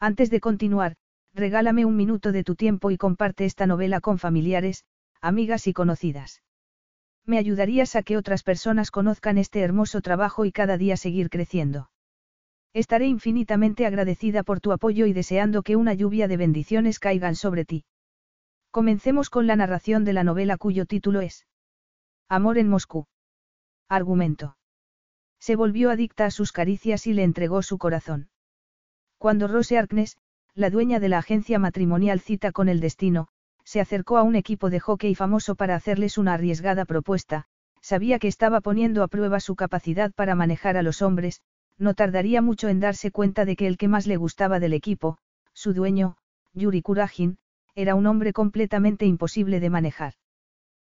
Antes de continuar, regálame un minuto de tu tiempo y comparte esta novela con familiares, amigas y conocidas. Me ayudarías a que otras personas conozcan este hermoso trabajo y cada día seguir creciendo. Estaré infinitamente agradecida por tu apoyo y deseando que una lluvia de bendiciones caigan sobre ti. Comencemos con la narración de la novela cuyo título es Amor en Moscú. Argumento. Se volvió adicta a sus caricias y le entregó su corazón. Cuando Rose Arknes, la dueña de la agencia matrimonial Cita con el Destino, se acercó a un equipo de hockey famoso para hacerles una arriesgada propuesta, sabía que estaba poniendo a prueba su capacidad para manejar a los hombres, no tardaría mucho en darse cuenta de que el que más le gustaba del equipo, su dueño, Yuri Kurajin, era un hombre completamente imposible de manejar.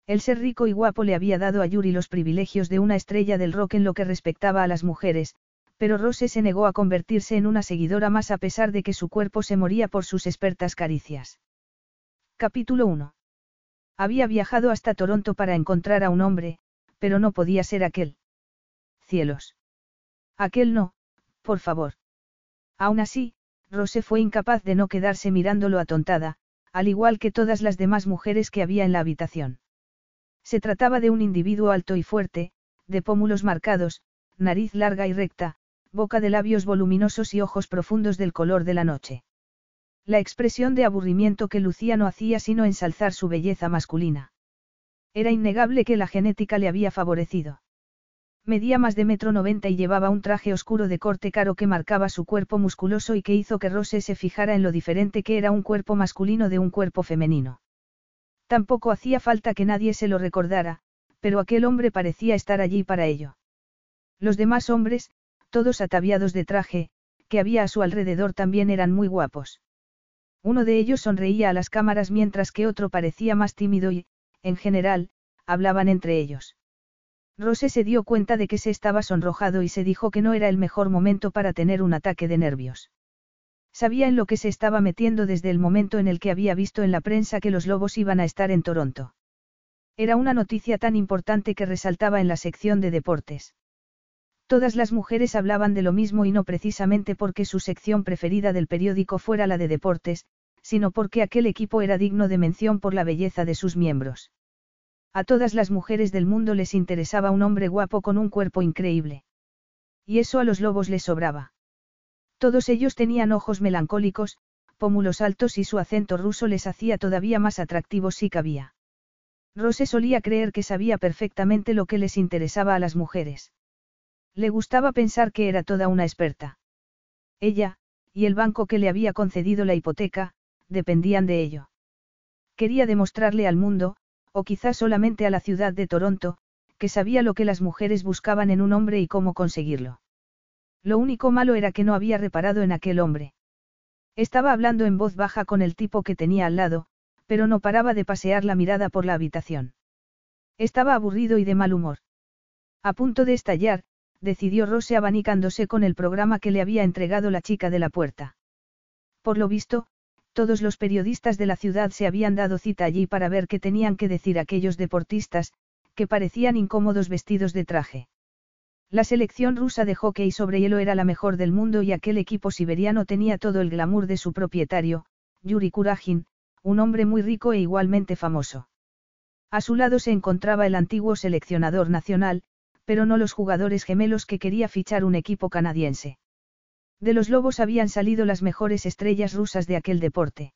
El ser rico y guapo le había dado a Yuri los privilegios de una estrella del rock en lo que respectaba a las mujeres, pero Rose se negó a convertirse en una seguidora más a pesar de que su cuerpo se moría por sus expertas caricias. Capítulo 1. Había viajado hasta Toronto para encontrar a un hombre, pero no podía ser aquel. Cielos. Aquel no, por favor. Aún así, Rose fue incapaz de no quedarse mirándolo atontada, al igual que todas las demás mujeres que había en la habitación. Se trataba de un individuo alto y fuerte, de pómulos marcados, nariz larga y recta, boca de labios voluminosos y ojos profundos del color de la noche. La expresión de aburrimiento que lucía no hacía sino ensalzar su belleza masculina. Era innegable que la genética le había favorecido. Medía más de metro noventa y llevaba un traje oscuro de corte caro que marcaba su cuerpo musculoso y que hizo que Rose se fijara en lo diferente que era un cuerpo masculino de un cuerpo femenino. Tampoco hacía falta que nadie se lo recordara, pero aquel hombre parecía estar allí para ello. Los demás hombres, todos ataviados de traje, que había a su alrededor también eran muy guapos. Uno de ellos sonreía a las cámaras mientras que otro parecía más tímido y, en general, hablaban entre ellos. Rose se dio cuenta de que se estaba sonrojado y se dijo que no era el mejor momento para tener un ataque de nervios. Sabía en lo que se estaba metiendo desde el momento en el que había visto en la prensa que los lobos iban a estar en Toronto. Era una noticia tan importante que resaltaba en la sección de deportes. Todas las mujeres hablaban de lo mismo y no precisamente porque su sección preferida del periódico fuera la de deportes, sino porque aquel equipo era digno de mención por la belleza de sus miembros. A todas las mujeres del mundo les interesaba un hombre guapo con un cuerpo increíble. Y eso a los lobos les sobraba. Todos ellos tenían ojos melancólicos, pómulos altos y su acento ruso les hacía todavía más atractivos si cabía. Rose solía creer que sabía perfectamente lo que les interesaba a las mujeres. Le gustaba pensar que era toda una experta. Ella, y el banco que le había concedido la hipoteca, dependían de ello. Quería demostrarle al mundo, o quizás solamente a la ciudad de Toronto, que sabía lo que las mujeres buscaban en un hombre y cómo conseguirlo. Lo único malo era que no había reparado en aquel hombre. Estaba hablando en voz baja con el tipo que tenía al lado, pero no paraba de pasear la mirada por la habitación. Estaba aburrido y de mal humor. A punto de estallar, decidió Rose abanicándose con el programa que le había entregado la chica de la puerta. Por lo visto, todos los periodistas de la ciudad se habían dado cita allí para ver qué tenían que decir aquellos deportistas, que parecían incómodos vestidos de traje. La selección rusa de hockey sobre hielo era la mejor del mundo y aquel equipo siberiano tenía todo el glamour de su propietario, Yuri Kurajin, un hombre muy rico e igualmente famoso. A su lado se encontraba el antiguo seleccionador nacional, pero no los jugadores gemelos que quería fichar un equipo canadiense. De los Lobos habían salido las mejores estrellas rusas de aquel deporte.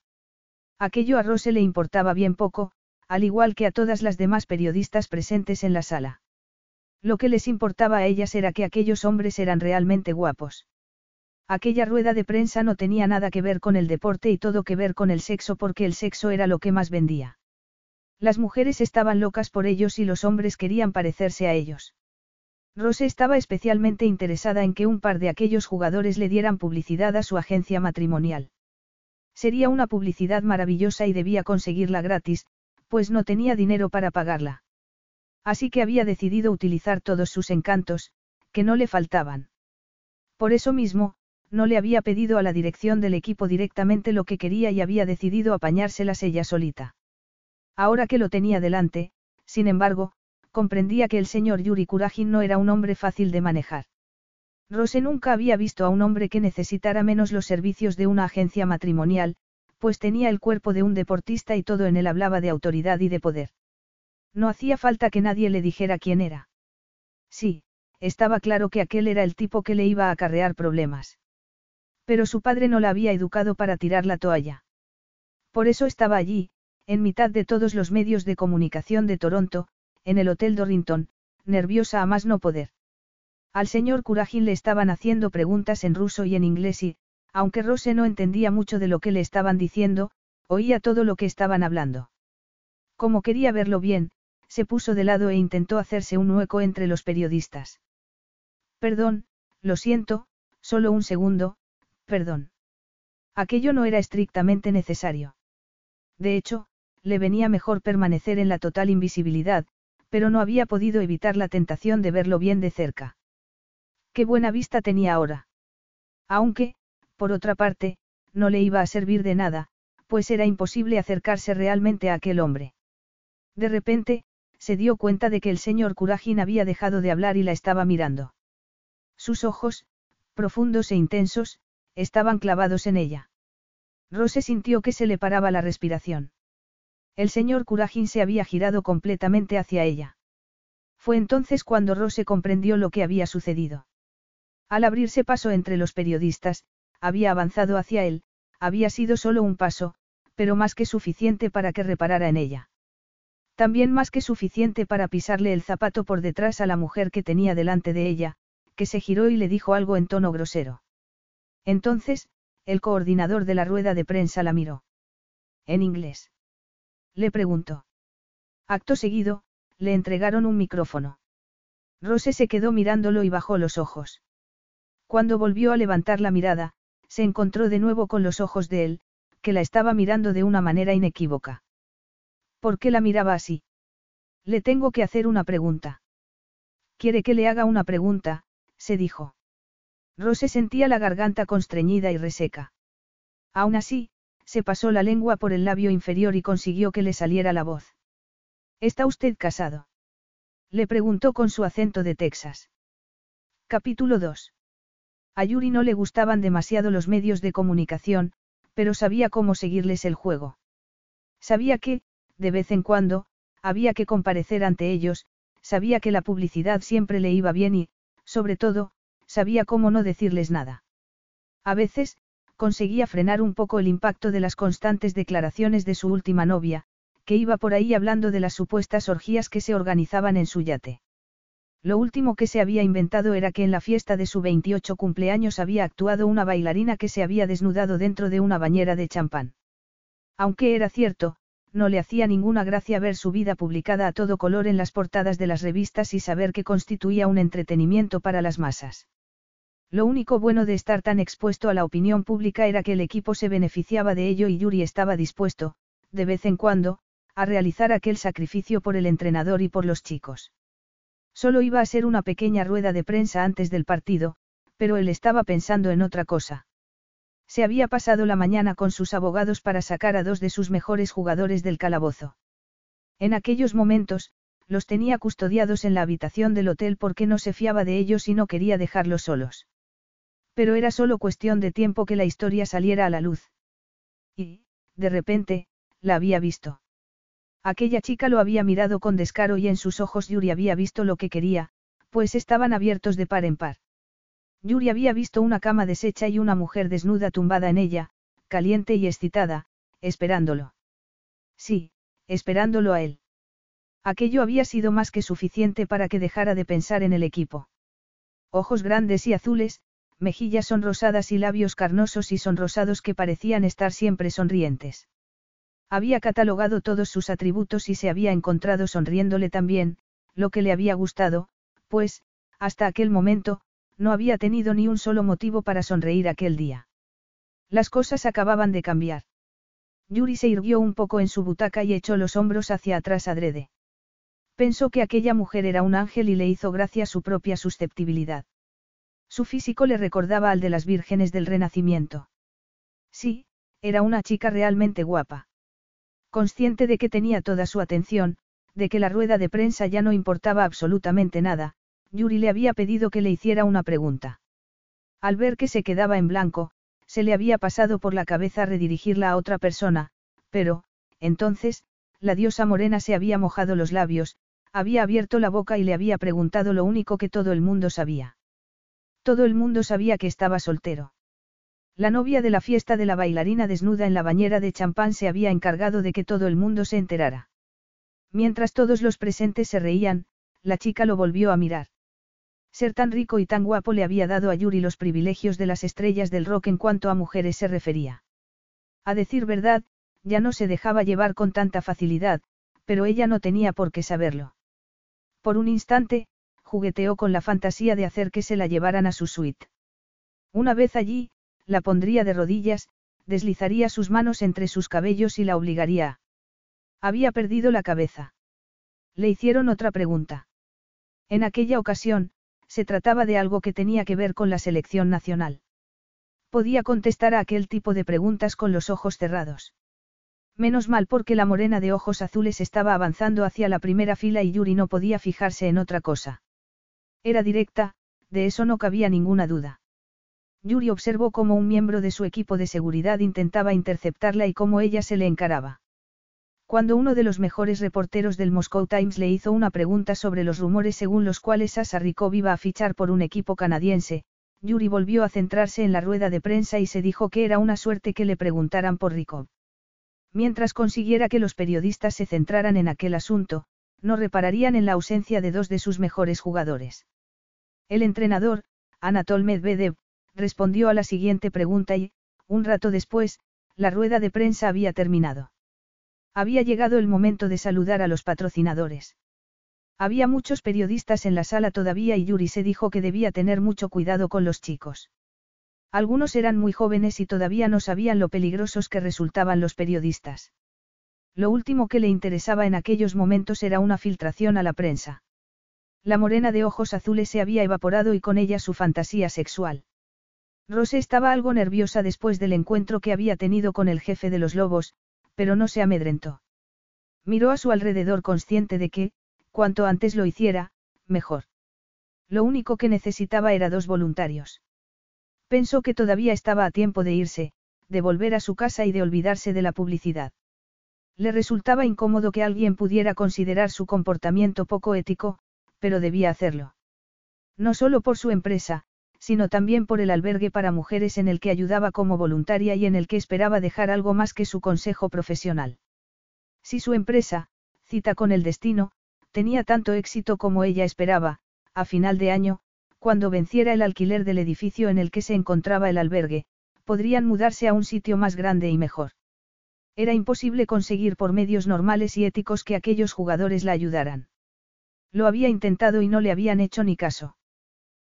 Aquello a Rose le importaba bien poco, al igual que a todas las demás periodistas presentes en la sala. Lo que les importaba a ellas era que aquellos hombres eran realmente guapos. Aquella rueda de prensa no tenía nada que ver con el deporte y todo que ver con el sexo porque el sexo era lo que más vendía. Las mujeres estaban locas por ellos y los hombres querían parecerse a ellos. Rose estaba especialmente interesada en que un par de aquellos jugadores le dieran publicidad a su agencia matrimonial. Sería una publicidad maravillosa y debía conseguirla gratis, pues no tenía dinero para pagarla. Así que había decidido utilizar todos sus encantos, que no le faltaban. Por eso mismo, no le había pedido a la dirección del equipo directamente lo que quería y había decidido apañárselas ella solita. Ahora que lo tenía delante, sin embargo, comprendía que el señor Yuri Kurajin no era un hombre fácil de manejar. Rose nunca había visto a un hombre que necesitara menos los servicios de una agencia matrimonial, pues tenía el cuerpo de un deportista y todo en él hablaba de autoridad y de poder. No hacía falta que nadie le dijera quién era. Sí, estaba claro que aquel era el tipo que le iba a acarrear problemas. Pero su padre no la había educado para tirar la toalla. Por eso estaba allí, en mitad de todos los medios de comunicación de Toronto, en el Hotel Dorrington, nerviosa a más no poder. Al señor Curajin le estaban haciendo preguntas en ruso y en inglés y, aunque Rose no entendía mucho de lo que le estaban diciendo, oía todo lo que estaban hablando. Como quería verlo bien, se puso de lado e intentó hacerse un hueco entre los periodistas. Perdón, lo siento, solo un segundo, perdón. Aquello no era estrictamente necesario. De hecho, le venía mejor permanecer en la total invisibilidad, pero no había podido evitar la tentación de verlo bien de cerca. Qué buena vista tenía ahora. Aunque, por otra parte, no le iba a servir de nada, pues era imposible acercarse realmente a aquel hombre. De repente, se dio cuenta de que el señor Curajin había dejado de hablar y la estaba mirando. Sus ojos, profundos e intensos, estaban clavados en ella. Rose sintió que se le paraba la respiración. El señor Curajin se había girado completamente hacia ella. Fue entonces cuando Rose comprendió lo que había sucedido. Al abrirse paso entre los periodistas, había avanzado hacia él, había sido solo un paso, pero más que suficiente para que reparara en ella. También más que suficiente para pisarle el zapato por detrás a la mujer que tenía delante de ella, que se giró y le dijo algo en tono grosero. Entonces, el coordinador de la rueda de prensa la miró. En inglés. Le preguntó. Acto seguido, le entregaron un micrófono. Rose se quedó mirándolo y bajó los ojos. Cuando volvió a levantar la mirada, se encontró de nuevo con los ojos de él, que la estaba mirando de una manera inequívoca. ¿Por qué la miraba así? Le tengo que hacer una pregunta. Quiere que le haga una pregunta, se dijo. Rose sentía la garganta constreñida y reseca. Aún así, se pasó la lengua por el labio inferior y consiguió que le saliera la voz. ¿Está usted casado? Le preguntó con su acento de Texas. Capítulo 2. A Yuri no le gustaban demasiado los medios de comunicación, pero sabía cómo seguirles el juego. Sabía que, de vez en cuando, había que comparecer ante ellos, sabía que la publicidad siempre le iba bien y, sobre todo, sabía cómo no decirles nada. A veces, conseguía frenar un poco el impacto de las constantes declaraciones de su última novia, que iba por ahí hablando de las supuestas orgías que se organizaban en su yate. Lo último que se había inventado era que en la fiesta de su 28 cumpleaños había actuado una bailarina que se había desnudado dentro de una bañera de champán. Aunque era cierto, no le hacía ninguna gracia ver su vida publicada a todo color en las portadas de las revistas y saber que constituía un entretenimiento para las masas. Lo único bueno de estar tan expuesto a la opinión pública era que el equipo se beneficiaba de ello y Yuri estaba dispuesto, de vez en cuando, a realizar aquel sacrificio por el entrenador y por los chicos. Solo iba a ser una pequeña rueda de prensa antes del partido, pero él estaba pensando en otra cosa. Se había pasado la mañana con sus abogados para sacar a dos de sus mejores jugadores del calabozo. En aquellos momentos, los tenía custodiados en la habitación del hotel porque no se fiaba de ellos y no quería dejarlos solos. Pero era solo cuestión de tiempo que la historia saliera a la luz. Y, de repente, la había visto. Aquella chica lo había mirado con descaro y en sus ojos Yuri había visto lo que quería, pues estaban abiertos de par en par. Yuri había visto una cama deshecha y una mujer desnuda tumbada en ella, caliente y excitada, esperándolo. Sí, esperándolo a él. Aquello había sido más que suficiente para que dejara de pensar en el equipo. Ojos grandes y azules, mejillas sonrosadas y labios carnosos y sonrosados que parecían estar siempre sonrientes. Había catalogado todos sus atributos y se había encontrado sonriéndole también, lo que le había gustado, pues, Hasta aquel momento, no había tenido ni un solo motivo para sonreír aquel día. Las cosas acababan de cambiar. Yuri se irguió un poco en su butaca y echó los hombros hacia atrás adrede. Pensó que aquella mujer era un ángel y le hizo gracia su propia susceptibilidad. Su físico le recordaba al de las vírgenes del Renacimiento. Sí, era una chica realmente guapa. Consciente de que tenía toda su atención, de que la rueda de prensa ya no importaba absolutamente nada, Yuri le había pedido que le hiciera una pregunta. Al ver que se quedaba en blanco, se le había pasado por la cabeza redirigirla a otra persona, pero, entonces, la diosa morena se había mojado los labios, había abierto la boca y le había preguntado lo único que todo el mundo sabía. Todo el mundo sabía que estaba soltero. La novia de la fiesta de la bailarina desnuda en la bañera de champán se había encargado de que todo el mundo se enterara. Mientras todos los presentes se reían, la chica lo volvió a mirar. Ser tan rico y tan guapo le había dado a Yuri los privilegios de las estrellas del rock en cuanto a mujeres se refería. A decir verdad, ya no se dejaba llevar con tanta facilidad, pero ella no tenía por qué saberlo. Por un instante, jugueteó con la fantasía de hacer que se la llevaran a su suite. Una vez allí, la pondría de rodillas, deslizaría sus manos entre sus cabellos y la obligaría. Había perdido la cabeza. Le hicieron otra pregunta. En aquella ocasión, se trataba de algo que tenía que ver con la selección nacional. Podía contestar a aquel tipo de preguntas con los ojos cerrados. Menos mal porque la morena de ojos azules estaba avanzando hacia la primera fila y Yuri no podía fijarse en otra cosa. Era directa, de eso no cabía ninguna duda. Yuri observó cómo un miembro de su equipo de seguridad intentaba interceptarla y cómo ella se le encaraba. Cuando uno de los mejores reporteros del Moscow Times le hizo una pregunta sobre los rumores según los cuales Sasa Rikov iba a fichar por un equipo canadiense, Yuri volvió a centrarse en la rueda de prensa y se dijo que era una suerte que le preguntaran por Rikov. Mientras consiguiera que los periodistas se centraran en aquel asunto, no repararían en la ausencia de dos de sus mejores jugadores. El entrenador, Anatol Medvedev, respondió a la siguiente pregunta y, un rato después, la rueda de prensa había terminado. Había llegado el momento de saludar a los patrocinadores. Había muchos periodistas en la sala todavía y Yuri se dijo que debía tener mucho cuidado con los chicos. Algunos eran muy jóvenes y todavía no sabían lo peligrosos que resultaban los periodistas. Lo último que le interesaba en aquellos momentos era una filtración a la prensa. La morena de ojos azules se había evaporado y con ella su fantasía sexual. Rose estaba algo nerviosa después del encuentro que había tenido con el jefe de los lobos, pero no se amedrentó. Miró a su alrededor consciente de que, cuanto antes lo hiciera, mejor. Lo único que necesitaba era dos voluntarios. Pensó que todavía estaba a tiempo de irse, de volver a su casa y de olvidarse de la publicidad. Le resultaba incómodo que alguien pudiera considerar su comportamiento poco ético, pero debía hacerlo. No solo por su empresa, sino también por el albergue para mujeres en el que ayudaba como voluntaria y en el que esperaba dejar algo más que su consejo profesional. Si su empresa, cita con el destino, tenía tanto éxito como ella esperaba, a final de año, cuando venciera el alquiler del edificio en el que se encontraba el albergue, podrían mudarse a un sitio más grande y mejor. Era imposible conseguir por medios normales y éticos que aquellos jugadores la ayudaran. Lo había intentado y no le habían hecho ni caso.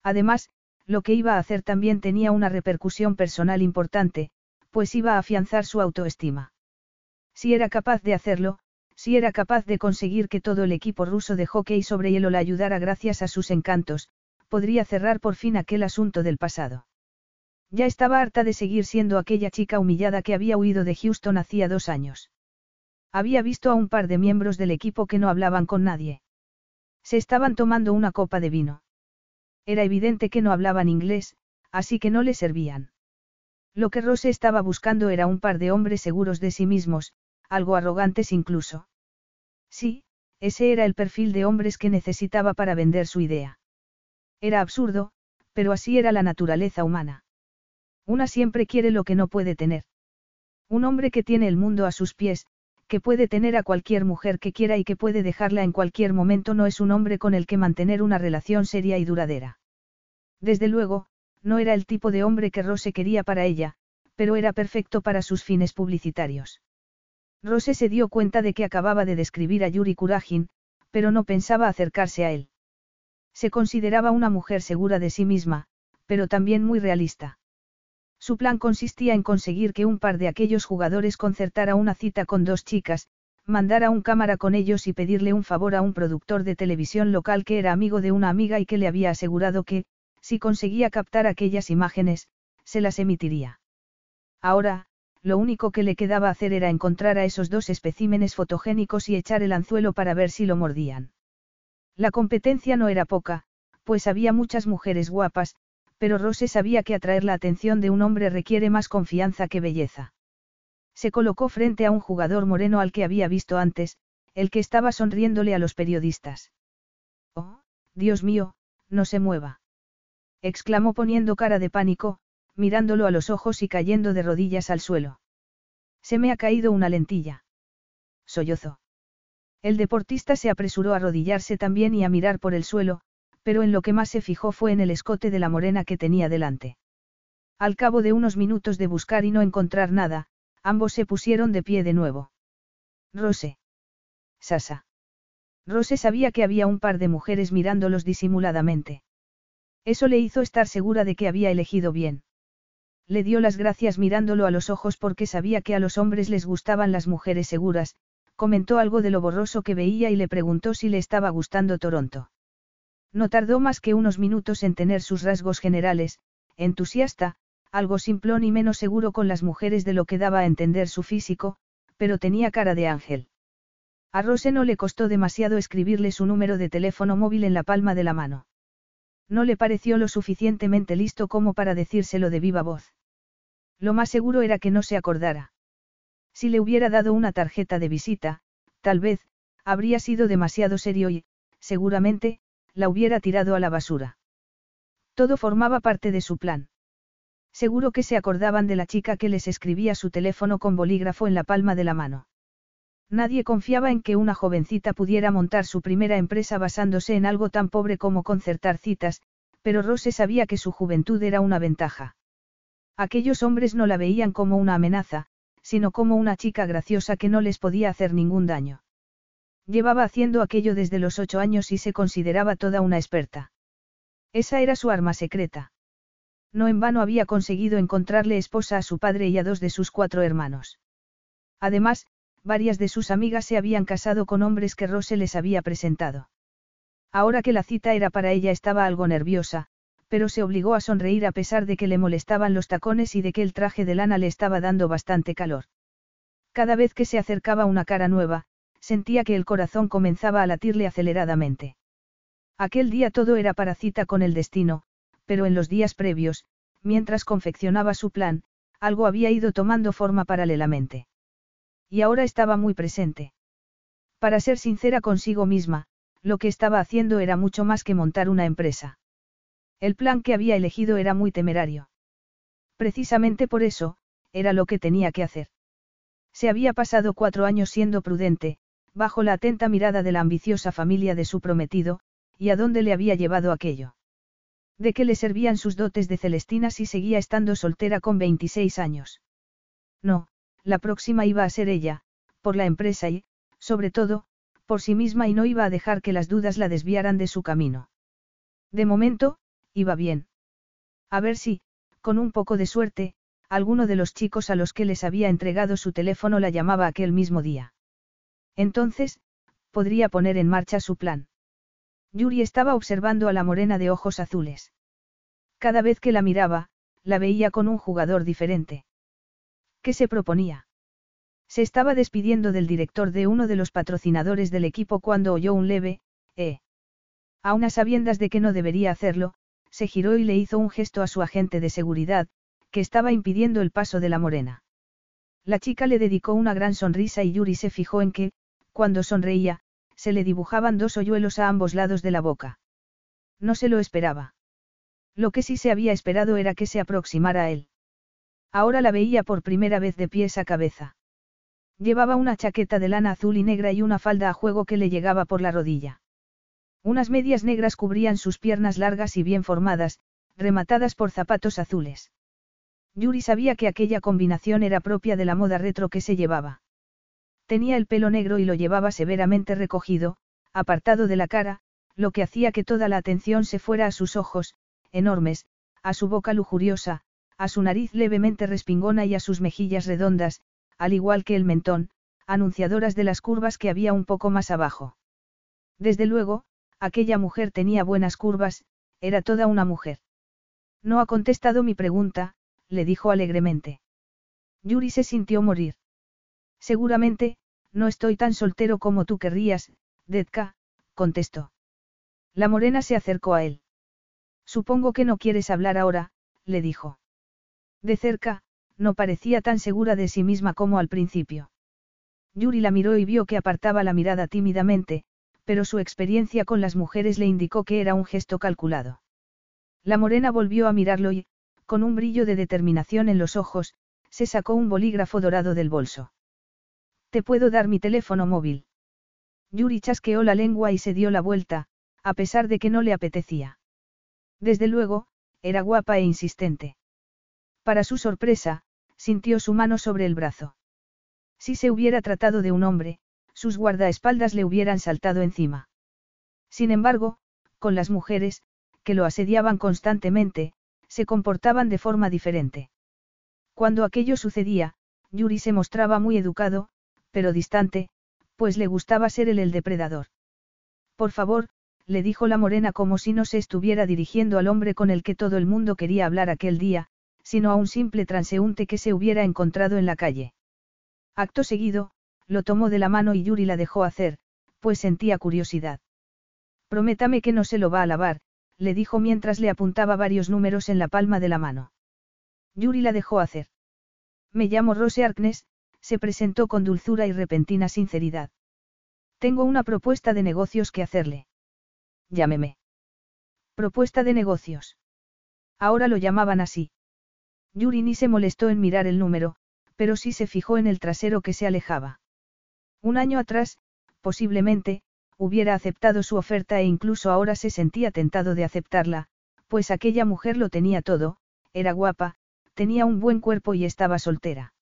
Además, lo que iba a hacer también tenía una repercusión personal importante, pues iba a afianzar su autoestima. Si era capaz de hacerlo, si era capaz de conseguir que todo el equipo ruso de hockey sobre hielo la ayudara gracias a sus encantos, podría cerrar por fin aquel asunto del pasado. Ya estaba harta de seguir siendo aquella chica humillada que había huido de Houston hacía dos años. Había visto a un par de miembros del equipo que no hablaban con nadie. Se estaban tomando una copa de vino. Era evidente que no hablaban inglés, así que no le servían. Lo que Rose estaba buscando era un par de hombres seguros de sí mismos, algo arrogantes incluso. Sí, ese era el perfil de hombres que necesitaba para vender su idea. Era absurdo, pero así era la naturaleza humana. Una siempre quiere lo que no puede tener. Un hombre que tiene el mundo a sus pies, que puede tener a cualquier mujer que quiera y que puede dejarla en cualquier momento no es un hombre con el que mantener una relación seria y duradera. Desde luego, no era el tipo de hombre que Rose quería para ella, pero era perfecto para sus fines publicitarios. Rose se dio cuenta de que acababa de describir a Yuri Kuragin, pero no pensaba acercarse a él. Se consideraba una mujer segura de sí misma, pero también muy realista. Su plan consistía en conseguir que un par de aquellos jugadores concertara una cita con dos chicas, mandara un cámara con ellos y pedirle un favor a un productor de televisión local que era amigo de una amiga y que le había asegurado que, si conseguía captar aquellas imágenes, se las emitiría. Ahora, lo único que le quedaba hacer era encontrar a esos dos especímenes fotogénicos y echar el anzuelo para ver si lo mordían. La competencia no era poca, pues había muchas mujeres guapas, pero Rose sabía que atraer la atención de un hombre requiere más confianza que belleza. Se colocó frente a un jugador moreno al que había visto antes, el que estaba sonriéndole a los periodistas. Oh, Dios mío, no se mueva. exclamó poniendo cara de pánico, mirándolo a los ojos y cayendo de rodillas al suelo. Se me ha caído una lentilla. Sollozó. El deportista se apresuró a arrodillarse también y a mirar por el suelo, pero en lo que más se fijó fue en el escote de la morena que tenía delante. Al cabo de unos minutos de buscar y no encontrar nada, Ambos se pusieron de pie de nuevo. Rose. Sasa. Rose sabía que había un par de mujeres mirándolos disimuladamente. Eso le hizo estar segura de que había elegido bien. Le dio las gracias mirándolo a los ojos porque sabía que a los hombres les gustaban las mujeres seguras, comentó algo de lo borroso que veía y le preguntó si le estaba gustando Toronto. No tardó más que unos minutos en tener sus rasgos generales, entusiasta, algo simplón y menos seguro con las mujeres de lo que daba a entender su físico, pero tenía cara de ángel. A Rose no le costó demasiado escribirle su número de teléfono móvil en la palma de la mano. No le pareció lo suficientemente listo como para decírselo de viva voz. Lo más seguro era que no se acordara. Si le hubiera dado una tarjeta de visita, tal vez, habría sido demasiado serio y, seguramente, la hubiera tirado a la basura. Todo formaba parte de su plan. Seguro que se acordaban de la chica que les escribía su teléfono con bolígrafo en la palma de la mano. Nadie confiaba en que una jovencita pudiera montar su primera empresa basándose en algo tan pobre como concertar citas, pero Rose sabía que su juventud era una ventaja. Aquellos hombres no la veían como una amenaza, sino como una chica graciosa que no les podía hacer ningún daño. Llevaba haciendo aquello desde los ocho años y se consideraba toda una experta. Esa era su arma secreta. No en vano había conseguido encontrarle esposa a su padre y a dos de sus cuatro hermanos. Además, varias de sus amigas se habían casado con hombres que Rose les había presentado. Ahora que la cita era para ella estaba algo nerviosa, pero se obligó a sonreír a pesar de que le molestaban los tacones y de que el traje de lana le estaba dando bastante calor. Cada vez que se acercaba una cara nueva, sentía que el corazón comenzaba a latirle aceleradamente. Aquel día todo era para cita con el destino, pero en los días previos, mientras confeccionaba su plan, algo había ido tomando forma paralelamente. Y ahora estaba muy presente. Para ser sincera consigo misma, lo que estaba haciendo era mucho más que montar una empresa. El plan que había elegido era muy temerario. Precisamente por eso, era lo que tenía que hacer. Se había pasado cuatro años siendo prudente, bajo la atenta mirada de la ambiciosa familia de su prometido, y a dónde le había llevado aquello. ¿De qué le servían sus dotes de Celestina si seguía estando soltera con 26 años? No, la próxima iba a ser ella, por la empresa y, sobre todo, por sí misma y no iba a dejar que las dudas la desviaran de su camino. De momento, iba bien. A ver si, con un poco de suerte, alguno de los chicos a los que les había entregado su teléfono la llamaba aquel mismo día. Entonces, podría poner en marcha su plan. Yuri estaba observando a la morena de ojos azules. Cada vez que la miraba, la veía con un jugador diferente. ¿Qué se proponía? Se estaba despidiendo del director de uno de los patrocinadores del equipo cuando oyó un leve, eh. A unas sabiendas de que no debería hacerlo, se giró y le hizo un gesto a su agente de seguridad, que estaba impidiendo el paso de la morena. La chica le dedicó una gran sonrisa y Yuri se fijó en que, cuando sonreía, se le dibujaban dos hoyuelos a ambos lados de la boca. No se lo esperaba. Lo que sí se había esperado era que se aproximara a él. Ahora la veía por primera vez de pies a cabeza. Llevaba una chaqueta de lana azul y negra y una falda a juego que le llegaba por la rodilla. Unas medias negras cubrían sus piernas largas y bien formadas, rematadas por zapatos azules. Yuri sabía que aquella combinación era propia de la moda retro que se llevaba. Tenía el pelo negro y lo llevaba severamente recogido, apartado de la cara, lo que hacía que toda la atención se fuera a sus ojos, enormes, a su boca lujuriosa, a su nariz levemente respingona y a sus mejillas redondas, al igual que el mentón, anunciadoras de las curvas que había un poco más abajo. Desde luego, aquella mujer tenía buenas curvas, era toda una mujer. No ha contestado mi pregunta, le dijo alegremente. Yuri se sintió morir. Seguramente, no estoy tan soltero como tú querrías, Dedka, contestó. La morena se acercó a él. Supongo que no quieres hablar ahora, le dijo. De cerca, no parecía tan segura de sí misma como al principio. Yuri la miró y vio que apartaba la mirada tímidamente, pero su experiencia con las mujeres le indicó que era un gesto calculado. La morena volvió a mirarlo y, con un brillo de determinación en los ojos, se sacó un bolígrafo dorado del bolso. ¿Te puedo dar mi teléfono móvil? Yuri chasqueó la lengua y se dio la vuelta, a pesar de que no le apetecía. Desde luego, era guapa e insistente. Para su sorpresa, sintió su mano sobre el brazo. Si se hubiera tratado de un hombre, sus guardaespaldas le hubieran saltado encima. Sin embargo, con las mujeres, que lo asediaban constantemente, se comportaban de forma diferente. Cuando aquello sucedía, Yuri se mostraba muy educado, pero distante, pues le gustaba ser él el depredador. Por favor, le dijo la morena como si no se estuviera dirigiendo al hombre con el que todo el mundo quería hablar aquel día, sino a un simple transeúnte que se hubiera encontrado en la calle. Acto seguido, lo tomó de la mano y Yuri la dejó hacer, pues sentía curiosidad. Prométame que no se lo va a lavar, le dijo mientras le apuntaba varios números en la palma de la mano. Yuri la dejó hacer. Me llamo Rose Arknes, se presentó con dulzura y repentina sinceridad. Tengo una propuesta de negocios que hacerle. Llámeme. Propuesta de negocios. Ahora lo llamaban así. Yuri ni se molestó en mirar el número, pero sí se fijó en el trasero que se alejaba. Un año atrás, posiblemente, hubiera aceptado su oferta e incluso ahora se sentía tentado de aceptarla, pues aquella mujer lo tenía todo, era guapa, tenía un buen cuerpo y estaba soltera.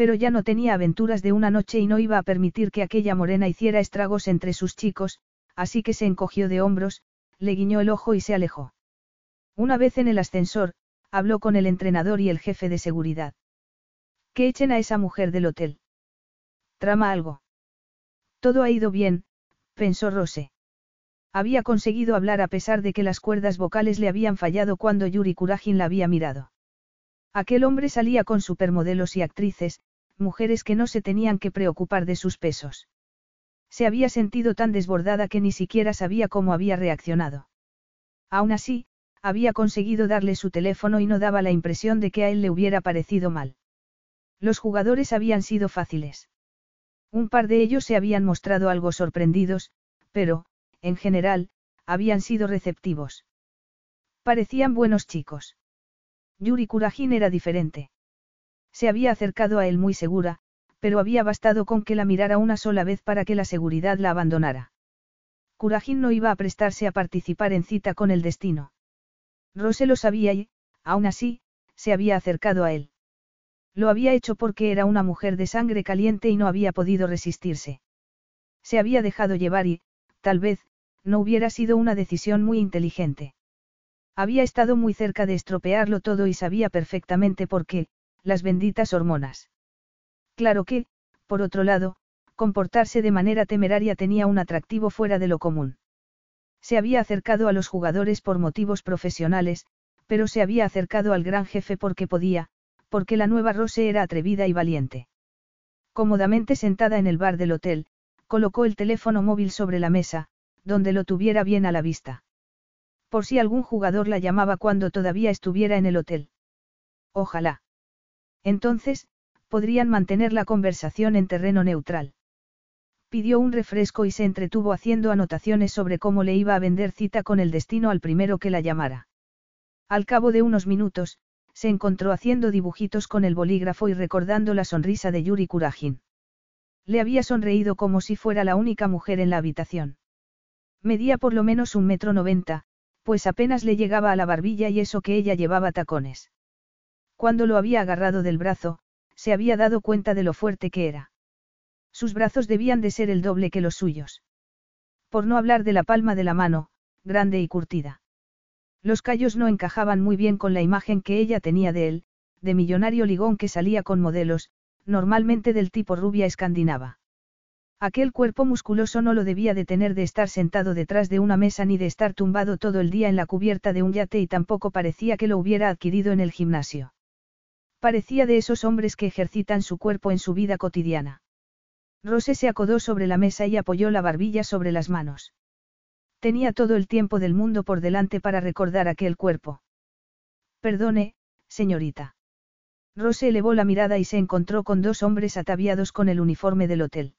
Pero ya no tenía aventuras de una noche y no iba a permitir que aquella morena hiciera estragos entre sus chicos, así que se encogió de hombros, le guiñó el ojo y se alejó. Una vez en el ascensor, habló con el entrenador y el jefe de seguridad. Que echen a esa mujer del hotel. Trama algo. Todo ha ido bien, pensó Rose. Había conseguido hablar a pesar de que las cuerdas vocales le habían fallado cuando Yuri Kurajin la había mirado. Aquel hombre salía con supermodelos y actrices, mujeres que no se tenían que preocupar de sus pesos. Se había sentido tan desbordada que ni siquiera sabía cómo había reaccionado. Aún así, había conseguido darle su teléfono y no daba la impresión de que a él le hubiera parecido mal. Los jugadores habían sido fáciles. Un par de ellos se habían mostrado algo sorprendidos, pero, en general, habían sido receptivos. Parecían buenos chicos. Yuri Kurajin era diferente. Se había acercado a él muy segura, pero había bastado con que la mirara una sola vez para que la seguridad la abandonara. Kurajin no iba a prestarse a participar en cita con el destino. Rose lo sabía y, aún así, se había acercado a él. Lo había hecho porque era una mujer de sangre caliente y no había podido resistirse. Se había dejado llevar y, tal vez, no hubiera sido una decisión muy inteligente. Había estado muy cerca de estropearlo todo y sabía perfectamente por qué, las benditas hormonas. Claro que, por otro lado, comportarse de manera temeraria tenía un atractivo fuera de lo común. Se había acercado a los jugadores por motivos profesionales, pero se había acercado al gran jefe porque podía, porque la nueva Rose era atrevida y valiente. Cómodamente sentada en el bar del hotel, colocó el teléfono móvil sobre la mesa, donde lo tuviera bien a la vista. Por si algún jugador la llamaba cuando todavía estuviera en el hotel. Ojalá. Entonces, podrían mantener la conversación en terreno neutral. Pidió un refresco y se entretuvo haciendo anotaciones sobre cómo le iba a vender cita con el destino al primero que la llamara. Al cabo de unos minutos, se encontró haciendo dibujitos con el bolígrafo y recordando la sonrisa de Yuri Kurajin. Le había sonreído como si fuera la única mujer en la habitación. Medía por lo menos un metro noventa, pues apenas le llegaba a la barbilla y eso que ella llevaba tacones. Cuando lo había agarrado del brazo, se había dado cuenta de lo fuerte que era. Sus brazos debían de ser el doble que los suyos. Por no hablar de la palma de la mano, grande y curtida. Los callos no encajaban muy bien con la imagen que ella tenía de él, de millonario ligón que salía con modelos, normalmente del tipo rubia escandinava. Aquel cuerpo musculoso no lo debía de tener de estar sentado detrás de una mesa ni de estar tumbado todo el día en la cubierta de un yate y tampoco parecía que lo hubiera adquirido en el gimnasio. Parecía de esos hombres que ejercitan su cuerpo en su vida cotidiana. Rose se acodó sobre la mesa y apoyó la barbilla sobre las manos. Tenía todo el tiempo del mundo por delante para recordar aquel cuerpo. Perdone, señorita. Rose elevó la mirada y se encontró con dos hombres ataviados con el uniforme del hotel.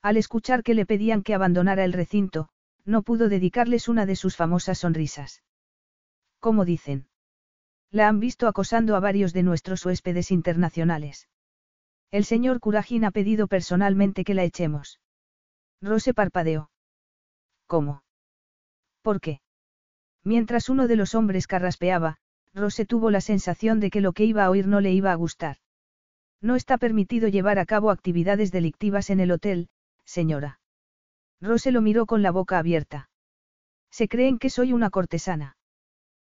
Al escuchar que le pedían que abandonara el recinto, no pudo dedicarles una de sus famosas sonrisas. ¿Cómo dicen? La han visto acosando a varios de nuestros huéspedes internacionales. El señor Curajín ha pedido personalmente que la echemos. Rose parpadeó. ¿Cómo? ¿Por qué? Mientras uno de los hombres carraspeaba, Rose tuvo la sensación de que lo que iba a oír no le iba a gustar. No está permitido llevar a cabo actividades delictivas en el hotel, señora. Rose lo miró con la boca abierta. Se creen que soy una cortesana.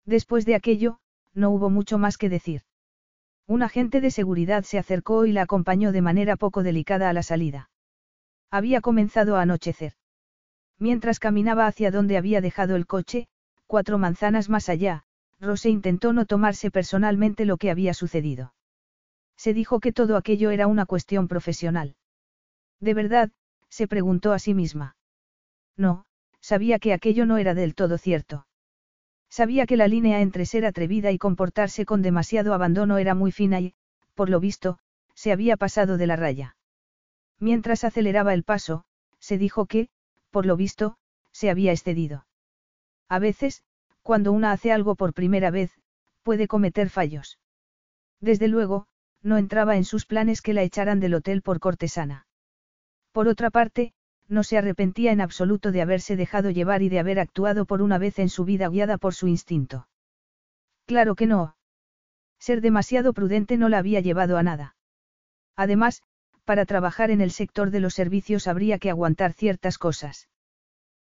Después de aquello, no hubo mucho más que decir. Un agente de seguridad se acercó y la acompañó de manera poco delicada a la salida. Había comenzado a anochecer. Mientras caminaba hacia donde había dejado el coche, cuatro manzanas más allá, Rose intentó no tomarse personalmente lo que había sucedido. Se dijo que todo aquello era una cuestión profesional. ¿De verdad? se preguntó a sí misma. No, sabía que aquello no era del todo cierto. Sabía que la línea entre ser atrevida y comportarse con demasiado abandono era muy fina y, por lo visto, se había pasado de la raya. Mientras aceleraba el paso, se dijo que, por lo visto, se había excedido. A veces, cuando una hace algo por primera vez, puede cometer fallos. Desde luego, no entraba en sus planes que la echaran del hotel por cortesana. Por otra parte, no se arrepentía en absoluto de haberse dejado llevar y de haber actuado por una vez en su vida guiada por su instinto. Claro que no. Ser demasiado prudente no la había llevado a nada. Además, para trabajar en el sector de los servicios habría que aguantar ciertas cosas.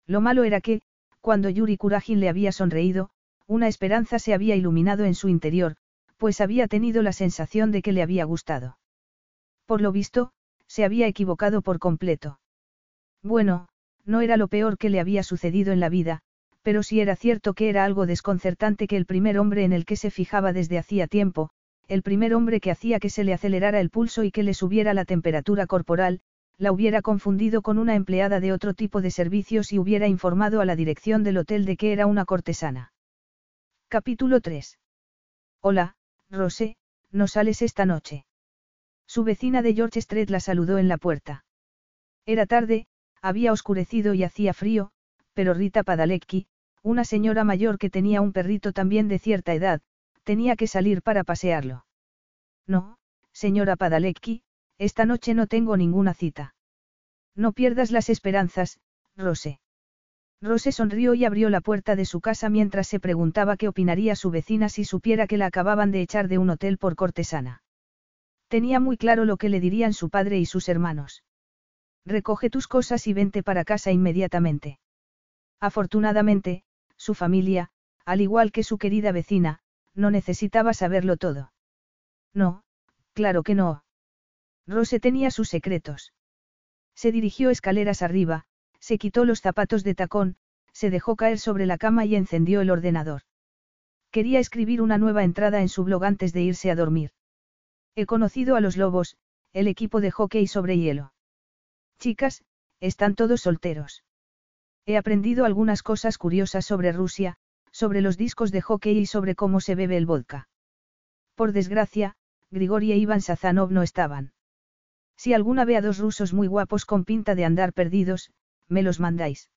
Lo malo era que, cuando Yuri Kurajin le había sonreído, una esperanza se había iluminado en su interior, pues había tenido la sensación de que le había gustado. Por lo visto, se había equivocado por completo. Bueno, no era lo peor que le había sucedido en la vida, pero sí era cierto que era algo desconcertante que el primer hombre en el que se fijaba desde hacía tiempo, el primer hombre que hacía que se le acelerara el pulso y que le subiera la temperatura corporal, la hubiera confundido con una empleada de otro tipo de servicios y hubiera informado a la dirección del hotel de que era una cortesana. Capítulo 3. Hola, Rosé, ¿no sales esta noche? Su vecina de George Street la saludó en la puerta. Era tarde, había oscurecido y hacía frío, pero Rita Padalecki, una señora mayor que tenía un perrito también de cierta edad, tenía que salir para pasearlo. No, señora Padalecki, esta noche no tengo ninguna cita. No pierdas las esperanzas, Rose. Rose sonrió y abrió la puerta de su casa mientras se preguntaba qué opinaría su vecina si supiera que la acababan de echar de un hotel por cortesana. Tenía muy claro lo que le dirían su padre y sus hermanos. Recoge tus cosas y vente para casa inmediatamente. Afortunadamente, su familia, al igual que su querida vecina, no necesitaba saberlo todo. No, claro que no. Rose tenía sus secretos. Se dirigió escaleras arriba, se quitó los zapatos de tacón, se dejó caer sobre la cama y encendió el ordenador. Quería escribir una nueva entrada en su blog antes de irse a dormir. He conocido a los lobos, el equipo de hockey sobre hielo. Chicas, están todos solteros. He aprendido algunas cosas curiosas sobre Rusia, sobre los discos de hockey y sobre cómo se bebe el vodka. Por desgracia, Grigori e Iván Sazanov no estaban. Si alguna ve a dos rusos muy guapos con pinta de andar perdidos, me los mandáis.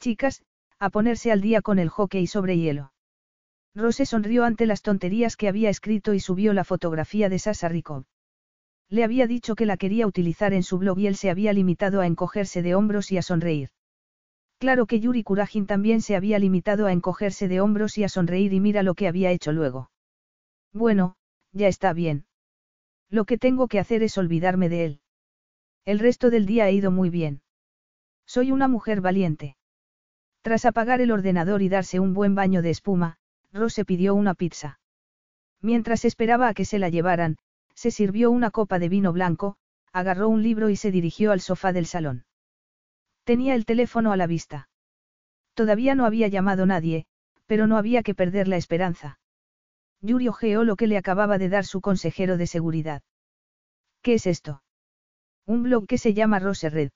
Chicas, a ponerse al día con el hockey sobre hielo. Rose sonrió ante las tonterías que había escrito y subió la fotografía de Sasa Rikov. Le había dicho que la quería utilizar en su blog y él se había limitado a encogerse de hombros y a sonreír. Claro que Yuri Kurajin también se había limitado a encogerse de hombros y a sonreír y mira lo que había hecho luego. Bueno, ya está bien. Lo que tengo que hacer es olvidarme de él. El resto del día ha ido muy bien. Soy una mujer valiente. Tras apagar el ordenador y darse un buen baño de espuma, Rose pidió una pizza. Mientras esperaba a que se la llevaran, se sirvió una copa de vino blanco, agarró un libro y se dirigió al sofá del salón. Tenía el teléfono a la vista. Todavía no había llamado nadie, pero no había que perder la esperanza. Yuri ojeó lo que le acababa de dar su consejero de seguridad. ¿Qué es esto? Un blog que se llama Rose Red.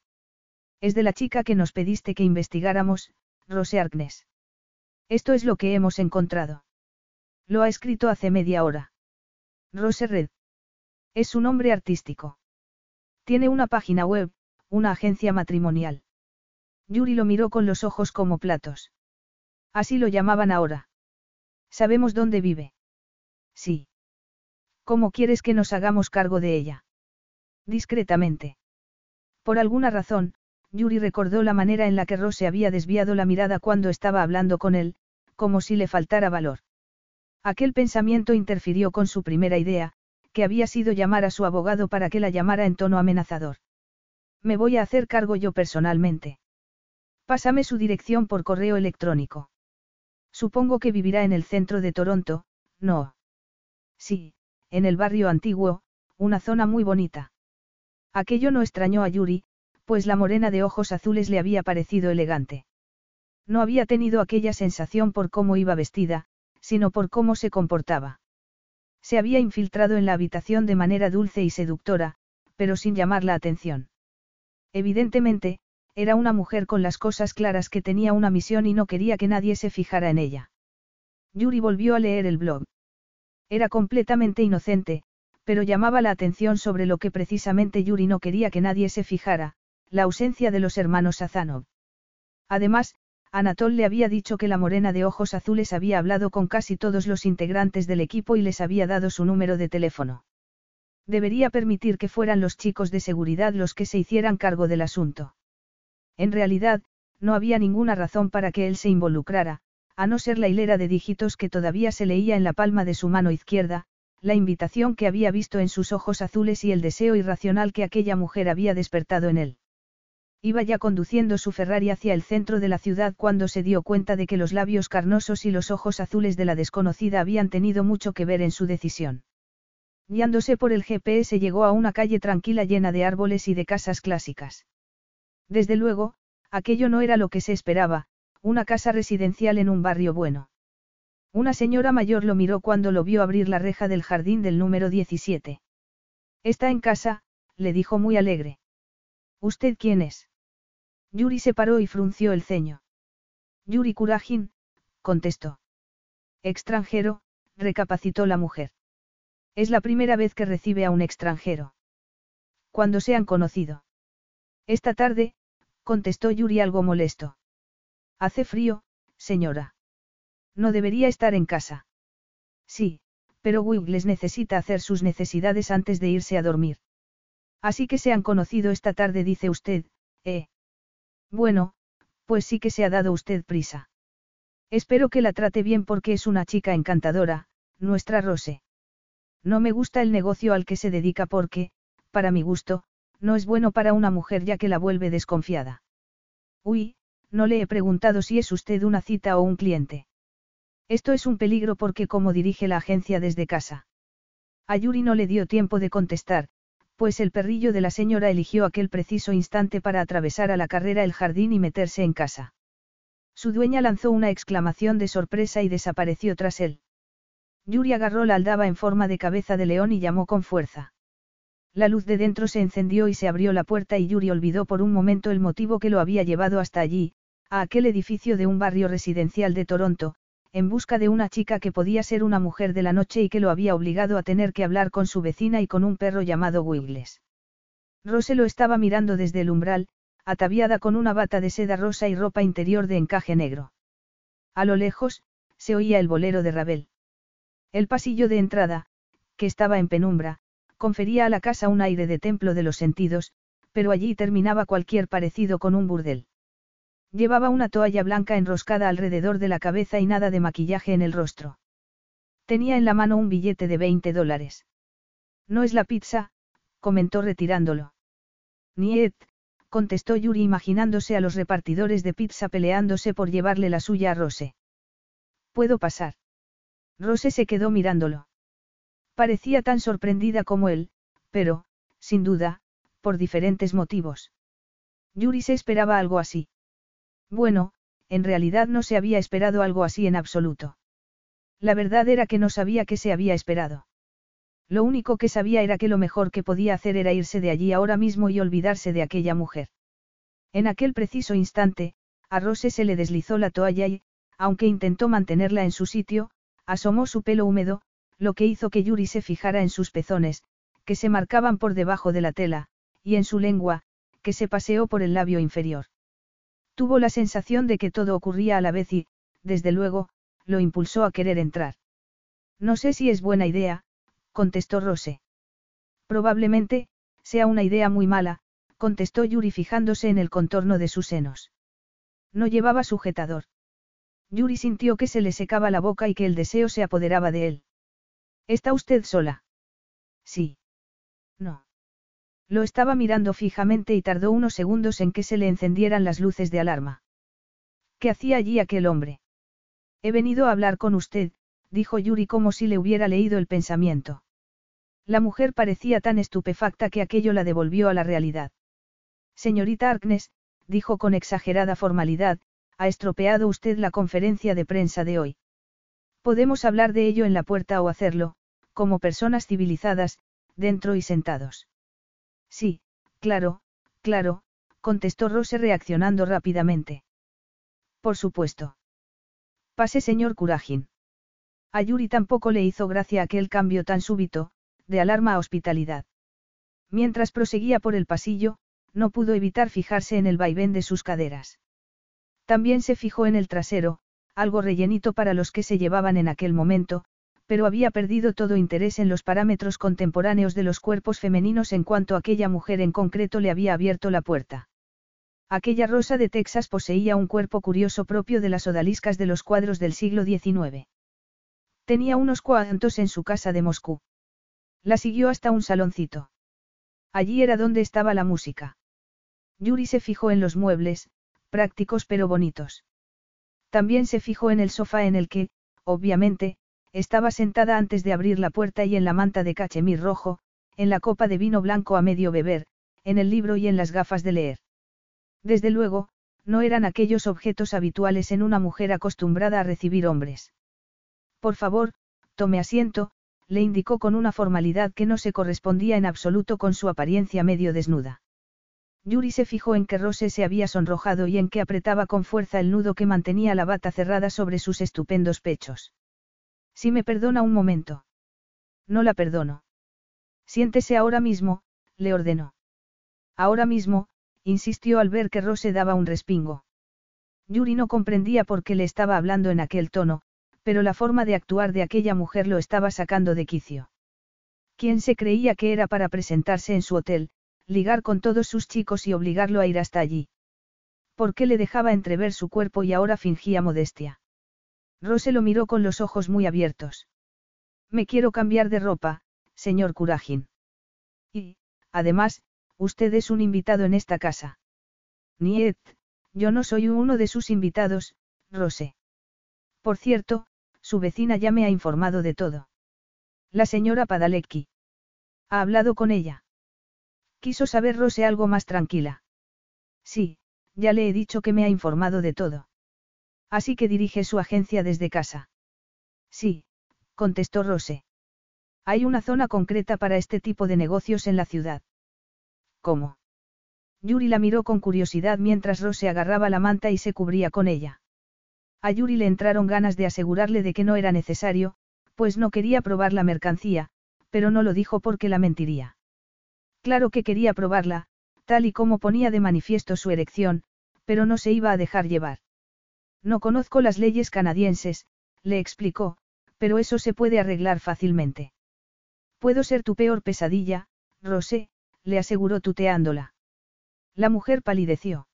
Es de la chica que nos pediste que investigáramos, Rose Arkness. Esto es lo que hemos encontrado. Lo ha escrito hace media hora. Rose Red. Es su nombre artístico. Tiene una página web, una agencia matrimonial. Yuri lo miró con los ojos como platos. Así lo llamaban ahora. ¿Sabemos dónde vive? Sí. ¿Cómo quieres que nos hagamos cargo de ella? Discretamente. Por alguna razón, Yuri recordó la manera en la que Rose había desviado la mirada cuando estaba hablando con él, como si le faltara valor. Aquel pensamiento interfirió con su primera idea, que había sido llamar a su abogado para que la llamara en tono amenazador. Me voy a hacer cargo yo personalmente. Pásame su dirección por correo electrónico. Supongo que vivirá en el centro de Toronto, ¿no? Sí, en el barrio antiguo, una zona muy bonita. Aquello no extrañó a Yuri, pues la morena de ojos azules le había parecido elegante. No había tenido aquella sensación por cómo iba vestida, sino por cómo se comportaba. Se había infiltrado en la habitación de manera dulce y seductora, pero sin llamar la atención. Evidentemente, era una mujer con las cosas claras que tenía una misión y no quería que nadie se fijara en ella. Yuri volvió a leer el blog. Era completamente inocente, pero llamaba la atención sobre lo que precisamente Yuri no quería que nadie se fijara, la ausencia de los hermanos Azanov. Además, Anatol le había dicho que la morena de ojos azules había hablado con casi todos los integrantes del equipo y les había dado su número de teléfono. Debería permitir que fueran los chicos de seguridad los que se hicieran cargo del asunto. En realidad, no había ninguna razón para que él se involucrara, a no ser la hilera de dígitos que todavía se leía en la palma de su mano izquierda, la invitación que había visto en sus ojos azules y el deseo irracional que aquella mujer había despertado en él. Iba ya conduciendo su Ferrari hacia el centro de la ciudad cuando se dio cuenta de que los labios carnosos y los ojos azules de la desconocida habían tenido mucho que ver en su decisión. Guiándose por el GPS llegó a una calle tranquila llena de árboles y de casas clásicas. Desde luego, aquello no era lo que se esperaba, una casa residencial en un barrio bueno. Una señora mayor lo miró cuando lo vio abrir la reja del jardín del número 17. Está en casa, le dijo muy alegre. ¿Usted quién es? Yuri se paró y frunció el ceño. Yuri Kurajin, contestó. Extranjero, recapacitó la mujer. Es la primera vez que recibe a un extranjero. Cuando se han conocido. Esta tarde, contestó Yuri algo molesto. Hace frío, señora. No debería estar en casa. Sí, pero Wiggles necesita hacer sus necesidades antes de irse a dormir. Así que se han conocido esta tarde, dice usted, ¿eh? Bueno, pues sí que se ha dado usted prisa. Espero que la trate bien porque es una chica encantadora, nuestra Rose. No me gusta el negocio al que se dedica porque, para mi gusto, no es bueno para una mujer ya que la vuelve desconfiada. Uy, no le he preguntado si es usted una cita o un cliente. Esto es un peligro porque como dirige la agencia desde casa. A Yuri no le dio tiempo de contestar, pues el perrillo de la señora eligió aquel preciso instante para atravesar a la carrera el jardín y meterse en casa. Su dueña lanzó una exclamación de sorpresa y desapareció tras él. Yuri agarró la aldaba en forma de cabeza de león y llamó con fuerza. La luz de dentro se encendió y se abrió la puerta y Yuri olvidó por un momento el motivo que lo había llevado hasta allí, a aquel edificio de un barrio residencial de Toronto, en busca de una chica que podía ser una mujer de la noche y que lo había obligado a tener que hablar con su vecina y con un perro llamado Wiggles. Rose lo estaba mirando desde el umbral, ataviada con una bata de seda rosa y ropa interior de encaje negro. A lo lejos, se oía el bolero de Ravel. El pasillo de entrada, que estaba en penumbra, confería a la casa un aire de templo de los sentidos, pero allí terminaba cualquier parecido con un burdel. Llevaba una toalla blanca enroscada alrededor de la cabeza y nada de maquillaje en el rostro. Tenía en la mano un billete de 20 dólares. No es la pizza, comentó retirándolo. Niet, contestó Yuri imaginándose a los repartidores de pizza peleándose por llevarle la suya a Rose. ¿Puedo pasar? Rose se quedó mirándolo. Parecía tan sorprendida como él, pero, sin duda, por diferentes motivos. Yuri se esperaba algo así. Bueno, en realidad no se había esperado algo así en absoluto. La verdad era que no sabía qué se había esperado. Lo único que sabía era que lo mejor que podía hacer era irse de allí ahora mismo y olvidarse de aquella mujer. En aquel preciso instante, a Rose se le deslizó la toalla y, aunque intentó mantenerla en su sitio, asomó su pelo húmedo, lo que hizo que Yuri se fijara en sus pezones, que se marcaban por debajo de la tela, y en su lengua, que se paseó por el labio inferior. Tuvo la sensación de que todo ocurría a la vez y, desde luego, lo impulsó a querer entrar. No sé si es buena idea, contestó Rose. Probablemente, sea una idea muy mala, contestó Yuri fijándose en el contorno de sus senos. No llevaba sujetador. Yuri sintió que se le secaba la boca y que el deseo se apoderaba de él. ¿Está usted sola? Sí. Lo estaba mirando fijamente y tardó unos segundos en que se le encendieran las luces de alarma. ¿Qué hacía allí aquel hombre? He venido a hablar con usted, dijo Yuri como si le hubiera leído el pensamiento. La mujer parecía tan estupefacta que aquello la devolvió a la realidad. Señorita Arknes, dijo con exagerada formalidad, ha estropeado usted la conferencia de prensa de hoy. Podemos hablar de ello en la puerta o hacerlo, como personas civilizadas, dentro y sentados. Sí, claro, claro, contestó Rose reaccionando rápidamente. Por supuesto. Pase, señor Curajin. A Yuri tampoco le hizo gracia aquel cambio tan súbito, de alarma a hospitalidad. Mientras proseguía por el pasillo, no pudo evitar fijarse en el vaivén de sus caderas. También se fijó en el trasero, algo rellenito para los que se llevaban en aquel momento, pero había perdido todo interés en los parámetros contemporáneos de los cuerpos femeninos en cuanto aquella mujer en concreto le había abierto la puerta. Aquella rosa de Texas poseía un cuerpo curioso propio de las odaliscas de los cuadros del siglo XIX. Tenía unos cuantos en su casa de Moscú. La siguió hasta un saloncito. Allí era donde estaba la música. Yuri se fijó en los muebles, prácticos pero bonitos. También se fijó en el sofá en el que, obviamente, estaba sentada antes de abrir la puerta y en la manta de cachemir rojo, en la copa de vino blanco a medio beber, en el libro y en las gafas de leer. Desde luego, no eran aquellos objetos habituales en una mujer acostumbrada a recibir hombres. Por favor, tome asiento, le indicó con una formalidad que no se correspondía en absoluto con su apariencia medio desnuda. Yuri se fijó en que Rose se había sonrojado y en que apretaba con fuerza el nudo que mantenía la bata cerrada sobre sus estupendos pechos. Si me perdona un momento. No la perdono. Siéntese ahora mismo, le ordenó. Ahora mismo, insistió al ver que Rose daba un respingo. Yuri no comprendía por qué le estaba hablando en aquel tono, pero la forma de actuar de aquella mujer lo estaba sacando de quicio. ¿Quién se creía que era para presentarse en su hotel, ligar con todos sus chicos y obligarlo a ir hasta allí? ¿Por qué le dejaba entrever su cuerpo y ahora fingía modestia? Rose lo miró con los ojos muy abiertos. Me quiero cambiar de ropa, señor Curajin. Y, además, usted es un invitado en esta casa. Niet, yo no soy uno de sus invitados, Rose. Por cierto, su vecina ya me ha informado de todo. La señora Padalecki. ¿Ha hablado con ella? Quiso saber Rose algo más tranquila. Sí, ya le he dicho que me ha informado de todo. Así que dirige su agencia desde casa. Sí, contestó Rose. Hay una zona concreta para este tipo de negocios en la ciudad. ¿Cómo? Yuri la miró con curiosidad mientras Rose agarraba la manta y se cubría con ella. A Yuri le entraron ganas de asegurarle de que no era necesario, pues no quería probar la mercancía, pero no lo dijo porque la mentiría. Claro que quería probarla, tal y como ponía de manifiesto su erección, pero no se iba a dejar llevar. No conozco las leyes canadienses, le explicó, pero eso se puede arreglar fácilmente. Puedo ser tu peor pesadilla, Rosé, le aseguró tuteándola. La mujer palideció.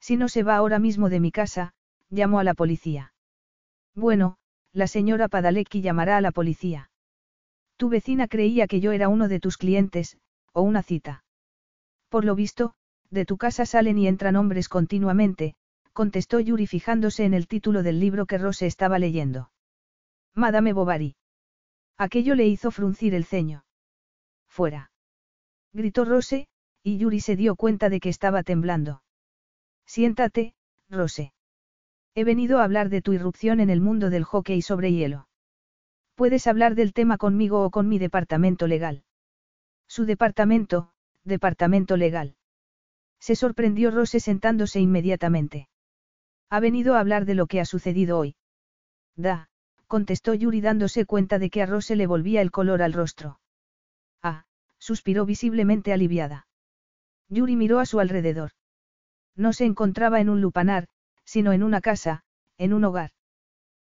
Si no se va ahora mismo de mi casa, llamó a la policía. Bueno, la señora Padalecki llamará a la policía. Tu vecina creía que yo era uno de tus clientes, o una cita. Por lo visto, De tu casa salen y entran hombres continuamente, contestó Yuri fijándose en el título del libro que Rose estaba leyendo. Madame Bovary. Aquello le hizo fruncir el ceño. Fuera. Gritó Rose, y Yuri se dio cuenta de que estaba temblando. Siéntate, Rose. He venido a hablar de tu irrupción en el mundo del hockey sobre hielo. Puedes hablar del tema conmigo o con mi departamento legal. Su departamento, departamento legal. Se sorprendió Rose sentándose inmediatamente. Ha venido a hablar de lo que ha sucedido hoy. Da, contestó Yuri dándose cuenta de que a Rose le volvía el color al rostro. Ah, suspiró visiblemente aliviada. Yuri miró a su alrededor. No se encontraba en un lupanar, sino en una casa, en un hogar.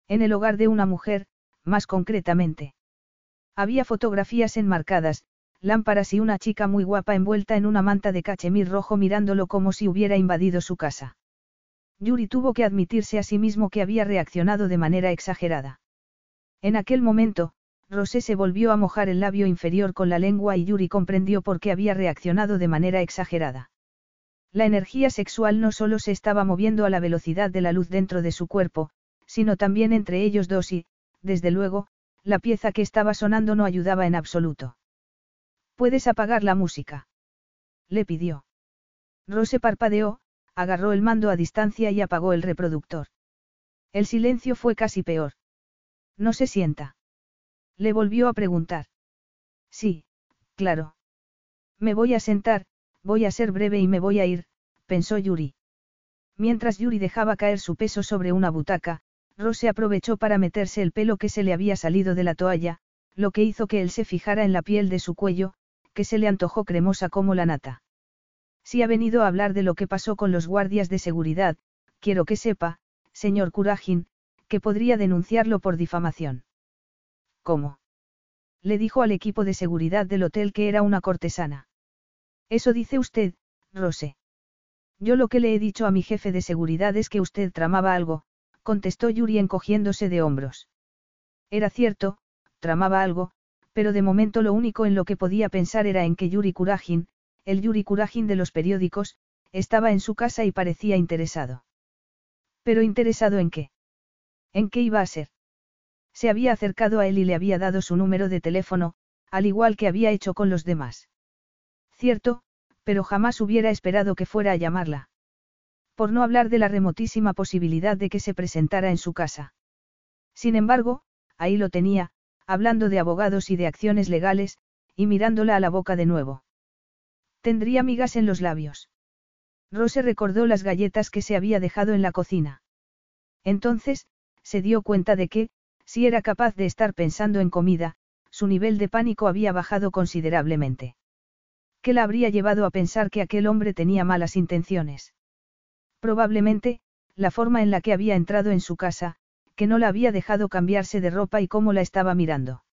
En el hogar de una mujer, más concretamente. Había fotografías enmarcadas, lámparas y una chica muy guapa envuelta en una manta de cachemir rojo mirándolo como si hubiera invadido su casa. Yuri tuvo que admitirse a sí mismo que había reaccionado de manera exagerada. En aquel momento, Rosé se volvió a mojar el labio inferior con la lengua y Yuri comprendió por qué había reaccionado de manera exagerada. La energía sexual no solo se estaba moviendo a la velocidad de la luz dentro de su cuerpo, sino también entre ellos dos y, desde luego, la pieza que estaba sonando no ayudaba en absoluto. ¿Puedes apagar la música? Le pidió. Rose parpadeó, agarró el mando a distancia y apagó el reproductor. El silencio fue casi peor. No se sienta. Le volvió a preguntar. Sí, claro. Me voy a sentar, voy a ser breve y me voy a ir, pensó Yuri. Mientras Yuri dejaba caer su peso sobre una butaca, Rose aprovechó para meterse el pelo que se le había salido de la toalla, lo que hizo que él se fijara en la piel de su cuello, que se le antojó cremosa como la nata. Si ha venido a hablar de lo que pasó con los guardias de seguridad, quiero que sepa, señor Curajin, que podría denunciarlo por difamación. ¿Cómo? Le dijo al equipo de seguridad del hotel que era una cortesana. Eso dice usted, Rose. Yo lo que le he dicho a mi jefe de seguridad es que usted tramaba algo, contestó Yuri encogiéndose de hombros. Era cierto, tramaba algo, pero de momento lo único en lo que podía pensar era en que Yuri Kurajin, el Yuri Kurajin de los periódicos, estaba en su casa y parecía interesado. ¿Pero interesado en qué? ¿En qué iba a ser? Se había acercado a él y le había dado su número de teléfono, al igual que había hecho con los demás. Cierto, pero jamás hubiera esperado que fuera a llamarla. Por no hablar de la remotísima posibilidad de que se presentara en su casa. Sin embargo, ahí lo tenía, hablando de abogados y de acciones legales, y mirándola a la boca de nuevo. Tendría migas en los labios. Rose recordó las galletas que se había dejado en la cocina. Entonces, se dio cuenta de que, si era capaz de estar pensando en comida, su nivel de pánico había bajado considerablemente. ¿Qué la habría llevado a pensar que aquel hombre tenía malas intenciones? Probablemente, la forma en la que había entrado en su casa, que no la había dejado cambiarse de ropa y cómo la estaba mirando.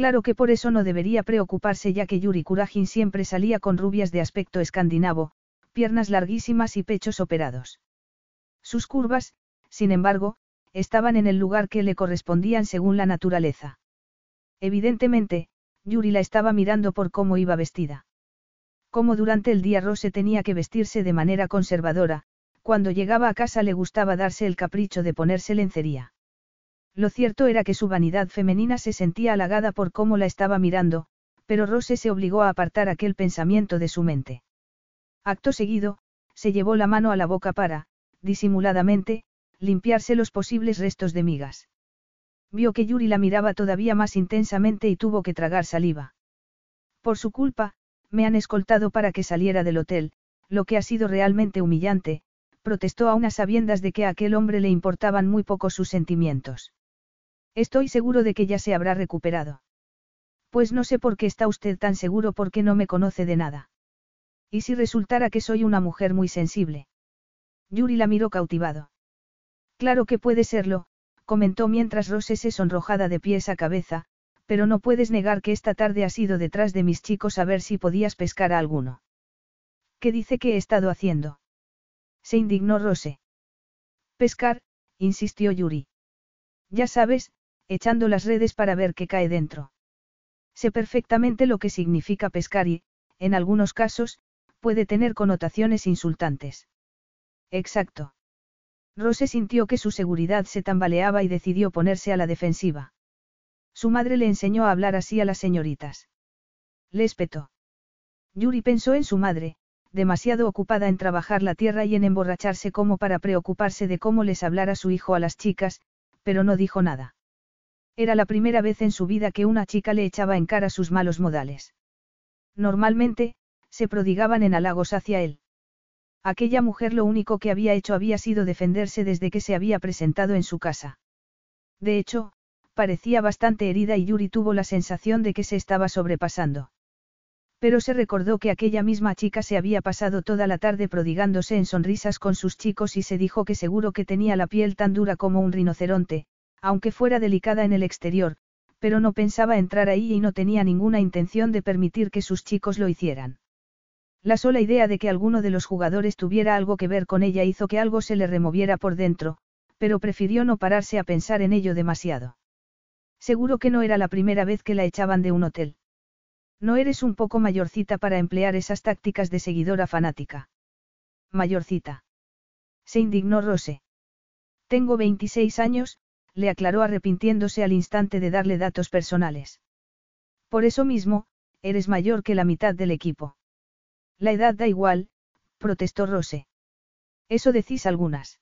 Claro que por eso no debería preocuparse ya que Yuri Kurajin siempre salía con rubias de aspecto escandinavo, piernas larguísimas y pechos operados. Sus curvas, sin embargo, estaban en el lugar que le correspondían según la naturaleza. Evidentemente, Yuri la estaba mirando por cómo iba vestida. Como durante el día Rose tenía que vestirse de manera conservadora, cuando llegaba a casa le gustaba darse el capricho de ponerse lencería. Lo cierto era que su vanidad femenina se sentía halagada por cómo la estaba mirando, pero Rose se obligó a apartar aquel pensamiento de su mente. Acto seguido, se llevó la mano a la boca para, disimuladamente, limpiarse los posibles restos de migas. Vio que Yuri la miraba todavía más intensamente y tuvo que tragar saliva. Por su culpa, me han escoltado para que saliera del hotel, lo que ha sido realmente humillante, protestó a unas sabiendas de que a aquel hombre le importaban muy poco sus sentimientos. Estoy seguro de que ya se habrá recuperado. Pues no sé por qué está usted tan seguro porque no me conoce de nada. ¿Y si resultara que soy una mujer muy sensible? Yuri la miró cautivado. Claro que puede serlo, comentó mientras Rose se sonrojada de pies a cabeza, pero no puedes negar que esta tarde has ido detrás de mis chicos a ver si podías pescar a alguno. ¿Qué dice que he estado haciendo? Se indignó Rose. Pescar, insistió Yuri. Ya sabes, echando las redes para ver qué cae dentro. Sé perfectamente lo que significa pescar y, en algunos casos, puede tener connotaciones insultantes. Exacto. Rose sintió que su seguridad se tambaleaba y decidió ponerse a la defensiva. Su madre le enseñó a hablar así a las señoritas. Le. Yuri pensó en su madre, demasiado ocupada en trabajar la tierra y en emborracharse como para preocuparse de cómo les hablara su hijo a las chicas, pero no dijo nada. Era la primera vez en su vida que una chica le echaba en cara sus malos modales. Normalmente, se prodigaban en halagos hacia él. Aquella mujer lo único que había hecho había sido defenderse desde que se había presentado en su casa. De hecho, parecía bastante herida y Yuri tuvo la sensación de que se estaba sobrepasando. Pero se recordó que aquella misma chica se había pasado toda la tarde prodigándose en sonrisas con sus chicos y se dijo que seguro que tenía la piel tan dura como un rinoceronte, aunque fuera delicada en el exterior, pero no pensaba entrar ahí y no tenía ninguna intención de permitir que sus chicos lo hicieran. La sola idea de que alguno de los jugadores tuviera algo que ver con ella hizo que algo se le removiera por dentro, pero prefirió no pararse a pensar en ello demasiado. Seguro que no era la primera vez que la echaban de un hotel. No eres un poco mayorcita para emplear esas tácticas de seguidora fanática. Mayorcita. Se indignó Rose. Tengo 26 años, le aclaró arrepintiéndose al instante de darle datos personales. Por eso mismo, eres mayor que la mitad del equipo. La edad da igual, protestó Rose. Eso decís algunas.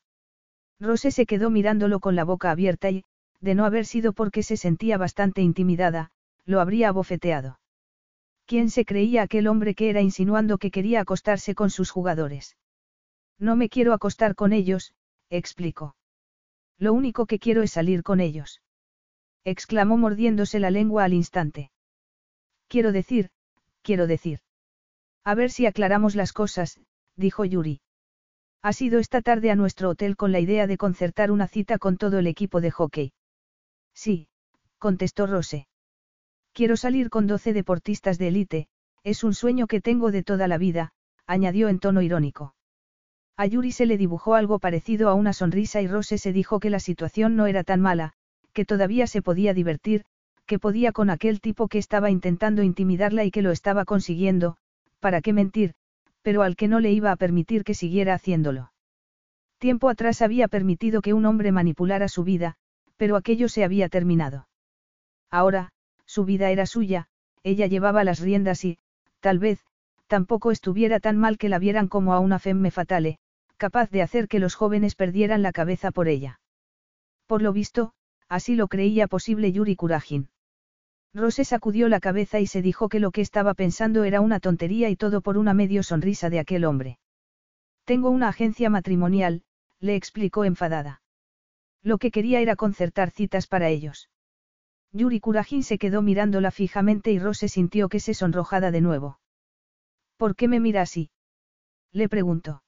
Rose se quedó mirándolo con la boca abierta y, de no haber sido porque se sentía bastante intimidada, lo habría abofeteado. ¿Quién se creía aquel hombre que era insinuando que quería acostarse con sus jugadores? No me quiero acostar con ellos, explicó. Lo único que quiero es salir con ellos. Exclamó mordiéndose la lengua al instante. Quiero decir, quiero decir. A ver si aclaramos las cosas, dijo Yuri. Ha sido esta tarde a nuestro hotel con la idea de concertar una cita con todo el equipo de hockey. Sí, contestó Rose. Quiero salir con 12 deportistas de élite, es un sueño que tengo de toda la vida, añadió en tono irónico. A Yuri se le dibujó algo parecido a una sonrisa y Rose se dijo que la situación no era tan mala, que todavía se podía divertir, que podía con aquel tipo que estaba intentando intimidarla y que lo estaba consiguiendo, para qué mentir, pero al que no le iba a permitir que siguiera haciéndolo. Tiempo atrás había permitido que un hombre manipulara su vida, pero aquello se había terminado. Ahora, su vida era suya, ella llevaba las riendas y, tal vez, tampoco estuviera tan mal que la vieran como a una femme fatale, capaz de hacer que los jóvenes perdieran la cabeza por ella. Por lo visto, así lo creía posible Yuri Kurajin. Rose sacudió la cabeza y se dijo que lo que estaba pensando era una tontería y todo por una medio sonrisa de aquel hombre. Tengo una agencia matrimonial, le explicó enfadada. Lo que quería era concertar citas para ellos. Yuri Kurajin se quedó mirándola fijamente y Rose sintió que se sonrojada de nuevo. ¿Por qué me mira así? Le preguntó.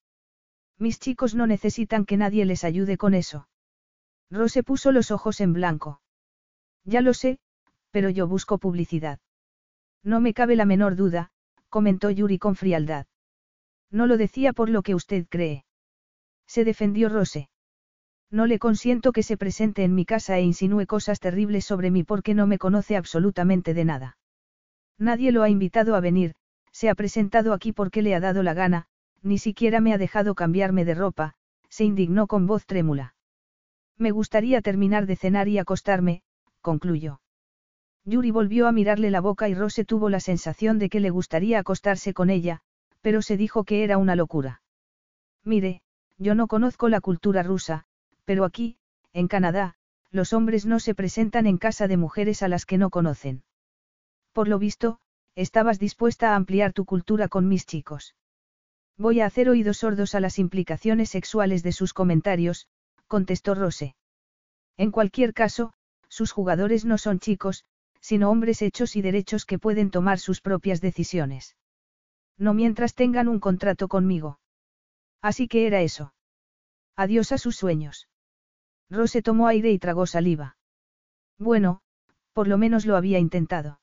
Mis chicos no necesitan que nadie les ayude con eso. Rose puso los ojos en blanco. Ya lo sé, pero yo busco publicidad. No me cabe la menor duda, comentó Yuri con frialdad. No lo decía por lo que usted cree. Se defendió Rose. No le consiento que se presente en mi casa e insinúe cosas terribles sobre mí porque no me conoce absolutamente de nada. Nadie lo ha invitado a venir, se ha presentado aquí porque le ha dado la gana, ni siquiera me ha dejado cambiarme de ropa, se indignó con voz trémula. Me gustaría terminar de cenar y acostarme, concluyó. Yuri volvió a mirarle la boca y Rose tuvo la sensación de que le gustaría acostarse con ella, pero se dijo que era una locura. Mire, yo no conozco la cultura rusa, pero aquí, en Canadá, los hombres no se presentan en casa de mujeres a las que no conocen. Por lo visto, estabas dispuesta a ampliar tu cultura con mis chicos. Voy a hacer oídos sordos a las implicaciones sexuales de sus comentarios, contestó Rose. En cualquier caso, sus jugadores no son chicos, sino hombres hechos y derechos que pueden tomar sus propias decisiones. No mientras tengan un contrato conmigo. Así que era eso. Adiós a sus sueños. Rose tomó aire y tragó saliva. Bueno, por lo menos lo había intentado.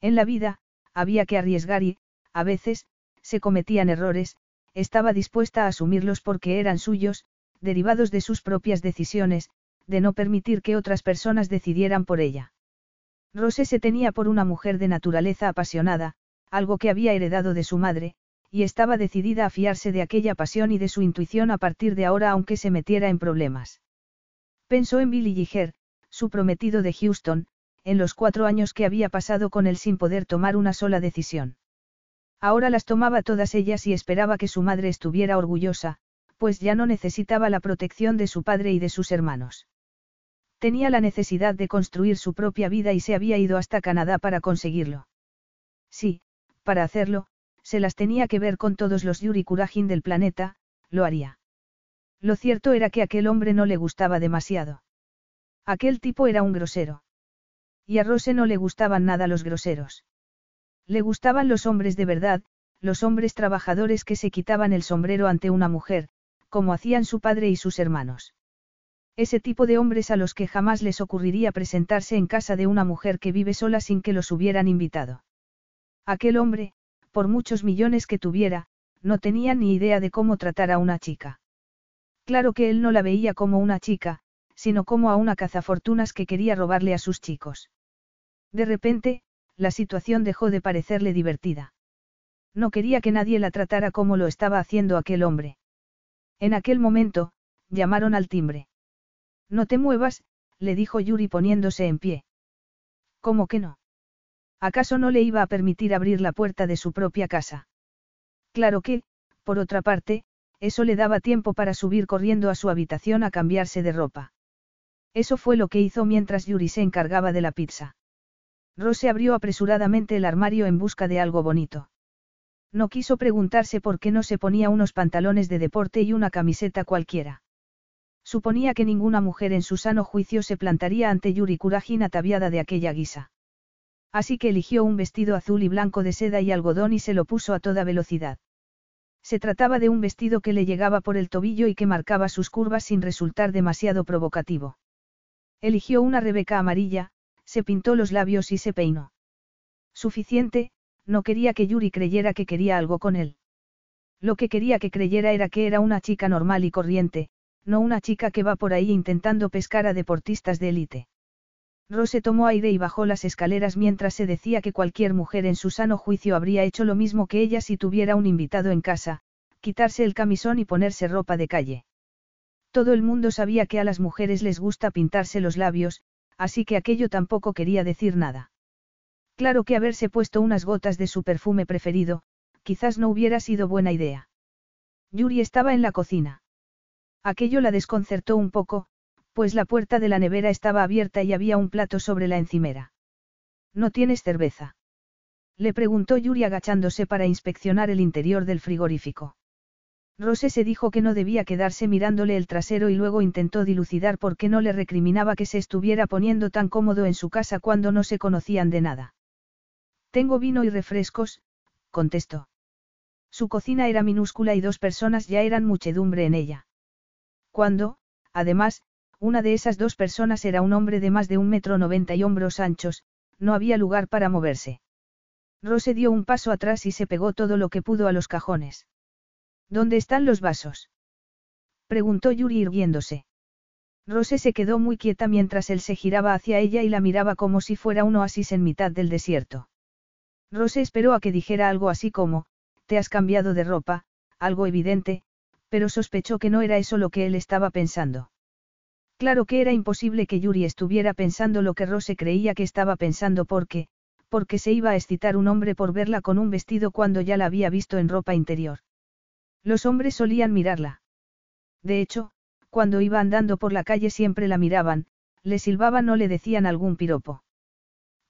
En la vida, había que arriesgar y, a veces, se cometían errores, estaba dispuesta a asumirlos porque eran suyos, derivados de sus propias decisiones, de no permitir que otras personas decidieran por ella. Rose se tenía por una mujer de naturaleza apasionada, algo que había heredado de su madre, y estaba decidida a fiarse de aquella pasión y de su intuición a partir de ahora aunque se metiera en problemas. Pensó en Billy Giger, su prometido de Houston, en los cuatro años que había pasado con él sin poder tomar una sola decisión. Ahora las tomaba todas ellas y esperaba que su madre estuviera orgullosa, pues ya no necesitaba la protección de su padre y de sus hermanos. Tenía la necesidad de construir su propia vida y se había ido hasta Canadá para conseguirlo. Sí, para hacerlo, se las tenía que ver con todos los Yuri Kurajin del planeta, lo haría. Lo cierto era que aquel hombre no le gustaba demasiado. Aquel tipo era un grosero. Y a Rose no le gustaban nada los groseros. Le gustaban los hombres de verdad, los hombres trabajadores que se quitaban el sombrero ante una mujer, como hacían su padre y sus hermanos. Ese tipo de hombres a los que jamás les ocurriría presentarse en casa de una mujer que vive sola sin que los hubieran invitado. Aquel hombre, por muchos millones que tuviera, no tenía ni idea de cómo tratar a una chica. Claro que él no la veía como una chica, sino como a una cazafortunas que quería robarle a sus chicos. De repente, la situación dejó de parecerle divertida. No quería que nadie la tratara como lo estaba haciendo aquel hombre. En aquel momento, llamaron al timbre. No te muevas, le dijo Yuri poniéndose en pie. ¿Cómo que no? ¿Acaso no le iba a permitir abrir la puerta de su propia casa? Claro que, por otra parte, eso le daba tiempo para subir corriendo a su habitación a cambiarse de ropa. Eso fue lo que hizo mientras Yuri se encargaba de la pizza. Rose abrió apresuradamente el armario en busca de algo bonito. No quiso preguntarse por qué no se ponía unos pantalones de deporte y una camiseta cualquiera. Suponía que ninguna mujer en su sano juicio se plantaría ante Yuri Kurajin ataviada de aquella guisa. Así que eligió un vestido azul y blanco de seda y algodón y se lo puso a toda velocidad. Se trataba de un vestido que le llegaba por el tobillo y que marcaba sus curvas sin resultar demasiado provocativo. Eligió una rebeca amarilla, se pintó los labios y se peinó. Suficiente, no quería que Yuri creyera que quería algo con él. Lo que quería que creyera era que era una chica normal y corriente, no una chica que va por ahí intentando pescar a deportistas de élite. Rose tomó aire y bajó las escaleras mientras se decía que cualquier mujer en su sano juicio habría hecho lo mismo que ella si tuviera un invitado en casa, quitarse el camisón y ponerse ropa de calle. Todo el mundo sabía que a las mujeres les gusta pintarse los labios, así que aquello tampoco quería decir nada. Claro que haberse puesto unas gotas de su perfume preferido, quizás no hubiera sido buena idea. Yuri estaba en la cocina. Aquello la desconcertó un poco, pues la puerta de la nevera estaba abierta y había un plato sobre la encimera. ¿No tienes cerveza? Le preguntó Yuri agachándose para inspeccionar el interior del frigorífico. Rose se dijo que no debía quedarse mirándole el trasero y luego intentó dilucidar por qué no le recriminaba que se estuviera poniendo tan cómodo en su casa cuando no se conocían de nada. Tengo vino y refrescos, contestó. Su cocina era minúscula y dos personas ya eran muchedumbre en ella. Cuando, además, una de esas dos personas era un hombre de más de un metro noventa y hombros anchos, no había lugar para moverse. Rose dio un paso atrás y se pegó todo lo que pudo a los cajones. ¿Dónde están los vasos? preguntó Yuri irguiéndose. Rose se quedó muy quieta mientras él se giraba hacia ella y la miraba como si fuera un oasis en mitad del desierto. Rose esperó a que dijera algo así como, te has cambiado de ropa, algo evidente, pero sospechó que no era eso lo que él estaba pensando. Claro que era imposible que Yuri estuviera pensando lo que Rose creía que estaba pensando porque, porque se iba a excitar un hombre por verla con un vestido cuando ya la había visto en ropa interior. Los hombres solían mirarla. De hecho, cuando iba andando por la calle siempre la miraban, le silbaban o le decían algún piropo.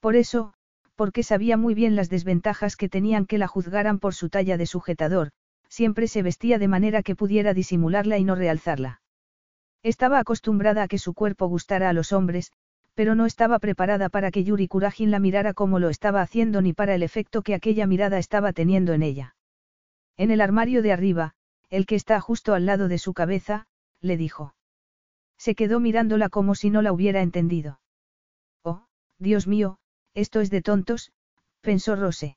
Por eso, porque sabía muy bien las desventajas que tenían que la juzgaran por su talla de sujetador, siempre se vestía de manera que pudiera disimularla y no realzarla. Estaba acostumbrada a que su cuerpo gustara a los hombres, pero no estaba preparada para que Yuri Kurajin la mirara como lo estaba haciendo ni para el efecto que aquella mirada estaba teniendo en ella. En el armario de arriba, el que está justo al lado de su cabeza, le dijo. Se quedó mirándola como si no la hubiera entendido. Oh, Dios mío, esto es de tontos, pensó Rose.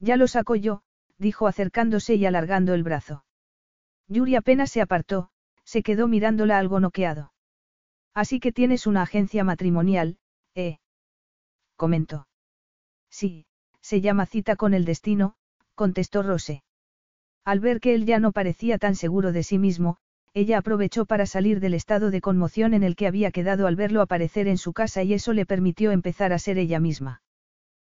Ya lo saco yo, dijo acercándose y alargando el brazo. Yuri apenas se apartó, se quedó mirándola algo noqueado. Así que tienes una agencia matrimonial, ¿eh? comentó. Sí, se llama Cita con el Destino, contestó Rose. Al ver que él ya no parecía tan seguro de sí mismo, ella aprovechó para salir del estado de conmoción en el que había quedado al verlo aparecer en su casa y eso le permitió empezar a ser ella misma.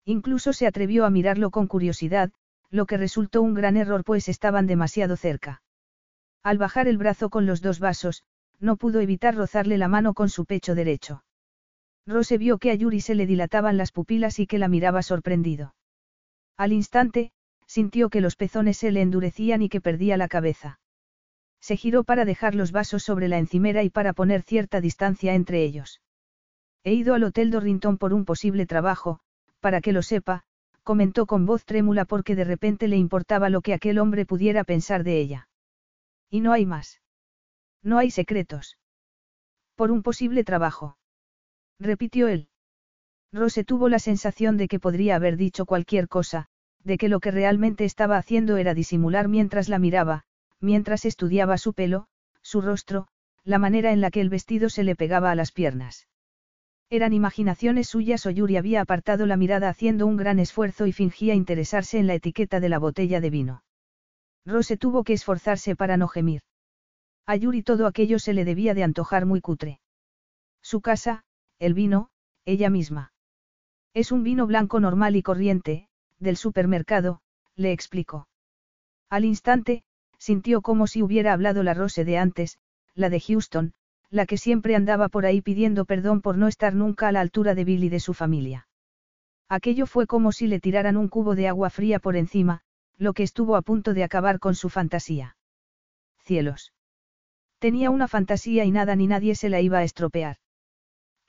Incluso se atrevió a mirarlo con curiosidad, lo que resultó un gran error pues estaban demasiado cerca. Al bajar el brazo con los dos vasos, no pudo evitar rozarle la mano con su pecho derecho. Rose vio que a Yuri se le dilataban las pupilas y que la miraba sorprendido. Al instante, sintió que los pezones se le endurecían y que perdía la cabeza. Se giró para dejar los vasos sobre la encimera y para poner cierta distancia entre ellos. He ido al Hotel Dorrington por un posible trabajo, para que lo sepa, comentó con voz trémula porque de repente le importaba lo que aquel hombre pudiera pensar de ella. Y no hay más. No hay secretos. Por un posible trabajo. Repitió él. Rose tuvo la sensación de que podría haber dicho cualquier cosa, de que lo que realmente estaba haciendo era disimular mientras la miraba, mientras estudiaba su pelo, su rostro, la manera en la que el vestido se le pegaba a las piernas. Eran imaginaciones suyas o Yuri había apartado la mirada haciendo un gran esfuerzo y fingía interesarse en la etiqueta de la botella de vino. Rose tuvo que esforzarse para no gemir. A Yuri todo aquello se le debía de antojar muy cutre. Su casa, el vino, ella misma. Es un vino blanco normal y corriente, del supermercado, le explicó. Al instante, sintió como si hubiera hablado la Rose de antes, la de Houston, la que siempre andaba por ahí pidiendo perdón por no estar nunca a la altura de Bill y de su familia. Aquello fue como si le tiraran un cubo de agua fría por encima, lo que estuvo a punto de acabar con su fantasía. Cielos. Tenía una fantasía y nada ni nadie se la iba a estropear.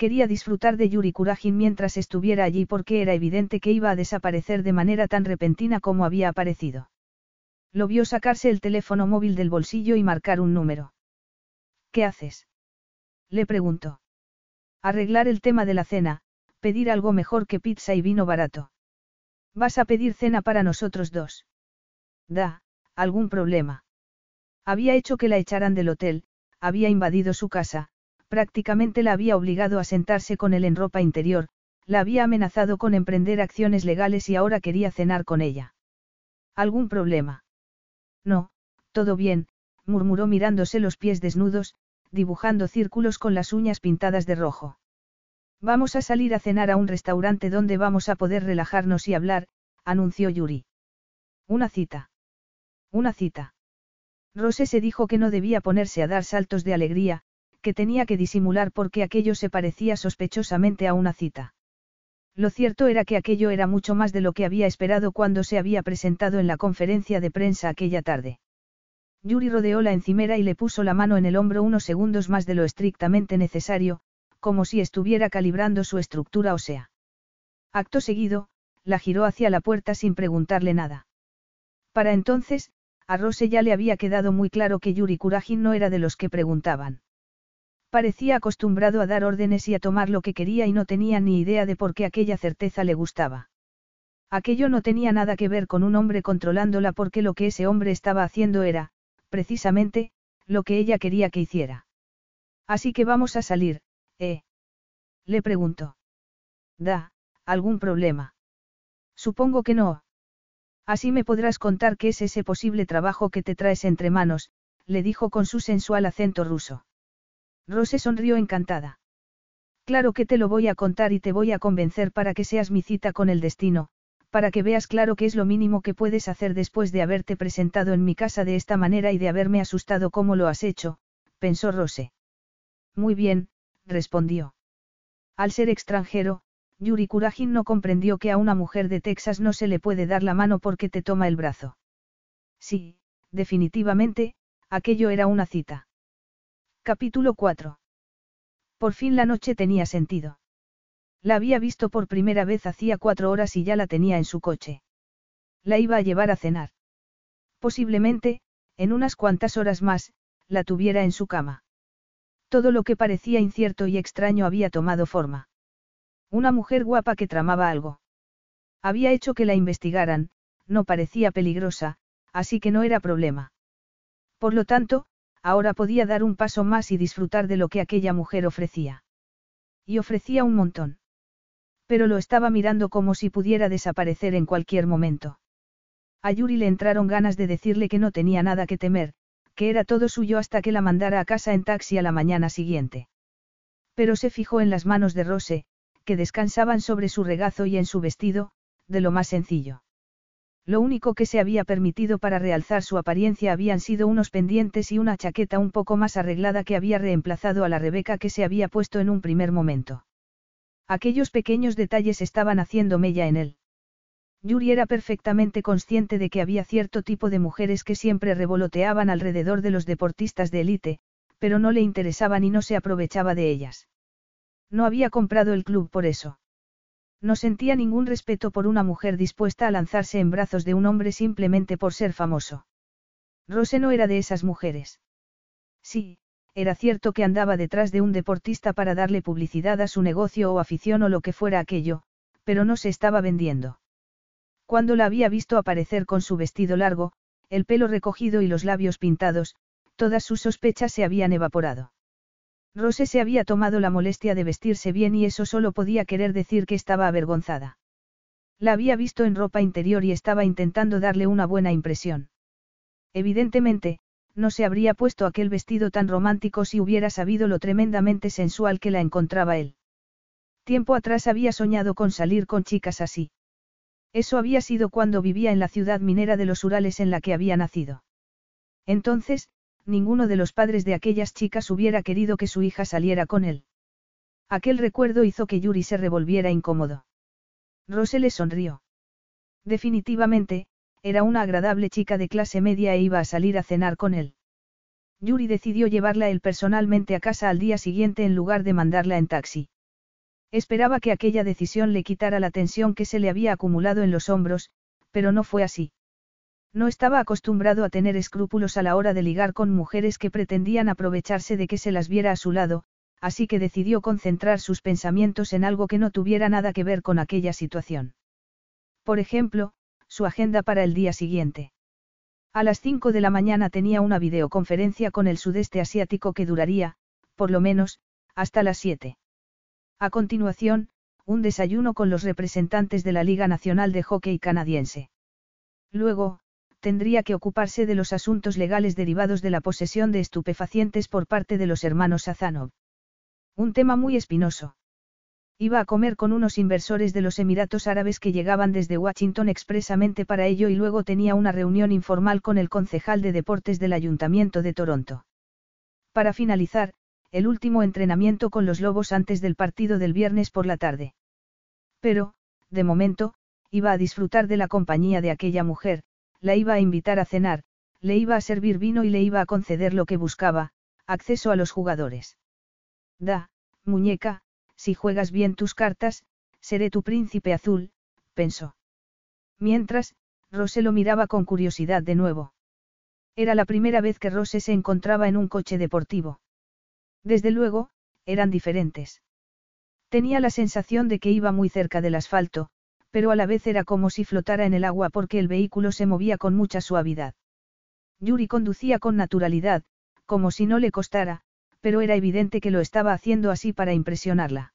Quería disfrutar de Yuri Kurajin mientras estuviera allí porque era evidente que iba a desaparecer de manera tan repentina como había aparecido. Lo vio sacarse el teléfono móvil del bolsillo y marcar un número. ¿Qué haces? Le preguntó. Arreglar el tema de la cena, pedir algo mejor que pizza y vino barato. Vas a pedir cena para nosotros dos. Da, algún problema. Había hecho que la echaran del hotel, había invadido su casa, prácticamente la había obligado a sentarse con él en ropa interior, la había amenazado con emprender acciones legales y ahora quería cenar con ella. ¿Algún problema? No, todo bien, murmuró mirándose los pies desnudos, dibujando círculos con las uñas pintadas de rojo. Vamos a salir a cenar a un restaurante donde vamos a poder relajarnos y hablar, anunció Yuri. Una cita. Una cita. Rose se dijo que no debía ponerse a dar saltos de alegría, que tenía que disimular porque aquello se parecía sospechosamente a una cita. Lo cierto era que aquello era mucho más de lo que había esperado cuando se había presentado en la conferencia de prensa aquella tarde. Yuri rodeó la encimera y le puso la mano en el hombro unos segundos más de lo estrictamente necesario, como si estuviera calibrando su estructura ósea. Acto seguido, la giró hacia la puerta sin preguntarle nada. Para entonces, a Rose ya le había quedado muy claro que Yuri Kurajin no era de los que preguntaban. Parecía acostumbrado a dar órdenes y a tomar lo que quería y no tenía ni idea de por qué aquella certeza le gustaba. Aquello no tenía nada que ver con un hombre controlándola porque lo que ese hombre estaba haciendo era, precisamente, lo que ella quería que hiciera. Así que vamos a salir, ¿eh? Le preguntó. Da, ¿algún problema? Supongo que no. Así me podrás contar qué es ese posible trabajo que te traes entre manos, le dijo con su sensual acento ruso. Rose sonrió encantada. Claro que te lo voy a contar y te voy a convencer para que seas mi cita con el destino, para que veas claro que es lo mínimo que puedes hacer después de haberte presentado en mi casa de esta manera y de haberme asustado como lo has hecho, pensó Rose. Muy bien, respondió. Al ser extranjero, Yuri Kurajin no comprendió que a una mujer de Texas no se le puede dar la mano porque te toma el brazo. Sí, definitivamente, aquello era una cita. Capítulo 4. Por fin la noche tenía sentido. La había visto por primera vez hacía cuatro horas y ya la tenía en su coche. La iba a llevar a cenar. Posiblemente, en unas cuantas horas más, la tuviera en su cama. Todo lo que parecía incierto y extraño había tomado forma. Una mujer guapa que tramaba algo. Había hecho que la investigaran, no parecía peligrosa, así que no era problema. Por lo tanto, ahora podía dar un paso más y disfrutar de lo que aquella mujer ofrecía. Y ofrecía un montón. Pero lo estaba mirando como si pudiera desaparecer en cualquier momento. A Yuri le entraron ganas de decirle que no tenía nada que temer, que era todo suyo hasta que la mandara a casa en taxi a la mañana siguiente. Pero se fijó en las manos de Rose, que descansaban sobre su regazo y en su vestido, de lo más sencillo. Lo único que se había permitido para realzar su apariencia habían sido unos pendientes y una chaqueta un poco más arreglada que había reemplazado a la Rebeca que se había puesto en un primer momento. Aquellos pequeños detalles estaban haciendo mella en él. Yuri era perfectamente consciente de que había cierto tipo de mujeres que siempre revoloteaban alrededor de los deportistas de élite, pero no le interesaban y no se aprovechaba de ellas. No había comprado el club por eso. No sentía ningún respeto por una mujer dispuesta a lanzarse en brazos de un hombre simplemente por ser famoso. Rose no era de esas mujeres. Sí, era cierto que andaba detrás de un deportista para darle publicidad a su negocio o afición o lo que fuera aquello, pero no se estaba vendiendo. Cuando la había visto aparecer con su vestido largo, el pelo recogido y los labios pintados, todas sus sospechas se habían evaporado. Rose se había tomado la molestia de vestirse bien y eso solo podía querer decir que estaba avergonzada. La había visto en ropa interior y estaba intentando darle una buena impresión. Evidentemente, no se habría puesto aquel vestido tan romántico si hubiera sabido lo tremendamente sensual que la encontraba él. Tiempo atrás había soñado con salir con chicas así. Eso había sido cuando vivía en la ciudad minera de los Urales en la que había nacido. Entonces, ninguno de los padres de aquellas chicas hubiera querido que su hija saliera con él. Aquel recuerdo hizo que Yuri se revolviera incómodo. Rose le sonrió. Definitivamente, era una agradable chica de clase media e iba a salir a cenar con él. Yuri decidió llevarla él personalmente a casa al día siguiente en lugar de mandarla en taxi. Esperaba que aquella decisión le quitara la tensión que se le había acumulado en los hombros, pero no fue así. No estaba acostumbrado a tener escrúpulos a la hora de ligar con mujeres que pretendían aprovecharse de que se las viera a su lado, así que decidió concentrar sus pensamientos en algo que no tuviera nada que ver con aquella situación. Por ejemplo, su agenda para el día siguiente. A las 5 de la mañana tenía una videoconferencia con el sudeste asiático que duraría, por lo menos, hasta las 7. A continuación, un desayuno con los representantes de la Liga Nacional de Hockey Canadiense. Luego, tendría que ocuparse de los asuntos legales derivados de la posesión de estupefacientes por parte de los hermanos Azanov. Un tema muy espinoso. Iba a comer con unos inversores de los Emiratos Árabes que llegaban desde Washington expresamente para ello y luego tenía una reunión informal con el concejal de deportes del Ayuntamiento de Toronto. Para finalizar, el último entrenamiento con los Lobos antes del partido del viernes por la tarde. Pero, de momento, iba a disfrutar de la compañía de aquella mujer, la iba a invitar a cenar, le iba a servir vino y le iba a conceder lo que buscaba, acceso a los jugadores. Da, muñeca, si juegas bien tus cartas, seré tu príncipe azul, pensó. Mientras, Rose lo miraba con curiosidad de nuevo. Era la primera vez que Rose se encontraba en un coche deportivo. Desde luego, eran diferentes. Tenía la sensación de que iba muy cerca del asfalto, pero a la vez era como si flotara en el agua porque el vehículo se movía con mucha suavidad. Yuri conducía con naturalidad, como si no le costara, pero era evidente que lo estaba haciendo así para impresionarla.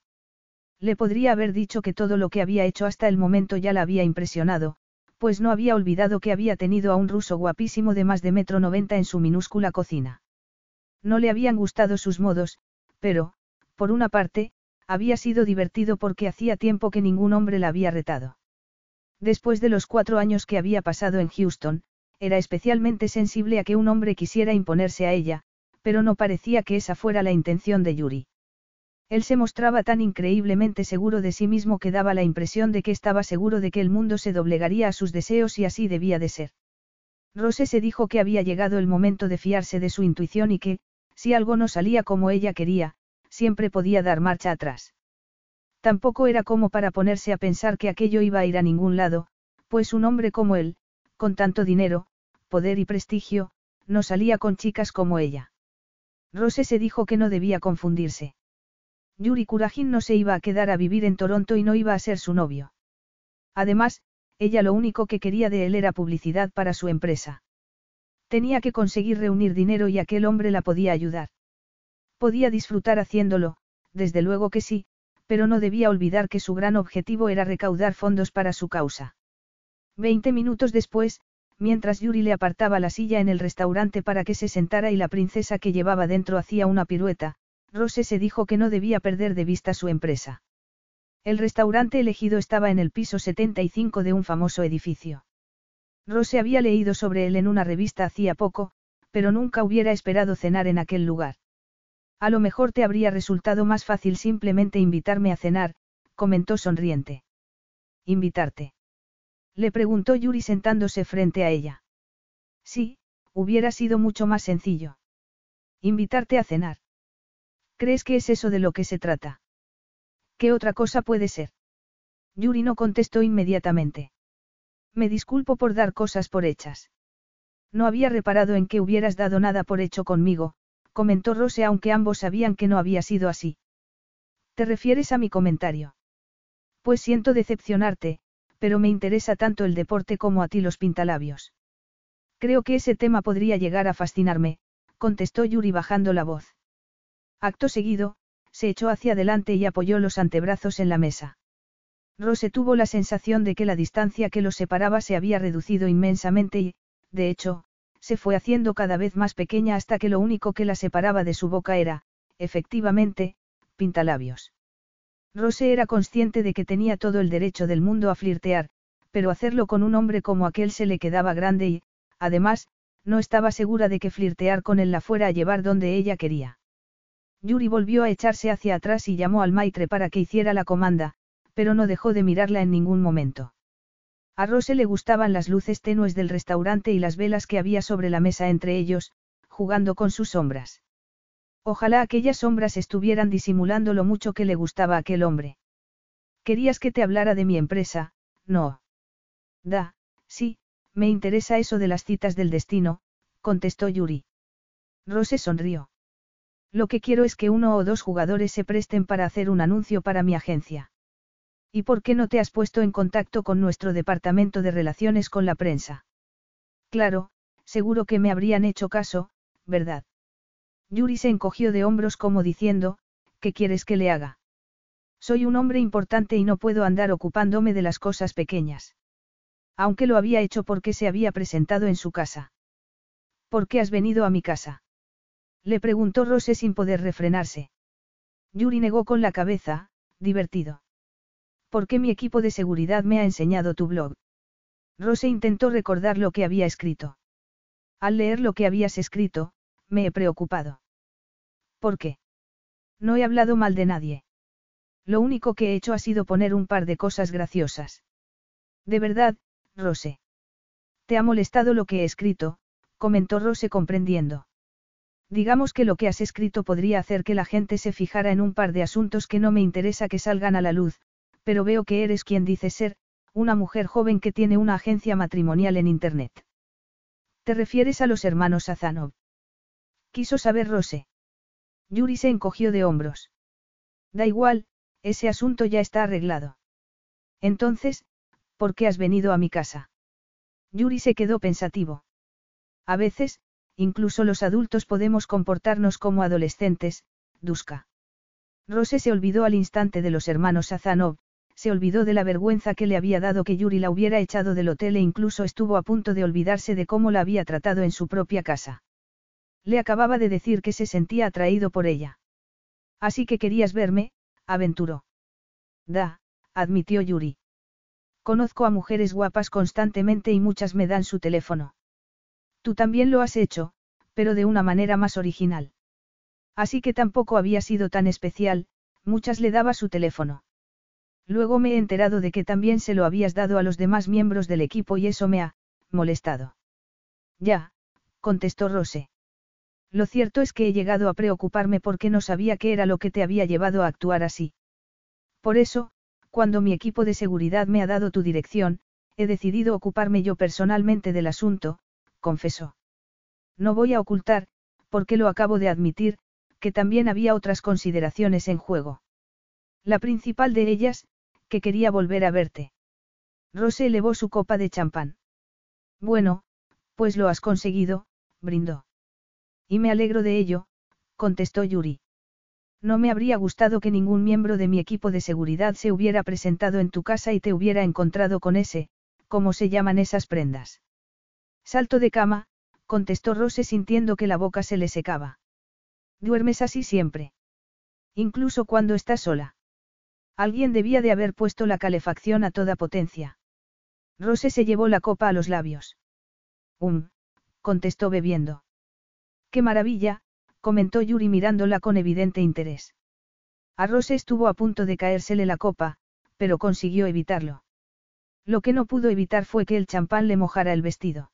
Le podría haber dicho que todo lo que había hecho hasta el momento ya la había impresionado, pues no había olvidado que había tenido a un ruso guapísimo de más de metro noventa en su minúscula cocina. No le habían gustado sus modos, pero, por una parte, había sido divertido porque hacía tiempo que ningún hombre la había retado. Después de los cuatro años que había pasado en Houston, era especialmente sensible a que un hombre quisiera imponerse a ella, pero no parecía que esa fuera la intención de Yuri. Él se mostraba tan increíblemente seguro de sí mismo que daba la impresión de que estaba seguro de que el mundo se doblegaría a sus deseos y así debía de ser. Rose se dijo que había llegado el momento de fiarse de su intuición y que, si algo no salía como ella quería, siempre podía dar marcha atrás. Tampoco era como para ponerse a pensar que aquello iba a ir a ningún lado, pues un hombre como él, con tanto dinero, poder y prestigio, no salía con chicas como ella. Rose se dijo que no debía confundirse. Yuri Kurajin no se iba a quedar a vivir en Toronto y no iba a ser su novio. Además, ella lo único que quería de él era publicidad para su empresa. Tenía que conseguir reunir dinero y aquel hombre la podía ayudar. Podía disfrutar haciéndolo, desde luego que sí, pero no debía olvidar que su gran objetivo era recaudar fondos para su causa. Veinte minutos después, mientras Yuri le apartaba la silla en el restaurante para que se sentara y la princesa que llevaba dentro hacía una pirueta, Rose se dijo que no debía perder de vista su empresa. El restaurante elegido estaba en el piso 75 de un famoso edificio. Rose había leído sobre él en una revista hacía poco, pero nunca hubiera esperado cenar en aquel lugar. A lo mejor te habría resultado más fácil simplemente invitarme a cenar, comentó sonriente. ¿Invitarte? Le preguntó Yuri sentándose frente a ella. Sí, hubiera sido mucho más sencillo. Invitarte a cenar. ¿Crees que es eso de lo que se trata? ¿Qué otra cosa puede ser? Yuri no contestó inmediatamente. Me disculpo por dar cosas por hechas. No había reparado en que hubieras dado nada por hecho conmigo, comentó Rose aunque ambos sabían que no había sido así. ¿Te refieres a mi comentario? Pues siento decepcionarte, pero me interesa tanto el deporte como a ti los pintalabios. Creo que ese tema podría llegar a fascinarme, contestó Yuri bajando la voz. Acto seguido, se echó hacia adelante y apoyó los antebrazos en la mesa. Rose tuvo la sensación de que la distancia que los separaba se había reducido inmensamente y, de hecho, se fue haciendo cada vez más pequeña hasta que lo único que la separaba de su boca era, efectivamente, pintalabios. Rose era consciente de que tenía todo el derecho del mundo a flirtear, pero hacerlo con un hombre como aquel se le quedaba grande y, además, no estaba segura de que flirtear con él la fuera a llevar donde ella quería. Yuri volvió a echarse hacia atrás y llamó al maitre para que hiciera la comanda, pero no dejó de mirarla en ningún momento. A Rose le gustaban las luces tenues del restaurante y las velas que había sobre la mesa entre ellos, jugando con sus sombras. Ojalá aquellas sombras estuvieran disimulando lo mucho que le gustaba a aquel hombre. Querías que te hablara de mi empresa, no. Da, sí, me interesa eso de las citas del destino, contestó Yuri. Rose sonrió. Lo que quiero es que uno o dos jugadores se presten para hacer un anuncio para mi agencia. ¿Y por qué no te has puesto en contacto con nuestro departamento de relaciones con la prensa? Claro, seguro que me habrían hecho caso, ¿verdad? Yuri se encogió de hombros como diciendo, ¿qué quieres que le haga? Soy un hombre importante y no puedo andar ocupándome de las cosas pequeñas. Aunque lo había hecho porque se había presentado en su casa. ¿Por qué has venido a mi casa? Le preguntó Rose sin poder refrenarse. Yuri negó con la cabeza, divertido. ¿Por qué mi equipo de seguridad me ha enseñado tu blog? Rose intentó recordar lo que había escrito. Al leer lo que habías escrito, me he preocupado. ¿Por qué? No he hablado mal de nadie. Lo único que he hecho ha sido poner un par de cosas graciosas. De verdad, Rose. Te ha molestado lo que he escrito, comentó Rose comprendiendo. Digamos que lo que has escrito podría hacer que la gente se fijara en un par de asuntos que no me interesa que salgan a la luz, pero veo que eres quien dice ser, una mujer joven que tiene una agencia matrimonial en Internet. ¿Te refieres a los hermanos Azanov? Quiso saber Rose. Yuri se encogió de hombros. Da igual, ese asunto ya está arreglado. Entonces, ¿por qué has venido a mi casa? Yuri se quedó pensativo. A veces, incluso los adultos podemos comportarnos como adolescentes, Duska. Rose se olvidó al instante de los hermanos Azanov, se olvidó de la vergüenza que le había dado que Yuri la hubiera echado del hotel e incluso estuvo a punto de olvidarse de cómo la había tratado en su propia casa. Le acababa de decir que se sentía atraído por ella. Así que querías verme, aventuró. Da, admitió Yuri. Conozco a mujeres guapas constantemente y muchas me dan su teléfono. Tú también lo has hecho, pero de una manera más original. Así que tampoco había sido tan especial, muchas le daba su teléfono. Luego me he enterado de que también se lo habías dado a los demás miembros del equipo y eso me ha, molestado. Ya, contestó Rose. Lo cierto es que he llegado a preocuparme porque no sabía qué era lo que te había llevado a actuar así. Por eso, cuando mi equipo de seguridad me ha dado tu dirección, he decidido ocuparme yo personalmente del asunto, confesó. No voy a ocultar, porque lo acabo de admitir, que también había otras consideraciones en juego. La principal de ellas, que quería volver a verte. Rose elevó su copa de champán. Bueno, pues lo has conseguido, brindó. Y me alegro de ello, contestó Yuri. No me habría gustado que ningún miembro de mi equipo de seguridad se hubiera presentado en tu casa y te hubiera encontrado con ese, como se llaman esas prendas. Salto de cama, contestó Rose sintiendo que la boca se le secaba. Duermes así siempre. Incluso cuando estás sola. Alguien debía de haber puesto la calefacción a toda potencia. Rose se llevó la copa a los labios. Um, contestó bebiendo. Qué maravilla, comentó Yuri mirándola con evidente interés. A Rose estuvo a punto de caérsele la copa, pero consiguió evitarlo. Lo que no pudo evitar fue que el champán le mojara el vestido.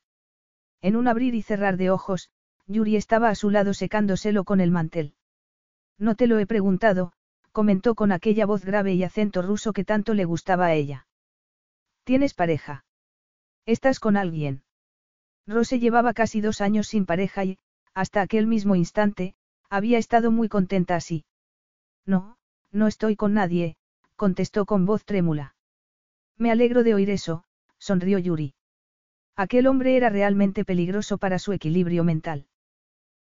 En un abrir y cerrar de ojos, Yuri estaba a su lado secándoselo con el mantel. No te lo he preguntado, comentó con aquella voz grave y acento ruso que tanto le gustaba a ella. ¿Tienes pareja? ¿Estás con alguien? Rose llevaba casi dos años sin pareja y, hasta aquel mismo instante, había estado muy contenta así. No, no estoy con nadie, contestó con voz trémula. Me alegro de oír eso, sonrió Yuri. Aquel hombre era realmente peligroso para su equilibrio mental.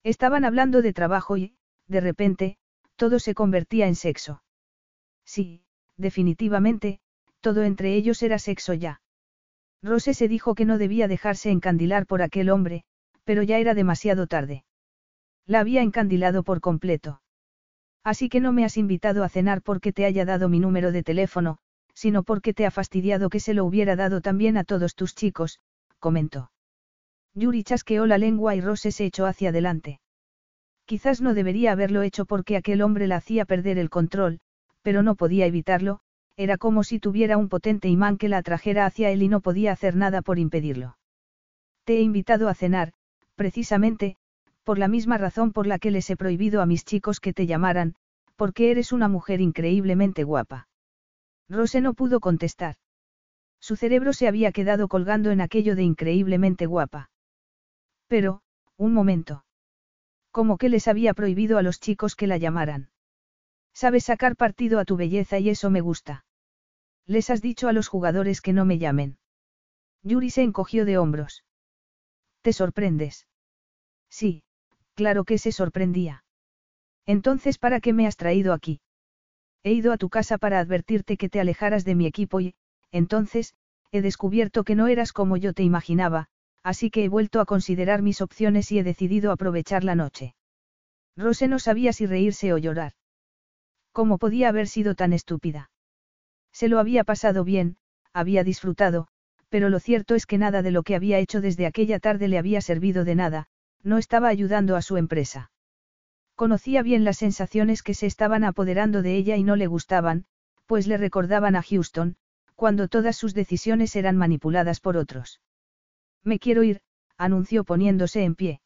Estaban hablando de trabajo y, de repente, todo se convertía en sexo. Sí, definitivamente, todo entre ellos era sexo ya. Rose se dijo que no debía dejarse encandilar por aquel hombre, pero ya era demasiado tarde. La había encandilado por completo. Así que no me has invitado a cenar porque te haya dado mi número de teléfono, sino porque te ha fastidiado que se lo hubiera dado también a todos tus chicos, comentó. Yuri chasqueó la lengua y Rose se echó hacia adelante. Quizás no debería haberlo hecho porque aquel hombre la hacía perder el control, pero no podía evitarlo, era como si tuviera un potente imán que la atrajera hacia él y no podía hacer nada por impedirlo. Te he invitado a cenar, precisamente, por la misma razón por la que les he prohibido a mis chicos que te llamaran, porque eres una mujer increíblemente guapa. Rose no pudo contestar. Su cerebro se había quedado colgando en aquello de increíblemente guapa. Pero, un momento. Como que les había prohibido a los chicos que la llamaran. Sabes sacar partido a tu belleza y eso me gusta. Les has dicho a los jugadores que no me llamen. Yuri se encogió de hombros. ¿Te sorprendes? Sí, Claro que se sorprendía. Entonces, ¿para qué me has traído aquí? He ido a tu casa para advertirte que te alejaras de mi equipo y, entonces, he descubierto que no eras como yo te imaginaba, así que he vuelto a considerar mis opciones y he decidido aprovechar la noche. Rose no sabía si reírse o llorar. ¿Cómo podía haber sido tan estúpida? Se lo había pasado bien, había disfrutado, pero lo cierto es que nada de lo que había hecho desde aquella tarde le había servido de nada, no estaba ayudando a su empresa. Conocía bien las sensaciones que se estaban apoderando de ella y no le gustaban, pues le recordaban a Houston, cuando todas sus decisiones eran manipuladas por otros. Me quiero ir, anunció poniéndose en pie.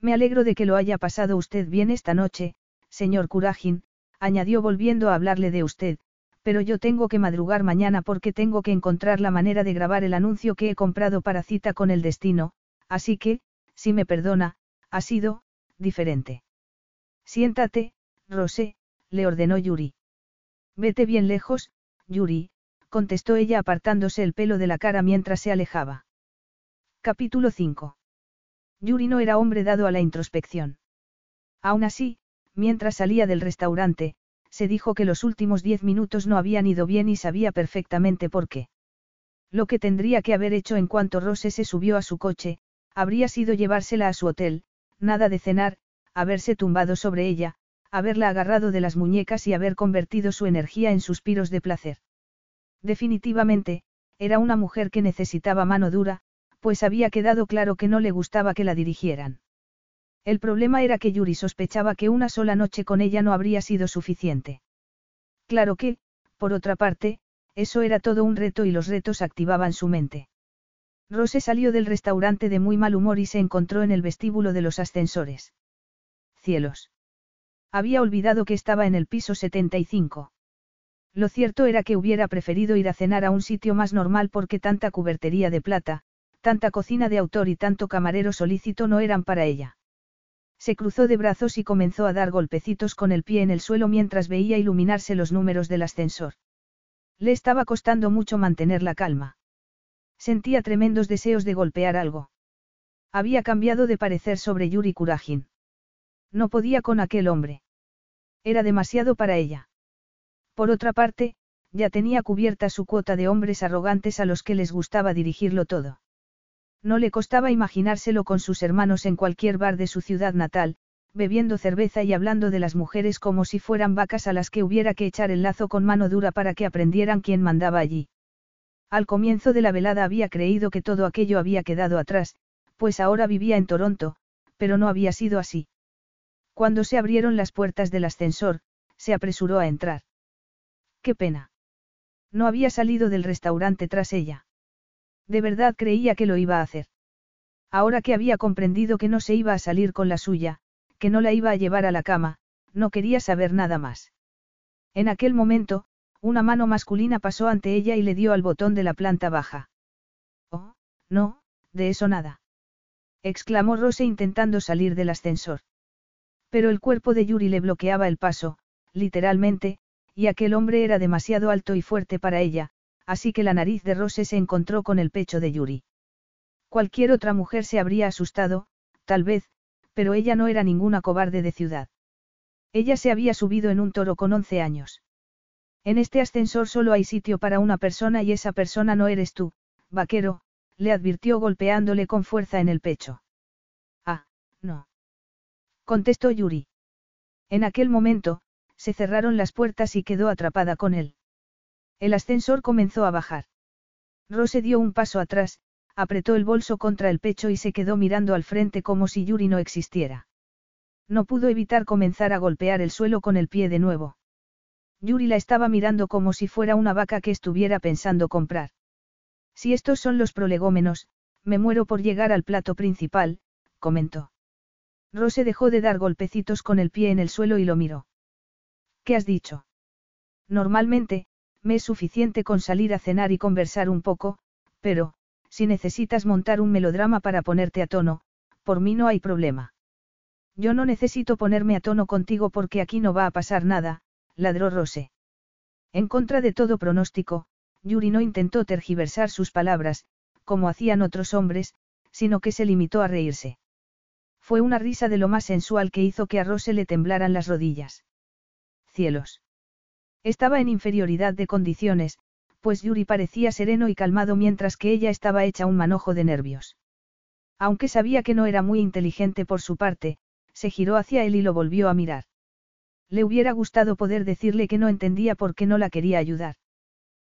Me alegro de que lo haya pasado usted bien esta noche, señor Curajin, añadió volviendo a hablarle de usted, pero yo tengo que madrugar mañana porque tengo que encontrar la manera de grabar el anuncio que he comprado para cita con el destino, así que, si me perdona, ha sido, diferente. Siéntate, Rosé, le ordenó Yuri. Vete bien lejos, Yuri, contestó ella apartándose el pelo de la cara mientras se alejaba. Capítulo 5. Yuri no era hombre dado a la introspección. Aún así, mientras salía del restaurante, se dijo que los últimos diez minutos no habían ido bien y sabía perfectamente por qué. Lo que tendría que haber hecho en cuanto Rose se subió a su coche, Habría sido llevársela a su hotel, nada de cenar, haberse tumbado sobre ella, haberla agarrado de las muñecas y haber convertido su energía en suspiros de placer. Definitivamente, era una mujer que necesitaba mano dura, pues había quedado claro que no le gustaba que la dirigieran. El problema era que Yuri sospechaba que una sola noche con ella no habría sido suficiente. Claro que, por otra parte, eso era todo un reto y los retos activaban su mente. Rose salió del restaurante de muy mal humor y se encontró en el vestíbulo de los ascensores. Cielos. Había olvidado que estaba en el piso 75. Lo cierto era que hubiera preferido ir a cenar a un sitio más normal porque tanta cubertería de plata, tanta cocina de autor y tanto camarero solícito no eran para ella. Se cruzó de brazos y comenzó a dar golpecitos con el pie en el suelo mientras veía iluminarse los números del ascensor. Le estaba costando mucho mantener la calma. Sentía tremendos deseos de golpear algo. Había cambiado de parecer sobre Yuri Kurajin. No podía con aquel hombre. Era demasiado para ella. Por otra parte, ya tenía cubierta su cuota de hombres arrogantes a los que les gustaba dirigirlo todo. No le costaba imaginárselo con sus hermanos en cualquier bar de su ciudad natal, bebiendo cerveza y hablando de las mujeres como si fueran vacas a las que hubiera que echar el lazo con mano dura para que aprendieran quién mandaba allí. Al comienzo de la velada había creído que todo aquello había quedado atrás, pues ahora vivía en Toronto, pero no había sido así. Cuando se abrieron las puertas del ascensor, se apresuró a entrar. Qué pena. No había salido del restaurante tras ella. De verdad creía que lo iba a hacer. Ahora que había comprendido que no se iba a salir con la suya, que no la iba a llevar a la cama, no quería saber nada más. En aquel momento, una mano masculina pasó ante ella y le dio al botón de la planta baja. Oh, no, de eso nada. exclamó Rose intentando salir del ascensor. Pero el cuerpo de Yuri le bloqueaba el paso, literalmente, y aquel hombre era demasiado alto y fuerte para ella, así que la nariz de Rose se encontró con el pecho de Yuri. Cualquier otra mujer se habría asustado, tal vez, pero ella no era ninguna cobarde de ciudad. Ella se había subido en un toro con 11 años. En este ascensor solo hay sitio para una persona y esa persona no eres tú, vaquero, le advirtió golpeándole con fuerza en el pecho. Ah, no. Contestó Yuri. En aquel momento, se cerraron las puertas y quedó atrapada con él. El ascensor comenzó a bajar. Rose dio un paso atrás, apretó el bolso contra el pecho y se quedó mirando al frente como si Yuri no existiera. No pudo evitar comenzar a golpear el suelo con el pie de nuevo. Yuri la estaba mirando como si fuera una vaca que estuviera pensando comprar. Si estos son los prolegómenos, me muero por llegar al plato principal, comentó. Rose dejó de dar golpecitos con el pie en el suelo y lo miró. ¿Qué has dicho? Normalmente, me es suficiente con salir a cenar y conversar un poco, pero, si necesitas montar un melodrama para ponerte a tono, por mí no hay problema. Yo no necesito ponerme a tono contigo porque aquí no va a pasar nada, ladró Rose. En contra de todo pronóstico, Yuri no intentó tergiversar sus palabras, como hacían otros hombres, sino que se limitó a reírse. Fue una risa de lo más sensual que hizo que a Rose le temblaran las rodillas. Cielos. Estaba en inferioridad de condiciones, pues Yuri parecía sereno y calmado mientras que ella estaba hecha un manojo de nervios. Aunque sabía que no era muy inteligente por su parte, se giró hacia él y lo volvió a mirar. Le hubiera gustado poder decirle que no entendía por qué no la quería ayudar.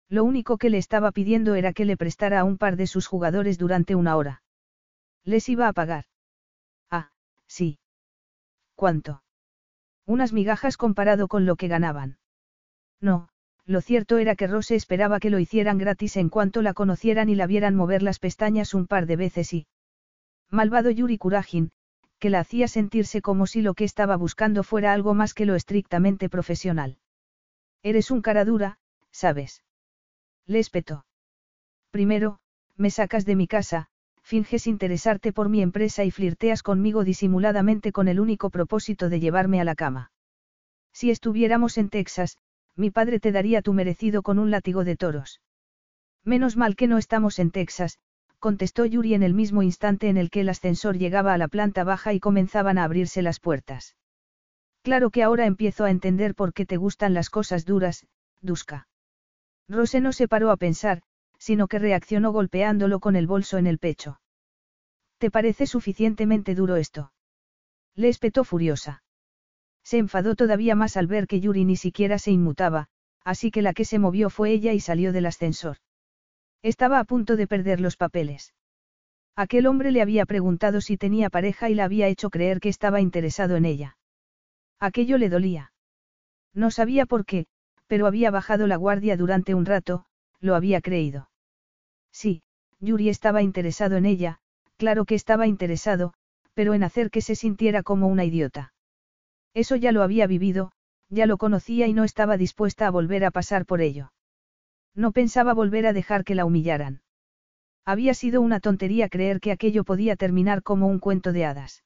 Lo único que le estaba pidiendo era que le prestara a un par de sus jugadores durante una hora. Les iba a pagar. Ah, sí. ¿Cuánto? Unas migajas comparado con lo que ganaban. No, lo cierto era que Rose esperaba que lo hicieran gratis en cuanto la conocieran y la vieran mover las pestañas un par de veces y... Malvado Yuri Kurajin, que la hacía sentirse como si lo que estaba buscando fuera algo más que lo estrictamente profesional. Eres un cara dura, ¿sabes? Le. Primero, me sacas de mi casa, finges interesarte por mi empresa y flirteas conmigo disimuladamente con el único propósito de llevarme a la cama. Si estuviéramos en Texas, mi padre te daría tu merecido con un látigo de toros. Menos mal que no estamos en Texas, contestó Yuri en el mismo instante en el que el ascensor llegaba a la planta baja y comenzaban a abrirse las puertas. Claro que ahora empiezo a entender por qué te gustan las cosas duras, Duska. Rose no se paró a pensar, sino que reaccionó golpeándolo con el bolso en el pecho. ¿Te parece suficientemente duro esto? Le espetó furiosa. Se enfadó todavía más al ver que Yuri ni siquiera se inmutaba, así que la que se movió fue ella y salió del ascensor. Estaba a punto de perder los papeles. Aquel hombre le había preguntado si tenía pareja y la había hecho creer que estaba interesado en ella. Aquello le dolía. No sabía por qué, pero había bajado la guardia durante un rato, lo había creído. Sí, Yuri estaba interesado en ella, claro que estaba interesado, pero en hacer que se sintiera como una idiota. Eso ya lo había vivido, ya lo conocía y no estaba dispuesta a volver a pasar por ello. No pensaba volver a dejar que la humillaran. Había sido una tontería creer que aquello podía terminar como un cuento de hadas.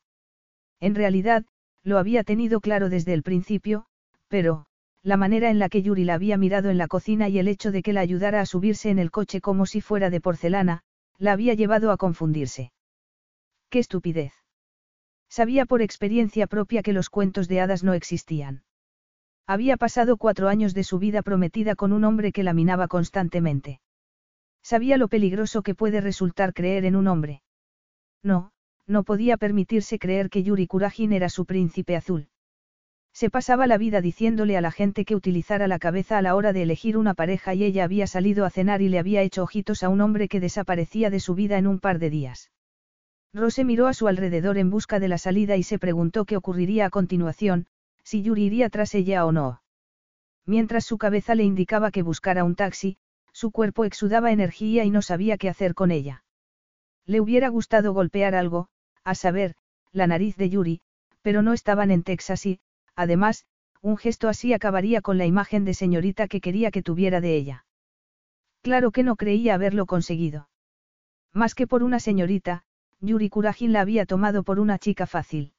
En realidad, lo había tenido claro desde el principio, pero, la manera en la que Yuri la había mirado en la cocina y el hecho de que la ayudara a subirse en el coche como si fuera de porcelana, la había llevado a confundirse. ¡Qué estupidez! Sabía por experiencia propia que los cuentos de hadas no existían. Había pasado cuatro años de su vida prometida con un hombre que la minaba constantemente. Sabía lo peligroso que puede resultar creer en un hombre. No, no podía permitirse creer que Yuri Kurajin era su príncipe azul. Se pasaba la vida diciéndole a la gente que utilizara la cabeza a la hora de elegir una pareja y ella había salido a cenar y le había hecho ojitos a un hombre que desaparecía de su vida en un par de días. Rose miró a su alrededor en busca de la salida y se preguntó qué ocurriría a continuación, si Yuri iría tras ella o no. Mientras su cabeza le indicaba que buscara un taxi, su cuerpo exudaba energía y no sabía qué hacer con ella. Le hubiera gustado golpear algo, a saber, la nariz de Yuri, pero no estaban en Texas y, además, un gesto así acabaría con la imagen de señorita que quería que tuviera de ella. Claro que no creía haberlo conseguido. Más que por una señorita, Yuri Kurajin la había tomado por una chica fácil.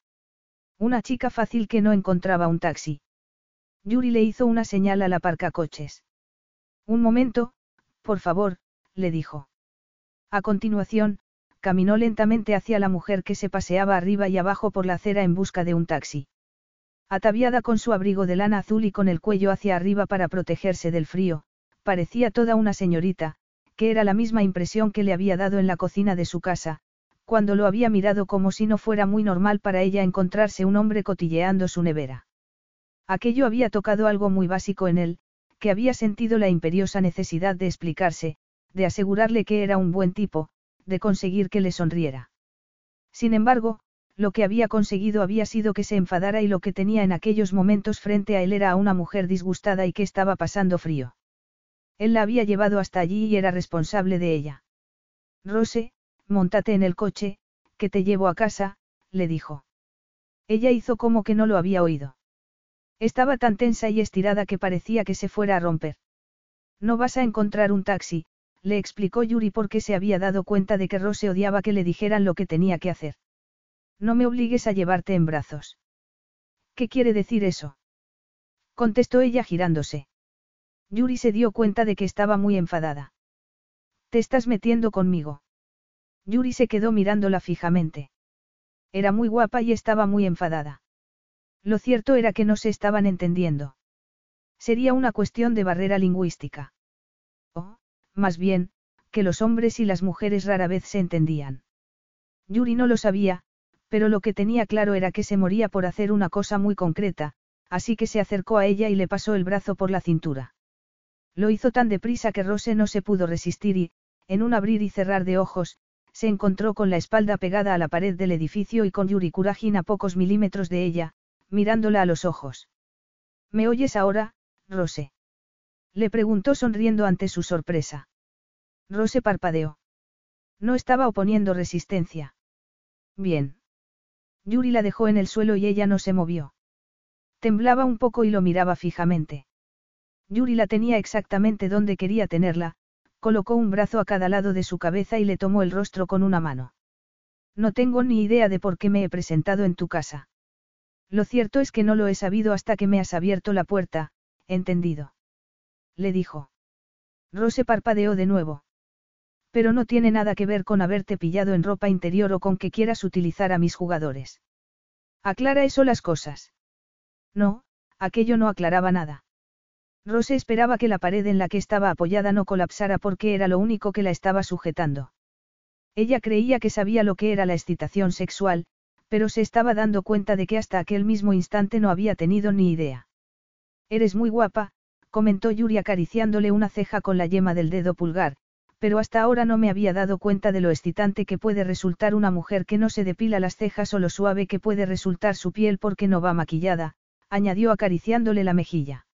Una chica fácil que no encontraba un taxi. Yuri le hizo una señal al aparcacoches. Un momento, por favor, le dijo. A continuación, caminó lentamente hacia la mujer que se paseaba arriba y abajo por la acera en busca de un taxi. Ataviada con su abrigo de lana azul y con el cuello hacia arriba para protegerse del frío, parecía toda una señorita, que era la misma impresión que le había dado en la cocina de su casa, cuando lo había mirado como si no fuera muy normal para ella encontrarse un hombre cotilleando su nevera. Aquello había tocado algo muy básico en él, que había sentido la imperiosa necesidad de explicarse, de asegurarle que era un buen tipo, de conseguir que le sonriera. Sin embargo, lo que había conseguido había sido que se enfadara y lo que tenía en aquellos momentos frente a él era a una mujer disgustada y que estaba pasando frío. Él la había llevado hasta allí y era responsable de ella. Rose, montate en el coche, que te llevo a casa, le dijo. Ella hizo como que no lo había oído. Estaba tan tensa y estirada que parecía que se fuera a romper. No vas a encontrar un taxi, le explicó Yuri porque se había dado cuenta de que Rose odiaba que le dijeran lo que tenía que hacer. No me obligues a llevarte en brazos. ¿Qué quiere decir eso? Contestó ella girándose. Yuri se dio cuenta de que estaba muy enfadada. Te estás metiendo conmigo. Yuri se quedó mirándola fijamente. Era muy guapa y estaba muy enfadada. Lo cierto era que no se estaban entendiendo. Sería una cuestión de barrera lingüística. O, más bien, que los hombres y las mujeres rara vez se entendían. Yuri no lo sabía, pero lo que tenía claro era que se moría por hacer una cosa muy concreta, así que se acercó a ella y le pasó el brazo por la cintura. Lo hizo tan deprisa que Rose no se pudo resistir y, en un abrir y cerrar de ojos, se encontró con la espalda pegada a la pared del edificio y con Yuri Kurajin a pocos milímetros de ella, mirándola a los ojos. ¿Me oyes ahora, Rose? Le preguntó sonriendo ante su sorpresa. Rose parpadeó. No estaba oponiendo resistencia. Bien. Yuri la dejó en el suelo y ella no se movió. Temblaba un poco y lo miraba fijamente. Yuri la tenía exactamente donde quería tenerla, colocó un brazo a cada lado de su cabeza y le tomó el rostro con una mano. No tengo ni idea de por qué me he presentado en tu casa. Lo cierto es que no lo he sabido hasta que me has abierto la puerta, entendido. Le dijo. Rose parpadeó de nuevo. Pero no tiene nada que ver con haberte pillado en ropa interior o con que quieras utilizar a mis jugadores. Aclara eso las cosas. No, aquello no aclaraba nada. Rose esperaba que la pared en la que estaba apoyada no colapsara porque era lo único que la estaba sujetando. Ella creía que sabía lo que era la excitación sexual, pero se estaba dando cuenta de que hasta aquel mismo instante no había tenido ni idea. Eres muy guapa, comentó Yuri acariciándole una ceja con la yema del dedo pulgar, pero hasta ahora no me había dado cuenta de lo excitante que puede resultar una mujer que no se depila las cejas o lo suave que puede resultar su piel porque no va maquillada, añadió acariciándole la mejilla.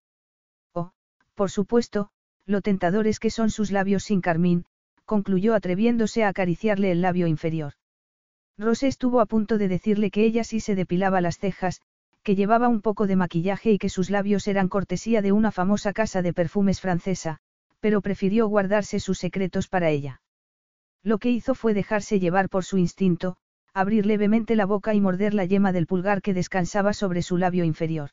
Por supuesto, lo tentadores que son sus labios sin carmín, concluyó atreviéndose a acariciarle el labio inferior. Rose estuvo a punto de decirle que ella sí se depilaba las cejas, que llevaba un poco de maquillaje y que sus labios eran cortesía de una famosa casa de perfumes francesa, pero prefirió guardarse sus secretos para ella. Lo que hizo fue dejarse llevar por su instinto, abrir levemente la boca y morder la yema del pulgar que descansaba sobre su labio inferior.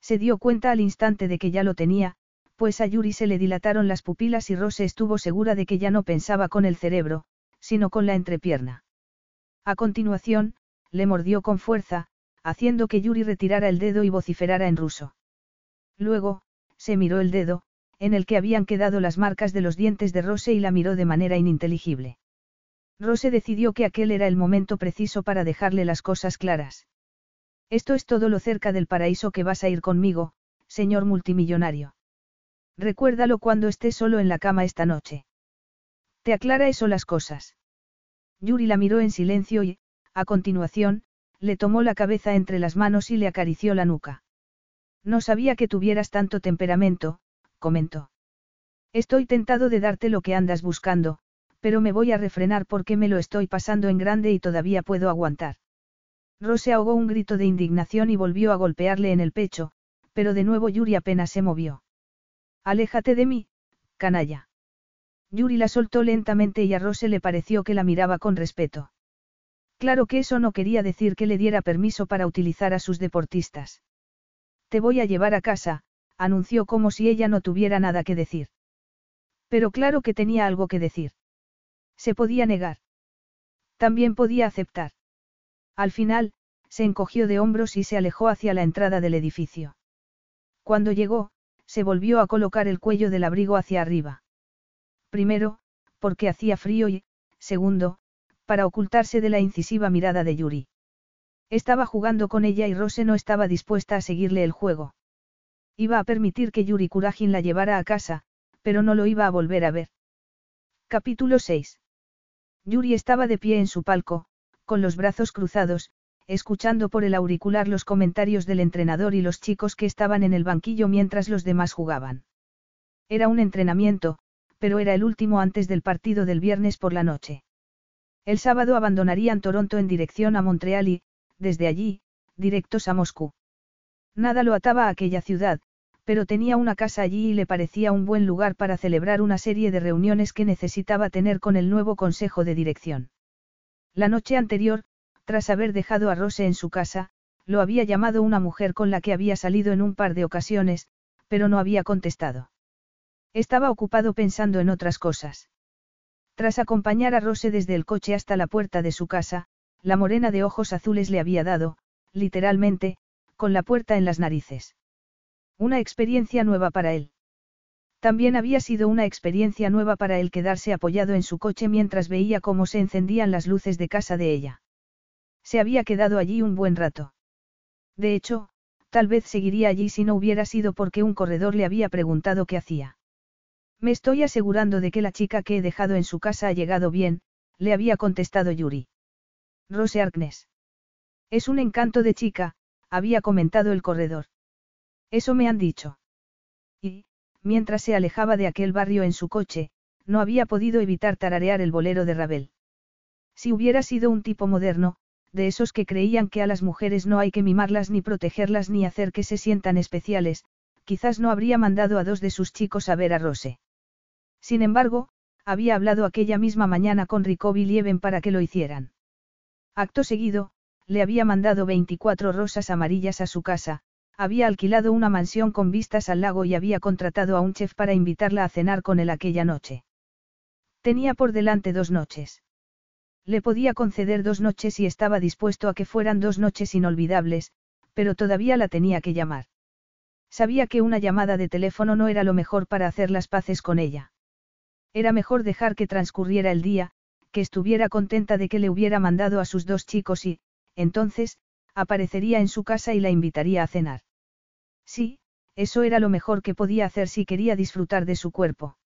Se dio cuenta al instante de que ya lo tenía, pues a Yuri se le dilataron las pupilas y Rose estuvo segura de que ya no pensaba con el cerebro, sino con la entrepierna. A continuación, le mordió con fuerza, haciendo que Yuri retirara el dedo y vociferara en ruso. Luego, se miró el dedo, en el que habían quedado las marcas de los dientes de Rose y la miró de manera ininteligible. Rose decidió que aquel era el momento preciso para dejarle las cosas claras. Esto es todo lo cerca del paraíso que vas a ir conmigo, señor multimillonario. Recuérdalo cuando estés solo en la cama esta noche. ¿Te aclara eso las cosas? Yuri la miró en silencio y, a continuación, le tomó la cabeza entre las manos y le acarició la nuca. No sabía que tuvieras tanto temperamento, comentó. Estoy tentado de darte lo que andas buscando, pero me voy a refrenar porque me lo estoy pasando en grande y todavía puedo aguantar. Rose ahogó un grito de indignación y volvió a golpearle en el pecho, pero de nuevo Yuri apenas se movió. Aléjate de mí, canalla. Yuri la soltó lentamente y a Rose le pareció que la miraba con respeto. Claro que eso no quería decir que le diera permiso para utilizar a sus deportistas. Te voy a llevar a casa, anunció como si ella no tuviera nada que decir. Pero claro que tenía algo que decir. Se podía negar. También podía aceptar. Al final, se encogió de hombros y se alejó hacia la entrada del edificio. Cuando llegó, se volvió a colocar el cuello del abrigo hacia arriba. Primero, porque hacía frío y, segundo, para ocultarse de la incisiva mirada de Yuri. Estaba jugando con ella y Rose no estaba dispuesta a seguirle el juego. Iba a permitir que Yuri Kurajin la llevara a casa, pero no lo iba a volver a ver. Capítulo 6. Yuri estaba de pie en su palco, con los brazos cruzados, escuchando por el auricular los comentarios del entrenador y los chicos que estaban en el banquillo mientras los demás jugaban. Era un entrenamiento, pero era el último antes del partido del viernes por la noche. El sábado abandonarían Toronto en dirección a Montreal y, desde allí, directos a Moscú. Nada lo ataba a aquella ciudad, pero tenía una casa allí y le parecía un buen lugar para celebrar una serie de reuniones que necesitaba tener con el nuevo consejo de dirección. La noche anterior, tras haber dejado a Rose en su casa, lo había llamado una mujer con la que había salido en un par de ocasiones, pero no había contestado. Estaba ocupado pensando en otras cosas. Tras acompañar a Rose desde el coche hasta la puerta de su casa, la morena de ojos azules le había dado, literalmente, con la puerta en las narices. Una experiencia nueva para él. También había sido una experiencia nueva para él quedarse apoyado en su coche mientras veía cómo se encendían las luces de casa de ella. Se había quedado allí un buen rato. De hecho, tal vez seguiría allí si no hubiera sido porque un corredor le había preguntado qué hacía. Me estoy asegurando de que la chica que he dejado en su casa ha llegado bien, le había contestado Yuri. Rose Arknes. Es un encanto de chica, había comentado el corredor. Eso me han dicho. Y, mientras se alejaba de aquel barrio en su coche, no había podido evitar tararear el bolero de Ravel. Si hubiera sido un tipo moderno, de esos que creían que a las mujeres no hay que mimarlas ni protegerlas ni hacer que se sientan especiales, quizás no habría mandado a dos de sus chicos a ver a Rose. Sin embargo, había hablado aquella misma mañana con Rico Lieven para que lo hicieran. Acto seguido, le había mandado 24 rosas amarillas a su casa, había alquilado una mansión con vistas al lago y había contratado a un chef para invitarla a cenar con él aquella noche. Tenía por delante dos noches. Le podía conceder dos noches y estaba dispuesto a que fueran dos noches inolvidables, pero todavía la tenía que llamar. Sabía que una llamada de teléfono no era lo mejor para hacer las paces con ella. Era mejor dejar que transcurriera el día, que estuviera contenta de que le hubiera mandado a sus dos chicos y, entonces, aparecería en su casa y la invitaría a cenar. Sí, eso era lo mejor que podía hacer si quería disfrutar de su cuerpo.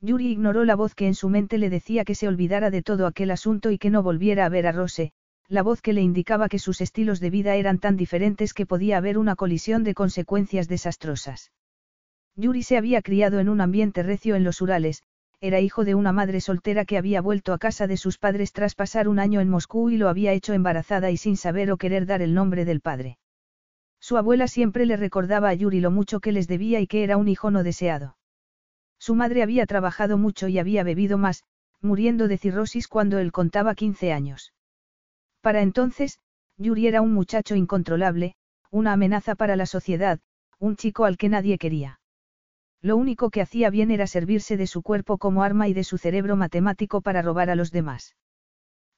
Yuri ignoró la voz que en su mente le decía que se olvidara de todo aquel asunto y que no volviera a ver a Rose, la voz que le indicaba que sus estilos de vida eran tan diferentes que podía haber una colisión de consecuencias desastrosas. Yuri se había criado en un ambiente recio en los Urales, era hijo de una madre soltera que había vuelto a casa de sus padres tras pasar un año en Moscú y lo había hecho embarazada y sin saber o querer dar el nombre del padre. Su abuela siempre le recordaba a Yuri lo mucho que les debía y que era un hijo no deseado. Su madre había trabajado mucho y había bebido más, muriendo de cirrosis cuando él contaba 15 años. Para entonces, Yuri era un muchacho incontrolable, una amenaza para la sociedad, un chico al que nadie quería. Lo único que hacía bien era servirse de su cuerpo como arma y de su cerebro matemático para robar a los demás.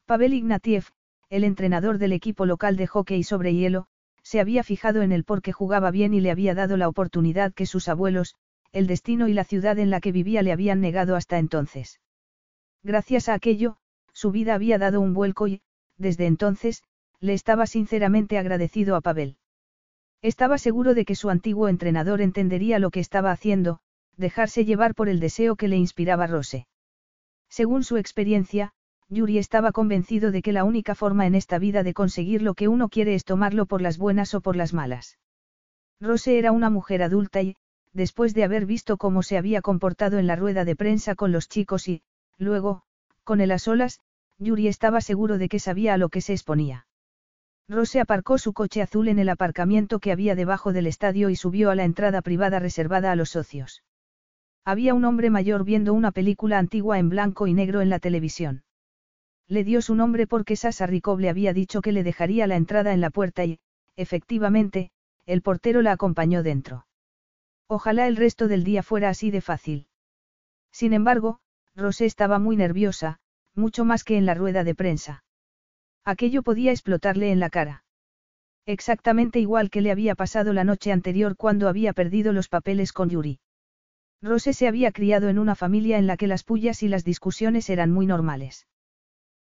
Pavel Ignatiev, el entrenador del equipo local de hockey sobre hielo, se había fijado en él porque jugaba bien y le había dado la oportunidad que sus abuelos, el destino y la ciudad en la que vivía le habían negado hasta entonces. Gracias a aquello, Su vida había dado un vuelco y, desde entonces, le estaba sinceramente agradecido a Pavel. Estaba seguro de que su antiguo entrenador entendería lo que estaba haciendo, dejarse llevar por el deseo que le inspiraba Rose. Según su experiencia, Yuri estaba convencido de que la única forma en esta vida de conseguir lo que uno quiere es tomarlo por las buenas o por las malas. Rose era una mujer adulta y, después de haber visto cómo se había comportado en la rueda de prensa con los chicos y, luego, con él a solas, Yuri estaba seguro de que sabía a lo que se exponía. Rose aparcó su coche azul en el aparcamiento que había debajo del estadio y subió a la entrada privada reservada a los socios. Había un hombre mayor viendo una película antigua en blanco y negro en la televisión. Le dio su nombre porque Sasa Rikov le había dicho que le dejaría la entrada en la puerta y, efectivamente, el portero la acompañó dentro. Ojalá el resto del día fuera así de fácil. Sin embargo, Rose estaba muy nerviosa, mucho más que en la rueda de prensa. Aquello podía explotarle en la cara. Exactamente igual que le había pasado la noche anterior cuando había perdido los papeles con Yuri. Rose se había criado en una familia en la que las pullas y las discusiones eran muy normales.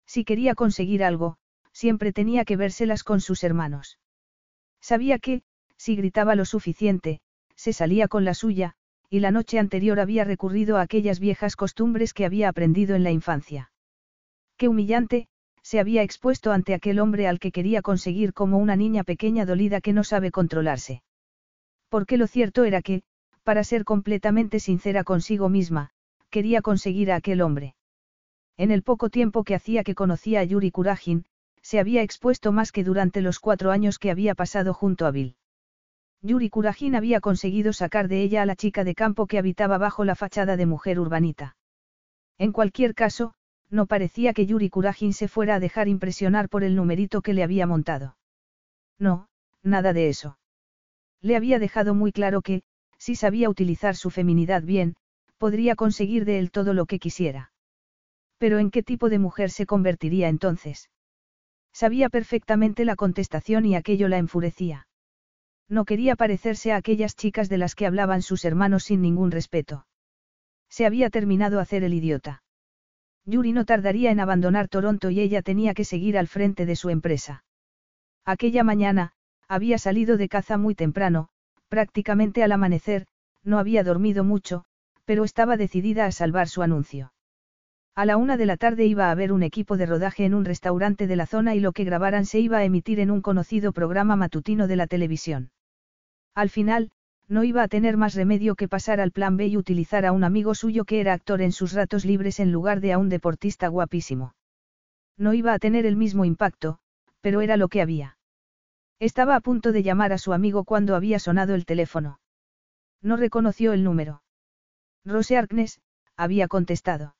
Si quería conseguir algo, siempre tenía que vérselas con sus hermanos. Sabía que, si gritaba lo suficiente, se salía con la suya, y la noche anterior había recurrido a aquellas viejas costumbres que había aprendido en la infancia. Qué humillante, se había expuesto ante aquel hombre al que quería conseguir como una niña pequeña dolida que no sabe controlarse. Porque lo cierto era que, para ser completamente sincera consigo misma, quería conseguir a aquel hombre. En el poco tiempo que hacía que conocía a Yuri Kurajin, se había expuesto más que durante los cuatro años que había pasado junto a Bill. Yuri Kurajin había conseguido sacar de ella a la chica de campo que habitaba bajo la fachada de mujer urbanita. En cualquier caso, no parecía que Yuri Kurajin se fuera a dejar impresionar por el numerito que le había montado. No, nada de eso. Le había dejado muy claro que, si sabía utilizar su feminidad bien, podría conseguir de él todo lo que quisiera. Pero ¿en qué tipo de mujer se convertiría entonces? Sabía perfectamente la contestación y aquello la enfurecía. No quería parecerse a aquellas chicas de las que hablaban sus hermanos sin ningún respeto. Se había terminado hacer el idiota. Yuri no tardaría en abandonar Toronto y ella tenía que seguir al frente de su empresa. Aquella mañana, había salido de caza muy temprano, prácticamente al amanecer, no había dormido mucho, pero estaba decidida a salvar su anuncio. A la una de la tarde iba a haber un equipo de rodaje en un restaurante de la zona y lo que grabaran se iba a emitir en un conocido programa matutino de la televisión. Al final, no iba a tener más remedio que pasar al plan B y utilizar a un amigo suyo que era actor en sus ratos libres en lugar de a un deportista guapísimo. No iba a tener el mismo impacto, pero era lo que había. Estaba a punto de llamar a su amigo cuando había sonado el teléfono. No reconoció el número. Rose Arknes, había contestado.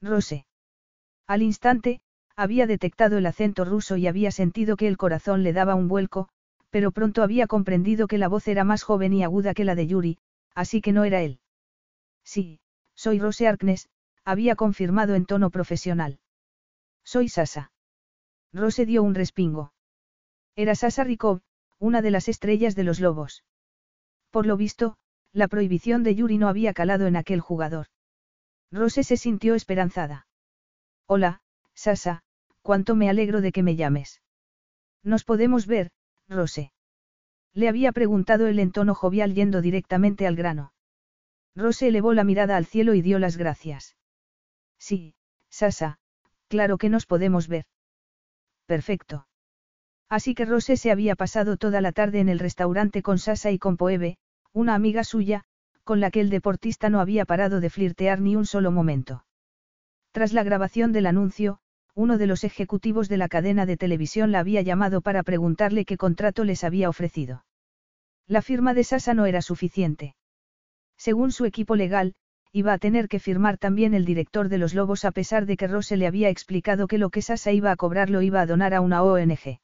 Rose. Al instante, había detectado el acento ruso y había sentido que el corazón le daba un vuelco, pero pronto había comprendido que la voz era más joven y aguda que la de Yuri, así que no era él. Sí, soy Rose Arknes, había confirmado en tono profesional. Soy Sasa. Rose dio un respingo. Era Sasa Rikov, una de las estrellas de los lobos. Por lo visto, la prohibición de Yuri no había calado en aquel jugador. Rose se sintió esperanzada. Hola, Sasa, cuánto me alegro de que me llames. Nos podemos ver, Rose. Le había preguntado el en tono jovial yendo directamente al grano. Rose elevó la mirada al cielo y dio las gracias. Sí, Sasa, claro que nos podemos ver. Perfecto. Así que Rose se había pasado toda la tarde en el restaurante con Sasa y con Poebe, una amiga suya, con la que el deportista no había parado de flirtear ni un solo momento. Tras la grabación del anuncio, uno de los ejecutivos de la cadena de televisión la había llamado para preguntarle qué contrato les había ofrecido. La firma de Sasa no era suficiente. Según su equipo legal, iba a tener que firmar también el director de los Lobos a pesar de que Rose le había explicado que lo que Sasa iba a cobrar lo iba a donar a una ONG.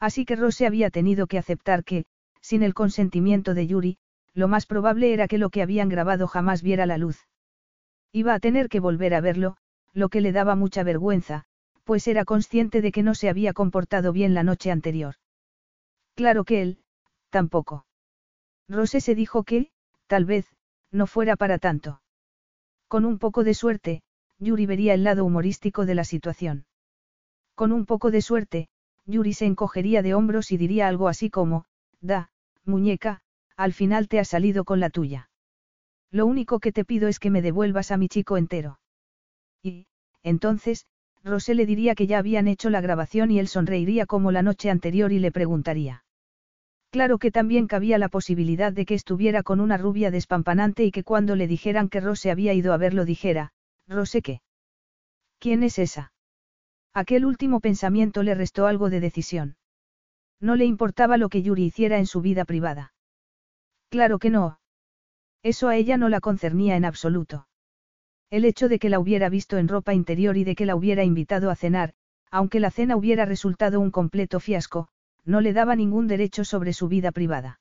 Así que Rose había tenido que aceptar que, sin el consentimiento de Yuri, lo más probable era que lo que habían grabado jamás viera la luz. Iba a tener que volver a verlo, lo que le daba mucha vergüenza, pues era consciente de que no se había comportado bien la noche anterior. Claro que él, tampoco. Rose se dijo que, tal vez, no fuera para tanto. Con un poco de suerte, Yuri vería el lado humorístico de la situación. Con un poco de suerte, Yuri se encogería de hombros y diría algo así como, da, muñeca, al final te has salido con la tuya. Lo único que te pido es que me devuelvas a mi chico entero. Y, entonces, Rosé le diría que ya habían hecho la grabación y él sonreiría como la noche anterior y le preguntaría. Claro que también cabía la posibilidad de que estuviera con una rubia despampanante y que cuando le dijeran que Rose había ido a verlo dijera, Rose qué. ¿Quién es esa? Aquel último pensamiento le restó algo de decisión. No le importaba lo que Yuri hiciera en su vida privada. Claro que no. Eso a ella no la concernía en absoluto. El hecho de que la hubiera visto en ropa interior y de que la hubiera invitado a cenar, aunque la cena hubiera resultado un completo fiasco, no le daba ningún derecho sobre su vida privada.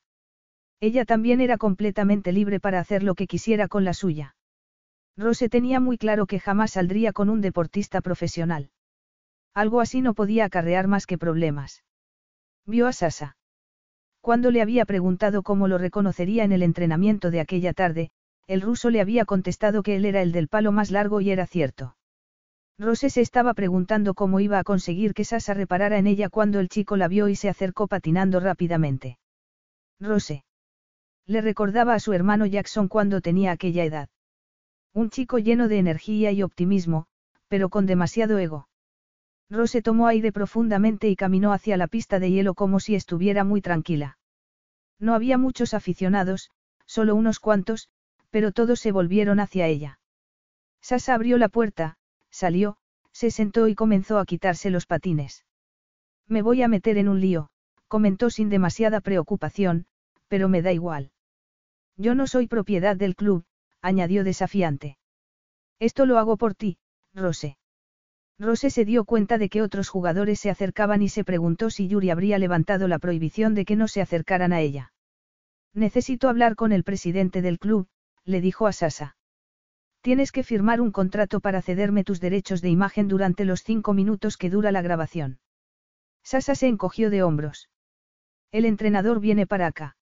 Ella también era completamente libre para hacer lo que quisiera con la suya. Rose tenía muy claro que jamás saldría con un deportista profesional. Algo así no podía acarrear más que problemas. Vio a Sasa. Cuando le había preguntado cómo lo reconocería en el entrenamiento de aquella tarde, el ruso le había contestado que él era el del palo más largo y era cierto. Rose se estaba preguntando cómo iba a conseguir que Sasa reparara en ella cuando el chico la vio y se acercó patinando rápidamente. Rose. Le recordaba a su hermano Jackson cuando tenía aquella edad. Un chico lleno de energía y optimismo, pero con demasiado ego. Rose tomó aire profundamente y caminó hacia la pista de hielo como si estuviera muy tranquila. No había muchos aficionados, solo unos cuantos, pero todos se volvieron hacia ella. Sasa abrió la puerta, salió, se sentó y comenzó a quitarse los patines. Me voy a meter en un lío, comentó sin demasiada preocupación, pero me da igual. Yo no soy propiedad del club, añadió desafiante. Esto lo hago por ti, Rose. Rose se dio cuenta de que otros jugadores se acercaban y se preguntó si Yuri habría levantado la prohibición de que no se acercaran a ella. Necesito hablar con el presidente del club, le dijo a Sasa. Tienes que firmar un contrato para cederme tus derechos de imagen durante los cinco minutos que dura la grabación. Sasa se encogió de hombros. El entrenador viene para acá.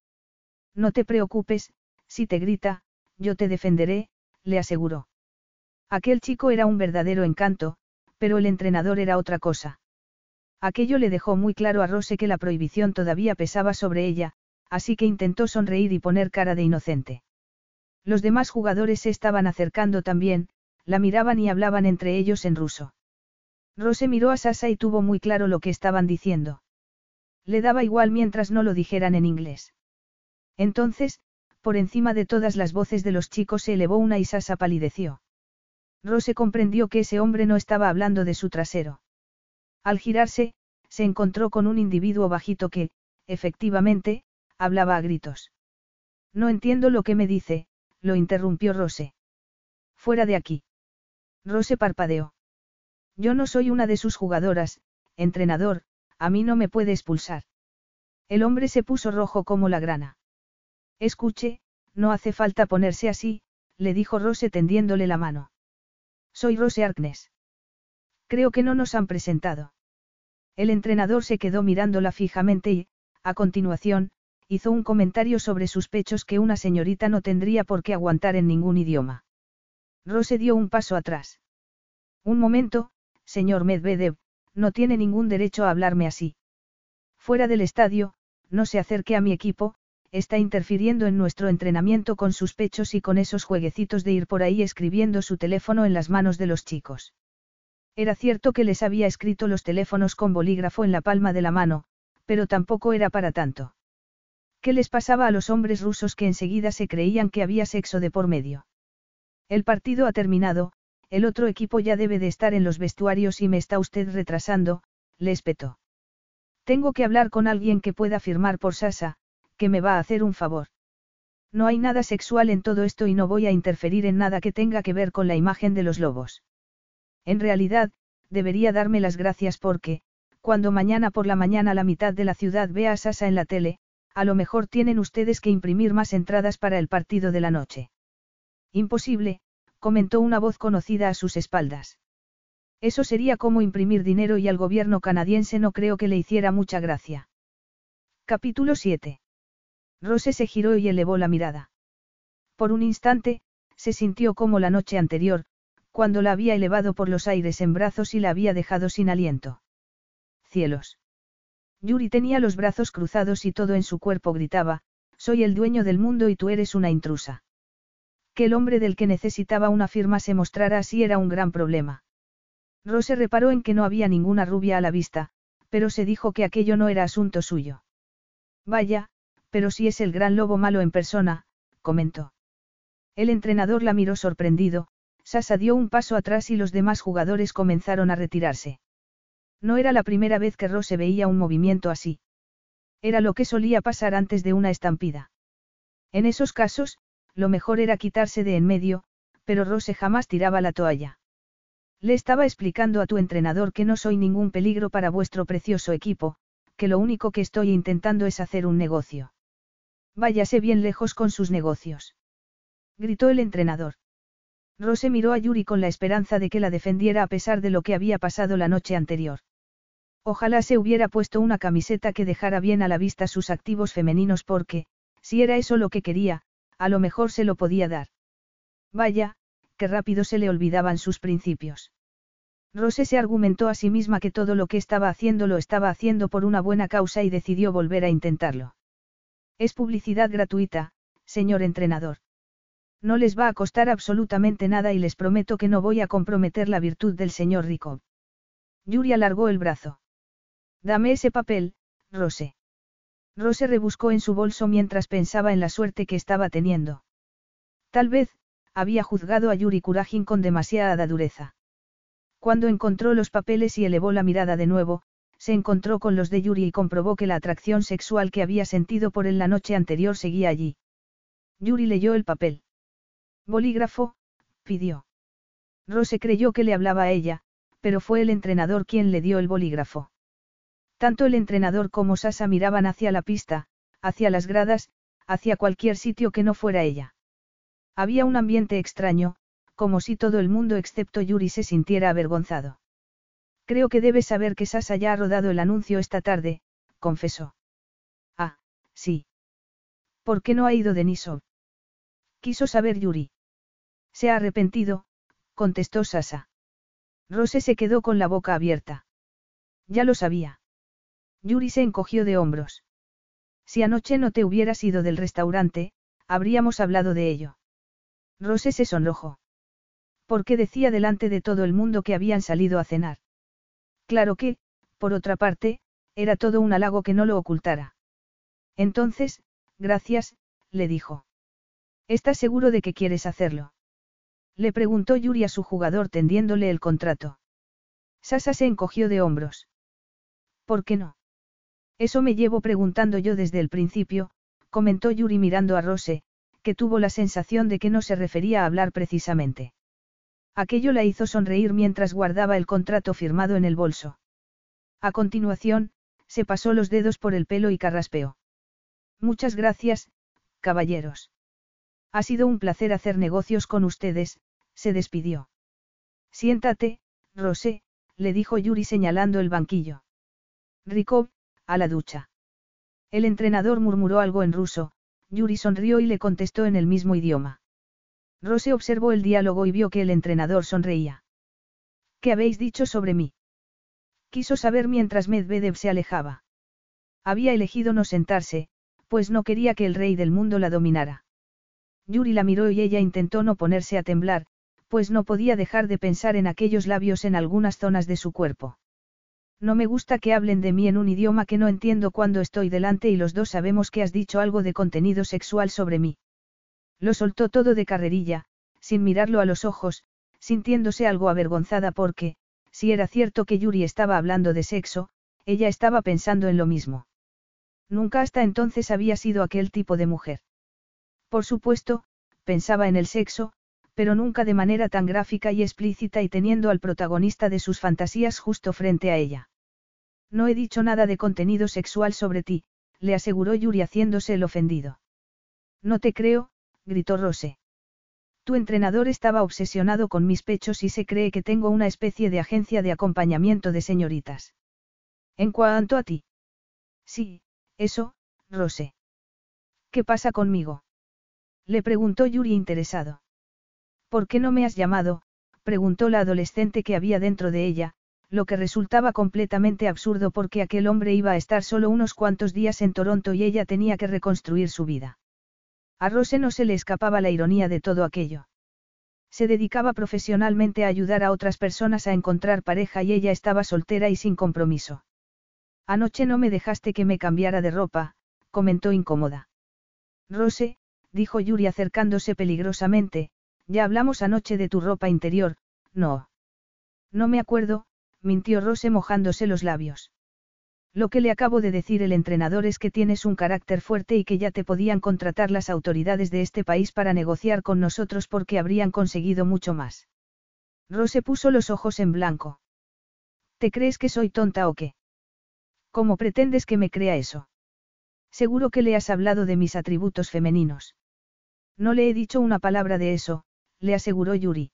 No te preocupes, si te grita, yo te defenderé, le aseguró. Aquel chico era un verdadero encanto, pero el entrenador era otra cosa. Aquello le dejó muy claro a Rose que la prohibición todavía pesaba sobre ella, así que intentó sonreír y poner cara de inocente. Los demás jugadores se estaban acercando también, la miraban y hablaban entre ellos en ruso. Rose miró a Sasa y tuvo muy claro lo que estaban diciendo. Le daba igual mientras no lo dijeran en inglés. Entonces, por encima de todas las voces de los chicos se elevó una y Sasa palideció. Rose comprendió que ese hombre no estaba hablando de su trasero. Al girarse, se encontró con un individuo bajito que, efectivamente, hablaba a gritos. No entiendo lo que me dice, lo interrumpió Rose. Fuera de aquí. Rose parpadeó. Yo no soy una de sus jugadoras, entrenador, a mí no me puede expulsar. El hombre se puso rojo como la grana. Escuche, no hace falta ponerse así, le dijo Rose tendiéndole la mano. Soy Rose Arknes. Creo que no nos han presentado. El entrenador se quedó mirándola fijamente y, a continuación, hizo un comentario sobre sus pechos que una señorita no tendría por qué aguantar en ningún idioma. Rose dio un paso atrás. Un momento, señor Medvedev, no tiene ningún derecho a hablarme así. Fuera del estadio, no se acerque a mi equipo, está interfiriendo en nuestro entrenamiento con sus pechos y con esos jueguecitos de ir por ahí escribiendo su teléfono en las manos de los chicos. Era cierto que les había escrito los teléfonos con bolígrafo en la palma de la mano, pero tampoco era para tanto. ¿Qué les pasaba a los hombres rusos que enseguida se creían que había sexo de por medio? El partido ha terminado, el otro equipo ya debe de estar en los vestuarios y me está usted retrasando, le espetó. Tengo que hablar con alguien que pueda firmar por Sasa, que me va a hacer un favor. No hay nada sexual en todo esto y no voy a interferir en nada que tenga que ver con la imagen de los lobos. En realidad, debería darme las gracias porque, cuando mañana por la mañana la mitad de la ciudad vea a Sasa en la tele, a lo mejor tienen ustedes que imprimir más entradas para el partido de la noche. Imposible, comentó una voz conocida a sus espaldas. Eso sería como imprimir dinero y al gobierno canadiense no creo que le hiciera mucha gracia. Capítulo 7. Rose se giró y elevó la mirada. Por un instante, se sintió como la noche anterior, cuando la había elevado por los aires en brazos y la había dejado sin aliento. Cielos. Yuri tenía los brazos cruzados y todo en su cuerpo gritaba, soy el dueño del mundo y tú eres una intrusa. Que el hombre del que necesitaba una firma se mostrara así era un gran problema. Rose reparó en que no había ninguna rubia a la vista, pero se dijo que aquello no era asunto suyo. Vaya, pero si es el gran lobo malo en persona, comentó. El entrenador la miró sorprendido, Sasa dio un paso atrás y los demás jugadores comenzaron a retirarse. No era la primera vez que Rose veía un movimiento así. Era lo que solía pasar antes de una estampida. En esos casos, lo mejor era quitarse de en medio, pero Rose jamás tiraba la toalla. Le estaba explicando a tu entrenador que no soy ningún peligro para vuestro precioso equipo, que lo único que estoy intentando es hacer un negocio. Váyase bien lejos con sus negocios. Gritó el entrenador. Rose miró a Yuri con la esperanza de que la defendiera a pesar de lo que había pasado la noche anterior. Ojalá se hubiera puesto una camiseta que dejara bien a la vista sus activos femeninos porque, si era eso lo que quería, a lo mejor se lo podía dar. Vaya, qué rápido se le olvidaban sus principios. Rose se argumentó a sí misma que todo lo que estaba haciendo lo estaba haciendo por una buena causa y decidió volver a intentarlo. Es publicidad gratuita, señor entrenador. No les va a costar absolutamente nada y les prometo que no voy a comprometer la virtud del señor Rico. Yuri alargó el brazo. Dame ese papel, Rose. Rose rebuscó en su bolso mientras pensaba en la suerte que estaba teniendo. Tal vez, había juzgado a Yuri Kurajin con demasiada dureza. Cuando encontró los papeles y elevó la mirada de nuevo, se encontró con los de Yuri y comprobó que la atracción sexual que había sentido por él la noche anterior seguía allí. Yuri leyó el papel. Bolígrafo, pidió. Rose creyó que le hablaba a ella, pero fue el entrenador quien le dio el bolígrafo. Tanto el entrenador como Sasa miraban hacia la pista, hacia las gradas, hacia cualquier sitio que no fuera ella. Había un ambiente extraño, como si todo el mundo excepto Yuri se sintiera avergonzado. Creo que debes saber que Sasa ya ha rodado el anuncio esta tarde, confesó. Ah, sí. ¿Por qué no ha ido Denisov? Quiso saber Yuri. Se ha arrepentido, contestó Sasa. Rose se quedó con la boca abierta. Ya lo sabía. Yuri se encogió de hombros. Si anoche no te hubieras ido del restaurante, habríamos hablado de ello. Rose se sonrojó. Porque decía delante de todo el mundo que habían salido a cenar. Claro que, por otra parte, era todo un halago que no lo ocultara. Entonces, gracias, le dijo. ¿Estás seguro de que quieres hacerlo? Le preguntó Yuri a su jugador tendiéndole el contrato. Sasa se encogió de hombros. ¿Por qué no? Eso me llevo preguntando yo desde el principio, comentó Yuri mirando a Rose, que tuvo la sensación de que no se refería a hablar precisamente. Aquello la hizo sonreír mientras guardaba el contrato firmado en el bolso. A continuación, se pasó los dedos por el pelo y carraspeó. Muchas gracias, caballeros. Ha sido un placer hacer negocios con ustedes, se despidió. Siéntate, Rosé, le dijo Yuri señalando el banquillo. Rikov, a la ducha. El entrenador murmuró algo en ruso, Yuri sonrió y le contestó en el mismo idioma. Rose observó el diálogo y vio que el entrenador sonreía. ¿Qué habéis dicho sobre mí? Quiso saber mientras Medvedev se alejaba. Había elegido no sentarse, pues no quería que el rey del mundo la dominara. Yuri la miró y ella intentó no ponerse a temblar, pues no podía dejar de pensar en aquellos labios en algunas zonas de su cuerpo. No me gusta que hablen de mí en un idioma que no entiendo cuando estoy delante y los dos sabemos que has dicho algo de contenido sexual sobre mí. Lo soltó todo de carrerilla, sin mirarlo a los ojos, sintiéndose algo avergonzada porque, si era cierto que Yuri estaba hablando de sexo, ella estaba pensando en lo mismo. Nunca hasta entonces había sido aquel tipo de mujer. Por supuesto, pensaba en el sexo, pero nunca de manera tan gráfica y explícita y teniendo al protagonista de sus fantasías justo frente a ella. No he dicho nada de contenido sexual sobre ti, le aseguró Yuri haciéndose el ofendido. No te creo, gritó Rose. Tu entrenador estaba obsesionado con mis pechos y se cree que tengo una especie de agencia de acompañamiento de señoritas. En cuanto a ti. Sí, eso, Rose. ¿Qué pasa conmigo? Le preguntó Yuri interesado. ¿Por qué no me has llamado, preguntó la adolescente que había dentro de ella, lo que resultaba completamente absurdo porque aquel hombre iba a estar solo unos cuantos días en Toronto y ella tenía que reconstruir su vida. A Rose no se le escapaba la ironía de todo aquello. Se dedicaba profesionalmente a ayudar a otras personas a encontrar pareja y ella estaba soltera y sin compromiso. Anoche no me dejaste que me cambiara de ropa, comentó incómoda. Rose, dijo Yuri acercándose peligrosamente, ya hablamos anoche de tu ropa interior, no. No me acuerdo, mintió Rose mojándose los labios. Lo que le acabo de decir el entrenador es que tienes un carácter fuerte y que ya te podían contratar las autoridades de este país para negociar con nosotros porque habrían conseguido mucho más. Rose puso los ojos en blanco. ¿Te crees que soy tonta o qué? ¿Cómo pretendes que me crea eso? Seguro que le has hablado de mis atributos femeninos. No le he dicho una palabra de eso, le aseguró Yuri.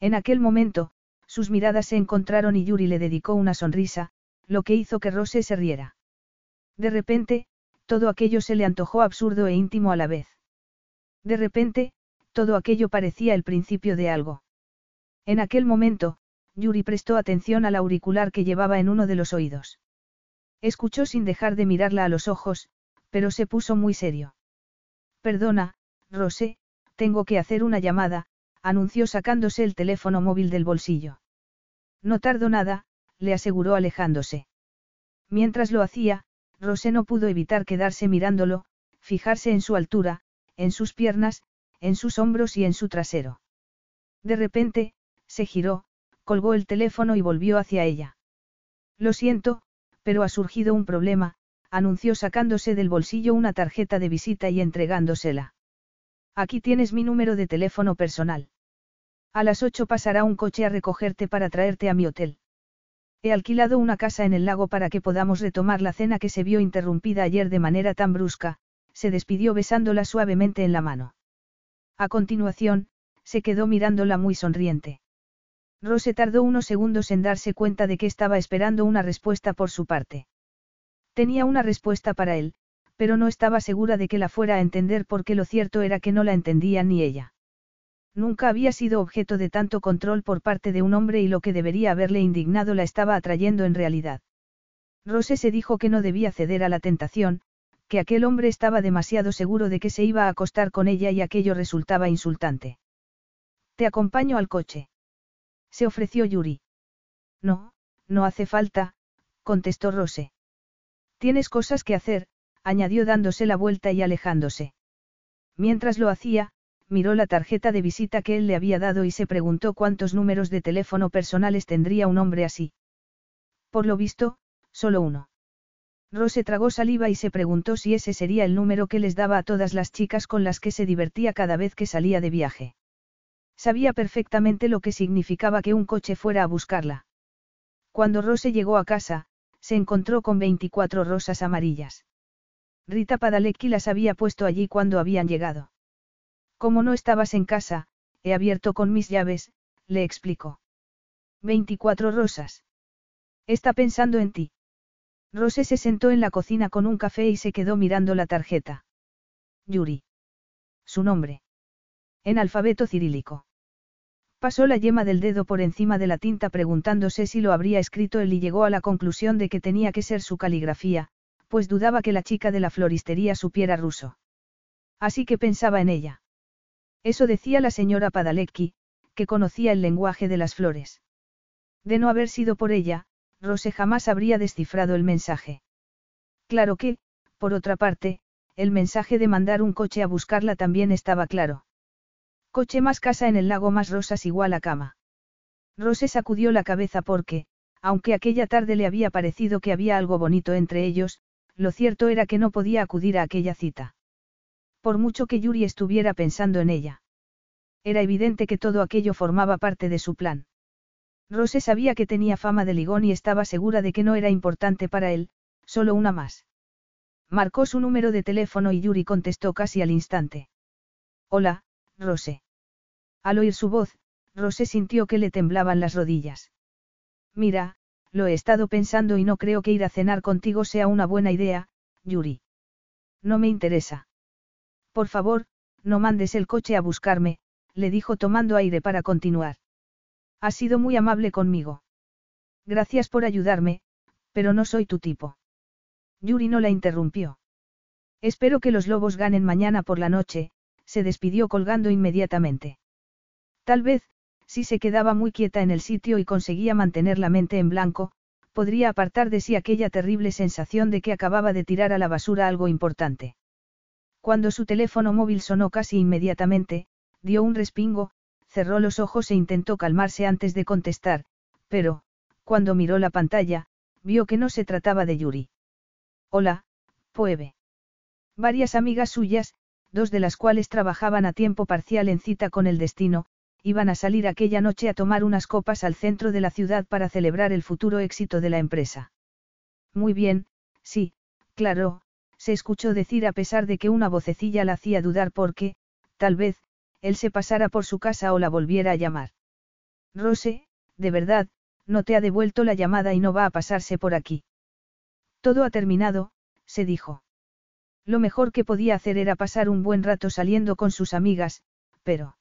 En aquel momento, sus miradas se encontraron y Yuri le dedicó una sonrisa, lo que hizo que Rose se riera. De repente, todo aquello se le antojó absurdo e íntimo a la vez. De repente, todo aquello parecía el principio de algo. En aquel momento, Yuri prestó atención al auricular que llevaba en uno de los oídos. Escuchó sin dejar de mirarla a los ojos, pero se puso muy serio. Perdona, Rosé, tengo que hacer una llamada, anunció sacándose el teléfono móvil del bolsillo. No tardo nada, le aseguró alejándose. Mientras lo hacía, Rosé no pudo evitar quedarse mirándolo, fijarse en su altura, en sus piernas, en sus hombros y en su trasero. De repente, se giró, colgó el teléfono y volvió hacia ella. Lo siento, pero ha surgido un problema, anunció sacándose del bolsillo una tarjeta de visita y entregándosela. Aquí tienes mi número de teléfono personal. A las ocho pasará un coche a recogerte para traerte a mi hotel. He alquilado una casa en el lago para que podamos retomar la cena que se vio interrumpida ayer de manera tan brusca, se despidió besándola suavemente en la mano. A continuación, se quedó mirándola muy sonriente. Rose tardó unos segundos en darse cuenta de que estaba esperando una respuesta por su parte. Tenía una respuesta para él, pero no estaba segura de que la fuera a entender porque lo cierto era que no la entendía ni ella. Nunca había sido objeto de tanto control por parte de un hombre y lo que debería haberle indignado la estaba atrayendo en realidad. Rose se dijo que no debía ceder a la tentación, que aquel hombre estaba demasiado seguro de que se iba a acostar con ella y aquello resultaba insultante. Te acompaño al coche. Se ofreció Yuri. No, no hace falta, contestó Rose. Tienes cosas que hacer, añadió dándose la vuelta y alejándose. Mientras lo hacía, miró la tarjeta de visita que él le había dado y se preguntó cuántos números de teléfono personales tendría un hombre así. Por lo visto, solo uno. Rose tragó saliva y se preguntó si ese sería el número que les daba a todas las chicas con las que se divertía cada vez que salía de viaje. Sabía perfectamente lo que significaba que un coche fuera a buscarla. Cuando Rose llegó a casa, se encontró con 24 rosas amarillas. Rita Padalecki las había puesto allí cuando habían llegado. Como no estabas en casa, he abierto con mis llaves, le explicó. 24 rosas. Está pensando en ti. Rose se sentó en la cocina con un café y se quedó mirando la tarjeta. Yuri. Su nombre. En alfabeto cirílico. Pasó la yema del dedo por encima de la tinta preguntándose si lo habría escrito él y llegó a la conclusión de que tenía que ser su caligrafía, pues dudaba que la chica de la floristería supiera ruso. Así que pensaba en ella. Eso decía la señora Padalecki, que conocía el lenguaje de las flores. De no haber sido por ella, Rose jamás habría descifrado el mensaje. Claro que, por otra parte, el mensaje de mandar un coche a buscarla también estaba claro. Coche más casa en el lago más rosas igual a cama. Rose sacudió la cabeza porque, aunque aquella tarde le había parecido que había algo bonito entre ellos, lo cierto era que no podía acudir a aquella cita. Por mucho que Yuri estuviera pensando en ella. Era evidente que todo aquello formaba parte de su plan. Rose sabía que tenía fama de ligón y estaba segura de que no era importante para él, solo una más. Marcó su número de teléfono y Yuri contestó casi al instante. Hola, Rose. Al oír su voz, Rose sintió que le temblaban las rodillas. Mira, lo he estado pensando y no creo que ir a cenar contigo sea una buena idea, Yuri. No me interesa. Por favor, no mandes el coche a buscarme, le dijo tomando aire para continuar. Has sido muy amable conmigo. Gracias por ayudarme, pero no soy tu tipo. Yuri no la interrumpió. Espero que los lobos ganen mañana por la noche, se despidió colgando inmediatamente. Tal vez, si se quedaba muy quieta en el sitio y conseguía mantener la mente en blanco, podría apartar de sí aquella terrible sensación de que acababa de tirar a la basura algo importante. Cuando su teléfono móvil sonó casi inmediatamente, dio un respingo, cerró los ojos e intentó calmarse antes de contestar, pero, cuando miró la pantalla, vio que no se trataba de Yuri. Hola, Poebe. Varias amigas suyas, dos de las cuales trabajaban a tiempo parcial en cita con el destino, iban a salir aquella noche a tomar unas copas al centro de la ciudad para celebrar el futuro éxito de la empresa. Muy bien, sí, claro, se escuchó decir a pesar de que una vocecilla la hacía dudar porque, tal vez, él se pasara por su casa o la volviera a llamar. Rose, de verdad, no te ha devuelto la llamada y no va a pasarse por aquí. Todo ha terminado, se dijo. Lo mejor que podía hacer era pasar un buen rato saliendo con sus amigas, pero...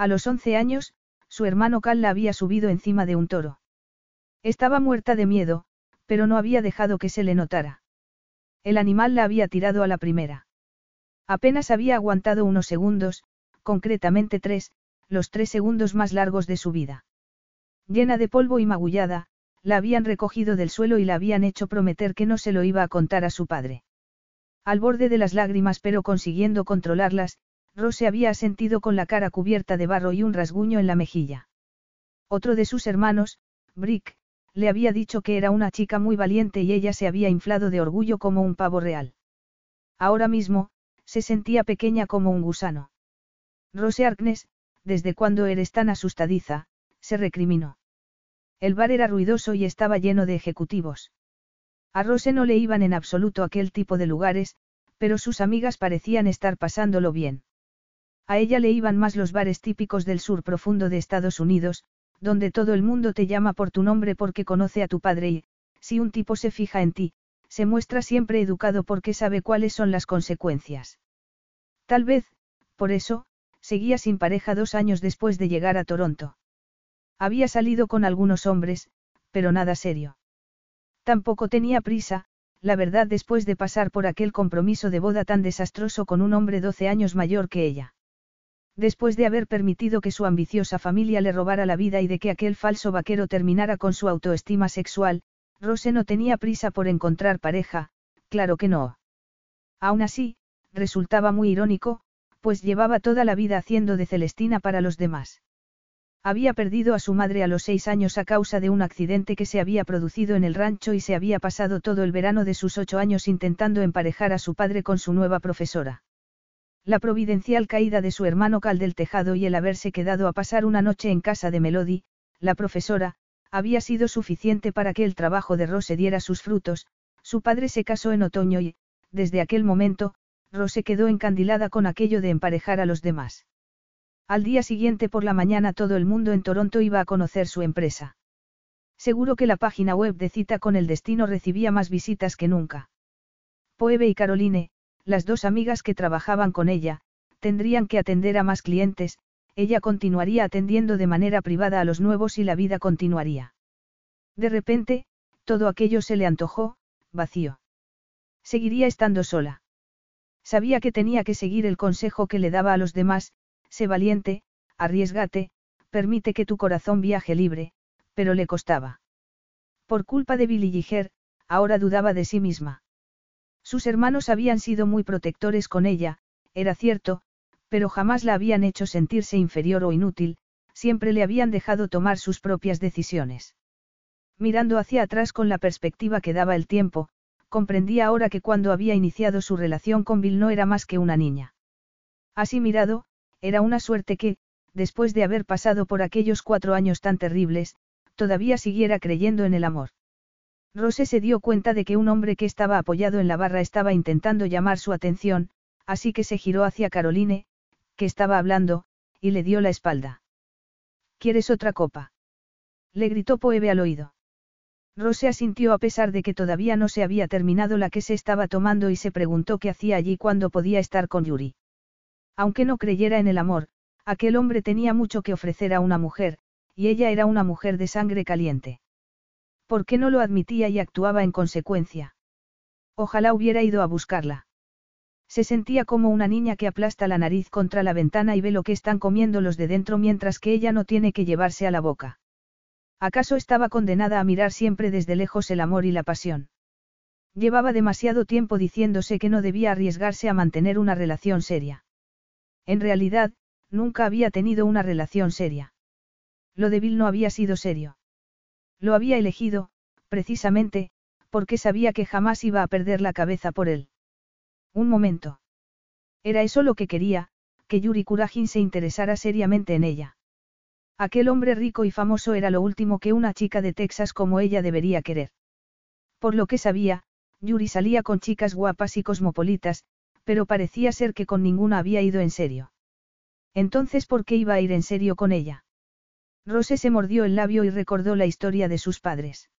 A los once años, su hermano Cal la había subido encima de un toro. Estaba muerta de miedo, pero no había dejado que se le notara. El animal la había tirado a la primera. Apenas había aguantado unos segundos, concretamente tres, los tres segundos más largos de su vida. Llena de polvo y magullada, la habían recogido del suelo y la habían hecho prometer que no se lo iba a contar a su padre. Al borde de las lágrimas pero consiguiendo controlarlas, Rose había sentido con la cara cubierta de barro y un rasguño en la mejilla. Otro de sus hermanos, Brick, le había dicho que era una chica muy valiente y ella se había inflado de orgullo como un pavo real. Ahora mismo, se sentía pequeña como un gusano. Rose Arknes, ¿desde cuándo eres tan asustadiza? se recriminó. El bar era ruidoso y estaba lleno de ejecutivos. A Rose no le iban en absoluto aquel tipo de lugares, pero sus amigas parecían estar pasándolo bien. A ella le iban más los bares típicos del sur profundo de Estados Unidos, donde todo el mundo te llama por tu nombre porque conoce a tu padre y, si un tipo se fija en ti, se muestra siempre educado porque sabe cuáles son las consecuencias. Tal vez, por eso, seguía sin pareja dos años después de llegar a Toronto. Había salido con algunos hombres, pero nada serio. Tampoco tenía prisa, la verdad después de pasar por aquel compromiso de boda tan desastroso con un hombre doce años mayor que ella. Después de haber permitido que su ambiciosa familia le robara la vida y de que aquel falso vaquero terminara con su autoestima sexual, Rose no tenía prisa por encontrar pareja, claro que no. Aún así, resultaba muy irónico, pues llevaba toda la vida haciendo de Celestina para los demás. Había perdido a su madre a los seis años a causa de un accidente que se había producido en el rancho y se había pasado todo el verano de sus ocho años intentando emparejar a su padre con su nueva profesora. La providencial caída de su hermano Cal del tejado y el haberse quedado a pasar una noche en casa de Melody, la profesora, había sido suficiente para que el trabajo de Rose diera sus frutos, su padre se casó en otoño y, desde aquel momento, Rose quedó encandilada con aquello de emparejar a los demás. Al día siguiente por la mañana todo el mundo en Toronto iba a conocer su empresa. Seguro que la página web de Cita con el Destino recibía más visitas que nunca. Poebe y Caroline, las dos amigas que trabajaban con ella, tendrían que atender a más clientes, ella continuaría atendiendo de manera privada a los nuevos y la vida continuaría. De repente, todo aquello se le antojó, vacío. Seguiría estando sola. Sabía que tenía que seguir el consejo que le daba a los demás, sé valiente, arriesgate, permite que tu corazón viaje libre, pero le costaba. Por culpa de Billy ahora dudaba de sí misma. Sus hermanos habían sido muy protectores con ella, era cierto, pero jamás la habían hecho sentirse inferior o inútil, siempre le habían dejado tomar sus propias decisiones. Mirando hacia atrás con la perspectiva que daba el tiempo, comprendía ahora que cuando había iniciado su relación con Bill no era más que una niña. Así mirado, era una suerte que, después de haber pasado por aquellos cuatro años tan terribles, todavía siguiera creyendo en el amor. Rose se dio cuenta de que un hombre que estaba apoyado en la barra estaba intentando llamar su atención, así que se giró hacia Caroline, que estaba hablando, y le dio la espalda. ¿Quieres otra copa? Le gritó Poebe al oído. Rose asintió a pesar de que todavía no se había terminado la que se estaba tomando y se preguntó qué hacía allí cuando podía estar con Yuri. Aunque no creyera en el amor, aquel hombre tenía mucho que ofrecer a una mujer, y ella era una mujer de sangre caliente. ¿Por qué no lo admitía y actuaba en consecuencia? Ojalá hubiera ido a buscarla. Se sentía como una niña que aplasta la nariz contra la ventana y ve lo que están comiendo los de dentro mientras que ella no tiene que llevarse a la boca. ¿Acaso estaba condenada a mirar siempre desde lejos el amor y la pasión? Llevaba demasiado tiempo diciéndose que no debía arriesgarse a mantener una relación seria. En realidad, nunca había tenido una relación seria. Lo de Bill no había sido serio. Lo había elegido, precisamente, porque sabía que jamás iba a perder la cabeza por él. Un momento. Era eso lo que quería, que Yuri Kurajin se interesara seriamente en ella. Aquel hombre rico y famoso era lo último que una chica de Texas como ella debería querer. Por lo que sabía, Yuri salía con chicas guapas y cosmopolitas, pero parecía ser que con ninguna había ido en serio. Entonces, ¿por qué iba a ir en serio con ella? Rose se mordió el labio y recordó la historia de sus padres.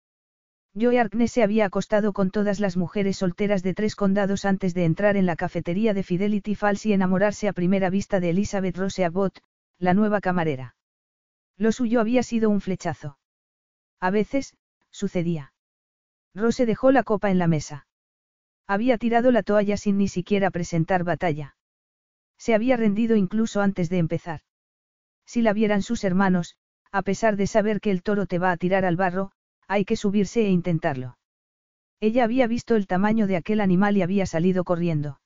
Joe Arkness se había acostado con todas las mujeres solteras de tres condados antes de entrar en la cafetería de Fidelity Falls y enamorarse a primera vista de Elizabeth Rose Abbott, la nueva camarera. Lo suyo había sido un flechazo. A veces, sucedía. Rose dejó la copa en la mesa. Había tirado la toalla sin ni siquiera presentar batalla. Se había rendido incluso antes de empezar. Si la vieran sus hermanos, a pesar de saber que el toro te va a tirar al barro, hay que subirse e intentarlo. Ella había visto el tamaño de aquel animal y había salido corriendo.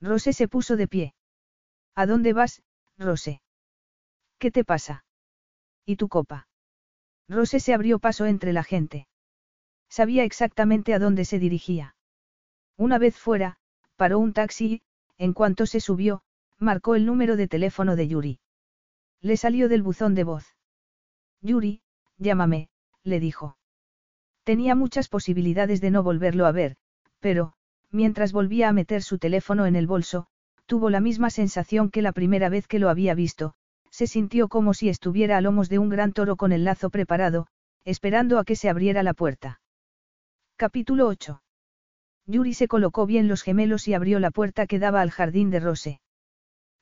Rose se puso de pie. ¿A dónde vas, Rose? ¿Qué te pasa? ¿Y tu copa? Rose se abrió paso entre la gente. Sabía exactamente a dónde se dirigía. Una vez fuera, paró un taxi y, en cuanto se subió, marcó el número de teléfono de Yuri. Le salió del buzón de voz. Yuri, llámame, le dijo. Tenía muchas posibilidades de no volverlo a ver, pero, mientras volvía a meter su teléfono en el bolso, tuvo la misma sensación que la primera vez que lo había visto, se sintió como si estuviera a lomos de un gran toro con el lazo preparado, esperando a que se abriera la puerta. Capítulo 8. Yuri se colocó bien los gemelos y abrió la puerta que daba al jardín de Rose.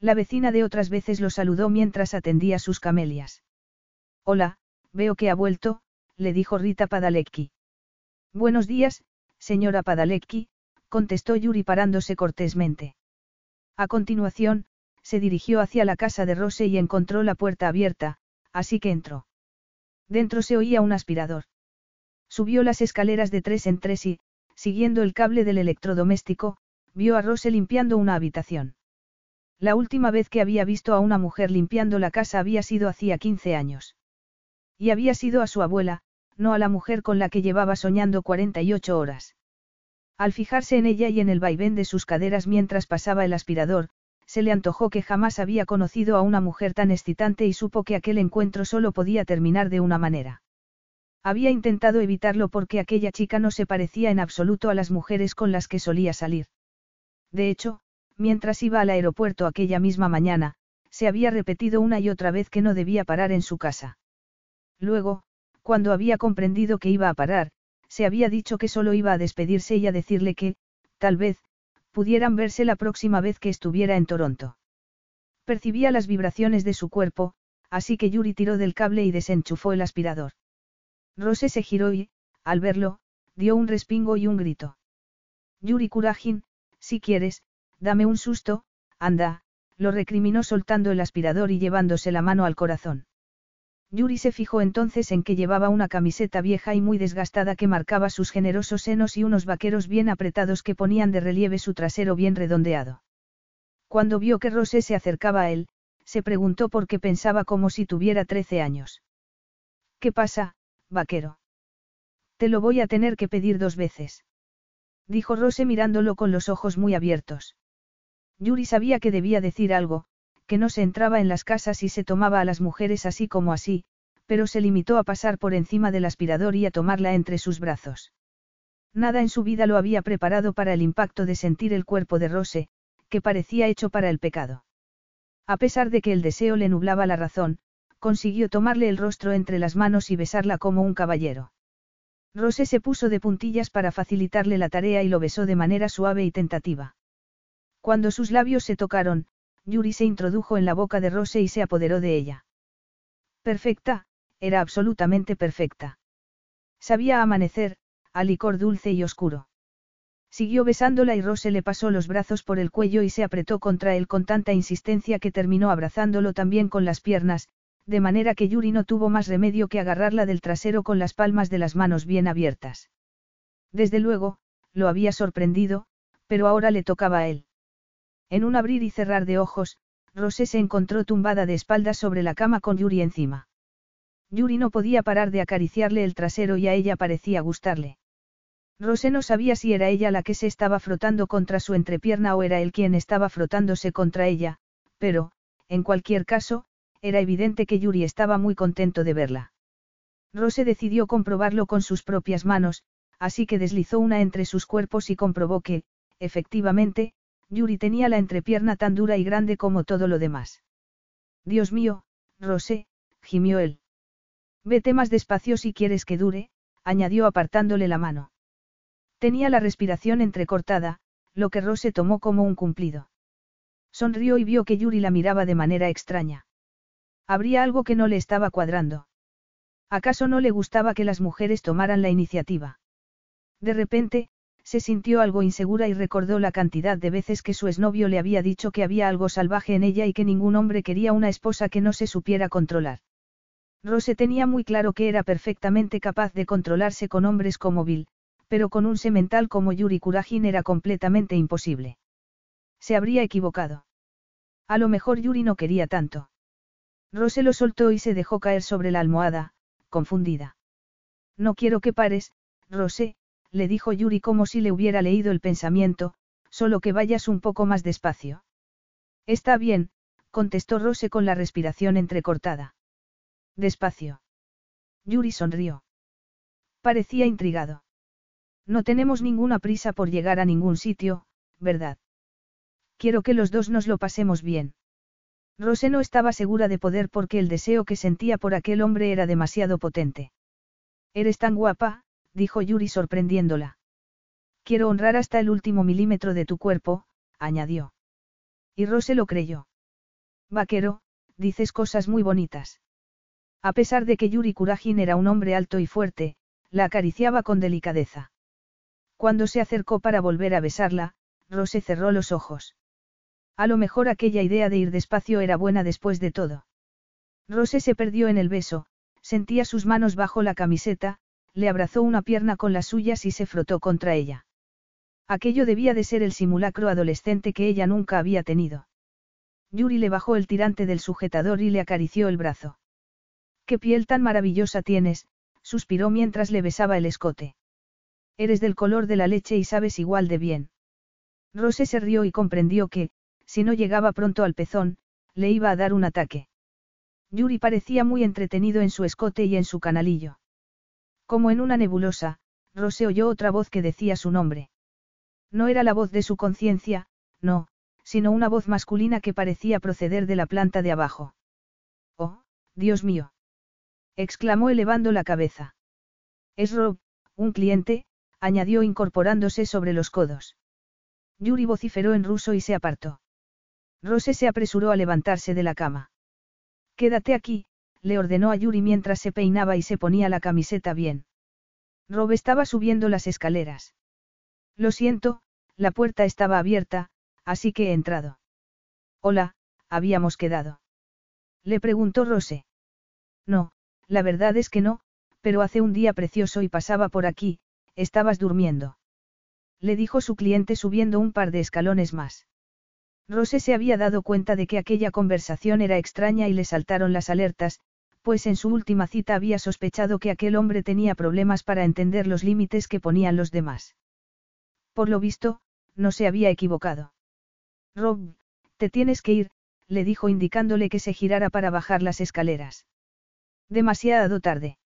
La vecina de otras veces lo saludó mientras atendía sus camelias. Hola, veo que ha vuelto, le dijo Rita Padalecki. Buenos días, señora Padalecki, contestó Yuri parándose cortésmente. A continuación, se dirigió hacia la casa de Rose y encontró la puerta abierta, así que entró. Dentro se oía un aspirador. Subió las escaleras de tres en tres y, siguiendo el cable del electrodoméstico, vio a Rose limpiando una habitación. La última vez que había visto a una mujer limpiando la casa había sido hacía 15 años. Y había sido a su abuela, no a la mujer con la que llevaba soñando 48 horas. Al fijarse en ella y en el vaivén de sus caderas mientras pasaba el aspirador, se le antojó que jamás había conocido a una mujer tan excitante y supo que aquel encuentro solo podía terminar de una manera. Había intentado evitarlo porque aquella chica no se parecía en absoluto a las mujeres con las que solía salir. De hecho, mientras iba al aeropuerto aquella misma mañana, se había repetido una y otra vez que no debía parar en su casa. Luego, cuando había comprendido que iba a parar, se había dicho que solo iba a despedirse y a decirle que, tal vez, pudieran verse la próxima vez que estuviera en Toronto. Percibía las vibraciones de su cuerpo, así que Yuri tiró del cable y desenchufó el aspirador. Rose se giró y, al verlo, dio un respingo y un grito. Yuri Kurajin, si quieres, dame un susto, anda, lo recriminó soltando el aspirador y llevándose la mano al corazón. Yuri se fijó entonces en que llevaba una camiseta vieja y muy desgastada que marcaba sus generosos senos y unos vaqueros bien apretados que ponían de relieve su trasero bien redondeado. Cuando vio que Rosé se acercaba a él, se preguntó por qué pensaba como si tuviera trece años. ¿Qué pasa, vaquero? Te lo voy a tener que pedir dos veces. Dijo Rose mirándolo con los ojos muy abiertos. Yuri sabía que debía decir algo, que no se entraba en las casas y se tomaba a las mujeres así como así, pero se limitó a pasar por encima del aspirador y a tomarla entre sus brazos. Nada en su vida lo había preparado para el impacto de sentir el cuerpo de Rose, que parecía hecho para el pecado. A pesar de que el deseo le nublaba la razón, consiguió tomarle el rostro entre las manos y besarla como un caballero. Rose se puso de puntillas para facilitarle la tarea y lo besó de manera suave y tentativa. Cuando sus labios se tocaron, Yuri se introdujo en la boca de Rose y se apoderó de ella. Perfecta, era absolutamente perfecta. Sabía amanecer, a licor dulce y oscuro. Siguió besándola y Rose le pasó los brazos por el cuello y se apretó contra él con tanta insistencia que terminó abrazándolo también con las piernas, de manera que Yuri no tuvo más remedio que agarrarla del trasero con las palmas de las manos bien abiertas. Desde luego, lo había sorprendido, pero ahora le tocaba a él. En un abrir y cerrar de ojos, Rosé se encontró tumbada de espaldas sobre la cama con Yuri encima. Yuri no podía parar de acariciarle el trasero y a ella parecía gustarle. Rosé no sabía si era ella la que se estaba frotando contra su entrepierna o era él quien estaba frotándose contra ella, pero, en cualquier caso, era evidente que Yuri estaba muy contento de verla. Rose decidió comprobarlo con sus propias manos, así que deslizó una entre sus cuerpos y comprobó que, efectivamente, Yuri tenía la entrepierna tan dura y grande como todo lo demás. Dios mío, Rosé, gimió él. Vete más despacio si quieres que dure, añadió apartándole la mano. Tenía la respiración entrecortada, lo que Rose tomó como un cumplido. Sonrió y vio que Yuri la miraba de manera extraña. Habría algo que no le estaba cuadrando. ¿Acaso no le gustaba que las mujeres tomaran la iniciativa? De repente, se sintió algo insegura y recordó la cantidad de veces que su exnovio le había dicho que había algo salvaje en ella y que ningún hombre quería una esposa que no se supiera controlar. Rose tenía muy claro que era perfectamente capaz de controlarse con hombres como Bill, pero con un semental como Yuri Kurajin era completamente imposible. Se habría equivocado. A lo mejor Yuri no quería tanto. Rose lo soltó y se dejó caer sobre la almohada, confundida. No quiero que pares, Rose, le dijo Yuri como si le hubiera leído el pensamiento, solo que vayas un poco más despacio. Está bien, contestó Rose con la respiración entrecortada. Despacio. Yuri sonrió. Parecía intrigado. No tenemos ninguna prisa por llegar a ningún sitio, ¿verdad? Quiero que los dos nos lo pasemos bien. Rose no estaba segura de poder porque el deseo que sentía por aquel hombre era demasiado potente. Eres tan guapa, dijo Yuri sorprendiéndola. Quiero honrar hasta el último milímetro de tu cuerpo, añadió. Y Rose lo creyó. Vaquero, dices cosas muy bonitas. A pesar de que Yuri Kurajin era un hombre alto y fuerte, la acariciaba con delicadeza. Cuando se acercó para volver a besarla, Rose cerró los ojos. A lo mejor aquella idea de ir despacio era buena después de todo. Rose se perdió en el beso, sentía sus manos bajo la camiseta, le abrazó una pierna con las suyas y se frotó contra ella. Aquello debía de ser el simulacro adolescente que ella nunca había tenido. Yuri le bajó el tirante del sujetador y le acarició el brazo. ¡Qué piel tan maravillosa tienes! suspiró mientras le besaba el escote. Eres del color de la leche y sabes igual de bien. Rose se rió y comprendió que, si no llegaba pronto al pezón, le iba a dar un ataque. Yuri parecía muy entretenido en su escote y en su canalillo. Como en una nebulosa, Rose oyó otra voz que decía su nombre. No era la voz de su conciencia, no, sino una voz masculina que parecía proceder de la planta de abajo. Oh, Dios mío. exclamó elevando la cabeza. Es Rob, un cliente, añadió incorporándose sobre los codos. Yuri vociferó en ruso y se apartó. Rose se apresuró a levantarse de la cama. Quédate aquí, le ordenó a Yuri mientras se peinaba y se ponía la camiseta bien. Rob estaba subiendo las escaleras. Lo siento, la puerta estaba abierta, así que he entrado. Hola, habíamos quedado. Le preguntó Rose. No, la verdad es que no, pero hace un día precioso y pasaba por aquí, estabas durmiendo. Le dijo su cliente subiendo un par de escalones más. Rose se había dado cuenta de que aquella conversación era extraña y le saltaron las alertas, pues en su última cita había sospechado que aquel hombre tenía problemas para entender los límites que ponían los demás. Por lo visto, no se había equivocado. Rob, te tienes que ir, le dijo indicándole que se girara para bajar las escaleras. Demasiado tarde.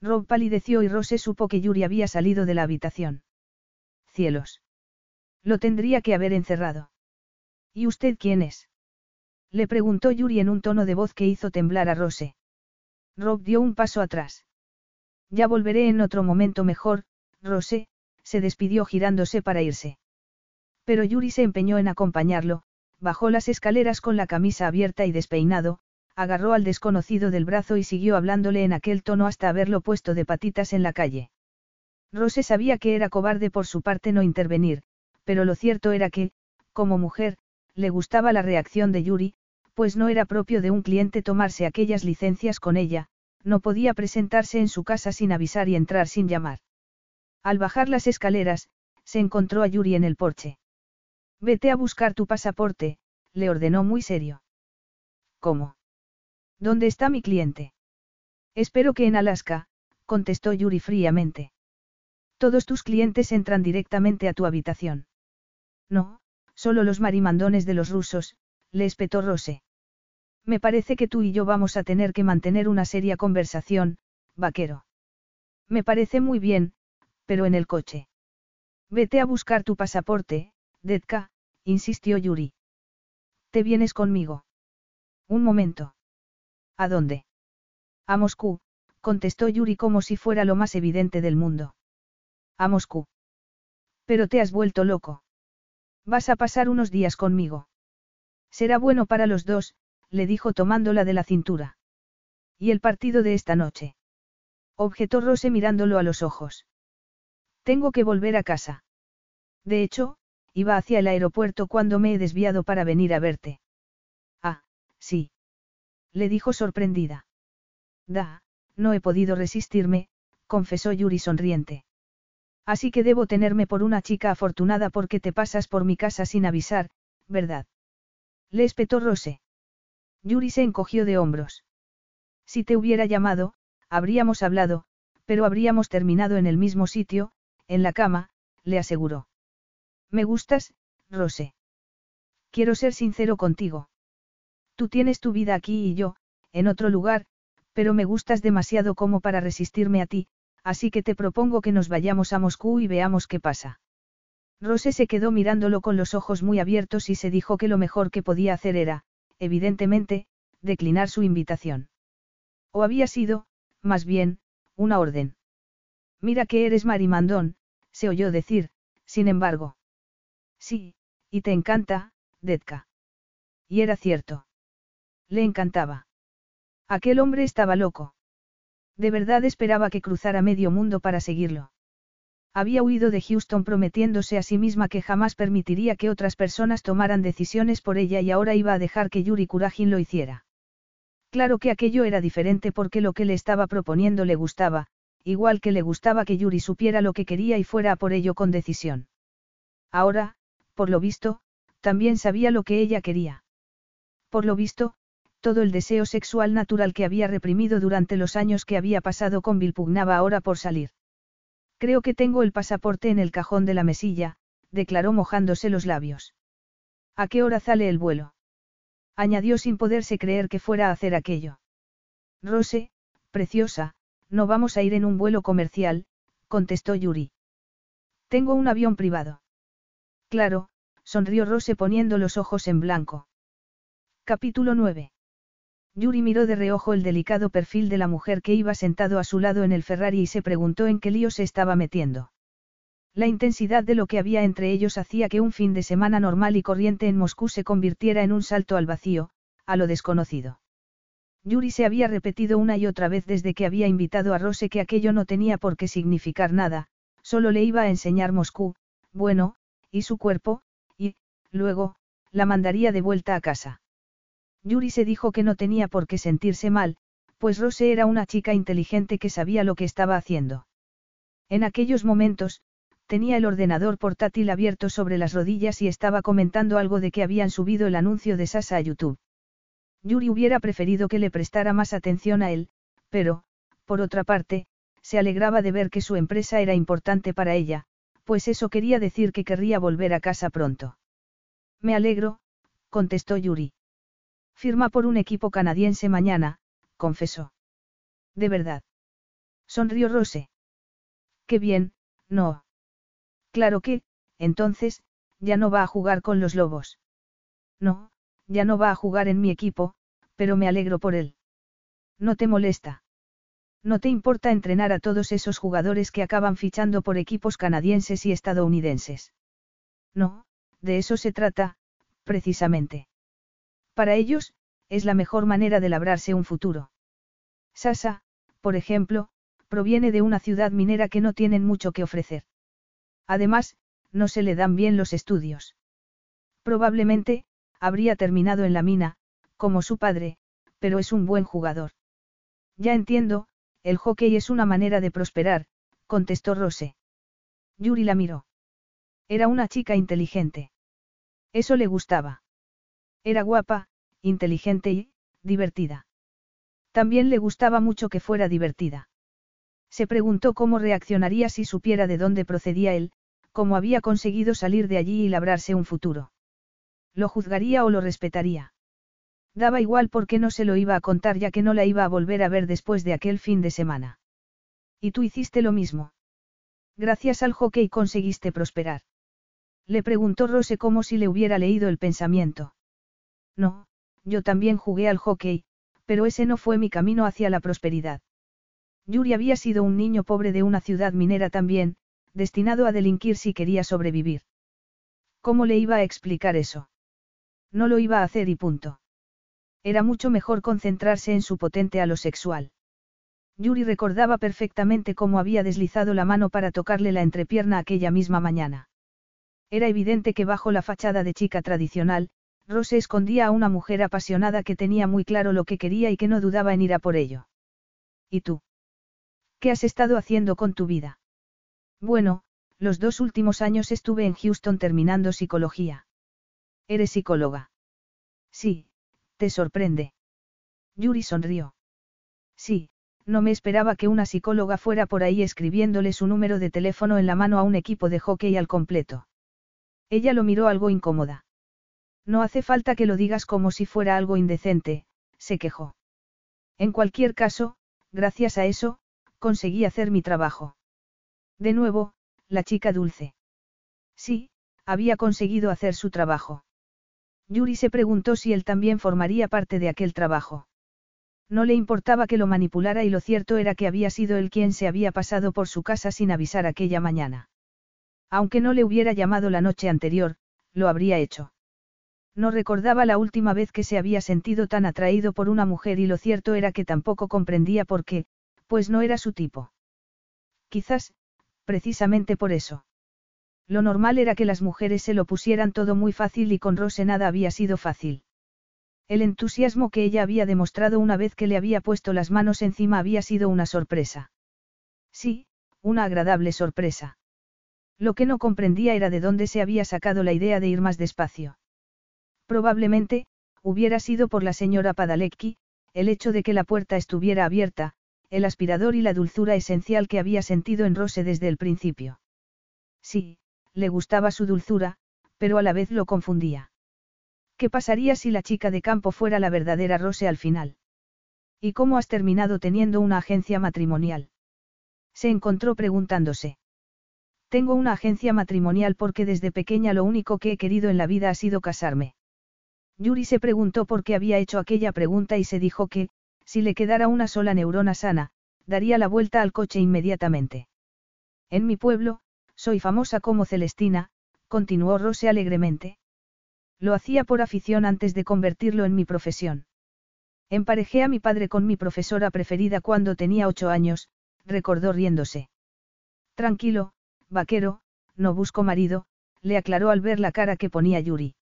Rob palideció y Rose supo que Yuri había salido de la habitación. Cielos. Lo tendría que haber encerrado. ¿Y usted quién es? Le preguntó Yuri en un tono de voz que hizo temblar a Rose. Rob dio un paso atrás. Ya volveré en otro momento mejor, Rose, se despidió girándose para irse. Pero Yuri se empeñó en acompañarlo, bajó las escaleras con la camisa abierta y despeinado, agarró al desconocido del brazo y siguió hablándole en aquel tono hasta haberlo puesto de patitas en la calle. Rose sabía que era cobarde por su parte no intervenir, pero lo cierto era que, como mujer, le gustaba la reacción de Yuri, pues no era propio de un cliente tomarse aquellas licencias con ella, no podía presentarse en su casa sin avisar y entrar sin llamar. Al bajar las escaleras, se encontró a Yuri en el porche. Vete a buscar tu pasaporte, le ordenó muy serio. ¿Cómo? ¿Dónde está mi cliente? Espero que en Alaska, contestó Yuri fríamente. Todos tus clientes entran directamente a tu habitación. No, solo los marimandones de los rusos, le espetó Rose. Me parece que tú y yo vamos a tener que mantener una seria conversación, vaquero. Me parece muy bien, pero en el coche. Vete a buscar tu pasaporte, Detka, insistió Yuri. ¿Te vienes conmigo? Un momento. ¿A dónde? A Moscú, contestó Yuri como si fuera lo más evidente del mundo. A Moscú. Pero te has vuelto loco. Vas a pasar unos días conmigo. Será bueno para los dos, le dijo tomándola de la cintura. ¿Y el partido de esta noche? Objetó Rose mirándolo a los ojos. Tengo que volver a casa. De hecho, iba hacia el aeropuerto cuando me he desviado para venir a verte. Ah, sí. Le dijo sorprendida. Da, no he podido resistirme, confesó Yuri sonriente. Así que debo tenerme por una chica afortunada porque te pasas por mi casa sin avisar, ¿verdad? Le espetó Rose. Yuri se encogió de hombros. Si te hubiera llamado, habríamos hablado, pero habríamos terminado en el mismo sitio, en la cama, le aseguró. Me gustas, Rose. Quiero ser sincero contigo. Tú tienes tu vida aquí y yo, en otro lugar, pero me gustas demasiado como para resistirme a ti, así que te propongo que nos vayamos a Moscú y veamos qué pasa. Rose se quedó mirándolo con los ojos muy abiertos y se dijo que lo mejor que podía hacer era, evidentemente, declinar su invitación. O había sido, más bien, una orden. Mira que eres marimandón, se oyó decir, sin embargo. Sí, y te encanta, Detka. Y era cierto. Le encantaba. Aquel hombre estaba loco. De verdad esperaba que cruzara medio mundo para seguirlo. Había huido de Houston prometiéndose a sí misma que jamás permitiría que otras personas tomaran decisiones por ella y ahora iba a dejar que Yuri Kurajin lo hiciera. Claro que aquello era diferente porque lo que le estaba proponiendo le gustaba, igual que le gustaba que Yuri supiera lo que quería y fuera a por ello con decisión. Ahora, por lo visto, también sabía lo que ella quería. Por lo visto, todo el deseo sexual natural que había reprimido durante los años que había pasado con Bill pugnaba ahora por salir. Creo que tengo el pasaporte en el cajón de la mesilla, declaró mojándose los labios. ¿A qué hora sale el vuelo? añadió sin poderse creer que fuera a hacer aquello. Rose, preciosa, no vamos a ir en un vuelo comercial, contestó Yuri. Tengo un avión privado. Claro, sonrió Rose poniendo los ojos en blanco. Capítulo 9. Yuri miró de reojo el delicado perfil de la mujer que iba sentado a su lado en el Ferrari y se preguntó en qué lío se estaba metiendo. La intensidad de lo que había entre ellos hacía que un fin de semana normal y corriente en Moscú se convirtiera en un salto al vacío, a lo desconocido. Yuri se había repetido una y otra vez desde que había invitado a Rose que aquello no tenía por qué significar nada, solo le iba a enseñar Moscú, bueno, y su cuerpo, y, luego, la mandaría de vuelta a casa. Yuri se dijo que no tenía por qué sentirse mal, pues Rose era una chica inteligente que sabía lo que estaba haciendo. En aquellos momentos, tenía el ordenador portátil abierto sobre las rodillas y estaba comentando algo de que habían subido el anuncio de Sasa a YouTube. Yuri hubiera preferido que le prestara más atención a él, pero, por otra parte, se alegraba de ver que su empresa era importante para ella, pues eso quería decir que querría volver a casa pronto. Me alegro, contestó Yuri. Firma por un equipo canadiense mañana, confesó. De verdad. Sonrió Rose. Qué bien, no. Claro que, entonces, ya no va a jugar con los lobos. No, ya no va a jugar en mi equipo, pero me alegro por él. ¿No te molesta? ¿No te importa entrenar a todos esos jugadores que acaban fichando por equipos canadienses y estadounidenses? No, de eso se trata, precisamente. Para ellos, es la mejor manera de labrarse un futuro. Sasa, por ejemplo, proviene de una ciudad minera que no tienen mucho que ofrecer. Además, no se le dan bien los estudios. Probablemente, habría terminado en la mina, como su padre, pero es un buen jugador. Ya entiendo, el hockey es una manera de prosperar, contestó Rose. Yuri la miró. Era una chica inteligente. Eso le gustaba. Era guapa, inteligente y, divertida. También le gustaba mucho que fuera divertida. Se preguntó cómo reaccionaría si supiera de dónde procedía él, cómo había conseguido salir de allí y labrarse un futuro. ¿Lo juzgaría o lo respetaría? Daba igual porque no se lo iba a contar ya que no la iba a volver a ver después de aquel fin de semana. ¿Y tú hiciste lo mismo? Gracias al hockey conseguiste prosperar. Le preguntó Rose como si le hubiera leído el pensamiento. No, yo también jugué al hockey, pero ese no fue mi camino hacia la prosperidad. Yuri había sido un niño pobre de una ciudad minera también, destinado a delinquir si quería sobrevivir. ¿Cómo le iba a explicar eso? No lo iba a hacer y punto. Era mucho mejor concentrarse en su potente a lo sexual. Yuri recordaba perfectamente cómo había deslizado la mano para tocarle la entrepierna aquella misma mañana. Era evidente que bajo la fachada de chica tradicional, Rose escondía a una mujer apasionada que tenía muy claro lo que quería y que no dudaba en ir a por ello. ¿Y tú? ¿Qué has estado haciendo con tu vida? Bueno, los dos últimos años estuve en Houston terminando psicología. ¿Eres psicóloga? Sí, te sorprende. Yuri sonrió. Sí, no me esperaba que una psicóloga fuera por ahí escribiéndole su número de teléfono en la mano a un equipo de hockey al completo. Ella lo miró algo incómoda. No hace falta que lo digas como si fuera algo indecente, se quejó. En cualquier caso, gracias a eso, conseguí hacer mi trabajo. De nuevo, la chica dulce. Sí, había conseguido hacer su trabajo. Yuri se preguntó si él también formaría parte de aquel trabajo. No le importaba que lo manipulara y lo cierto era que había sido él quien se había pasado por su casa sin avisar aquella mañana. Aunque no le hubiera llamado la noche anterior, lo habría hecho. No recordaba la última vez que se había sentido tan atraído por una mujer y lo cierto era que tampoco comprendía por qué, pues no era su tipo. Quizás, precisamente por eso. Lo normal era que las mujeres se lo pusieran todo muy fácil y con Rose nada había sido fácil. El entusiasmo que ella había demostrado una vez que le había puesto las manos encima había sido una sorpresa. Sí, una agradable sorpresa. Lo que no comprendía era de dónde se había sacado la idea de ir más despacio. Probablemente, hubiera sido por la señora Padalecki, el hecho de que la puerta estuviera abierta, el aspirador y la dulzura esencial que había sentido en Rose desde el principio. Sí, le gustaba su dulzura, pero a la vez lo confundía. ¿Qué pasaría si la chica de campo fuera la verdadera Rose al final? ¿Y cómo has terminado teniendo una agencia matrimonial? Se encontró preguntándose. Tengo una agencia matrimonial porque desde pequeña lo único que he querido en la vida ha sido casarme. Yuri se preguntó por qué había hecho aquella pregunta y se dijo que, si le quedara una sola neurona sana, daría la vuelta al coche inmediatamente. En mi pueblo, soy famosa como Celestina, continuó Rose alegremente. Lo hacía por afición antes de convertirlo en mi profesión. Emparejé a mi padre con mi profesora preferida cuando tenía ocho años, recordó riéndose. Tranquilo, vaquero, no busco marido, le aclaró al ver la cara que ponía Yuri.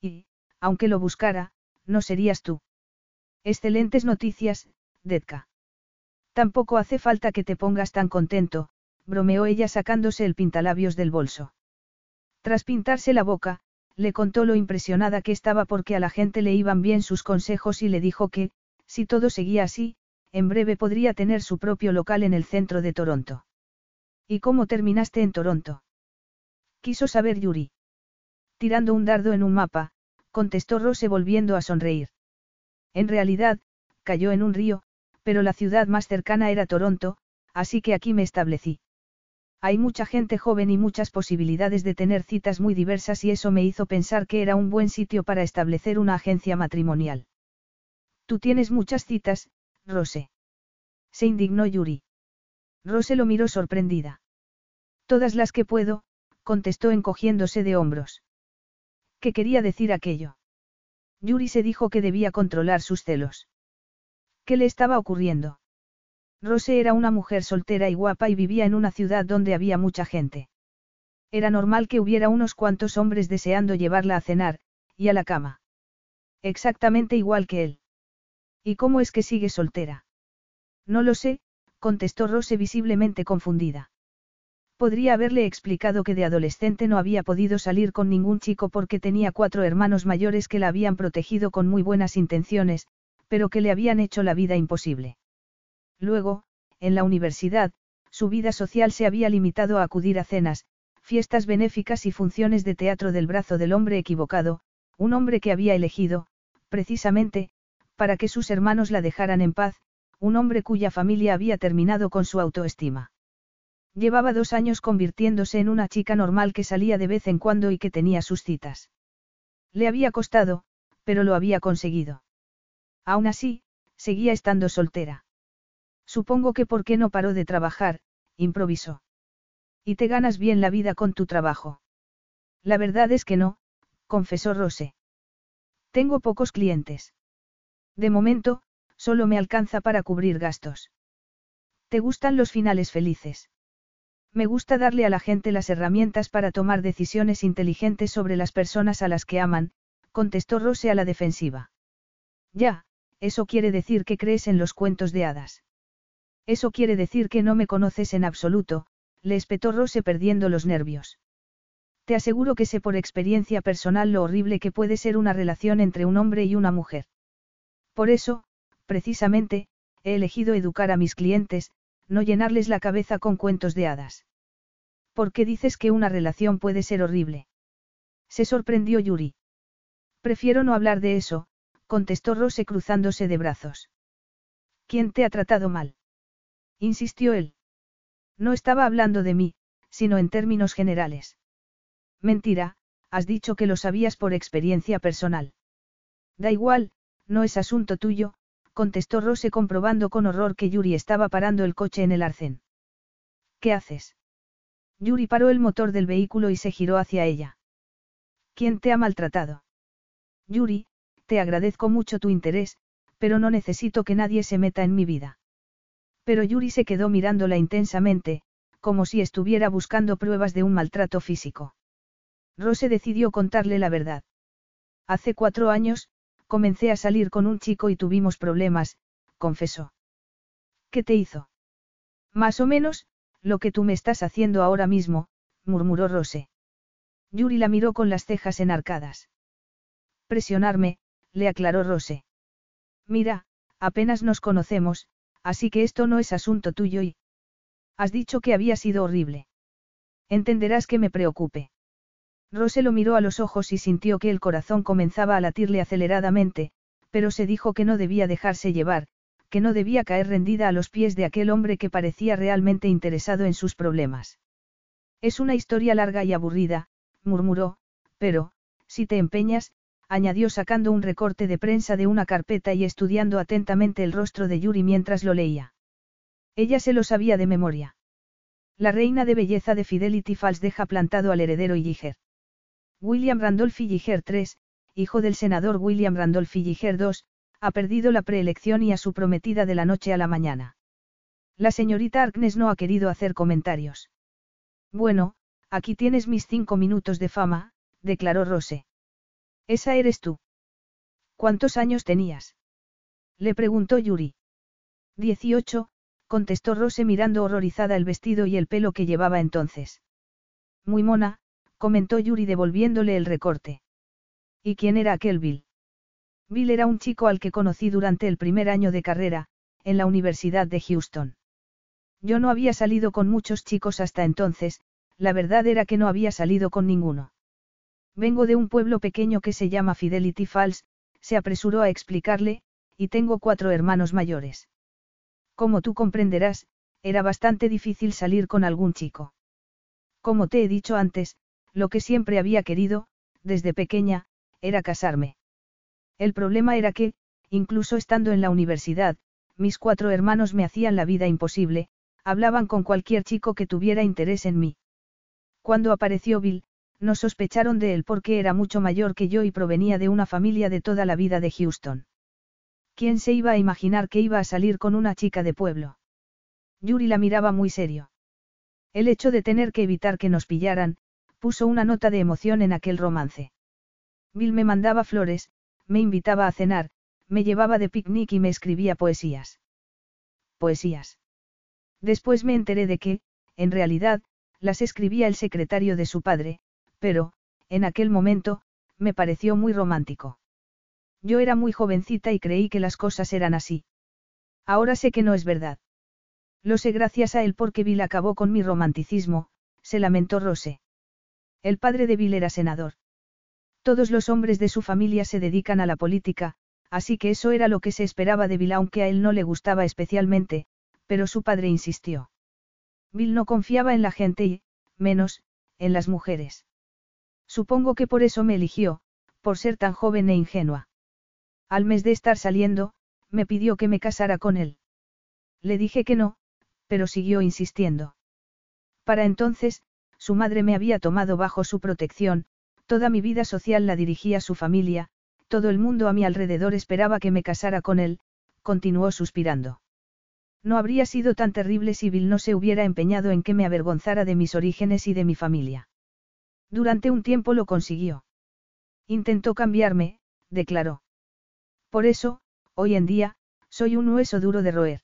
Y, aunque lo buscara, no serías tú. Excelentes noticias, Detka. Tampoco hace falta que te pongas tan contento, bromeó ella sacándose el pintalabios del bolso. Tras pintarse la boca, le contó lo impresionada que estaba porque a la gente le iban bien sus consejos y le dijo que, si todo seguía así, en breve podría tener su propio local en el centro de Toronto. ¿Y cómo terminaste en Toronto? Quiso saber Yuri. Tirando un dardo en un mapa, contestó Rose volviendo a sonreír. En realidad, cayó en un río, pero la ciudad más cercana era Toronto, así que aquí me establecí. Hay mucha gente joven y muchas posibilidades de tener citas muy diversas y eso me hizo pensar que era un buen sitio para establecer una agencia matrimonial. Tú tienes muchas citas, Rose. Se indignó Yuri. Rose lo miró sorprendida. Todas las que puedo, contestó encogiéndose de hombros. ¿Qué quería decir aquello? Yuri se dijo que debía controlar sus celos. ¿Qué le estaba ocurriendo? Rose era una mujer soltera y guapa y vivía en una ciudad donde había mucha gente. Era normal que hubiera unos cuantos hombres deseando llevarla a cenar, y a la cama. Exactamente igual que él. ¿Y cómo es que sigue soltera? No lo sé, contestó Rose visiblemente confundida. Podría haberle explicado que de adolescente no había podido salir con ningún chico porque tenía cuatro hermanos mayores que la habían protegido con muy buenas intenciones, pero que le habían hecho la vida imposible. Luego, en la universidad, su vida social se había limitado a acudir a cenas, fiestas benéficas y funciones de teatro del brazo del hombre equivocado, un hombre que había elegido, precisamente, para que sus hermanos la dejaran en paz, un hombre cuya familia había terminado con su autoestima. Llevaba dos años convirtiéndose en una chica normal que salía de vez en cuando y que tenía sus citas. Le había costado, pero lo había conseguido. Aún así, seguía estando soltera. Supongo que porque no paró de trabajar, improvisó. Y te ganas bien la vida con tu trabajo. La verdad es que no, confesó Rose. Tengo pocos clientes. De momento, solo me alcanza para cubrir gastos. ¿Te gustan los finales felices? Me gusta darle a la gente las herramientas para tomar decisiones inteligentes sobre las personas a las que aman, contestó Rose a la defensiva. Ya, eso quiere decir que crees en los cuentos de hadas. Eso quiere decir que no me conoces en absoluto, le espetó Rose perdiendo los nervios. Te aseguro que sé por experiencia personal lo horrible que puede ser una relación entre un hombre y una mujer. Por eso, precisamente, he elegido educar a mis clientes, no llenarles la cabeza con cuentos de hadas. ¿Por qué dices que una relación puede ser horrible? Se sorprendió Yuri. Prefiero no hablar de eso, contestó Rose cruzándose de brazos. ¿Quién te ha tratado mal? insistió él. No estaba hablando de mí, sino en términos generales. Mentira, has dicho que lo sabías por experiencia personal. Da igual, no es asunto tuyo, contestó Rose comprobando con horror que Yuri estaba parando el coche en el arcén. ¿Qué haces? Yuri paró el motor del vehículo y se giró hacia ella. ¿Quién te ha maltratado? Yuri, te agradezco mucho tu interés, pero no necesito que nadie se meta en mi vida. Pero Yuri se quedó mirándola intensamente, como si estuviera buscando pruebas de un maltrato físico. Rose decidió contarle la verdad. Hace cuatro años, Comencé a salir con un chico y tuvimos problemas, confesó. ¿Qué te hizo? Más o menos, lo que tú me estás haciendo ahora mismo, murmuró Rose. Yuri la miró con las cejas enarcadas. Presionarme, le aclaró Rose. Mira, apenas nos conocemos, así que esto no es asunto tuyo y... Has dicho que había sido horrible. Entenderás que me preocupe. Rose lo miró a los ojos y sintió que el corazón comenzaba a latirle aceleradamente, pero se dijo que no debía dejarse llevar, que no debía caer rendida a los pies de aquel hombre que parecía realmente interesado en sus problemas. Es una historia larga y aburrida, murmuró, pero, si te empeñas, añadió sacando un recorte de prensa de una carpeta y estudiando atentamente el rostro de Yuri mientras lo leía. Ella se lo sabía de memoria. La reina de belleza de Fidelity Falls deja plantado al heredero Illiger. William Randolph Filliger III, hijo del senador William Randolph Filliger II, ha perdido la preelección y a su prometida de la noche a la mañana. La señorita Arknes no ha querido hacer comentarios. Bueno, aquí tienes mis cinco minutos de fama, declaró Rose. Esa eres tú. ¿Cuántos años tenías? Le preguntó Yuri. Dieciocho, contestó Rose mirando horrorizada el vestido y el pelo que llevaba entonces. Muy mona, comentó Yuri devolviéndole el recorte. ¿Y quién era aquel Bill? Bill era un chico al que conocí durante el primer año de carrera, en la Universidad de Houston. Yo no había salido con muchos chicos hasta entonces, la verdad era que no había salido con ninguno. Vengo de un pueblo pequeño que se llama Fidelity Falls, se apresuró a explicarle, y tengo cuatro hermanos mayores. Como tú comprenderás, era bastante difícil salir con algún chico. Como te he dicho antes, lo que siempre había querido, desde pequeña, era casarme. El problema era que, incluso estando en la universidad, mis cuatro hermanos me hacían la vida imposible, hablaban con cualquier chico que tuviera interés en mí. Cuando apareció Bill, No sospecharon de él porque era mucho mayor que yo y provenía de una familia de toda la vida de Houston. ¿Quién se iba a imaginar que iba a salir con una chica de pueblo? Yuri la miraba muy serio. El hecho de tener que evitar que nos pillaran, puso una nota de emoción en aquel romance. Bill me mandaba flores, me invitaba a cenar, me llevaba de picnic y me escribía poesías. Poesías. Después me enteré de que, en realidad, las escribía el secretario de su padre, pero, en aquel momento, me pareció muy romántico. Yo era muy jovencita y creí que las cosas eran así. Ahora sé que no es verdad. Lo sé gracias a él porque Bill acabó con mi romanticismo, se lamentó Rose. El padre de Bill era senador. Todos los hombres de su familia se dedican a la política, así que eso era lo que se esperaba de Bill aunque a él no le gustaba especialmente, pero su padre insistió. Bill no confiaba en la gente y, menos, en las mujeres. Supongo que por eso me eligió, por ser tan joven e ingenua. Al mes de estar saliendo, me pidió que me casara con él. Le dije que no, pero siguió insistiendo. Para entonces, su madre me había tomado bajo su protección, Toda mi vida social la dirigía su familia, todo el mundo a mi alrededor esperaba que me casara con él, continuó suspirando. No habría sido tan terrible si Bill no se hubiera empeñado en que me avergonzara de mis orígenes y de mi familia. Durante un tiempo lo consiguió. Intentó cambiarme, declaró. Por eso, hoy en día, soy un hueso duro de roer.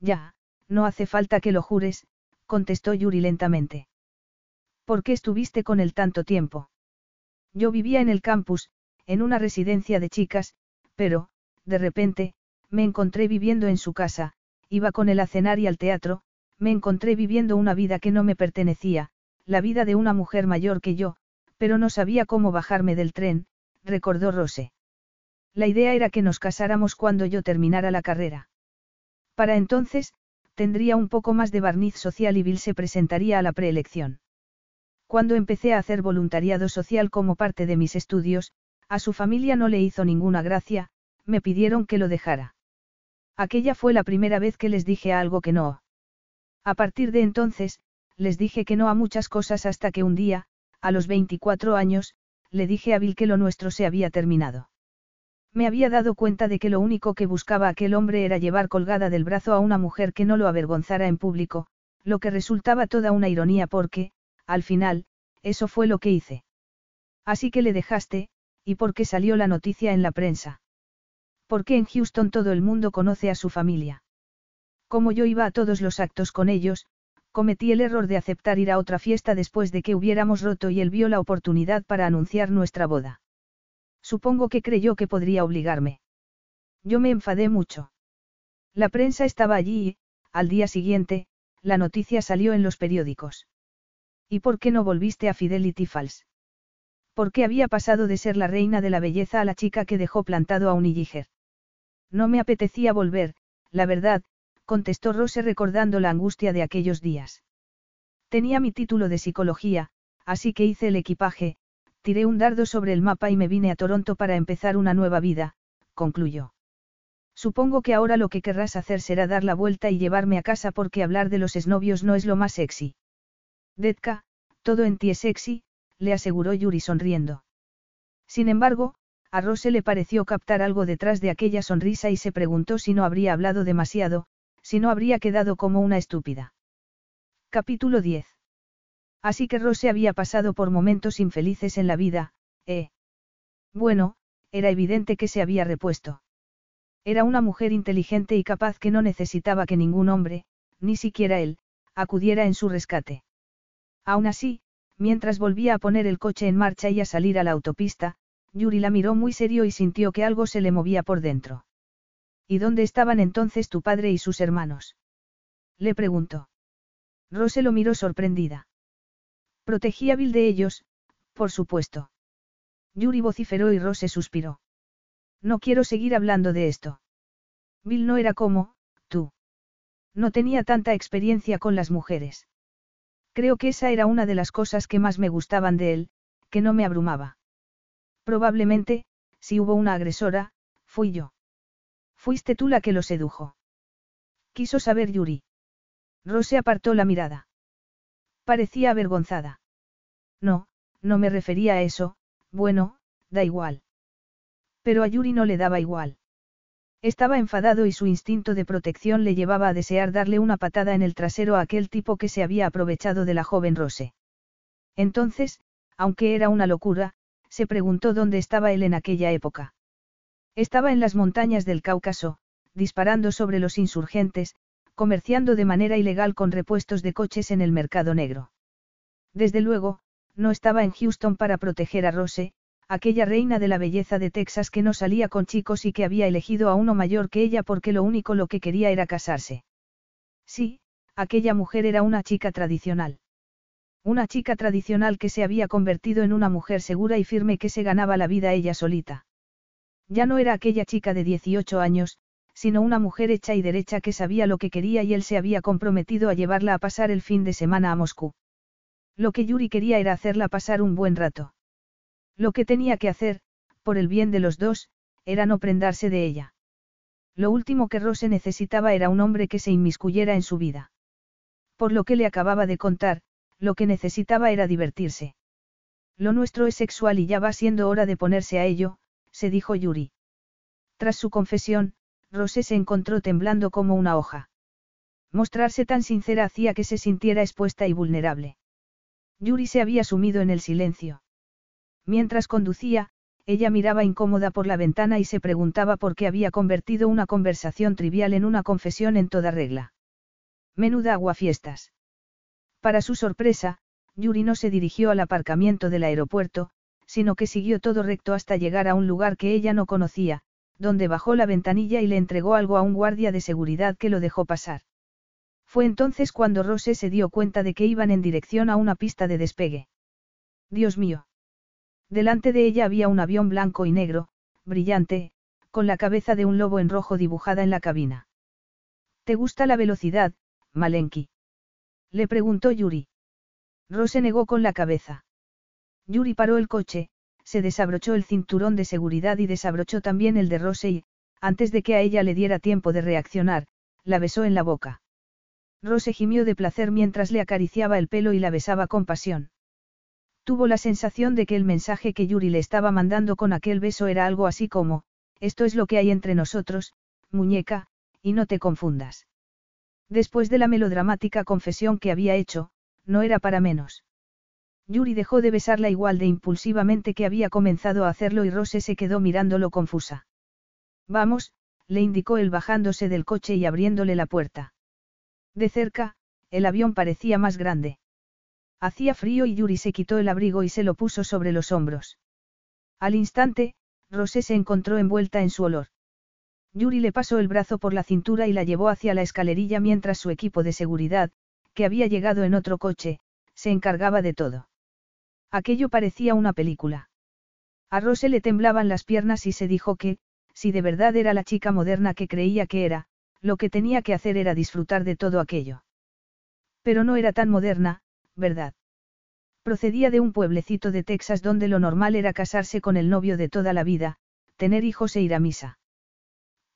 Ya, no hace falta que lo jures, contestó Yuri lentamente. ¿Por qué estuviste con él tanto tiempo? Yo vivía en el campus, en una residencia de chicas, pero, de repente, me encontré viviendo en su casa, iba con él a cenar y al teatro, me encontré viviendo una vida que no me pertenecía, la vida de una mujer mayor que yo, pero no sabía cómo bajarme del tren, recordó Rose. La idea era que nos casáramos cuando yo terminara la carrera. Para entonces, tendría un poco más de barniz social y Bill se presentaría a la preelección. Cuando empecé a hacer voluntariado social como parte de mis estudios, a su familia no le hizo ninguna gracia, me pidieron que lo dejara. Aquella fue la primera vez que les dije algo que no. A partir de entonces, les dije que no a muchas cosas hasta que un día, a los 24 años, le dije a Bill que lo nuestro se había terminado. Me había dado cuenta de que lo único que buscaba aquel hombre era llevar colgada del brazo a una mujer que no lo avergonzara en público, lo que resultaba toda una ironía porque, al final, eso fue lo que hice. Así que le dejaste, ¿y por qué salió la noticia en la prensa? Porque en Houston todo el mundo conoce a su familia. Como yo iba a todos los actos con ellos, cometí el error de aceptar ir a otra fiesta después de que hubiéramos roto y él vio la oportunidad para anunciar nuestra boda. Supongo que creyó que podría obligarme. Yo me enfadé mucho. La prensa estaba allí y, al día siguiente, la noticia salió en los periódicos. ¿Y por qué no volviste a Fidelity Falls? ¿Por qué había pasado de ser la reina de la belleza a la chica que dejó plantado a un Illiger? No me apetecía volver, la verdad, contestó Rose recordando la angustia de aquellos días. Tenía mi título de psicología, así que hice el equipaje, tiré un dardo sobre el mapa y me vine a Toronto para empezar una nueva vida, concluyó. Supongo que ahora lo que querrás hacer será dar la vuelta y llevarme a casa porque hablar de los esnovios no es lo más sexy. Detka, todo en ti es sexy, le aseguró Yuri sonriendo. Sin embargo, a Rose le pareció captar algo detrás de aquella sonrisa y se preguntó si no habría hablado demasiado, si no habría quedado como una estúpida. Capítulo 10. Así que Rose había pasado por momentos infelices en la vida, ¿eh? Bueno, era evidente que se había repuesto. Era una mujer inteligente y capaz que no necesitaba que ningún hombre, ni siquiera él, acudiera en su rescate. Aún así, mientras volvía a poner el coche en marcha y a salir a la autopista, Yuri la miró muy serio y sintió que algo se le movía por dentro. ¿Y dónde estaban entonces tu padre y sus hermanos? Le preguntó. Rose lo miró sorprendida. Protegía a Bill de ellos, por supuesto. Yuri vociferó y Rose suspiró. No quiero seguir hablando de esto. Bill no era como, tú. No tenía tanta experiencia con las mujeres. Creo que esa era una de las cosas que más me gustaban de él, que no me abrumaba. Probablemente, si hubo una agresora, fui yo. Fuiste tú la que lo sedujo. Quiso saber Yuri. Rose apartó la mirada. Parecía avergonzada. No, no me refería a eso, bueno, da igual. Pero a Yuri no le daba igual. Estaba enfadado y su instinto de protección le llevaba a desear darle una patada en el trasero a aquel tipo que se había aprovechado de la joven Rose. Entonces, aunque era una locura, se preguntó dónde estaba él en aquella época. Estaba en las montañas del Cáucaso, disparando sobre los insurgentes, comerciando de manera ilegal con repuestos de coches en el mercado negro. Desde luego, no estaba en Houston para proteger a Rose, aquella reina de la belleza de Texas que no salía con chicos y que había elegido a uno mayor que ella porque lo único lo que quería era casarse. Sí, aquella mujer era una chica tradicional. Una chica tradicional que se había convertido en una mujer segura y firme que se ganaba la vida ella solita. Ya no era aquella chica de 18 años, sino una mujer hecha y derecha que sabía lo que quería y él se había comprometido a llevarla a pasar el fin de semana a Moscú. Lo que Yuri quería era hacerla pasar un buen rato. Lo que tenía que hacer, por el bien de los dos, era no prendarse de ella. Lo último que Rose necesitaba era un hombre que se inmiscuyera en su vida. Por lo que le acababa de contar, lo que necesitaba era divertirse. Lo nuestro es sexual y ya va siendo hora de ponerse a ello, se dijo Yuri. Tras su confesión, Rose se encontró temblando como una hoja. Mostrarse tan sincera hacía que se sintiera expuesta y vulnerable. Yuri se había sumido en el silencio. Mientras conducía, ella miraba incómoda por la ventana y se preguntaba por qué había convertido una conversación trivial en una confesión en toda regla. Menuda aguafiestas. Para su sorpresa, Yuri no se dirigió al aparcamiento del aeropuerto, sino que siguió todo recto hasta llegar a un lugar que ella no conocía, donde bajó la ventanilla y le entregó algo a un guardia de seguridad que lo dejó pasar. Fue entonces cuando Rose se dio cuenta de que iban en dirección a una pista de despegue. Dios mío. Delante de ella había un avión blanco y negro, brillante, con la cabeza de un lobo en rojo dibujada en la cabina. ¿Te gusta la velocidad, Malenki? Le preguntó Yuri. Rose negó con la cabeza. Yuri paró el coche, se desabrochó el cinturón de seguridad y desabrochó también el de Rose y, antes de que a ella le diera tiempo de reaccionar, la besó en la boca. Rose gimió de placer mientras le acariciaba el pelo y la besaba con pasión. Tuvo la sensación de que el mensaje que Yuri le estaba mandando con aquel beso era algo así como, esto es lo que hay entre nosotros, muñeca, y no te confundas. Después de la melodramática confesión que había hecho, no era para menos. Yuri dejó de besarla igual de impulsivamente que había comenzado a hacerlo y Rose se quedó mirándolo confusa. Vamos, le indicó él bajándose del coche y abriéndole la puerta. De cerca, el avión parecía más grande. Hacía frío y Yuri se quitó el abrigo y se lo puso sobre los hombros. Al instante, Rosé se encontró envuelta en su olor. Yuri le pasó el brazo por la cintura y la llevó hacia la escalerilla mientras su equipo de seguridad, que había llegado en otro coche, se encargaba de todo. Aquello parecía una película. A Rose le temblaban las piernas y se dijo que, si de verdad era la chica moderna que creía que era, lo que tenía que hacer era disfrutar de todo aquello. Pero no era tan moderna, ¿verdad? Procedía de un pueblecito de Texas donde lo normal era casarse con el novio de toda la vida, tener hijos e ir a misa.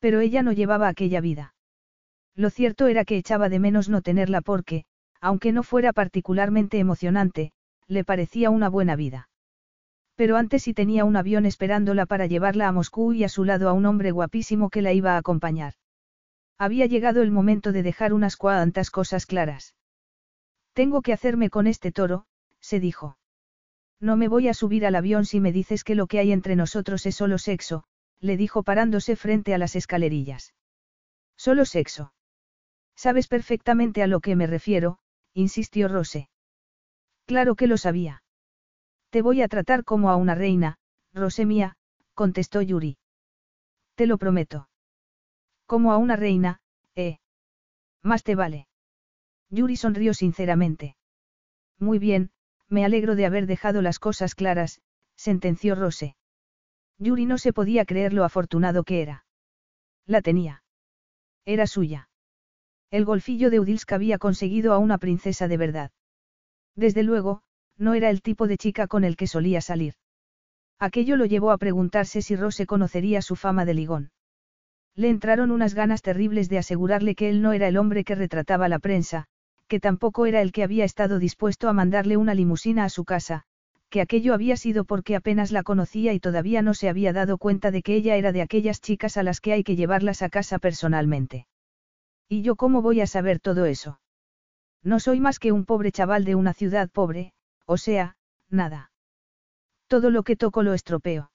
Pero ella no llevaba aquella vida. Lo cierto era que echaba de menos no tenerla porque, aunque no fuera particularmente emocionante, le parecía una buena vida. Pero antes sí tenía un avión esperándola para llevarla a Moscú y a su lado a un hombre guapísimo que la iba a acompañar. Había llegado el momento de dejar unas cuantas cosas claras. Tengo que hacerme con este toro, se dijo. No me voy a subir al avión si me dices que lo que hay entre nosotros es solo sexo, le dijo parándose frente a las escalerillas. Solo sexo. Sabes perfectamente a lo que me refiero, insistió Rose. Claro que lo sabía. Te voy a tratar como a una reina, Rose mía, contestó Yuri. Te lo prometo. Como a una reina, eh. Más te vale. Yuri sonrió sinceramente. Muy bien, me alegro de haber dejado las cosas claras, sentenció Rose. Yuri no se podía creer lo afortunado que era. La tenía. Era suya. El golfillo de Udilsk había conseguido a una princesa de verdad. Desde luego, no era el tipo de chica con el que solía salir. Aquello lo llevó a preguntarse si Rose conocería su fama de ligón. Le entraron unas ganas terribles de asegurarle que él no era el hombre que retrataba la prensa, que tampoco era el que había estado dispuesto a mandarle una limusina a su casa, que aquello había sido porque apenas la conocía y todavía no se había dado cuenta de que ella era de aquellas chicas a las que hay que llevarlas a casa personalmente. ¿Y yo cómo voy a saber todo eso? No soy más que un pobre chaval de una ciudad pobre, o sea, nada. Todo lo que toco lo estropeo.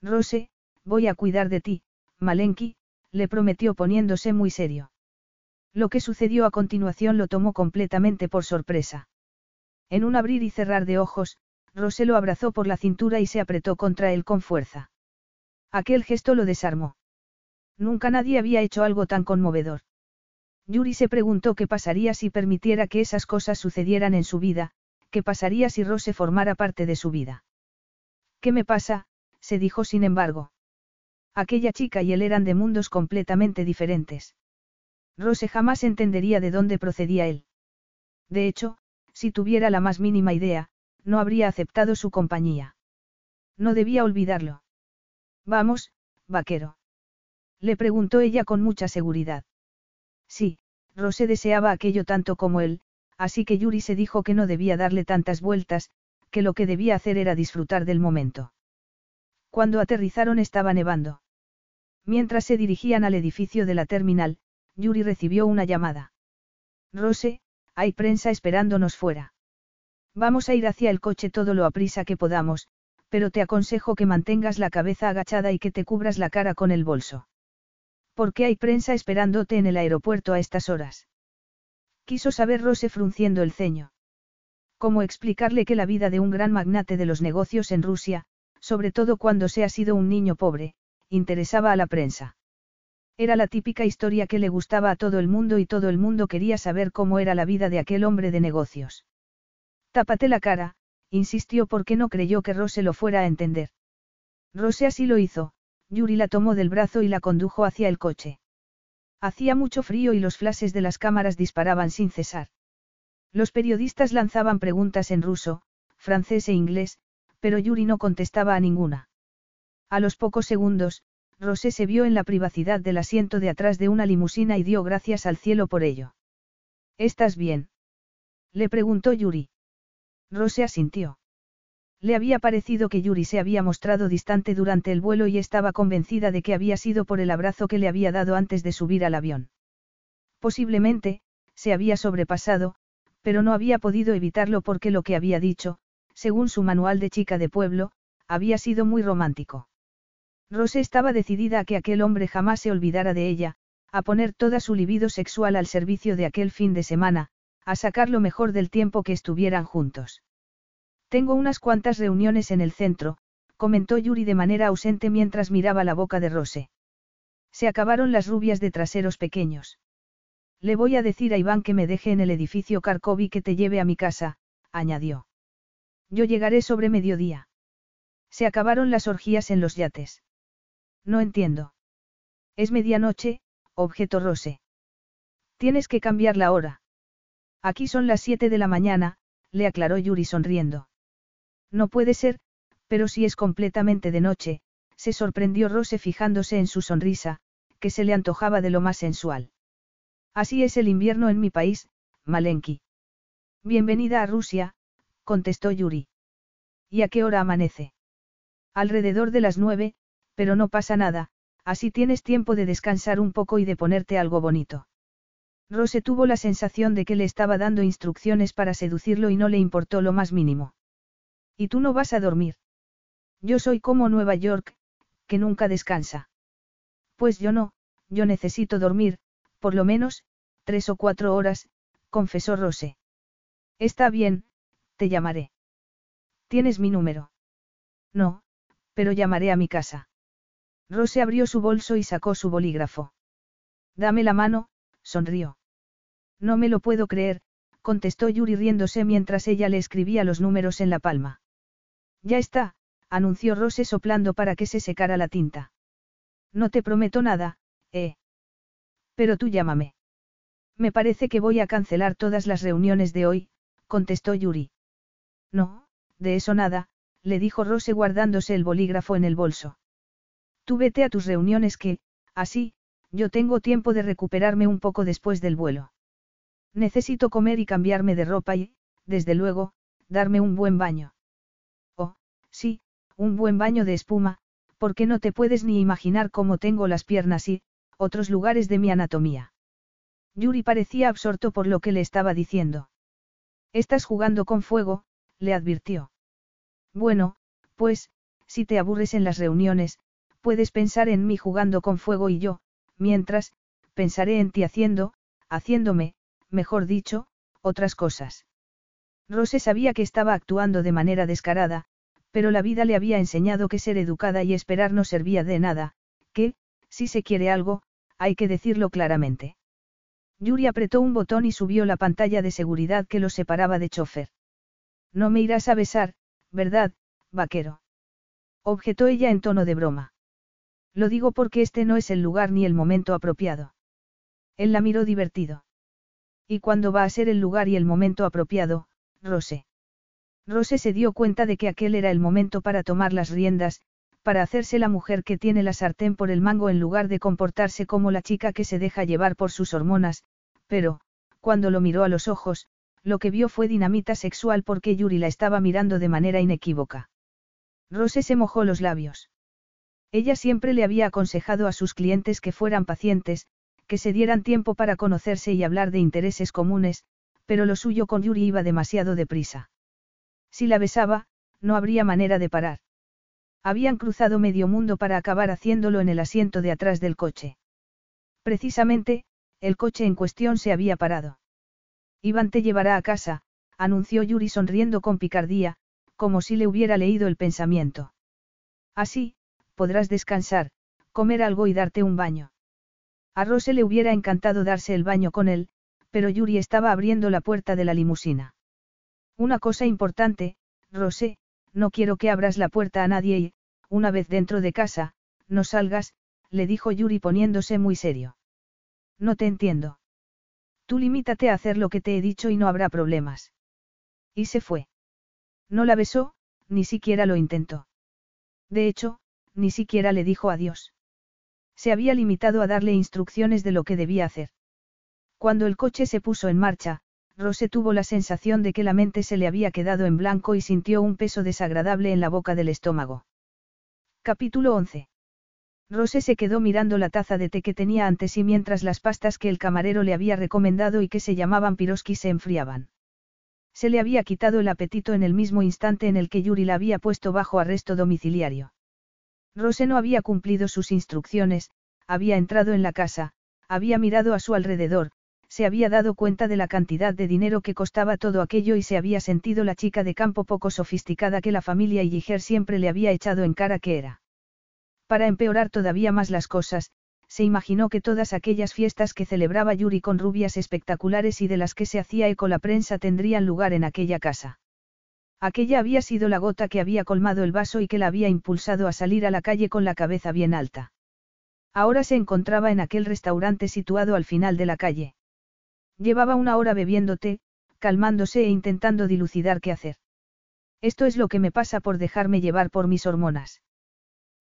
Rose, voy a cuidar de ti, Malenki, le prometió poniéndose muy serio. Lo que sucedió a continuación lo tomó completamente por sorpresa. En un abrir y cerrar de ojos, Rose lo abrazó por la cintura y se apretó contra él con fuerza. Aquel gesto lo desarmó. Nunca nadie había hecho algo tan conmovedor. Yuri se preguntó qué pasaría si permitiera que esas cosas sucedieran en su vida, qué pasaría si Rose formara parte de su vida. ¿Qué me pasa? se dijo sin embargo. Aquella chica y él eran de mundos completamente diferentes. Rose jamás entendería de dónde procedía él. De hecho, si tuviera la más mínima idea, no habría aceptado su compañía. No debía olvidarlo. Vamos, vaquero. Le preguntó ella con mucha seguridad. Sí, Rose deseaba aquello tanto como él, así que Yuri se dijo que no debía darle tantas vueltas, que lo que debía hacer era disfrutar del momento. Cuando aterrizaron estaba nevando. Mientras se dirigían al edificio de la terminal, Yuri recibió una llamada. Rose, hay prensa esperándonos fuera. Vamos a ir hacia el coche todo lo aprisa que podamos, pero te aconsejo que mantengas la cabeza agachada y que te cubras la cara con el bolso. ¿Por qué hay prensa esperándote en el aeropuerto a estas horas? Quiso saber Rose frunciendo el ceño. ¿Cómo explicarle que la vida de un gran magnate de los negocios en Rusia, sobre todo cuando se ha sido un niño pobre, interesaba a la prensa? Era la típica historia que le gustaba a todo el mundo y todo el mundo quería saber cómo era la vida de aquel hombre de negocios. Tápate la cara, insistió porque no creyó que Rose lo fuera a entender. Rose así lo hizo, Yuri la tomó del brazo y la condujo hacia el coche. Hacía mucho frío y los flashes de las cámaras disparaban sin cesar. Los periodistas lanzaban preguntas en ruso, francés e inglés, pero Yuri no contestaba a ninguna. A los pocos segundos, Rosé se vio en la privacidad del asiento de atrás de una limusina y dio gracias al cielo por ello. ¿Estás bien? Le preguntó Yuri. Rose asintió. Le había parecido que Yuri se había mostrado distante durante el vuelo y estaba convencida de que había sido por el abrazo que le había dado antes de subir al avión. Posiblemente, se había sobrepasado, pero no había podido evitarlo porque lo que había dicho, según su manual de chica de pueblo, había sido muy romántico. Rose estaba decidida a que aquel hombre jamás se olvidara de ella, a poner toda su libido sexual al servicio de aquel fin de semana, a sacar lo mejor del tiempo que estuvieran juntos. Tengo unas cuantas reuniones en el centro, comentó Yuri de manera ausente mientras miraba la boca de Rose. Se acabaron las rubias de traseros pequeños. Le voy a decir a Iván que me deje en el edificio Karkovi que te lleve a mi casa, añadió. Yo llegaré sobre mediodía. Se acabaron las orgías en los yates. No entiendo. Es medianoche, objeto Rose. Tienes que cambiar la hora. Aquí son las siete de la mañana, le aclaró Yuri sonriendo. No puede ser, pero si es completamente de noche, se sorprendió Rose fijándose en su sonrisa, que se le antojaba de lo más sensual. Así es el invierno en mi país, Malenki. Bienvenida a Rusia, contestó Yuri. ¿Y a qué hora amanece? Alrededor de las nueve, pero no pasa nada, así tienes tiempo de descansar un poco y de ponerte algo bonito. Rose tuvo la sensación de que le estaba dando instrucciones para seducirlo y no le importó lo más mínimo. ¿Y tú no vas a dormir? Yo soy como Nueva York, que nunca descansa. Pues yo no, yo necesito dormir, por lo menos, tres o cuatro horas, confesó Rose. Está bien, te llamaré. ¿Tienes mi número? No, pero llamaré a mi casa. Rose abrió su bolso y sacó su bolígrafo. Dame la mano, sonrió. No me lo puedo creer, contestó Yuri riéndose mientras ella le escribía los números en la palma. Ya está, anunció Rose soplando para que se secara la tinta. No te prometo nada, eh. Pero tú llámame. Me parece que voy a cancelar todas las reuniones de hoy, contestó Yuri. No, de eso nada, le dijo Rose guardándose el bolígrafo en el bolso. Tú vete a tus reuniones que, así, yo tengo tiempo de recuperarme un poco después del vuelo. Necesito comer y cambiarme de ropa y, desde luego, darme un buen baño. Sí, un buen baño de espuma, porque no te puedes ni imaginar cómo tengo las piernas y, otros lugares de mi anatomía. Yuri parecía absorto por lo que le estaba diciendo. Estás jugando con fuego, le advirtió. Bueno, pues, si te aburres en las reuniones, puedes pensar en mí jugando con fuego y yo, mientras, pensaré en ti haciendo, haciéndome, mejor dicho, otras cosas. Rose sabía que estaba actuando de manera descarada, pero la vida le había enseñado que ser educada y esperar no servía de nada, que, si se quiere algo, hay que decirlo claramente. Yuri apretó un botón y subió la pantalla de seguridad que lo separaba de chofer. No me irás a besar, ¿verdad, vaquero? Objetó ella en tono de broma. Lo digo porque este no es el lugar ni el momento apropiado. Él la miró divertido. ¿Y cuándo va a ser el lugar y el momento apropiado, Rose? Rose se dio cuenta de que aquel era el momento para tomar las riendas, para hacerse la mujer que tiene la sartén por el mango en lugar de comportarse como la chica que se deja llevar por sus hormonas, pero, cuando lo miró a los ojos, lo que vio fue dinamita sexual porque Yuri la estaba mirando de manera inequívoca. Rose se mojó los labios. Ella siempre le había aconsejado a sus clientes que fueran pacientes, que se dieran tiempo para conocerse y hablar de intereses comunes, pero lo suyo con Yuri iba demasiado deprisa. Si la besaba, no habría manera de parar. Habían cruzado medio mundo para acabar haciéndolo en el asiento de atrás del coche. Precisamente, el coche en cuestión se había parado. Iván te llevará a casa, anunció Yuri sonriendo con picardía, como si le hubiera leído el pensamiento. Así, podrás descansar, comer algo y darte un baño. A Rose le hubiera encantado darse el baño con él, pero Yuri estaba abriendo la puerta de la limusina. Una cosa importante, Rose, no quiero que abras la puerta a nadie y, una vez dentro de casa, no salgas, le dijo Yuri poniéndose muy serio. No te entiendo. Tú limítate a hacer lo que te he dicho y no habrá problemas. Y se fue. No la besó, ni siquiera lo intentó. De hecho, ni siquiera le dijo adiós. Se había limitado a darle instrucciones de lo que debía hacer. Cuando el coche se puso en marcha, Rose tuvo la sensación de que la mente se le había quedado en blanco y sintió un peso desagradable en la boca del estómago. Capítulo 11. Rose se quedó mirando la taza de té que tenía ante sí mientras las pastas que el camarero le había recomendado y que se llamaban piroski se enfriaban. Se le había quitado el apetito en el mismo instante en el que Yuri la había puesto bajo arresto domiciliario. Rose no había cumplido sus instrucciones, había entrado en la casa, había mirado a su alrededor, se había dado cuenta de la cantidad de dinero que costaba todo aquello y se había sentido la chica de campo poco sofisticada que la familia Yiger siempre le había echado en cara que era. Para empeorar todavía más las cosas, se imaginó que todas aquellas fiestas que celebraba Yuri con rubias espectaculares y de las que se hacía eco la prensa tendrían lugar en aquella casa. Aquella había sido la gota que había colmado el vaso y que la había impulsado a salir a la calle con la cabeza bien alta. Ahora se encontraba en aquel restaurante situado al final de la calle. Llevaba una hora bebiendo té, calmándose e intentando dilucidar qué hacer. Esto es lo que me pasa por dejarme llevar por mis hormonas.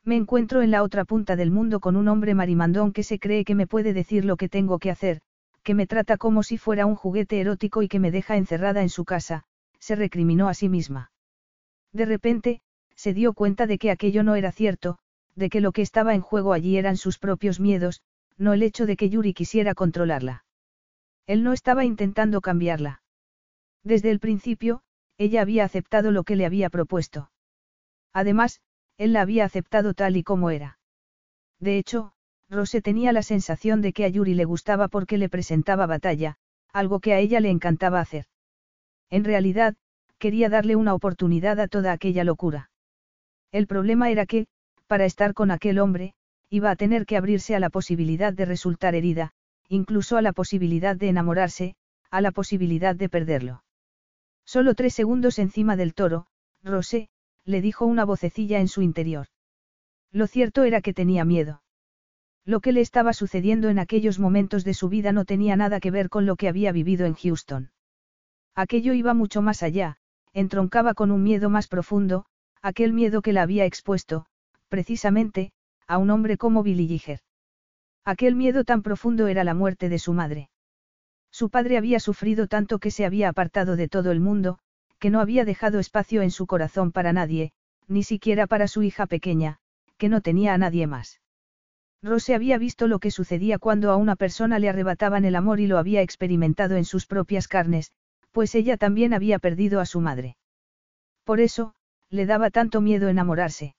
Me encuentro en la otra punta del mundo con un hombre marimandón que se cree que me puede decir lo que tengo que hacer, que me trata como si fuera un juguete erótico y que me deja encerrada en su casa, se recriminó a sí misma. De repente, se dio cuenta de que aquello no era cierto, de que lo que estaba en juego allí eran sus propios miedos, no el hecho de que Yuri quisiera controlarla. Él no estaba intentando cambiarla. Desde el principio, ella había aceptado lo que le había propuesto. Además, él la había aceptado tal y como era. De hecho, Rose tenía la sensación de que a Yuri le gustaba porque le presentaba batalla, algo que a ella le encantaba hacer. En realidad, quería darle una oportunidad a toda aquella locura. El problema era que, para estar con aquel hombre, iba a tener que abrirse a la posibilidad de resultar herida, incluso a la posibilidad de enamorarse, a la posibilidad de perderlo. Solo tres segundos encima del toro, Rosé, le dijo una vocecilla en su interior. Lo cierto era que tenía miedo. Lo que le estaba sucediendo en aquellos momentos de su vida no tenía nada que ver con lo que había vivido en Houston. Aquello iba mucho más allá, entroncaba con un miedo más profundo, aquel miedo que la había expuesto, precisamente, a un hombre como Billy Giger. Aquel miedo tan profundo era la muerte de su madre. Su padre había sufrido tanto que se había apartado de todo el mundo, que no había dejado espacio en su corazón para nadie, ni siquiera para su hija pequeña, que no tenía a nadie más. Rose había visto lo que sucedía cuando a una persona le arrebataban el amor y lo había experimentado en sus propias carnes, pues ella también había perdido a su madre. Por eso, le daba tanto miedo enamorarse.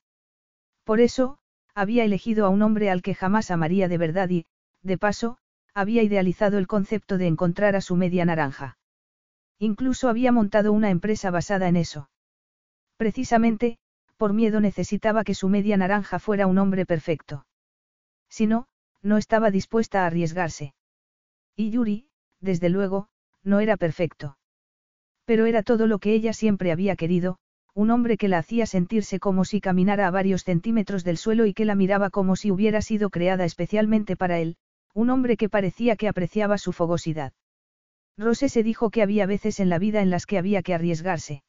Por eso, había elegido a un hombre al que jamás amaría de verdad y, de paso, había idealizado el concepto de encontrar a su media naranja. Incluso había montado una empresa basada en eso. Precisamente, por miedo necesitaba que su media naranja fuera un hombre perfecto. Si no, no estaba dispuesta a arriesgarse. Y Yuri, desde luego, no era perfecto. Pero era todo lo que ella siempre había querido, un hombre que la hacía sentirse como si caminara a varios centímetros del suelo y que la miraba como si hubiera sido creada especialmente para él, un hombre que parecía que apreciaba su fogosidad. Rose se dijo que había veces en la vida en las que había que arriesgarse.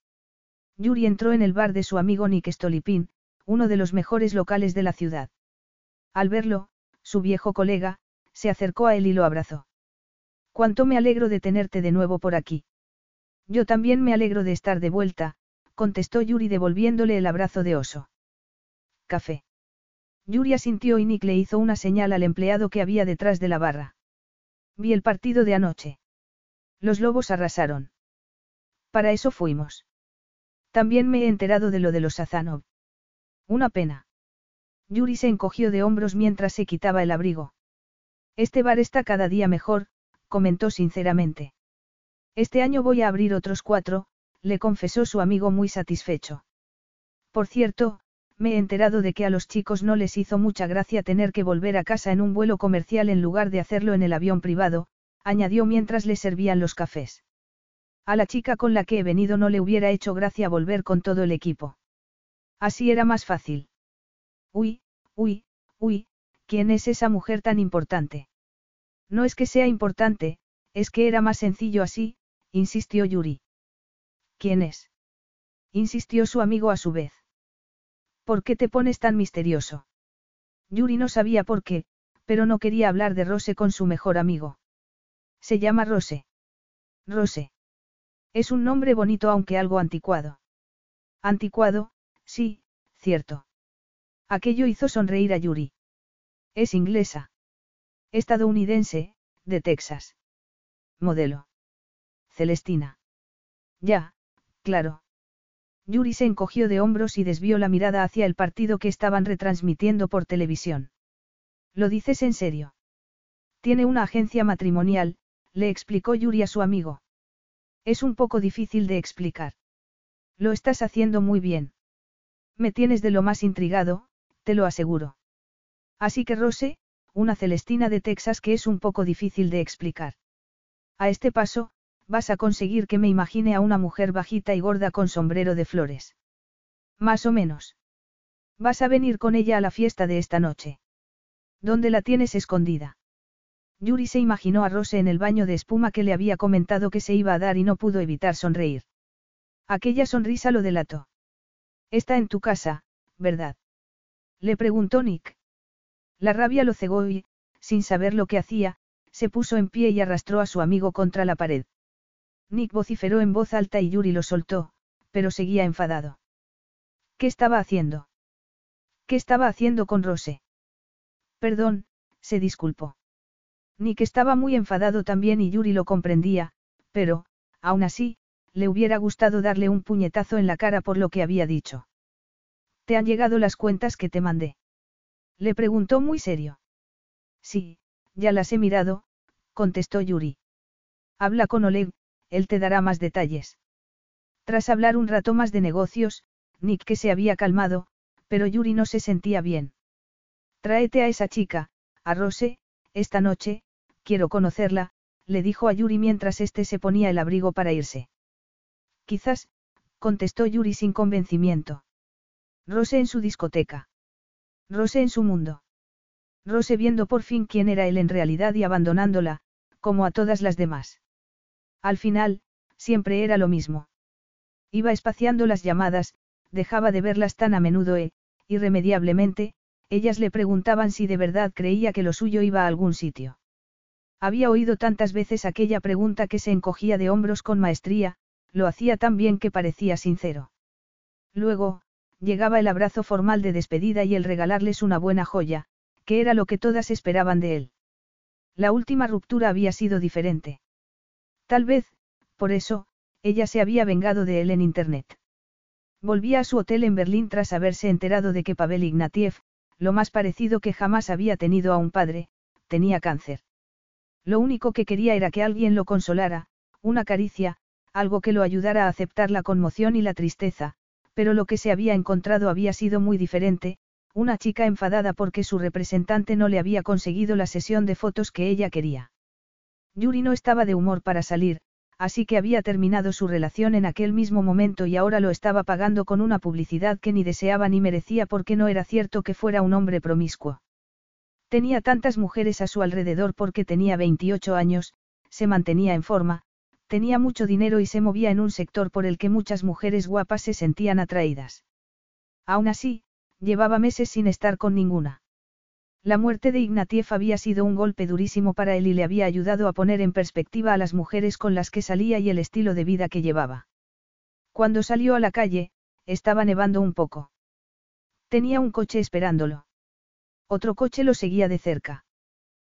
Yuri entró en el bar de su amigo Nick Stolipin, uno de los mejores locales de la ciudad. Al verlo, su viejo colega, se acercó a él y lo abrazó. Cuánto me alegro de tenerte de nuevo por aquí. Yo también me alegro de estar de vuelta, contestó Yuri devolviéndole el abrazo de oso. Café. Yuri asintió y Nick le hizo una señal al empleado que había detrás de la barra. Vi el partido de anoche. Los lobos arrasaron. Para eso fuimos. También me he enterado de lo de los Azanov. Una pena. Yuri se encogió de hombros mientras se quitaba el abrigo. Este bar está cada día mejor, comentó sinceramente. Este año voy a abrir otros cuatro, le confesó su amigo muy satisfecho. Por cierto, me he enterado de que a los chicos no les hizo mucha gracia tener que volver a casa en un vuelo comercial en lugar de hacerlo en el avión privado, añadió mientras le servían los cafés. A la chica con la que he venido no le hubiera hecho gracia volver con todo el equipo. Así era más fácil. Uy, uy, uy, ¿quién es esa mujer tan importante? No es que sea importante, es que era más sencillo así, insistió Yuri. ¿Quién es? insistió su amigo a su vez. ¿Por qué te pones tan misterioso? Yuri no sabía por qué, pero no quería hablar de Rose con su mejor amigo. Se llama Rose. Rose. Es un nombre bonito aunque algo anticuado. Anticuado, sí, cierto. Aquello hizo sonreír a Yuri. Es inglesa. Estadounidense, de Texas. Modelo. Celestina. Ya, claro. Yuri se encogió de hombros y desvió la mirada hacia el partido que estaban retransmitiendo por televisión. ¿Lo dices en serio? Tiene una agencia matrimonial, le explicó Yuri a su amigo. Es un poco difícil de explicar. Lo estás haciendo muy bien. Me tienes de lo más intrigado, te lo aseguro. Así que Rose, una Celestina de Texas que es un poco difícil de explicar. A este paso, vas a conseguir que me imagine a una mujer bajita y gorda con sombrero de flores. Más o menos. Vas a venir con ella a la fiesta de esta noche. ¿Dónde la tienes escondida? Yuri se imaginó a Rose en el baño de espuma que le había comentado que se iba a dar y no pudo evitar sonreír. Aquella sonrisa lo delató. Está en tu casa, ¿verdad? Le preguntó Nick. La rabia lo cegó y, sin saber lo que hacía, se puso en pie y arrastró a su amigo contra la pared. Nick vociferó en voz alta y Yuri lo soltó, pero seguía enfadado. ¿Qué estaba haciendo? ¿Qué estaba haciendo con Rose? Perdón, se disculpó. Nick estaba muy enfadado también y Yuri lo comprendía, pero, aún así, le hubiera gustado darle un puñetazo en la cara por lo que había dicho. ¿Te han llegado las cuentas que te mandé? Le preguntó muy serio. Sí, ya las he mirado, contestó Yuri. Habla con Oleg, él te dará más detalles. Tras hablar un rato más de negocios, Nick que se había calmado, pero Yuri no se sentía bien. Tráete a esa chica, a Rose, esta noche, quiero conocerla, le dijo a Yuri mientras éste se ponía el abrigo para irse. Quizás, contestó Yuri sin convencimiento. Rose en su discoteca. Rose en su mundo. Rose viendo por fin quién era él en realidad y abandonándola, como a todas las demás. Al final, siempre era lo mismo. Iba espaciando las llamadas, dejaba de verlas tan a menudo e, irremediablemente, ellas le preguntaban si de verdad creía que lo suyo iba a algún sitio. Había oído tantas veces aquella pregunta que se encogía de hombros con maestría, lo hacía tan bien que parecía sincero. Luego, llegaba el abrazo formal de despedida y el regalarles una buena joya, que era lo que todas esperaban de él. La última ruptura había sido diferente. Tal vez, por eso, ella se había vengado de él en Internet. Volvía a su hotel en Berlín tras haberse enterado de que Pavel Ignatiev, lo más parecido que jamás había tenido a un padre, tenía cáncer. Lo único que quería era que alguien lo consolara, una caricia, algo que lo ayudara a aceptar la conmoción y la tristeza, pero lo que se había encontrado había sido muy diferente, una chica enfadada porque su representante no le había conseguido la sesión de fotos que ella quería. Yuri no estaba de humor para salir, así que había terminado su relación en aquel mismo momento y ahora lo estaba pagando con una publicidad que ni deseaba ni merecía porque no era cierto que fuera un hombre promiscuo. Tenía tantas mujeres a su alrededor porque tenía 28 años, se mantenía en forma, tenía mucho dinero y se movía en un sector por el que muchas mujeres guapas se sentían atraídas. Aún así, llevaba meses sin estar con ninguna. La muerte de Ignatieff había sido un golpe durísimo para él y le había ayudado a poner en perspectiva a las mujeres con las que salía y el estilo de vida que llevaba. Cuando salió a la calle, estaba nevando un poco. Tenía un coche esperándolo. Otro coche lo seguía de cerca.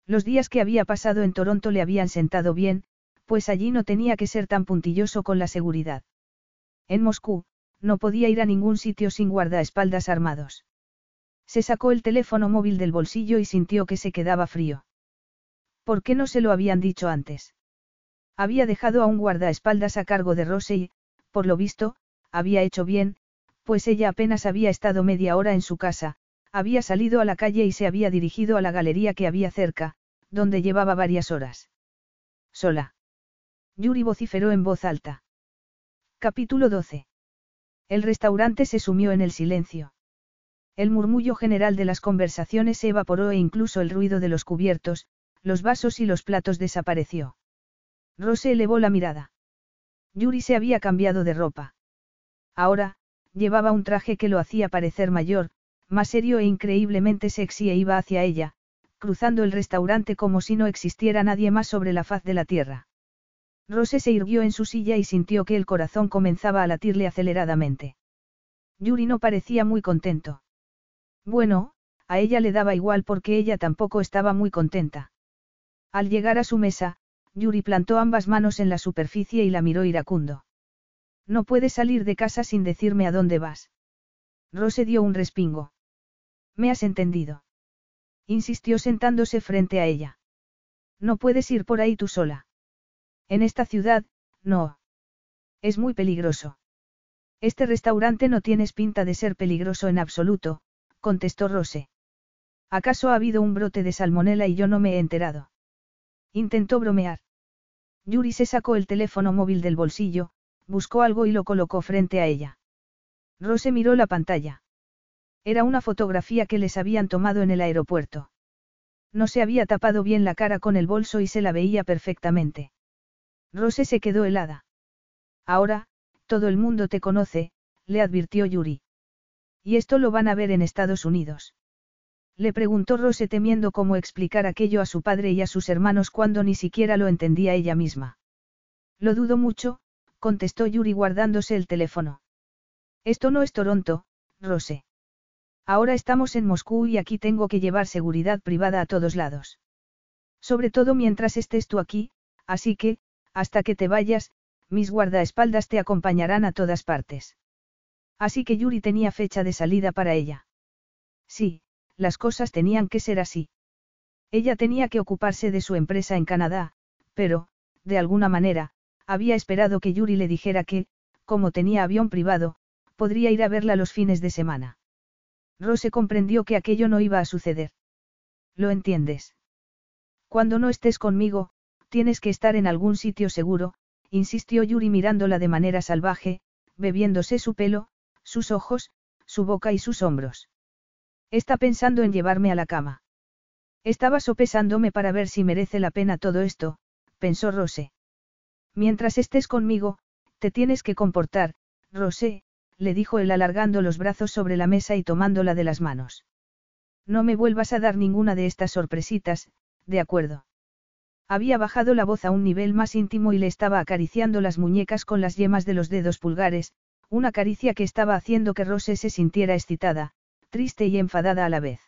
Los días que había pasado en Toronto le habían sentado bien, pues allí no tenía que ser tan puntilloso con la seguridad. En Moscú, no podía ir a ningún sitio sin guardaespaldas armados. Se sacó el teléfono móvil del bolsillo y sintió que se quedaba frío. ¿Por qué no se lo habían dicho antes? Había dejado a un guardaespaldas a cargo de Rose y, por lo visto, había hecho bien, pues ella apenas había estado media hora en su casa, había salido a la calle y se había dirigido a la galería que había cerca, donde llevaba varias horas. Sola. Yuri vociferó en voz alta. Capítulo 12. El restaurante se sumió en el silencio. El murmullo general de las conversaciones se evaporó e incluso el ruido de los cubiertos, los vasos y los platos desapareció. Rose elevó la mirada. Yuri se había cambiado de ropa. Ahora, llevaba un traje que lo hacía parecer mayor, más serio e increíblemente sexy e iba hacia ella, cruzando el restaurante como si no existiera nadie más sobre la faz de la tierra. Rose se irguió en su silla y sintió que el corazón comenzaba a latirle aceleradamente. Yuri no parecía muy contento. Bueno, a ella le daba igual porque ella tampoco estaba muy contenta. Al llegar a su mesa, Yuri plantó ambas manos en la superficie y la miró iracundo. No puedes salir de casa sin decirme a dónde vas. Rose dio un respingo. ¿Me has entendido? Insistió sentándose frente a ella. No puedes ir por ahí tú sola. En esta ciudad, no. Es muy peligroso. Este restaurante no tienes pinta de ser peligroso en absoluto, contestó Rose. ¿Acaso ha habido un brote de salmonela y yo no me he enterado? Intentó bromear. Yuri se sacó el teléfono móvil del bolsillo, buscó algo y lo colocó frente a ella. Rose miró la pantalla. Era una fotografía que les habían tomado en el aeropuerto. No se había tapado bien la cara con el bolso y se la veía perfectamente. Rose se quedó helada. Ahora, todo el mundo te conoce, le advirtió Yuri. Y esto lo van a ver en Estados Unidos. Le preguntó Rose temiendo cómo explicar aquello a su padre y a sus hermanos cuando ni siquiera lo entendía ella misma. Lo dudo mucho, contestó Yuri guardándose el teléfono. Esto no es Toronto, Rose. Ahora estamos en Moscú y aquí tengo que llevar seguridad privada a todos lados. Sobre todo mientras estés tú aquí, así que, hasta que te vayas, mis guardaespaldas te acompañarán a todas partes. Así que Yuri tenía fecha de salida para ella. Sí, las cosas tenían que ser así. Ella tenía que ocuparse de su empresa en Canadá, pero, de alguna manera, había esperado que Yuri le dijera que, como tenía avión privado, podría ir a verla los fines de semana. Rose comprendió que aquello no iba a suceder. ¿Lo entiendes? Cuando no estés conmigo, tienes que estar en algún sitio seguro, insistió Yuri mirándola de manera salvaje, bebiéndose su pelo, sus ojos, su boca y sus hombros. Está pensando en llevarme a la cama. Estaba sopesándome para ver si merece la pena todo esto, pensó Rose. Mientras estés conmigo, te tienes que comportar, Rose, le dijo él alargando los brazos sobre la mesa y tomándola de las manos. No me vuelvas a dar ninguna de estas sorpresitas, de acuerdo. Había bajado la voz a un nivel más íntimo y le estaba acariciando las muñecas con las yemas de los dedos pulgares, una caricia que estaba haciendo que Rose se sintiera excitada, triste y enfadada a la vez.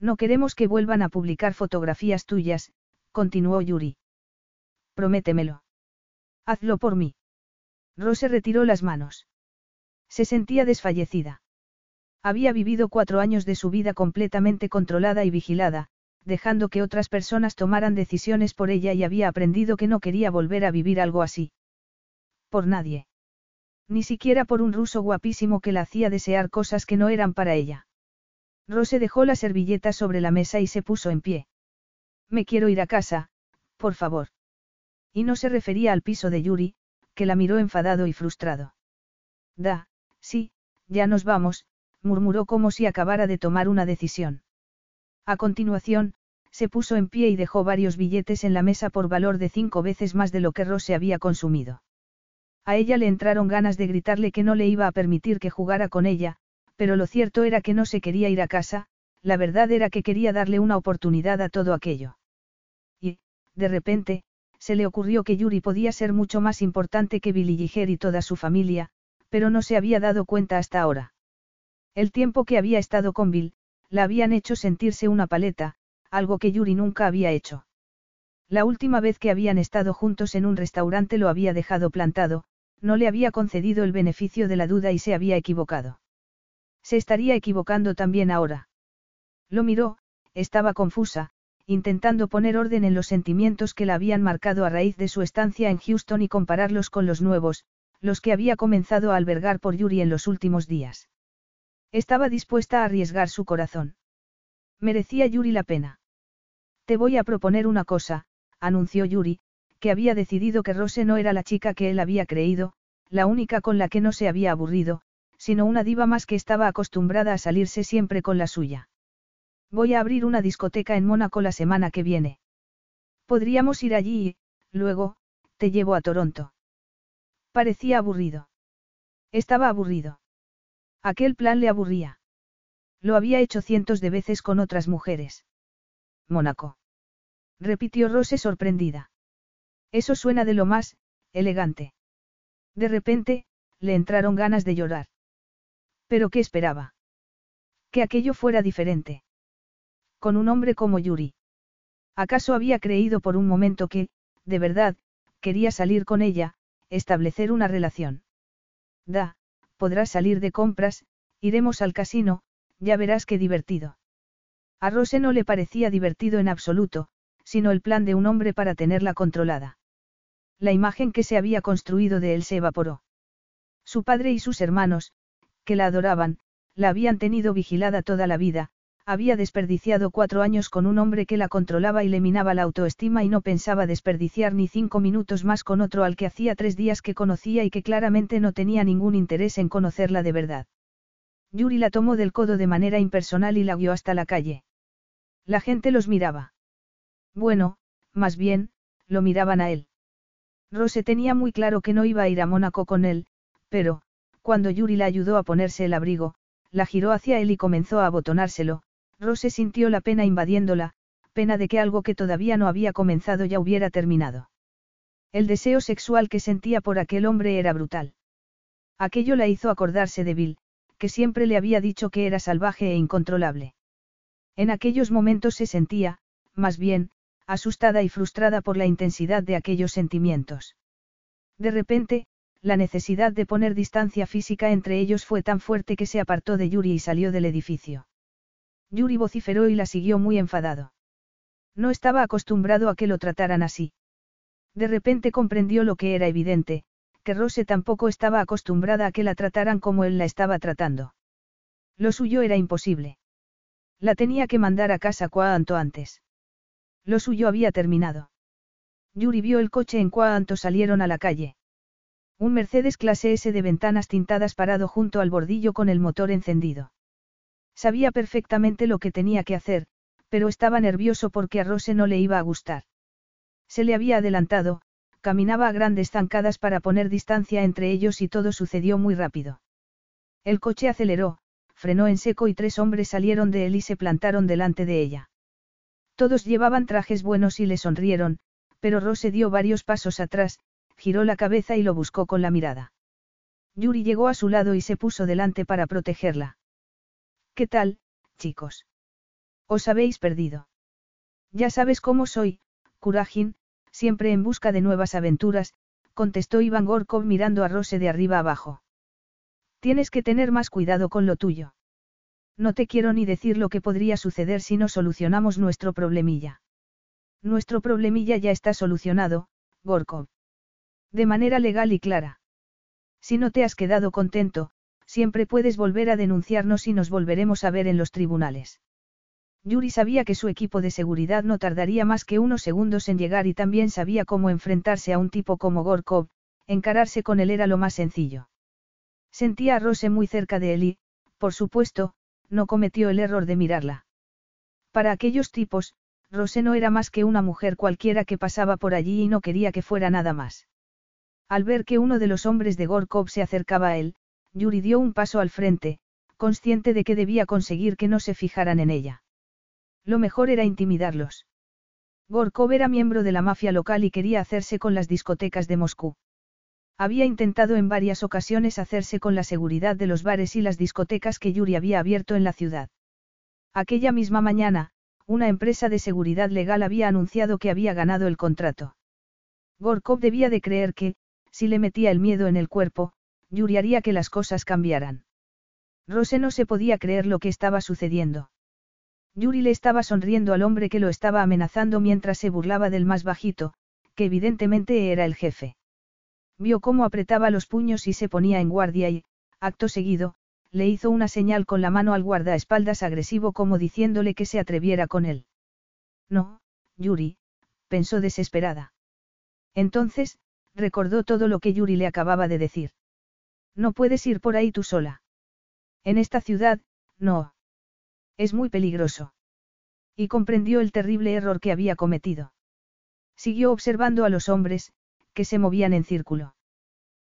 No queremos que vuelvan a publicar fotografías tuyas, continuó Yuri. Prométemelo. Hazlo por mí. Rose retiró las manos. Se sentía desfallecida. Había vivido cuatro años de su vida completamente controlada y vigilada, dejando que otras personas tomaran decisiones por ella y había aprendido que no quería volver a vivir algo así. Por nadie. Ni siquiera por un ruso guapísimo que la hacía desear cosas que no eran para ella. Rose dejó la servilleta sobre la mesa y se puso en pie. Me quiero ir a casa, por favor. Y no se refería al piso de Yuri, que la miró enfadado y frustrado. Da, sí, ya nos vamos, murmuró como si acabara de tomar una decisión. A continuación, se puso en pie y dejó varios billetes en la mesa por valor de cinco veces más de lo que Rose había consumido. A ella le entraron ganas de gritarle que no le iba a permitir que jugara con ella, pero lo cierto era que no se quería ir a casa, la verdad era que quería darle una oportunidad a todo aquello. Y, de repente, se le ocurrió que Yuri podía ser mucho más importante que Billy Giger y toda su familia, pero no se había dado cuenta hasta ahora. El tiempo que había estado con Bill, la habían hecho sentirse una paleta, algo que Yuri nunca había hecho. La última vez que habían estado juntos en un restaurante lo había dejado plantado, no le había concedido el beneficio de la duda y se había equivocado. Se estaría equivocando también ahora. Lo miró, estaba confusa, intentando poner orden en los sentimientos que la habían marcado a raíz de su estancia en Houston y compararlos con los nuevos, los que había comenzado a albergar por Yuri en los últimos días. Estaba dispuesta a arriesgar su corazón. Merecía Yuri la pena. Te voy a proponer una cosa, anunció Yuri, que había decidido que Rose no era la chica que él había creído, la única con la que no se había aburrido, sino una diva más que estaba acostumbrada a salirse siempre con la suya. Voy a abrir una discoteca en Mónaco la semana que viene. Podríamos ir allí y, luego, te llevo a Toronto. Parecía aburrido. Estaba aburrido. Aquel plan le aburría. Lo había hecho cientos de veces con otras mujeres. Mónaco. Repitió Rose sorprendida. Eso suena de lo más, elegante. De repente, le entraron ganas de llorar. ¿Pero qué esperaba? Que aquello fuera diferente. Con un hombre como Yuri. ¿Acaso había creído por un momento que, de verdad, quería salir con ella, establecer una relación? Da, podrás salir de compras, iremos al casino, ya verás qué divertido. A Rose no le parecía divertido en absoluto, sino el plan de un hombre para tenerla controlada. La imagen que se había construido de él se evaporó. Su padre y sus hermanos, que la adoraban, la habían tenido vigilada toda la vida, había desperdiciado cuatro años con un hombre que la controlaba y le minaba la autoestima y no pensaba desperdiciar ni cinco minutos más con otro al que hacía tres días que conocía y que claramente no tenía ningún interés en conocerla de verdad. Yuri la tomó del codo de manera impersonal y la guió hasta la calle. La gente los miraba. Bueno, más bien, lo miraban a él. Rose tenía muy claro que no iba a ir a Mónaco con él, pero, cuando Yuri la ayudó a ponerse el abrigo, la giró hacia él y comenzó a abotonárselo, Rose sintió la pena invadiéndola, pena de que algo que todavía no había comenzado ya hubiera terminado. El deseo sexual que sentía por aquel hombre era brutal. Aquello la hizo acordarse de Bill, que siempre le había dicho que era salvaje e incontrolable. En aquellos momentos se sentía, más bien, asustada y frustrada por la intensidad de aquellos sentimientos. De repente, la necesidad de poner distancia física entre ellos fue tan fuerte que se apartó de Yuri y salió del edificio. Yuri vociferó y la siguió muy enfadado. No estaba acostumbrado a que lo trataran así. De repente comprendió lo que era evidente, que Rose tampoco estaba acostumbrada a que la trataran como él la estaba tratando. Lo suyo era imposible. La tenía que mandar a casa cuanto antes. Lo suyo había terminado. Yuri vio el coche en cuanto salieron a la calle. Un Mercedes clase S de ventanas tintadas parado junto al bordillo con el motor encendido. Sabía perfectamente lo que tenía que hacer, pero estaba nervioso porque a Rose no le iba a gustar. Se le había adelantado, caminaba a grandes zancadas para poner distancia entre ellos y todo sucedió muy rápido. El coche aceleró, frenó en seco y tres hombres salieron de él y se plantaron delante de ella. Todos llevaban trajes buenos y le sonrieron, pero Rose dio varios pasos atrás, giró la cabeza y lo buscó con la mirada. Yuri llegó a su lado y se puso delante para protegerla. ¿Qué tal, chicos? Os habéis perdido. Ya sabes cómo soy, Kurajin, siempre en busca de nuevas aventuras, contestó Iván Gorkov mirando a Rose de arriba abajo. Tienes que tener más cuidado con lo tuyo. No te quiero ni decir lo que podría suceder si no solucionamos nuestro problemilla. Nuestro problemilla ya está solucionado, Gorkov. De manera legal y clara. Si no te has quedado contento, siempre puedes volver a denunciarnos y nos volveremos a ver en los tribunales. Yuri sabía que su equipo de seguridad no tardaría más que unos segundos en llegar y también sabía cómo enfrentarse a un tipo como Gorkov, encararse con él era lo más sencillo. Sentía a Rose muy cerca de él y, por supuesto, no cometió el error de mirarla. Para aquellos tipos, Rose no era más que una mujer cualquiera que pasaba por allí y no quería que fuera nada más. Al ver que uno de los hombres de Gorkov se acercaba a él, Yuri dio un paso al frente, consciente de que debía conseguir que no se fijaran en ella. Lo mejor era intimidarlos. Gorkov era miembro de la mafia local y quería hacerse con las discotecas de Moscú. Había intentado en varias ocasiones hacerse con la seguridad de los bares y las discotecas que Yuri había abierto en la ciudad. Aquella misma mañana, una empresa de seguridad legal había anunciado que había ganado el contrato. Gorkov debía de creer que, si le metía el miedo en el cuerpo, Yuri haría que las cosas cambiaran. Rose no se podía creer lo que estaba sucediendo. Yuri le estaba sonriendo al hombre que lo estaba amenazando mientras se burlaba del más bajito, que evidentemente era el jefe. Vio cómo apretaba los puños y se ponía en guardia y, acto seguido, le hizo una señal con la mano al guardaespaldas agresivo como diciéndole que se atreviera con él. No, Yuri, pensó desesperada. Entonces, recordó todo lo que Yuri le acababa de decir. No puedes ir por ahí tú sola. En esta ciudad, no. Es muy peligroso. Y comprendió el terrible error que había cometido. Siguió observando a los hombres, que se movían en círculo.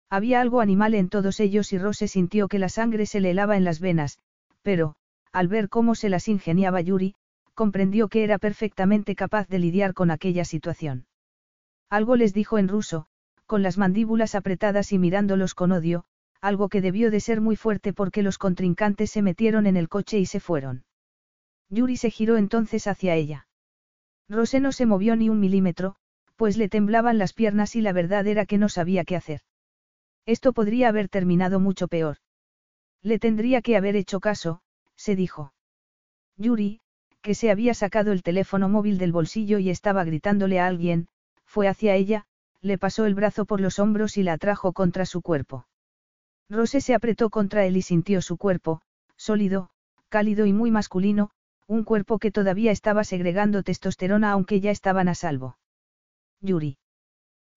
Había algo animal en todos ellos y Rose sintió que la sangre se le helaba en las venas, pero, al ver cómo se las ingeniaba Yuri, comprendió que era perfectamente capaz de lidiar con aquella situación. Algo les dijo en ruso, con las mandíbulas apretadas y mirándolos con odio, algo que debió de ser muy fuerte porque los contrincantes se metieron en el coche y se fueron. Yuri se giró entonces hacia ella. Rose no se movió ni un milímetro, pues le temblaban las piernas y la verdad era que no sabía qué hacer. Esto podría haber terminado mucho peor. Le tendría que haber hecho caso, se dijo. Yuri, que se había sacado el teléfono móvil del bolsillo y estaba gritándole a alguien, fue hacia ella, le pasó el brazo por los hombros y la atrajo contra su cuerpo. Rose se apretó contra él y sintió su cuerpo, sólido, cálido y muy masculino, un cuerpo que todavía estaba segregando testosterona aunque ya estaban a salvo. Yuri.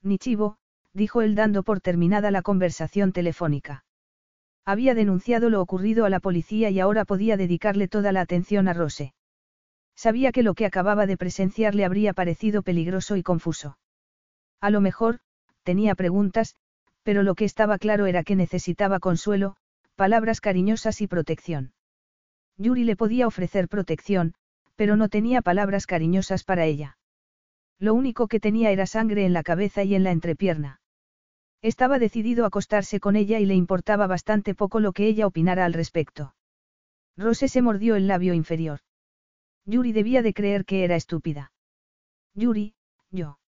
Nichivo, dijo él dando por terminada la conversación telefónica. Había denunciado lo ocurrido a la policía y ahora podía dedicarle toda la atención a Rose. Sabía que lo que acababa de presenciar le habría parecido peligroso y confuso. A lo mejor, tenía preguntas, pero lo que estaba claro era que necesitaba consuelo, palabras cariñosas y protección. Yuri le podía ofrecer protección, pero no tenía palabras cariñosas para ella. Lo único que tenía era sangre en la cabeza y en la entrepierna. Estaba decidido a acostarse con ella y le importaba bastante poco lo que ella opinara al respecto. Rose se mordió el labio inferior. Yuri debía de creer que era estúpida. Yuri, yo.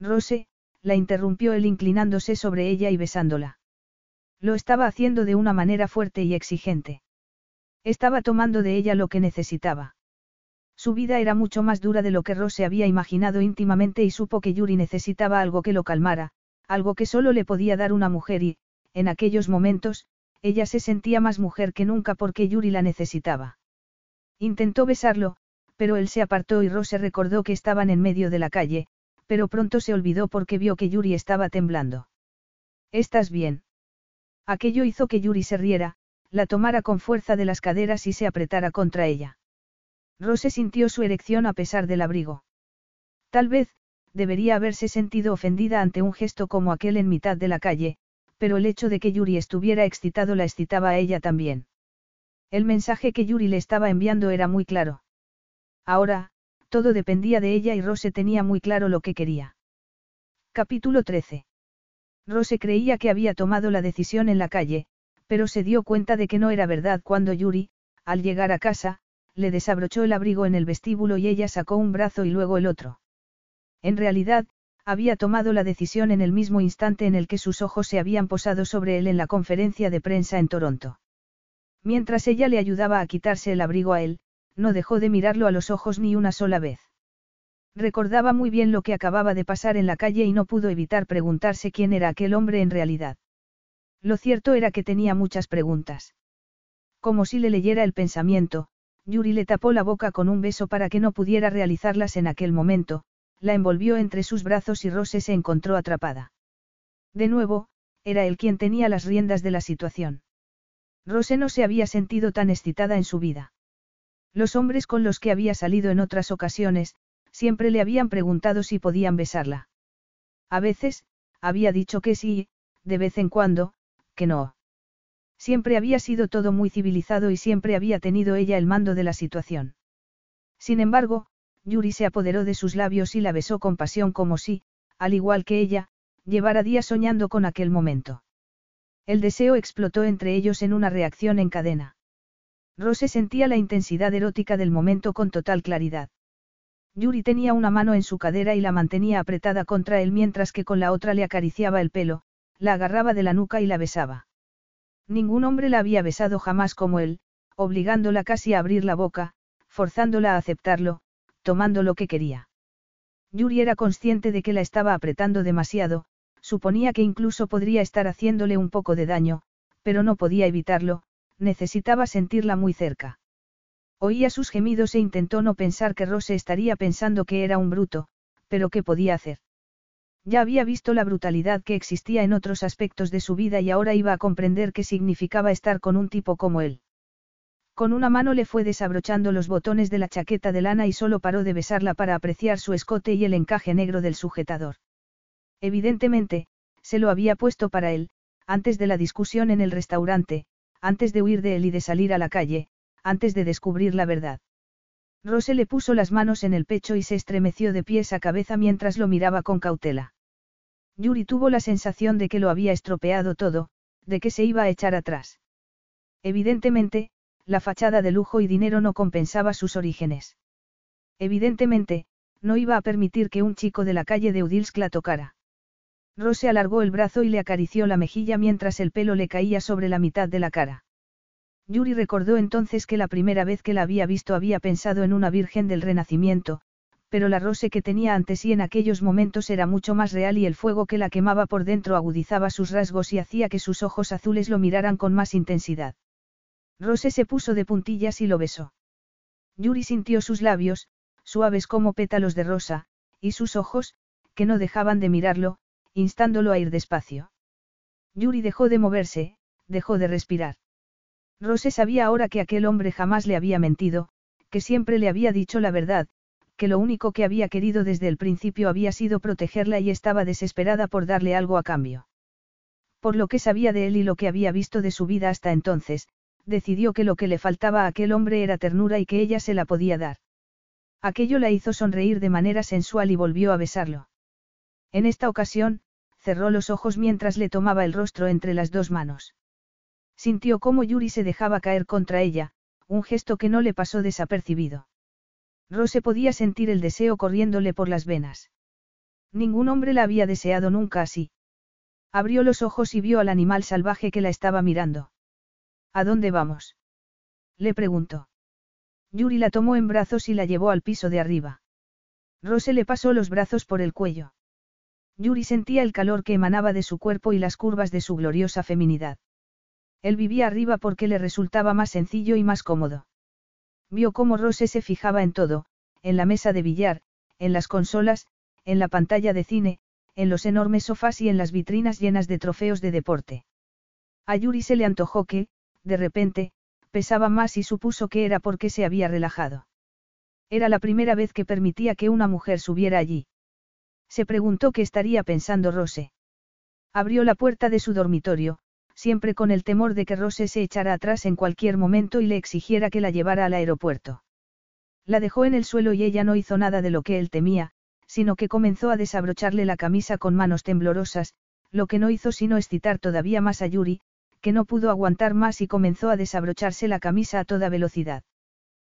Rose, la interrumpió él inclinándose sobre ella y besándola. Lo estaba haciendo de una manera fuerte y exigente. Estaba tomando de ella lo que necesitaba. Su vida era mucho más dura de lo que Rose había imaginado íntimamente y supo que Yuri necesitaba algo que lo calmara, algo que solo le podía dar una mujer y, en aquellos momentos, ella se sentía más mujer que nunca porque Yuri la necesitaba. Intentó besarlo, pero él se apartó y Rose recordó que estaban en medio de la calle, pero pronto se olvidó porque vio que Yuri estaba temblando. ¿Estás bien? Aquello hizo que Yuri se riera, la tomara con fuerza de las caderas y se apretara contra ella. Rose sintió su erección a pesar del abrigo. Tal vez, debería haberse sentido ofendida ante un gesto como aquel en mitad de la calle, pero el hecho de que Yuri estuviera excitado la excitaba a ella también. El mensaje que Yuri le estaba enviando era muy claro. Ahora, todo dependía de ella y Rose tenía muy claro lo que quería. Capítulo 13. Rose creía que había tomado la decisión en la calle, pero se dio cuenta de que no era verdad cuando Yuri, al llegar a casa, le desabrochó el abrigo en el vestíbulo y ella sacó un brazo y luego el otro. En realidad, había tomado la decisión en el mismo instante en el que sus ojos se habían posado sobre él en la conferencia de prensa en Toronto. Mientras ella le ayudaba a quitarse el abrigo a él, no dejó de mirarlo a los ojos ni una sola vez. Recordaba muy bien lo que acababa de pasar en la calle y no pudo evitar preguntarse quién era aquel hombre en realidad. Lo cierto era que tenía muchas preguntas. Como si le leyera el pensamiento, Yuri le tapó la boca con un beso para que no pudiera realizarlas en aquel momento, la envolvió entre sus brazos y Rose se encontró atrapada. De nuevo, era él quien tenía las riendas de la situación. Rose no se había sentido tan excitada en su vida. Los hombres con los que había salido en otras ocasiones, siempre le habían preguntado si podían besarla. A veces, había dicho que sí, de vez en cuando, que no. Siempre había sido todo muy civilizado y siempre había tenido ella el mando de la situación. Sin embargo, Yuri se apoderó de sus labios y la besó con pasión como si, al igual que ella, llevara días soñando con aquel momento. El deseo explotó entre ellos en una reacción en cadena. Rose sentía la intensidad erótica del momento con total claridad. Yuri tenía una mano en su cadera y la mantenía apretada contra él mientras que con la otra le acariciaba el pelo, la agarraba de la nuca y la besaba. Ningún hombre la había besado jamás como él, obligándola casi a abrir la boca, forzándola a aceptarlo, tomando lo que quería. Yuri era consciente de que la estaba apretando demasiado, suponía que incluso podría estar haciéndole un poco de daño, pero no podía evitarlo, necesitaba sentirla muy cerca. Oía sus gemidos e intentó no pensar que Rose estaría pensando que era un bruto, pero ¿qué podía hacer? Ya había visto la brutalidad que existía en otros aspectos de su vida y ahora iba a comprender qué significaba estar con un tipo como él. Con una mano le fue desabrochando los botones de la chaqueta de lana y solo paró de besarla para apreciar su escote y el encaje negro del sujetador. Evidentemente, se lo había puesto para él, antes de la discusión en el restaurante, antes de huir de él y de salir a la calle, antes de descubrir la verdad. Rose le puso las manos en el pecho y se estremeció de pies a cabeza mientras lo miraba con cautela. Yuri tuvo la sensación de que lo había estropeado todo, de que se iba a echar atrás. Evidentemente, la fachada de lujo y dinero no compensaba sus orígenes. Evidentemente, no iba a permitir que un chico de la calle de Udilsk la tocara. Rose alargó el brazo y le acarició la mejilla mientras el pelo le caía sobre la mitad de la cara. Yuri recordó entonces que la primera vez que la había visto había pensado en una virgen del Renacimiento, pero la Rose que tenía ante sí en aquellos momentos era mucho más real y el fuego que la quemaba por dentro agudizaba sus rasgos y hacía que sus ojos azules lo miraran con más intensidad. Rose se puso de puntillas y lo besó. Yuri sintió sus labios, suaves como pétalos de rosa, y sus ojos, que no dejaban de mirarlo, instándolo a ir despacio. Yuri dejó de moverse, dejó de respirar. Rose sabía ahora que aquel hombre jamás le había mentido, que siempre le había dicho la verdad, que lo único que había querido desde el principio había sido protegerla y estaba desesperada por darle algo a cambio. Por lo que sabía de él y lo que había visto de su vida hasta entonces, decidió que lo que le faltaba a aquel hombre era ternura y que ella se la podía dar. Aquello la hizo sonreír de manera sensual y volvió a besarlo. En esta ocasión, cerró los ojos mientras le tomaba el rostro entre las dos manos. Sintió cómo Yuri se dejaba caer contra ella, un gesto que no le pasó desapercibido. Rose podía sentir el deseo corriéndole por las venas. Ningún hombre la había deseado nunca así. Abrió los ojos y vio al animal salvaje que la estaba mirando. ¿A dónde vamos? Le preguntó. Yuri la tomó en brazos y la llevó al piso de arriba. Rose le pasó los brazos por el cuello. Yuri sentía el calor que emanaba de su cuerpo y las curvas de su gloriosa feminidad. Él vivía arriba porque le resultaba más sencillo y más cómodo. Vio cómo Rose se fijaba en todo, en la mesa de billar, en las consolas, en la pantalla de cine, en los enormes sofás y en las vitrinas llenas de trofeos de deporte. A Yuri se le antojó que, de repente, pesaba más y supuso que era porque se había relajado. Era la primera vez que permitía que una mujer subiera allí. Se preguntó qué estaría pensando Rose. Abrió la puerta de su dormitorio, siempre con el temor de que Rose se echara atrás en cualquier momento y le exigiera que la llevara al aeropuerto. La dejó en el suelo y ella no hizo nada de lo que él temía, sino que comenzó a desabrocharle la camisa con manos temblorosas, lo que no hizo sino excitar todavía más a Yuri, que no pudo aguantar más y comenzó a desabrocharse la camisa a toda velocidad.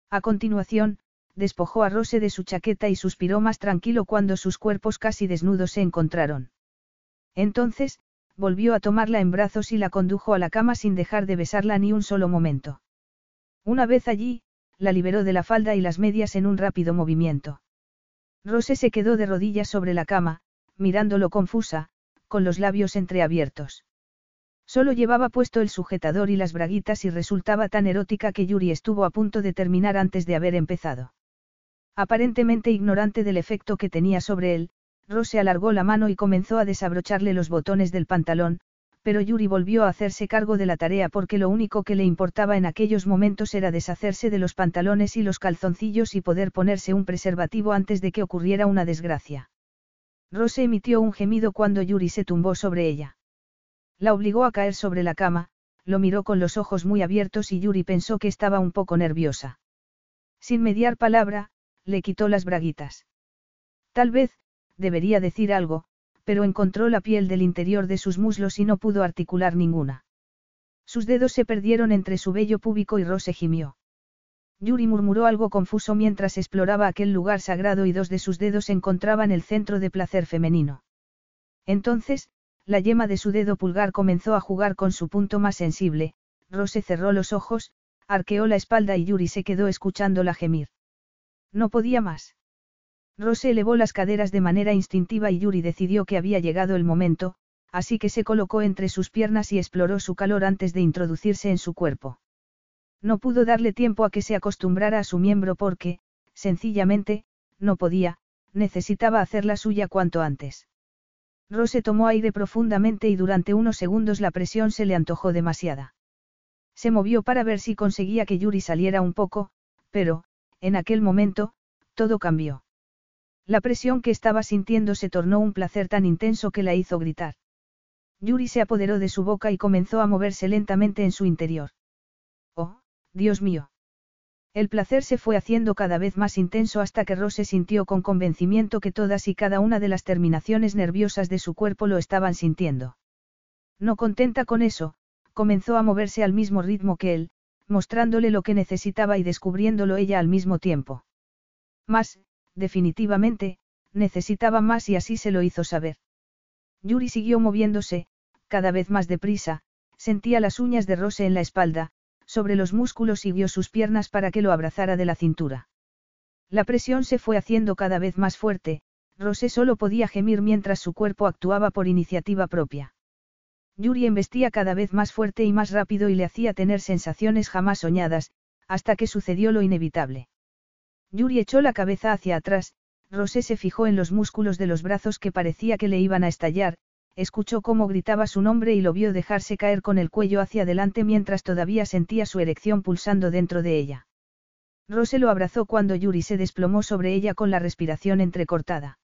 A continuación, despojó a Rose de su chaqueta y suspiró más tranquilo cuando sus cuerpos casi desnudos se encontraron. Entonces, volvió a tomarla en brazos y la condujo a la cama sin dejar de besarla ni un solo momento. Una vez allí, la liberó de la falda y las medias en un rápido movimiento. Rose se quedó de rodillas sobre la cama, mirándolo confusa, con los labios entreabiertos. Solo llevaba puesto el sujetador y las braguitas y resultaba tan erótica que Yuri estuvo a punto de terminar antes de haber empezado. Aparentemente ignorante del efecto que tenía sobre él, Rose alargó la mano y comenzó a desabrocharle los botones del pantalón, pero Yuri volvió a hacerse cargo de la tarea porque lo único que le importaba en aquellos momentos era deshacerse de los pantalones y los calzoncillos y poder ponerse un preservativo antes de que ocurriera una desgracia. Rose emitió un gemido cuando Yuri se tumbó sobre ella. La obligó a caer sobre la cama, lo miró con los ojos muy abiertos y Yuri pensó que estaba un poco nerviosa. Sin mediar palabra, le quitó las braguitas. Tal vez, debería decir algo, pero encontró la piel del interior de sus muslos y no pudo articular ninguna. Sus dedos se perdieron entre su vello púbico y Rose gimió. Yuri murmuró algo confuso mientras exploraba aquel lugar sagrado y dos de sus dedos encontraban el centro de placer femenino. Entonces, la yema de su dedo pulgar comenzó a jugar con su punto más sensible, Rose cerró los ojos, arqueó la espalda y Yuri se quedó escuchándola gemir. No podía más. Rose elevó las caderas de manera instintiva y Yuri decidió que había llegado el momento, así que se colocó entre sus piernas y exploró su calor antes de introducirse en su cuerpo. No pudo darle tiempo a que se acostumbrara a su miembro porque, sencillamente, no podía, necesitaba hacer la suya cuanto antes. Rose tomó aire profundamente y durante unos segundos la presión se le antojó demasiada. Se movió para ver si conseguía que Yuri saliera un poco, pero, en aquel momento, todo cambió. La presión que estaba sintiendo se tornó un placer tan intenso que la hizo gritar. Yuri se apoderó de su boca y comenzó a moverse lentamente en su interior. Oh, Dios mío. El placer se fue haciendo cada vez más intenso hasta que Rose sintió con convencimiento que todas y cada una de las terminaciones nerviosas de su cuerpo lo estaban sintiendo. No contenta con eso, comenzó a moverse al mismo ritmo que él, mostrándole lo que necesitaba y descubriéndolo ella al mismo tiempo. Más, definitivamente, necesitaba más y así se lo hizo saber. Yuri siguió moviéndose, cada vez más deprisa, sentía las uñas de Rose en la espalda, sobre los músculos y vio sus piernas para que lo abrazara de la cintura. La presión se fue haciendo cada vez más fuerte, Rosé solo podía gemir mientras su cuerpo actuaba por iniciativa propia. Yuri embestía cada vez más fuerte y más rápido y le hacía tener sensaciones jamás soñadas, hasta que sucedió lo inevitable. Yuri echó la cabeza hacia atrás, Rosé se fijó en los músculos de los brazos que parecía que le iban a estallar, escuchó cómo gritaba su nombre y lo vio dejarse caer con el cuello hacia adelante mientras todavía sentía su erección pulsando dentro de ella. Rose lo abrazó cuando Yuri se desplomó sobre ella con la respiración entrecortada.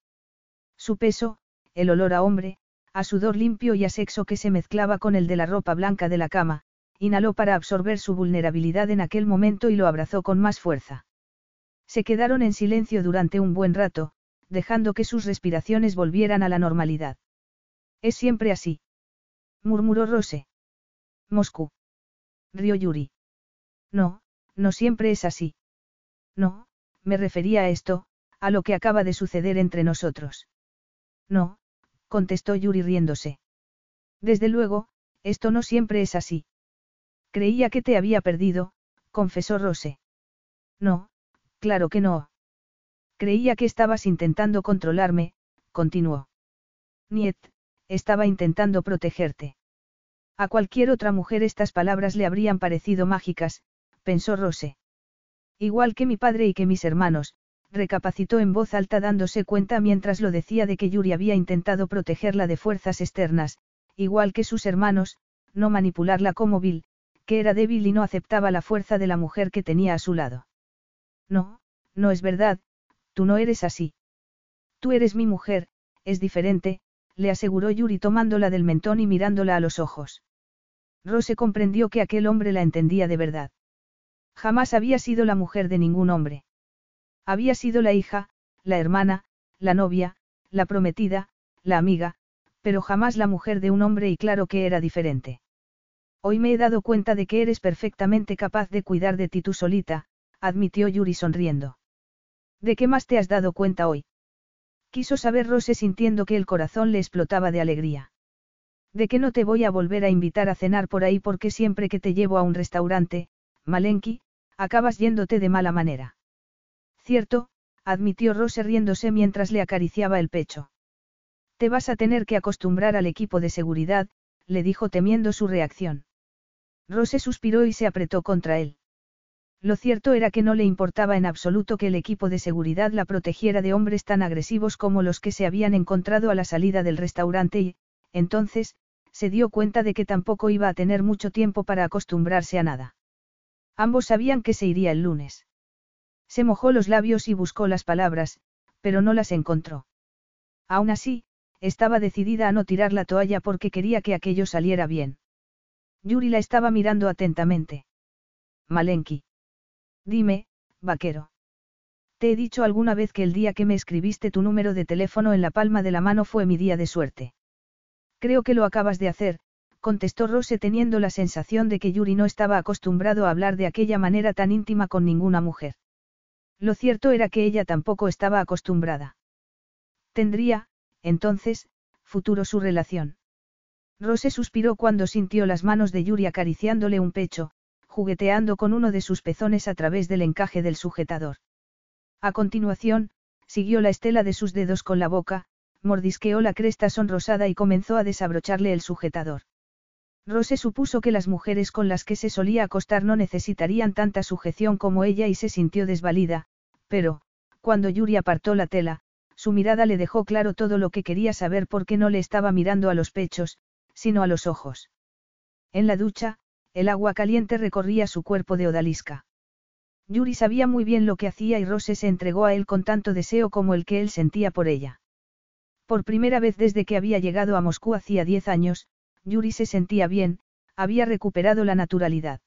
Su peso, el olor a hombre, a sudor limpio y a sexo que se mezclaba con el de la ropa blanca de la cama, inhaló para absorber su vulnerabilidad en aquel momento y lo abrazó con más fuerza. Se quedaron en silencio durante un buen rato, dejando que sus respiraciones volvieran a la normalidad. Es siempre así. Murmuró Rose. Moscú. Rió Yuri. No, no siempre es así. No, me refería a esto, a lo que acaba de suceder entre nosotros. No, contestó Yuri riéndose. Desde luego, esto no siempre es así. Creía que te había perdido, confesó Rose. No, claro que no. Creía que estabas intentando controlarme, continuó. Niet, estaba intentando protegerte. A cualquier otra mujer estas palabras le habrían parecido mágicas, pensó Rose. Igual que mi padre y que mis hermanos, recapacitó en voz alta dándose cuenta mientras lo decía de que Yuri había intentado protegerla de fuerzas externas, igual que sus hermanos, no manipularla como Bill, que era débil y no aceptaba la fuerza de la mujer que tenía a su lado. No, no es verdad, tú no eres así. Tú eres mi mujer, es diferente, le aseguró Yuri tomándola del mentón y mirándola a los ojos. Rose comprendió que aquel hombre la entendía de verdad. Jamás había sido la mujer de ningún hombre. Había sido la hija, la hermana, la novia, la prometida, la amiga, pero jamás la mujer de un hombre y claro que era diferente. Hoy me he dado cuenta de que eres perfectamente capaz de cuidar de ti tú solita, admitió Yuri sonriendo. ¿De qué más te has dado cuenta hoy? Quiso saber Rose sintiendo que el corazón le explotaba de alegría. De que no te voy a volver a invitar a cenar por ahí porque siempre que te llevo a un restaurante, Malenki, acabas yéndote de mala manera. Cierto, admitió Rose riéndose mientras le acariciaba el pecho. Te vas a tener que acostumbrar al equipo de seguridad, le dijo temiendo su reacción. Rose suspiró y se apretó contra él. Lo cierto era que no le importaba en absoluto que el equipo de seguridad la protegiera de hombres tan agresivos como los que se habían encontrado a la salida del restaurante y, entonces, se dio cuenta de que tampoco iba a tener mucho tiempo para acostumbrarse a nada. Ambos sabían que se iría el lunes. Se mojó los labios y buscó las palabras, pero no las encontró. Aún así, estaba decidida a no tirar la toalla porque quería que aquello saliera bien. Yuri la estaba mirando atentamente. Malenki. Dime, vaquero. Te he dicho alguna vez que el día que me escribiste tu número de teléfono en la palma de la mano fue mi día de suerte. Creo que lo acabas de hacer, contestó Rose teniendo la sensación de que Yuri no estaba acostumbrado a hablar de aquella manera tan íntima con ninguna mujer. Lo cierto era que ella tampoco estaba acostumbrada. Tendría, entonces, futuro su relación. Rose suspiró cuando sintió las manos de Yuri acariciándole un pecho, jugueteando con uno de sus pezones a través del encaje del sujetador. A continuación, siguió la estela de sus dedos con la boca, mordisqueó la cresta sonrosada y comenzó a desabrocharle el sujetador. Rose supuso que las mujeres con las que se solía acostar no necesitarían tanta sujeción como ella y se sintió desvalida, pero, cuando Yuri apartó la tela, su mirada le dejó claro todo lo que quería saber porque no le estaba mirando a los pechos, sino a los ojos. En la ducha, el agua caliente recorría su cuerpo de odalisca. Yuri sabía muy bien lo que hacía y Rose se entregó a él con tanto deseo como el que él sentía por ella. Por primera vez desde que había llegado a Moscú hacía diez años, Yuri se sentía bien, había recuperado la naturalidad.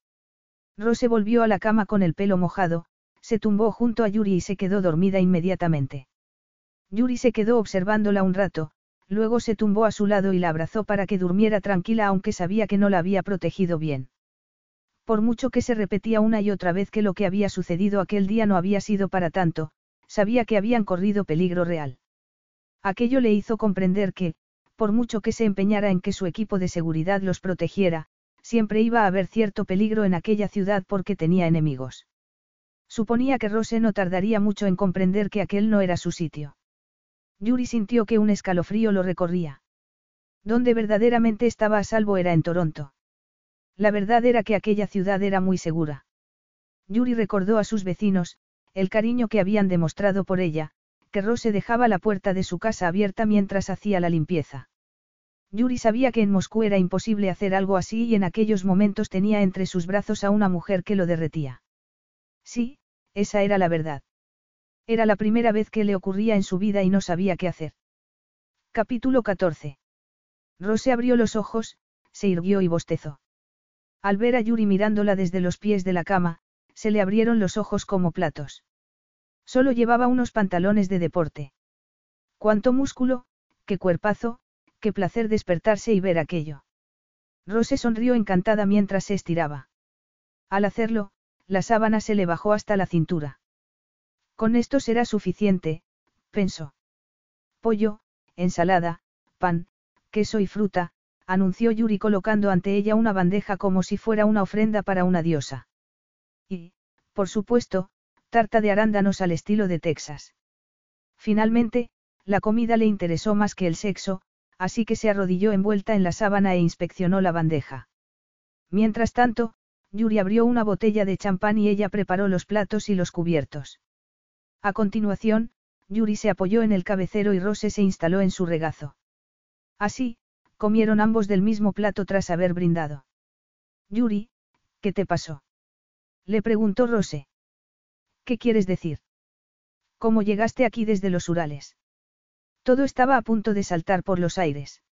Rose volvió a la cama con el pelo mojado, se tumbó junto a Yuri y se quedó dormida inmediatamente. Yuri se quedó observándola un rato, luego se tumbó a su lado y la abrazó para que durmiera tranquila aunque sabía que no la había protegido bien. Por mucho que se repetía una y otra vez que lo que había sucedido aquel día no había sido para tanto, sabía que habían corrido peligro real. Aquello le hizo comprender que, por mucho que se empeñara en que su equipo de seguridad los protegiera, siempre iba a haber cierto peligro en aquella ciudad porque tenía enemigos. Suponía que Rose no tardaría mucho en comprender que aquel no era su sitio. Yuri sintió que un escalofrío lo recorría. Donde verdaderamente estaba a salvo era en Toronto. La verdad era que aquella ciudad era muy segura. Yuri recordó a sus vecinos, el cariño que habían demostrado por ella, que Rose dejaba la puerta de su casa abierta mientras hacía la limpieza. Yuri sabía que en Moscú era imposible hacer algo así y en aquellos momentos tenía entre sus brazos a una mujer que lo derretía. Sí, esa era la verdad. Era la primera vez que le ocurría en su vida y no sabía qué hacer. Capítulo 14. Rose abrió los ojos, se irguió y bostezó. Al ver a Yuri mirándola desde los pies de la cama, se le abrieron los ojos como platos. Solo llevaba unos pantalones de deporte. Cuánto músculo, qué cuerpazo, qué placer despertarse y ver aquello. Rose sonrió encantada mientras se estiraba. Al hacerlo, la sábana se le bajó hasta la cintura. Con esto será suficiente, pensó. Pollo, ensalada, pan, queso y fruta, anunció Yuri colocando ante ella una bandeja como si fuera una ofrenda para una diosa. Y, por supuesto, tarta de arándanos al estilo de Texas. Finalmente, la comida le interesó más que el sexo, así que se arrodilló envuelta en la sábana e inspeccionó la bandeja. Mientras tanto, Yuri abrió una botella de champán y ella preparó los platos y los cubiertos. A continuación, Yuri se apoyó en el cabecero y Rose se instaló en su regazo. Así, comieron ambos del mismo plato tras haber brindado. Yuri, ¿qué te pasó? Le preguntó Rose. ¿Qué quieres decir? ¿Cómo llegaste aquí desde los Urales? Todo estaba a punto de saltar por los aires.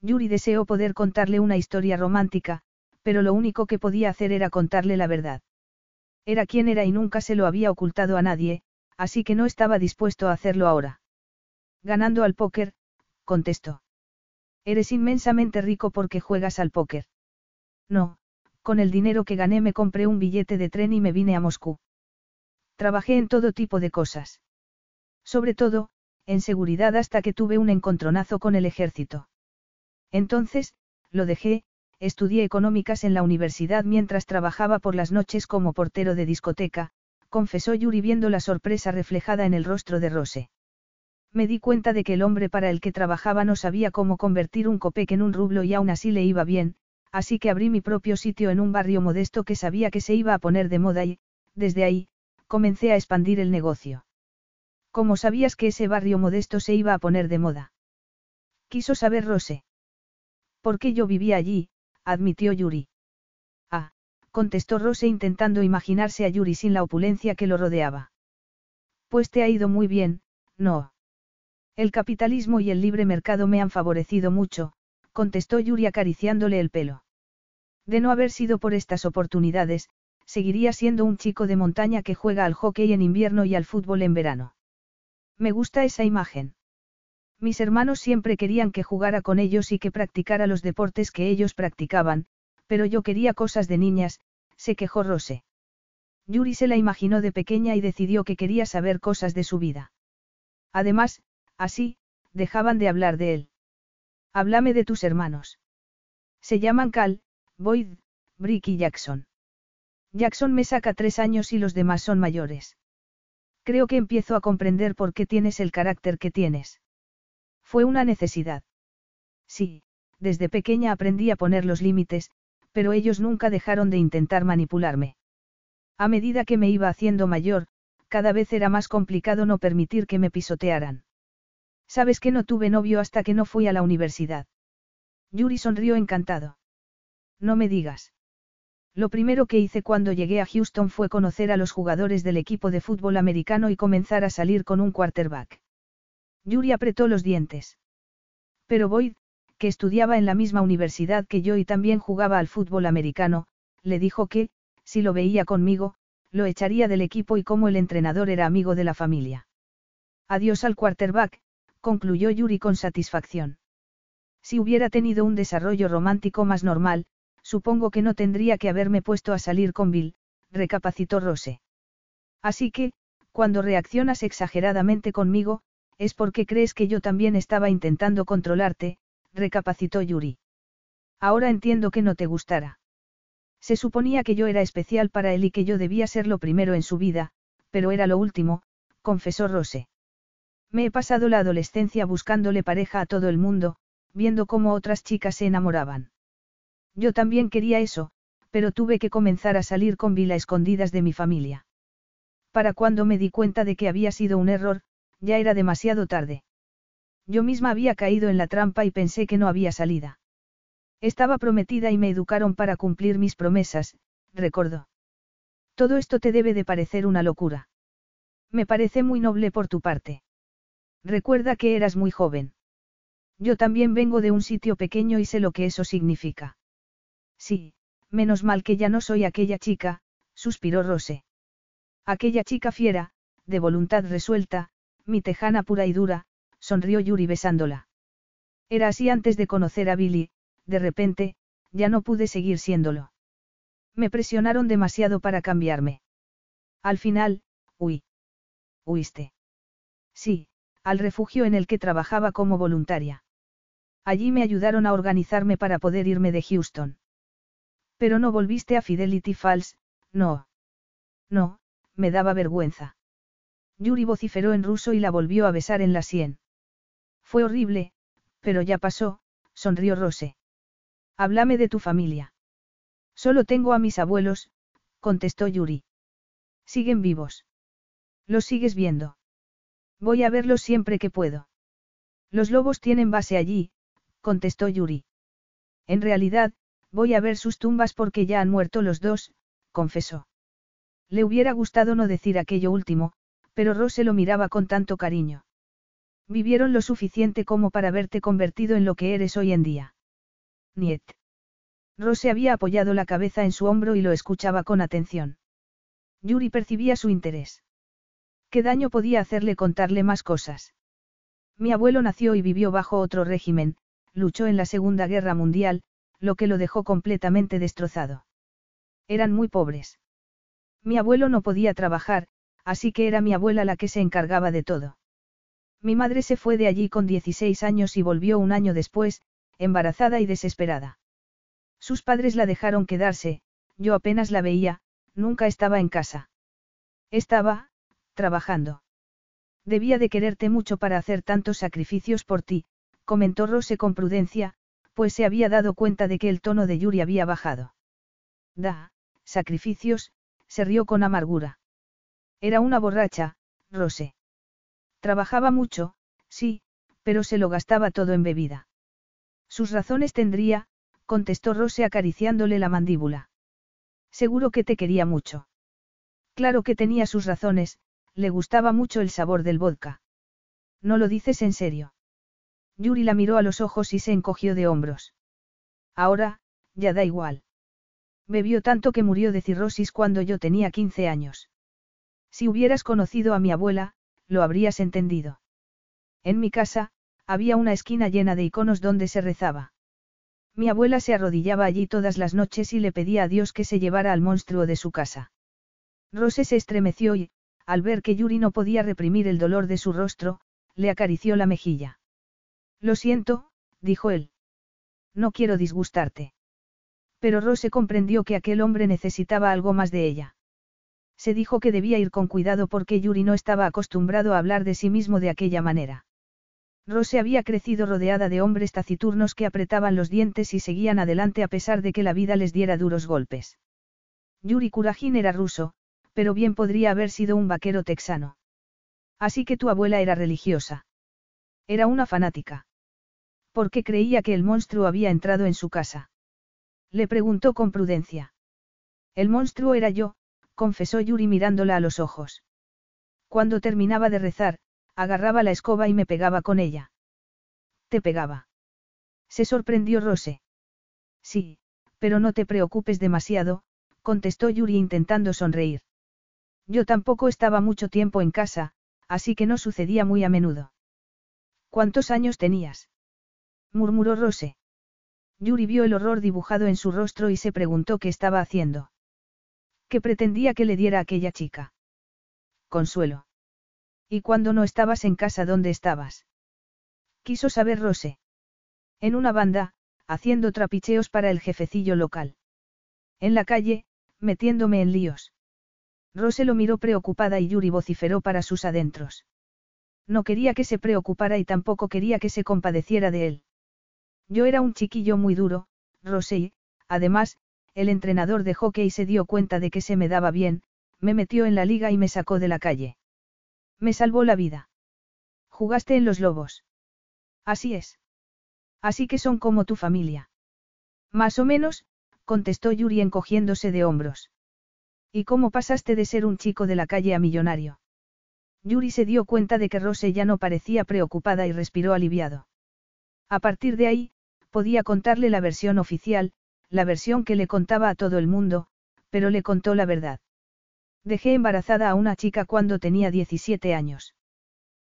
Yuri deseó poder contarle una historia romántica, pero lo único que podía hacer era contarle la verdad. Era quien era y nunca se lo había ocultado a nadie, así que no estaba dispuesto a hacerlo ahora. Ganando al póker, contestó. Eres inmensamente rico porque juegas al póker. No, con el dinero que gané me compré un billete de tren y me vine a Moscú. Trabajé en todo tipo de cosas. Sobre todo, en seguridad hasta que tuve un encontronazo con el ejército. Entonces, lo dejé, estudié económicas en la universidad mientras trabajaba por las noches como portero de discoteca, confesó Yuri viendo la sorpresa reflejada en el rostro de Rose. Me di cuenta de que el hombre para el que trabajaba no sabía cómo convertir un copec en un rublo y aún así le iba bien, así que abrí mi propio sitio en un barrio modesto que sabía que se iba a poner de moda y, desde ahí, comencé a expandir el negocio. ¿Cómo sabías que ese barrio modesto se iba a poner de moda? Quiso saber Rose. Porque yo vivía allí, admitió Yuri. Ah, contestó Rose intentando imaginarse a Yuri sin la opulencia que lo rodeaba. Pues te ha ido muy bien, no. El capitalismo y el libre mercado me han favorecido mucho, contestó Yuri acariciándole el pelo. De no haber sido por estas oportunidades, seguiría siendo un chico de montaña que juega al hockey en invierno y al fútbol en verano. Me gusta esa imagen. Mis hermanos siempre querían que jugara con ellos y que practicara los deportes que ellos practicaban, pero yo quería cosas de niñas, se quejó Rose. Yuri se la imaginó de pequeña y decidió que quería saber cosas de su vida. Además, así, dejaban de hablar de él. Háblame de tus hermanos. Se llaman Cal, Boyd, Brick y Jackson. Jackson me saca tres años y los demás son mayores. Creo que empiezo a comprender por qué tienes el carácter que tienes. Fue una necesidad. Sí, desde pequeña aprendí a poner los límites, pero ellos nunca dejaron de intentar manipularme. A medida que me iba haciendo mayor, cada vez era más complicado no permitir que me pisotearan. Sabes que no tuve novio hasta que no fui a la universidad. Yuri sonrió encantado. No me digas. Lo primero que hice cuando llegué a Houston fue conocer a los jugadores del equipo de fútbol americano y comenzar a salir con un quarterback. Yuri apretó los dientes. Pero Boyd, que estudiaba en la misma universidad que yo y también jugaba al fútbol americano, le dijo que, si lo veía conmigo, lo echaría del equipo y como el entrenador era amigo de la familia. Adiós al quarterback, concluyó Yuri con satisfacción. Si hubiera tenido un desarrollo romántico más normal, supongo que no tendría que haberme puesto a salir con Bill, recapacitó Rose. Así que, cuando reaccionas exageradamente conmigo, es porque crees que yo también estaba intentando controlarte, recapacitó Yuri. Ahora entiendo que no te gustara. Se suponía que yo era especial para él y que yo debía ser lo primero en su vida, pero era lo último, confesó Rose. Me he pasado la adolescencia buscándole pareja a todo el mundo, viendo cómo otras chicas se enamoraban. Yo también quería eso, pero tuve que comenzar a salir con Vila escondidas de mi familia. Para cuando me di cuenta de que había sido un error, ya era demasiado tarde. Yo misma había caído en la trampa y pensé que no había salida. Estaba prometida y me educaron para cumplir mis promesas, recordó. Todo esto te debe de parecer una locura. Me parece muy noble por tu parte. Recuerda que eras muy joven. Yo también vengo de un sitio pequeño y sé lo que eso significa. Sí, menos mal que ya no soy aquella chica, suspiró Rose. Aquella chica fiera, de voluntad resuelta, mi tejana pura y dura, sonrió Yuri besándola. Era así antes de conocer a Billy, de repente, ya no pude seguir siéndolo. Me presionaron demasiado para cambiarme. Al final, huí. ¿Huiste? Sí, al refugio en el que trabajaba como voluntaria. Allí me ayudaron a organizarme para poder irme de Houston. Pero no volviste a Fidelity Falls, no. No, me daba vergüenza. Yuri vociferó en ruso y la volvió a besar en la sien. Fue horrible, pero ya pasó, sonrió Rose. Háblame de tu familia. Solo tengo a mis abuelos, contestó Yuri. Siguen vivos. ¿Los sigues viendo? Voy a verlos siempre que puedo. Los lobos tienen base allí, contestó Yuri. En realidad, voy a ver sus tumbas porque ya han muerto los dos, confesó. Le hubiera gustado no decir aquello último, pero Rose lo miraba con tanto cariño. Vivieron lo suficiente como para verte convertido en lo que eres hoy en día. Niet. Rose había apoyado la cabeza en su hombro y lo escuchaba con atención. Yuri percibía su interés. ¿Qué daño podía hacerle contarle más cosas? Mi abuelo nació y vivió bajo otro régimen, luchó en la Segunda Guerra Mundial, lo que lo dejó completamente destrozado. Eran muy pobres. Mi abuelo no podía trabajar, así que era mi abuela la que se encargaba de todo. Mi madre se fue de allí con 16 años y volvió un año después, embarazada y desesperada. Sus padres la dejaron quedarse, yo apenas la veía, nunca estaba en casa. Estaba, trabajando. Debía de quererte mucho para hacer tantos sacrificios por ti, comentó Rose con prudencia, pues se había dado cuenta de que el tono de Yuri había bajado. Da, sacrificios, se rió con amargura. Era una borracha, Rose. Trabajaba mucho, sí, pero se lo gastaba todo en bebida. Sus razones tendría, contestó Rose acariciándole la mandíbula. Seguro que te quería mucho. Claro que tenía sus razones, le gustaba mucho el sabor del vodka. No lo dices en serio. Yuri la miró a los ojos y se encogió de hombros. Ahora, ya da igual. Bebió tanto que murió de cirrosis cuando yo tenía 15 años. Si hubieras conocido a mi abuela, lo habrías entendido. En mi casa, había una esquina llena de iconos donde se rezaba. Mi abuela se arrodillaba allí todas las noches y le pedía a Dios que se llevara al monstruo de su casa. Rose se estremeció y, al ver que Yuri no podía reprimir el dolor de su rostro, le acarició la mejilla. Lo siento, dijo él. No quiero disgustarte. Pero Rose comprendió que aquel hombre necesitaba algo más de ella. Se dijo que debía ir con cuidado porque Yuri no estaba acostumbrado a hablar de sí mismo de aquella manera. Rose había crecido rodeada de hombres taciturnos que apretaban los dientes y seguían adelante a pesar de que la vida les diera duros golpes. Yuri Kurajin era ruso, pero bien podría haber sido un vaquero texano. Así que tu abuela era religiosa. Era una fanática. ¿Por qué creía que el monstruo había entrado en su casa? Le preguntó con prudencia. El monstruo era yo, confesó Yuri mirándola a los ojos. Cuando terminaba de rezar, agarraba la escoba y me pegaba con ella. ¿Te pegaba? Se sorprendió Rose. Sí, pero no te preocupes demasiado, contestó Yuri intentando sonreír. Yo tampoco estaba mucho tiempo en casa, así que no sucedía muy a menudo. ¿Cuántos años tenías? murmuró Rose. Yuri vio el horror dibujado en su rostro y se preguntó qué estaba haciendo. ¿Qué pretendía que le diera aquella chica? Consuelo. ¿Y cuando no estabas en casa dónde estabas? Quiso saber Rose. En una banda, haciendo trapicheos para el jefecillo local. En la calle, metiéndome en líos. Rose lo miró preocupada y Yuri vociferó para sus adentros. No quería que se preocupara y tampoco quería que se compadeciera de él. Yo era un chiquillo muy duro, Rose y, además, el entrenador de hockey se dio cuenta de que se me daba bien, me metió en la liga y me sacó de la calle. Me salvó la vida. Jugaste en los Lobos. Así es. Así que son como tu familia. Más o menos, contestó Yuri encogiéndose de hombros. ¿Y cómo pasaste de ser un chico de la calle a millonario? Yuri se dio cuenta de que Rose ya no parecía preocupada y respiró aliviado. A partir de ahí, podía contarle la versión oficial, la versión que le contaba a todo el mundo, pero le contó la verdad. Dejé embarazada a una chica cuando tenía 17 años.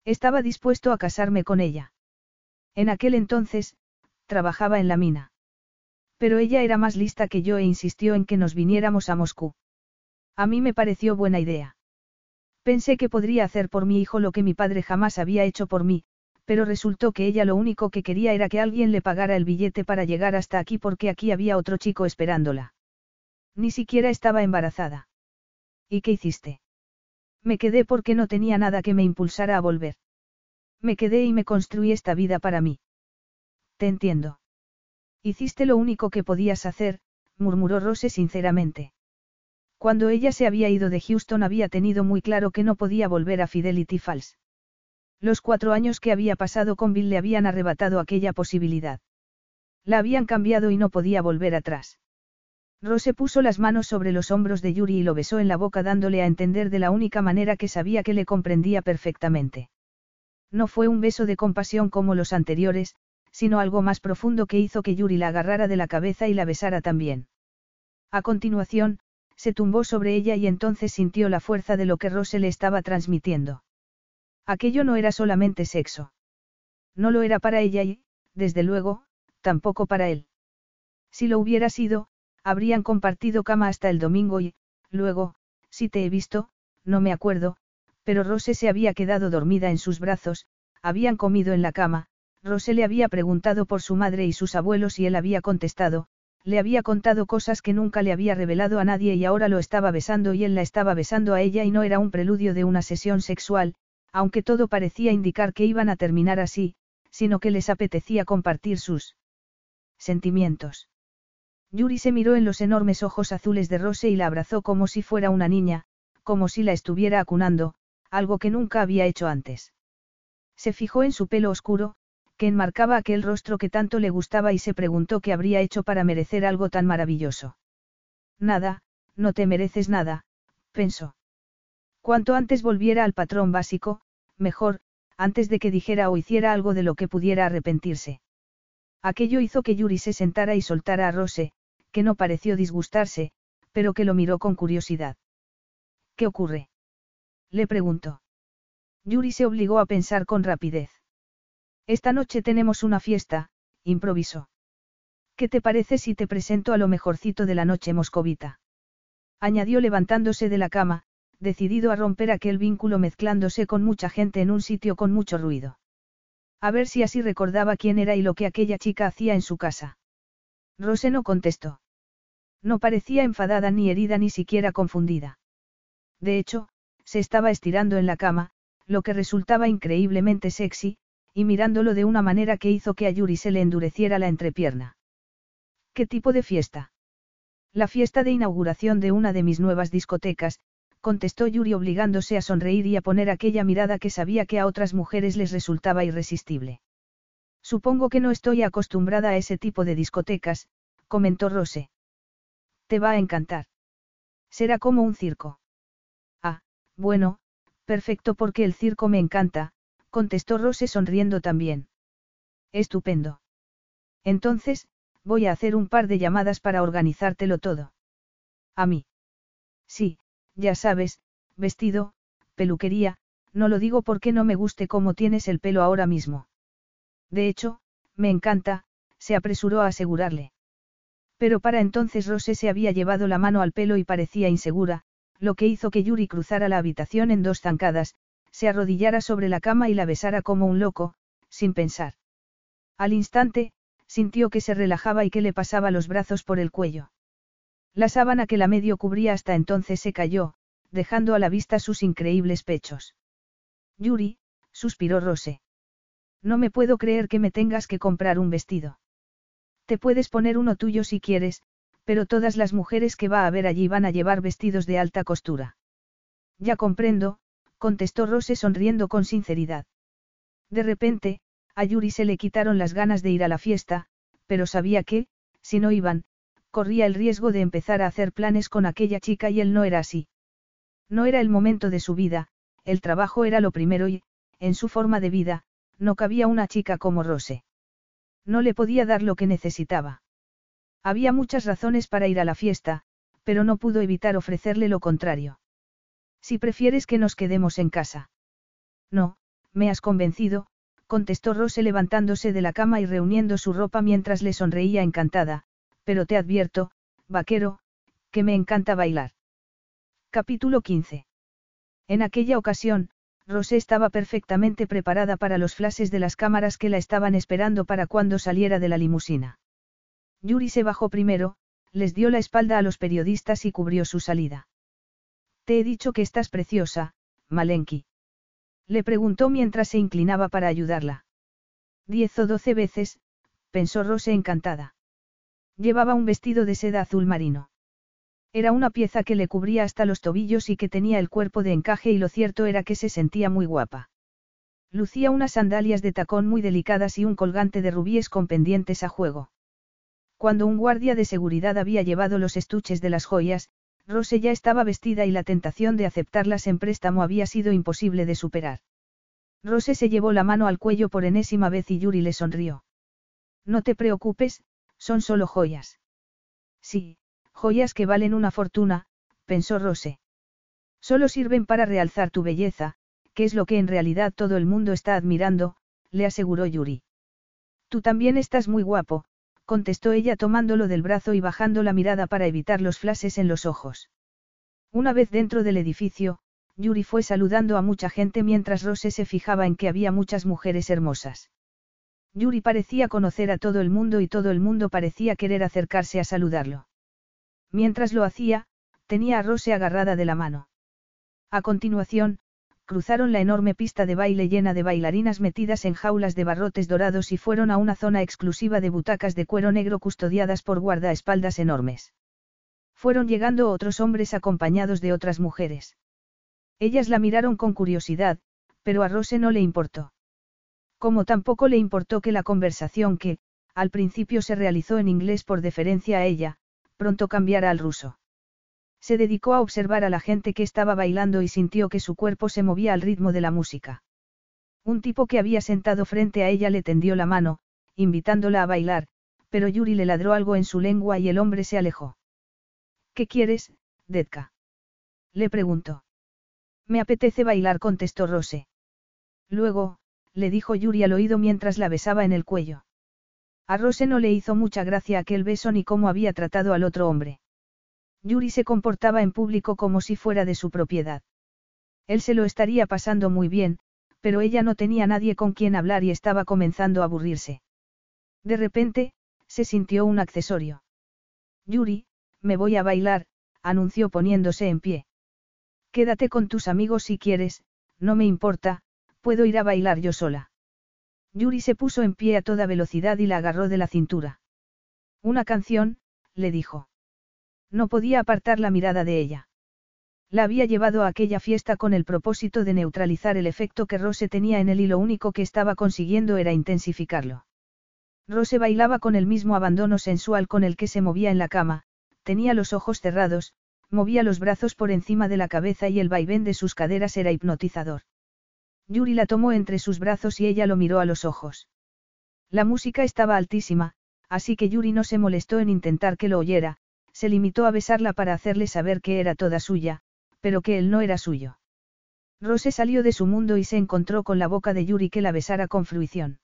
Estaba dispuesto a casarme con ella. En aquel entonces, trabajaba en la mina. Pero ella era más lista que yo e insistió en que nos viniéramos a Moscú. A mí me pareció buena idea. Pensé que podría hacer por mi hijo lo que mi padre jamás había hecho por mí, pero resultó que ella lo único que quería era que alguien le pagara el billete para llegar hasta aquí porque aquí había otro chico esperándola. Ni siquiera estaba embarazada. ¿Y qué hiciste? Me quedé porque no tenía nada que me impulsara a volver. Me quedé y me construí esta vida para mí. Te entiendo. Hiciste lo único que podías hacer, murmuró Rose sinceramente. Cuando ella se había ido de Houston había tenido muy claro que no podía volver a Fidelity Falls. Los cuatro años que había pasado con Bill le habían arrebatado aquella posibilidad. La habían cambiado y no podía volver atrás. Rose puso las manos sobre los hombros de Yuri y lo besó en la boca dándole a entender de la única manera que sabía que le comprendía perfectamente. No fue un beso de compasión como los anteriores, sino algo más profundo que hizo que Yuri la agarrara de la cabeza y la besara también. A continuación, se tumbó sobre ella y entonces sintió la fuerza de lo que Rose le estaba transmitiendo. Aquello no era solamente sexo. No lo era para ella y, desde luego, tampoco para él. Si lo hubiera sido, habrían compartido cama hasta el domingo y, luego, si te he visto, no me acuerdo, pero Rose se había quedado dormida en sus brazos, habían comido en la cama, Rose le había preguntado por su madre y sus abuelos y él había contestado, le había contado cosas que nunca le había revelado a nadie y ahora lo estaba besando y él la estaba besando a ella y no era un preludio de una sesión sexual, aunque todo parecía indicar que iban a terminar así, sino que les apetecía compartir sus sentimientos. Yuri se miró en los enormes ojos azules de Rose y la abrazó como si fuera una niña, como si la estuviera acunando, algo que nunca había hecho antes. Se fijó en su pelo oscuro, que enmarcaba aquel rostro que tanto le gustaba y se preguntó qué habría hecho para merecer algo tan maravilloso. Nada, no te mereces nada, pensó. Cuanto antes volviera al patrón básico, mejor, antes de que dijera o hiciera algo de lo que pudiera arrepentirse. Aquello hizo que Yuri se sentara y soltara a Rose, que no pareció disgustarse, pero que lo miró con curiosidad. ¿Qué ocurre? Le preguntó. Yuri se obligó a pensar con rapidez. Esta noche tenemos una fiesta, improvisó. ¿Qué te parece si te presento a lo mejorcito de la noche moscovita? Añadió levantándose de la cama, decidido a romper aquel vínculo mezclándose con mucha gente en un sitio con mucho ruido. A ver si así recordaba quién era y lo que aquella chica hacía en su casa. Rose no contestó. No parecía enfadada ni herida ni siquiera confundida. De hecho, se estaba estirando en la cama, lo que resultaba increíblemente sexy, y mirándolo de una manera que hizo que a Yuri se le endureciera la entrepierna. ¿Qué tipo de fiesta? La fiesta de inauguración de una de mis nuevas discotecas, contestó Yuri obligándose a sonreír y a poner aquella mirada que sabía que a otras mujeres les resultaba irresistible. Supongo que no estoy acostumbrada a ese tipo de discotecas, comentó Rose. Te va a encantar. Será como un circo. Ah, bueno, perfecto porque el circo me encanta, contestó Rose sonriendo también. Estupendo. Entonces, voy a hacer un par de llamadas para organizártelo todo. A mí. Sí, ya sabes, vestido, peluquería, no lo digo porque no me guste cómo tienes el pelo ahora mismo. De hecho, me encanta, se apresuró a asegurarle. Pero para entonces Rose se había llevado la mano al pelo y parecía insegura, lo que hizo que Yuri cruzara la habitación en dos zancadas, se arrodillara sobre la cama y la besara como un loco, sin pensar. Al instante, sintió que se relajaba y que le pasaba los brazos por el cuello. La sábana que la medio cubría hasta entonces se cayó, dejando a la vista sus increíbles pechos. Yuri, suspiró Rose. No me puedo creer que me tengas que comprar un vestido. Te puedes poner uno tuyo si quieres, pero todas las mujeres que va a ver allí van a llevar vestidos de alta costura. Ya comprendo, contestó Rose sonriendo con sinceridad. De repente, a Yuri se le quitaron las ganas de ir a la fiesta, pero sabía que, si no iban, corría el riesgo de empezar a hacer planes con aquella chica y él no era así. No era el momento de su vida, el trabajo era lo primero y, en su forma de vida, no cabía una chica como Rose. No le podía dar lo que necesitaba. Había muchas razones para ir a la fiesta, pero no pudo evitar ofrecerle lo contrario. Si prefieres que nos quedemos en casa. No, me has convencido, contestó Rose levantándose de la cama y reuniendo su ropa mientras le sonreía encantada, pero te advierto, vaquero, que me encanta bailar. Capítulo 15. En aquella ocasión, Rose estaba perfectamente preparada para los flashes de las cámaras que la estaban esperando para cuando saliera de la limusina. Yuri se bajó primero, les dio la espalda a los periodistas y cubrió su salida. Te he dicho que estás preciosa, Malenki. Le preguntó mientras se inclinaba para ayudarla. Diez o doce veces, pensó Rose encantada. Llevaba un vestido de seda azul marino. Era una pieza que le cubría hasta los tobillos y que tenía el cuerpo de encaje y lo cierto era que se sentía muy guapa. Lucía unas sandalias de tacón muy delicadas y un colgante de rubíes con pendientes a juego. Cuando un guardia de seguridad había llevado los estuches de las joyas, Rose ya estaba vestida y la tentación de aceptarlas en préstamo había sido imposible de superar. Rose se llevó la mano al cuello por enésima vez y Yuri le sonrió. No te preocupes, son solo joyas. Sí, joyas que valen una fortuna, pensó Rose. Solo sirven para realzar tu belleza, que es lo que en realidad todo el mundo está admirando, le aseguró Yuri. Tú también estás muy guapo, contestó ella tomándolo del brazo y bajando la mirada para evitar los flashes en los ojos. Una vez dentro del edificio, Yuri fue saludando a mucha gente mientras Rose se fijaba en que había muchas mujeres hermosas. Yuri parecía conocer a todo el mundo y todo el mundo parecía querer acercarse a saludarlo. Mientras lo hacía, tenía a Rose agarrada de la mano. A continuación, cruzaron la enorme pista de baile llena de bailarinas metidas en jaulas de barrotes dorados y fueron a una zona exclusiva de butacas de cuero negro custodiadas por guardaespaldas enormes. Fueron llegando otros hombres acompañados de otras mujeres. Ellas la miraron con curiosidad, pero a Rose no le importó. Como tampoco le importó que la conversación que, al principio se realizó en inglés por deferencia a ella, pronto cambiara al ruso. Se dedicó a observar a la gente que estaba bailando y sintió que su cuerpo se movía al ritmo de la música. Un tipo que había sentado frente a ella le tendió la mano, invitándola a bailar, pero Yuri le ladró algo en su lengua y el hombre se alejó. ¿Qué quieres, Detka? Le preguntó. Me apetece bailar, contestó Rose. Luego, le dijo Yuri al oído mientras la besaba en el cuello. A Rose no le hizo mucha gracia aquel beso ni cómo había tratado al otro hombre. Yuri se comportaba en público como si fuera de su propiedad. Él se lo estaría pasando muy bien, pero ella no tenía nadie con quien hablar y estaba comenzando a aburrirse. De repente, se sintió un accesorio. Yuri, me voy a bailar, anunció poniéndose en pie. Quédate con tus amigos si quieres, no me importa, puedo ir a bailar yo sola. Yuri se puso en pie a toda velocidad y la agarró de la cintura. Una canción, le dijo. No podía apartar la mirada de ella. La había llevado a aquella fiesta con el propósito de neutralizar el efecto que Rose tenía en él y lo único que estaba consiguiendo era intensificarlo. Rose bailaba con el mismo abandono sensual con el que se movía en la cama, tenía los ojos cerrados, movía los brazos por encima de la cabeza y el vaivén de sus caderas era hipnotizador. Yuri la tomó entre sus brazos y ella lo miró a los ojos. La música estaba altísima, así que Yuri no se molestó en intentar que lo oyera, se limitó a besarla para hacerle saber que era toda suya, pero que él no era suyo. Rose salió de su mundo y se encontró con la boca de Yuri que la besara con fruición.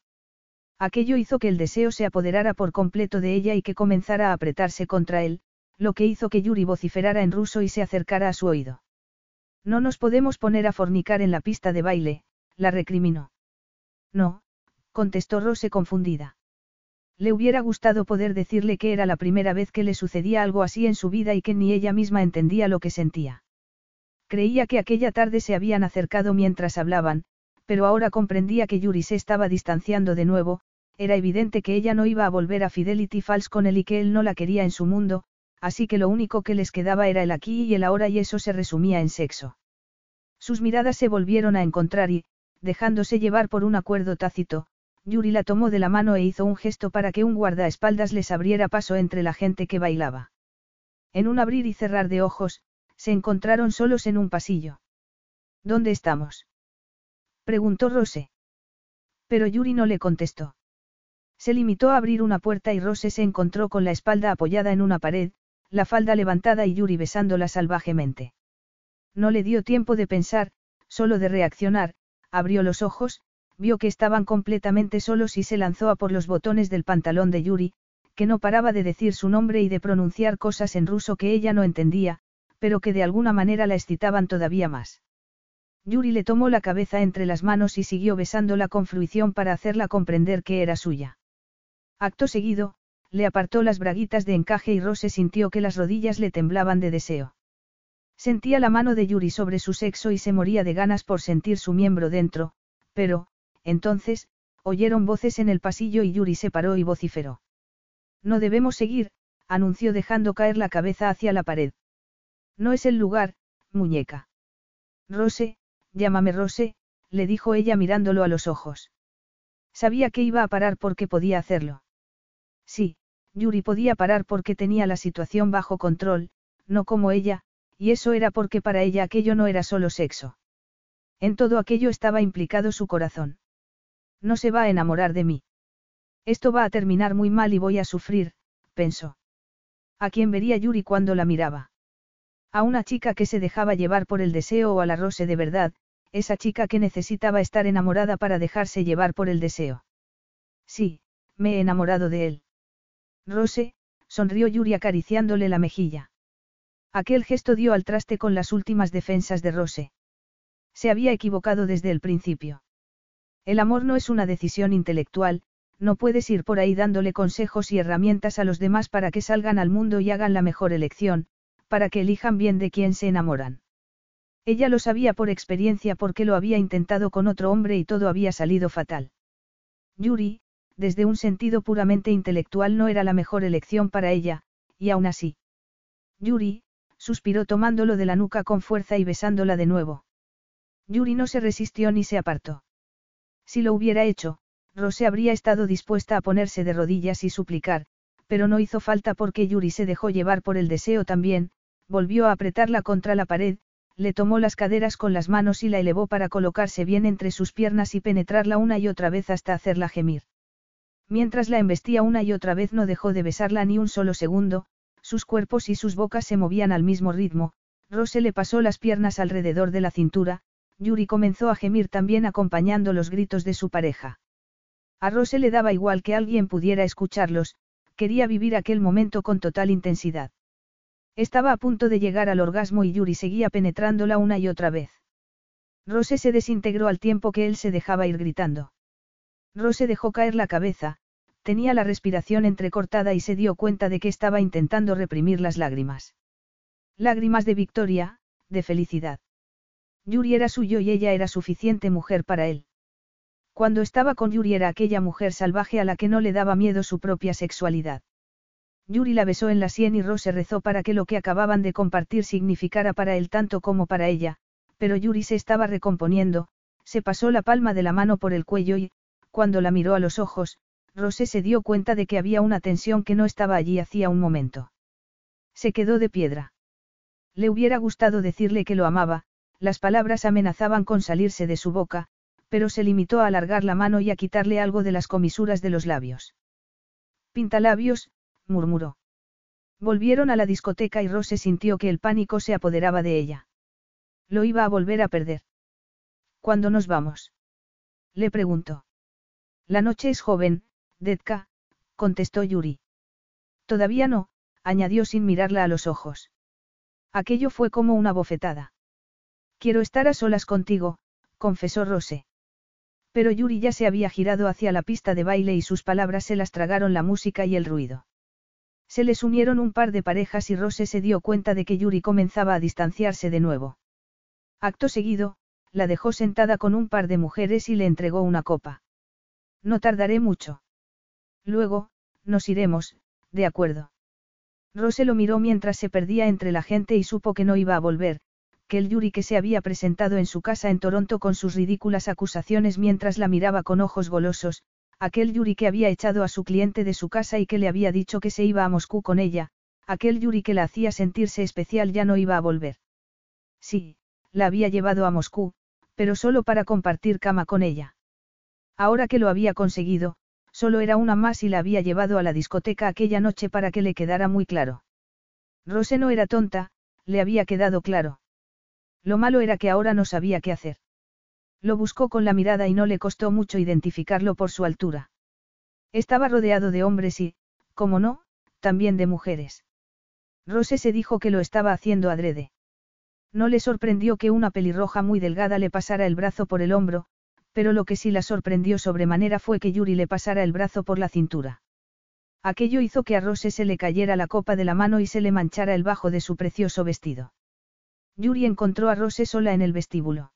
Aquello hizo que el deseo se apoderara por completo de ella y que comenzara a apretarse contra él, lo que hizo que Yuri vociferara en ruso y se acercara a su oído. No nos podemos poner a fornicar en la pista de baile, la recriminó. No, contestó Rose confundida. Le hubiera gustado poder decirle que era la primera vez que le sucedía algo así en su vida y que ni ella misma entendía lo que sentía. Creía que aquella tarde se habían acercado mientras hablaban, pero ahora comprendía que Yuri se estaba distanciando de nuevo, era evidente que ella no iba a volver a Fidelity Falls con él y que él no la quería en su mundo, así que lo único que les quedaba era el aquí y el ahora y eso se resumía en sexo. Sus miradas se volvieron a encontrar y, dejándose llevar por un acuerdo tácito, Yuri la tomó de la mano e hizo un gesto para que un guardaespaldas les abriera paso entre la gente que bailaba. En un abrir y cerrar de ojos, se encontraron solos en un pasillo. ¿Dónde estamos? preguntó Rose. Pero Yuri no le contestó. Se limitó a abrir una puerta y Rose se encontró con la espalda apoyada en una pared, la falda levantada y Yuri besándola salvajemente. No le dio tiempo de pensar, solo de reaccionar, abrió los ojos, vio que estaban completamente solos y se lanzó a por los botones del pantalón de Yuri, que no paraba de decir su nombre y de pronunciar cosas en ruso que ella no entendía, pero que de alguna manera la excitaban todavía más. Yuri le tomó la cabeza entre las manos y siguió besándola con fruición para hacerla comprender que era suya. Acto seguido, le apartó las braguitas de encaje y Rose sintió que las rodillas le temblaban de deseo. Sentía la mano de Yuri sobre su sexo y se moría de ganas por sentir su miembro dentro, pero, entonces, oyeron voces en el pasillo y Yuri se paró y vociferó. No debemos seguir, anunció dejando caer la cabeza hacia la pared. No es el lugar, muñeca. Rose, llámame Rose, le dijo ella mirándolo a los ojos. Sabía que iba a parar porque podía hacerlo. Sí, Yuri podía parar porque tenía la situación bajo control, no como ella, y eso era porque para ella aquello no era solo sexo. En todo aquello estaba implicado su corazón. No se va a enamorar de mí. Esto va a terminar muy mal y voy a sufrir, pensó. ¿A quién vería Yuri cuando la miraba? A una chica que se dejaba llevar por el deseo o a la Rose de verdad, esa chica que necesitaba estar enamorada para dejarse llevar por el deseo. Sí, me he enamorado de él. Rose, sonrió Yuri acariciándole la mejilla. Aquel gesto dio al traste con las últimas defensas de Rose. Se había equivocado desde el principio. El amor no es una decisión intelectual, no puedes ir por ahí dándole consejos y herramientas a los demás para que salgan al mundo y hagan la mejor elección, para que elijan bien de quién se enamoran. Ella lo sabía por experiencia porque lo había intentado con otro hombre y todo había salido fatal. Yuri, desde un sentido puramente intelectual no era la mejor elección para ella, y aún así. Yuri, suspiró tomándolo de la nuca con fuerza y besándola de nuevo. Yuri no se resistió ni se apartó. Si lo hubiera hecho, Rose habría estado dispuesta a ponerse de rodillas y suplicar, pero no hizo falta porque Yuri se dejó llevar por el deseo también, volvió a apretarla contra la pared, le tomó las caderas con las manos y la elevó para colocarse bien entre sus piernas y penetrarla una y otra vez hasta hacerla gemir. Mientras la embestía una y otra vez no dejó de besarla ni un solo segundo, sus cuerpos y sus bocas se movían al mismo ritmo, Rose le pasó las piernas alrededor de la cintura, Yuri comenzó a gemir también acompañando los gritos de su pareja. A Rose le daba igual que alguien pudiera escucharlos, quería vivir aquel momento con total intensidad. Estaba a punto de llegar al orgasmo y Yuri seguía penetrándola una y otra vez. Rose se desintegró al tiempo que él se dejaba ir gritando. Rose dejó caer la cabeza, tenía la respiración entrecortada y se dio cuenta de que estaba intentando reprimir las lágrimas. Lágrimas de victoria, de felicidad. Yuri era suyo y ella era suficiente mujer para él. Cuando estaba con Yuri era aquella mujer salvaje a la que no le daba miedo su propia sexualidad. Yuri la besó en la sien y Rose rezó para que lo que acababan de compartir significara para él tanto como para ella, pero Yuri se estaba recomponiendo, se pasó la palma de la mano por el cuello y, cuando la miró a los ojos, Rose se dio cuenta de que había una tensión que no estaba allí hacía un momento. Se quedó de piedra. Le hubiera gustado decirle que lo amaba, las palabras amenazaban con salirse de su boca, pero se limitó a alargar la mano y a quitarle algo de las comisuras de los labios. Pintalabios, murmuró. Volvieron a la discoteca y Rose sintió que el pánico se apoderaba de ella. Lo iba a volver a perder. ¿Cuándo nos vamos? Le preguntó. La noche es joven, Detka, contestó Yuri. Todavía no, añadió sin mirarla a los ojos. Aquello fue como una bofetada. Quiero estar a solas contigo, confesó Rose. Pero Yuri ya se había girado hacia la pista de baile y sus palabras se las tragaron la música y el ruido. Se les unieron un par de parejas y Rose se dio cuenta de que Yuri comenzaba a distanciarse de nuevo. Acto seguido, la dejó sentada con un par de mujeres y le entregó una copa. No tardaré mucho. Luego, nos iremos, de acuerdo. Rose lo miró mientras se perdía entre la gente y supo que no iba a volver, que Yuri que se había presentado en su casa en Toronto con sus ridículas acusaciones mientras la miraba con ojos golosos, aquel Yuri que había echado a su cliente de su casa y que le había dicho que se iba a Moscú con ella, aquel Yuri que la hacía sentirse especial ya no iba a volver. Sí, la había llevado a Moscú, pero solo para compartir cama con ella. Ahora que lo había conseguido, solo era una más y la había llevado a la discoteca aquella noche para que le quedara muy claro. Rose no era tonta, le había quedado claro. Lo malo era que ahora no sabía qué hacer. Lo buscó con la mirada y no le costó mucho identificarlo por su altura. Estaba rodeado de hombres y, como no, también de mujeres. Rose se dijo que lo estaba haciendo adrede. No le sorprendió que una pelirroja muy delgada le pasara el brazo por el hombro, pero lo que sí la sorprendió sobremanera fue que Yuri le pasara el brazo por la cintura. Aquello hizo que a Rose se le cayera la copa de la mano y se le manchara el bajo de su precioso vestido. Yuri encontró a Rose sola en el vestíbulo.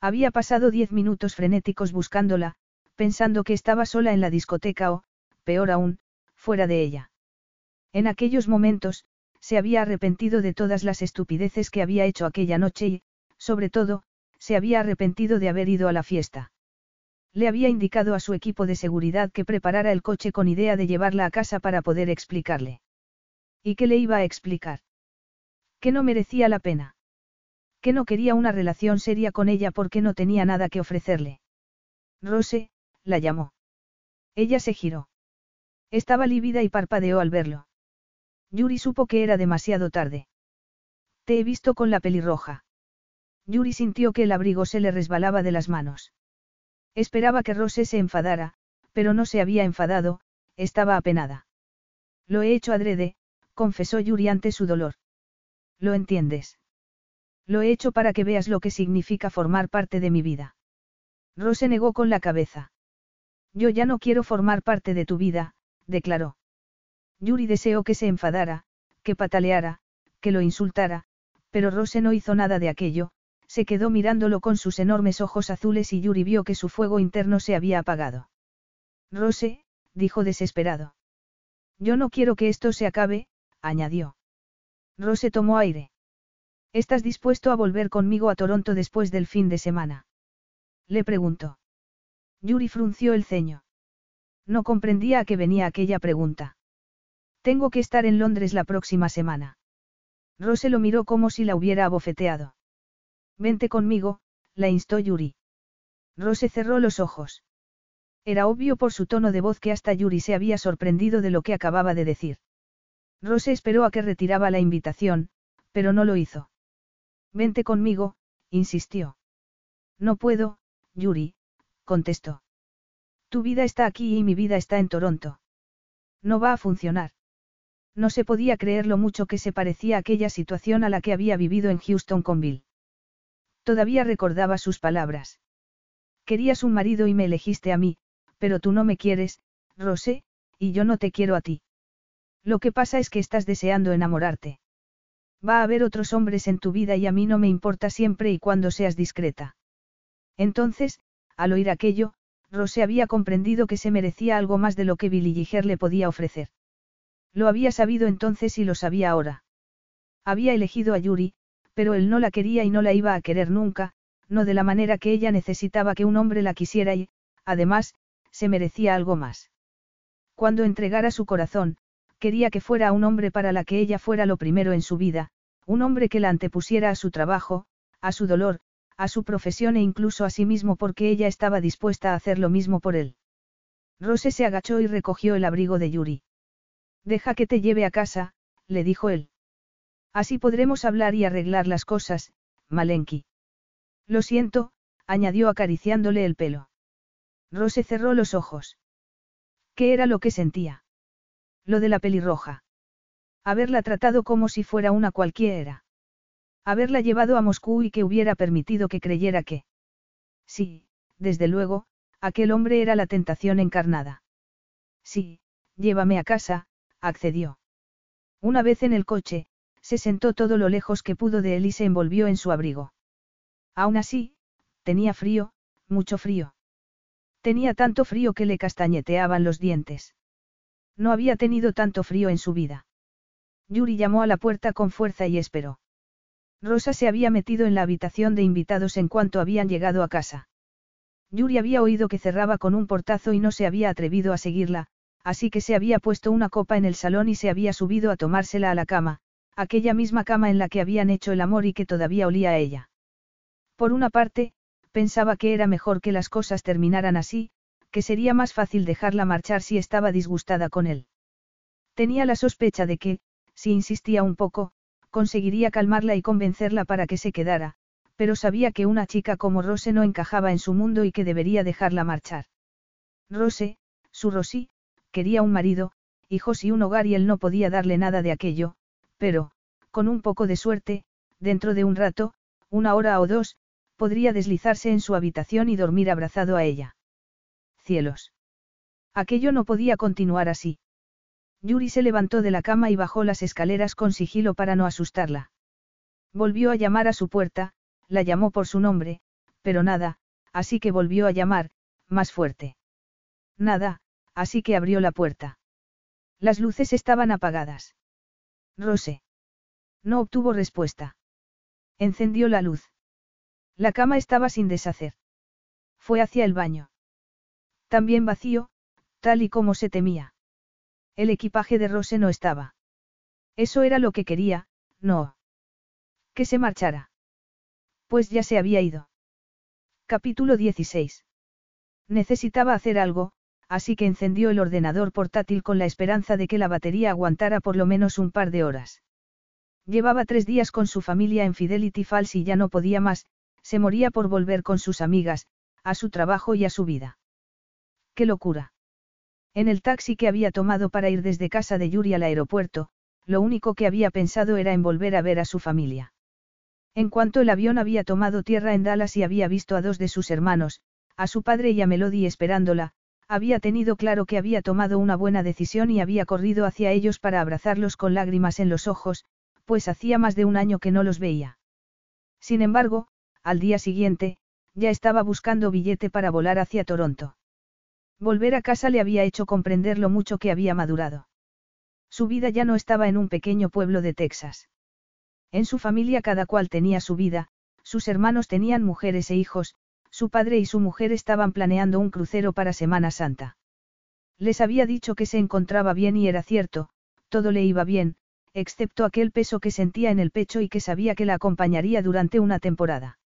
Había pasado diez minutos frenéticos buscándola, pensando que estaba sola en la discoteca o, peor aún, fuera de ella. En aquellos momentos, se había arrepentido de todas las estupideces que había hecho aquella noche y, sobre todo, se había arrepentido de haber ido a la fiesta. Le había indicado a su equipo de seguridad que preparara el coche con idea de llevarla a casa para poder explicarle. ¿Y qué le iba a explicar? Que no merecía la pena que no quería una relación seria con ella porque no tenía nada que ofrecerle. Rose, la llamó. Ella se giró. Estaba lívida y parpadeó al verlo. Yuri supo que era demasiado tarde. Te he visto con la pelirroja. Yuri sintió que el abrigo se le resbalaba de las manos. Esperaba que Rose se enfadara, pero no se había enfadado, estaba apenada. Lo he hecho adrede, confesó Yuri ante su dolor. ¿Lo entiendes? Lo he hecho para que veas lo que significa formar parte de mi vida. Rose negó con la cabeza. Yo ya no quiero formar parte de tu vida, declaró. Yuri deseó que se enfadara, que pataleara, que lo insultara, pero Rose no hizo nada de aquello, se quedó mirándolo con sus enormes ojos azules y Yuri vio que su fuego interno se había apagado. Rose, dijo desesperado. Yo no quiero que esto se acabe, añadió. Rose tomó aire. ¿Estás dispuesto a volver conmigo a Toronto después del fin de semana? Le preguntó. Yuri frunció el ceño. No comprendía a qué venía aquella pregunta. Tengo que estar en Londres la próxima semana. Rose lo miró como si la hubiera abofeteado. Vente conmigo, la instó Yuri. Rose cerró los ojos. Era obvio por su tono de voz que hasta Yuri se había sorprendido de lo que acababa de decir. Rose esperó a que retiraba la invitación, pero no lo hizo. Vente conmigo, insistió. No puedo, Yuri, contestó. Tu vida está aquí y mi vida está en Toronto. No va a funcionar. No se podía creer lo mucho que se parecía aquella situación a la que había vivido en Houston con Bill. Todavía recordaba sus palabras. Querías un marido y me elegiste a mí, pero tú no me quieres, Rosé, y yo no te quiero a ti. Lo que pasa es que estás deseando enamorarte. Va a haber otros hombres en tu vida y a mí no me importa siempre y cuando seas discreta. Entonces, al oír aquello, Rosé había comprendido que se merecía algo más de lo que Billy Giger le podía ofrecer. Lo había sabido entonces y lo sabía ahora. Había elegido a Yuri, pero él no la quería y no la iba a querer nunca, no de la manera que ella necesitaba que un hombre la quisiera y, además, se merecía algo más. Cuando entregara su corazón, quería que fuera un hombre para la que ella fuera lo primero en su vida, un hombre que la antepusiera a su trabajo, a su dolor, a su profesión e incluso a sí mismo porque ella estaba dispuesta a hacer lo mismo por él. Rose se agachó y recogió el abrigo de Yuri. Deja que te lleve a casa, le dijo él. Así podremos hablar y arreglar las cosas, Malenki. Lo siento, añadió acariciándole el pelo. Rose cerró los ojos. ¿Qué era lo que sentía? Lo de la pelirroja. Haberla tratado como si fuera una cualquiera. Haberla llevado a Moscú y que hubiera permitido que creyera que. Sí, desde luego, aquel hombre era la tentación encarnada. Sí, llévame a casa, accedió. Una vez en el coche, se sentó todo lo lejos que pudo de él y se envolvió en su abrigo. Aún así, tenía frío, mucho frío. Tenía tanto frío que le castañeteaban los dientes. No había tenido tanto frío en su vida. Yuri llamó a la puerta con fuerza y esperó. Rosa se había metido en la habitación de invitados en cuanto habían llegado a casa. Yuri había oído que cerraba con un portazo y no se había atrevido a seguirla, así que se había puesto una copa en el salón y se había subido a tomársela a la cama, aquella misma cama en la que habían hecho el amor y que todavía olía a ella. Por una parte, Pensaba que era mejor que las cosas terminaran así, que sería más fácil dejarla marchar si estaba disgustada con él. Tenía la sospecha de que, si insistía un poco, conseguiría calmarla y convencerla para que se quedara, pero sabía que una chica como Rose no encajaba en su mundo y que debería dejarla marchar. Rose, su Rosy, quería un marido, hijos y un hogar y él no podía darle nada de aquello, pero, con un poco de suerte, dentro de un rato, una hora o dos, podría deslizarse en su habitación y dormir abrazado a ella. Cielos. Aquello no podía continuar así. Yuri se levantó de la cama y bajó las escaleras con sigilo para no asustarla. Volvió a llamar a su puerta, la llamó por su nombre, pero nada, así que volvió a llamar, más fuerte. Nada, así que abrió la puerta. Las luces estaban apagadas. Rose. No obtuvo respuesta. Encendió la luz. La cama estaba sin deshacer. Fue hacia el baño. También vacío, tal y como se temía. El equipaje de Rose no estaba. Eso era lo que quería, no. Que se marchara. Pues ya se había ido. Capítulo 16. Necesitaba hacer algo, así que encendió el ordenador portátil con la esperanza de que la batería aguantara por lo menos un par de horas. Llevaba tres días con su familia en Fidelity Falls y ya no podía más, se moría por volver con sus amigas, a su trabajo y a su vida. ¡Qué locura! En el taxi que había tomado para ir desde casa de Yuri al aeropuerto, lo único que había pensado era en volver a ver a su familia. En cuanto el avión había tomado tierra en Dallas y había visto a dos de sus hermanos, a su padre y a Melody esperándola, había tenido claro que había tomado una buena decisión y había corrido hacia ellos para abrazarlos con lágrimas en los ojos, pues hacía más de un año que no los veía. Sin embargo, al día siguiente, ya estaba buscando billete para volar hacia Toronto. Volver a casa le había hecho comprender lo mucho que había madurado. Su vida ya no estaba en un pequeño pueblo de Texas. En su familia cada cual tenía su vida, sus hermanos tenían mujeres e hijos, su padre y su mujer estaban planeando un crucero para Semana Santa. Les había dicho que se encontraba bien y era cierto, todo le iba bien, excepto aquel peso que sentía en el pecho y que sabía que la acompañaría durante una temporada.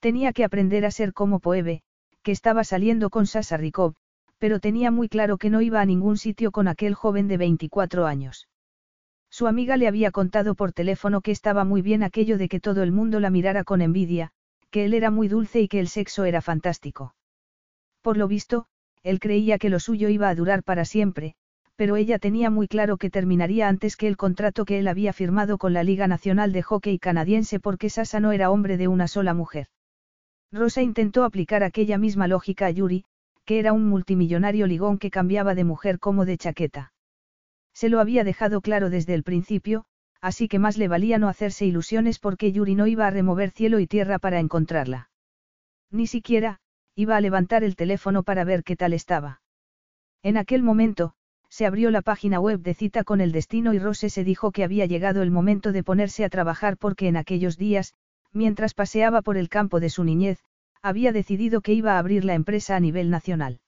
Tenía que aprender a ser como Poebe, que estaba saliendo con Sasa Rikov, pero tenía muy claro que no iba a ningún sitio con aquel joven de 24 años. Su amiga le había contado por teléfono que estaba muy bien aquello de que todo el mundo la mirara con envidia, que él era muy dulce y que el sexo era fantástico. Por lo visto, él creía que lo suyo iba a durar para siempre, pero ella tenía muy claro que terminaría antes que el contrato que él había firmado con la Liga Nacional de Hockey Canadiense porque Sasa no era hombre de una sola mujer. Rosa intentó aplicar aquella misma lógica a Yuri, que era un multimillonario ligón que cambiaba de mujer como de chaqueta. Se lo había dejado claro desde el principio, así que más le valía no hacerse ilusiones porque Yuri no iba a remover cielo y tierra para encontrarla. Ni siquiera, iba a levantar el teléfono para ver qué tal estaba. En aquel momento, se abrió la página web de cita con el destino y Rose se dijo que había llegado el momento de ponerse a trabajar porque en aquellos días, mientras paseaba por el campo de su niñez, había decidido que iba a abrir la empresa a nivel nacional.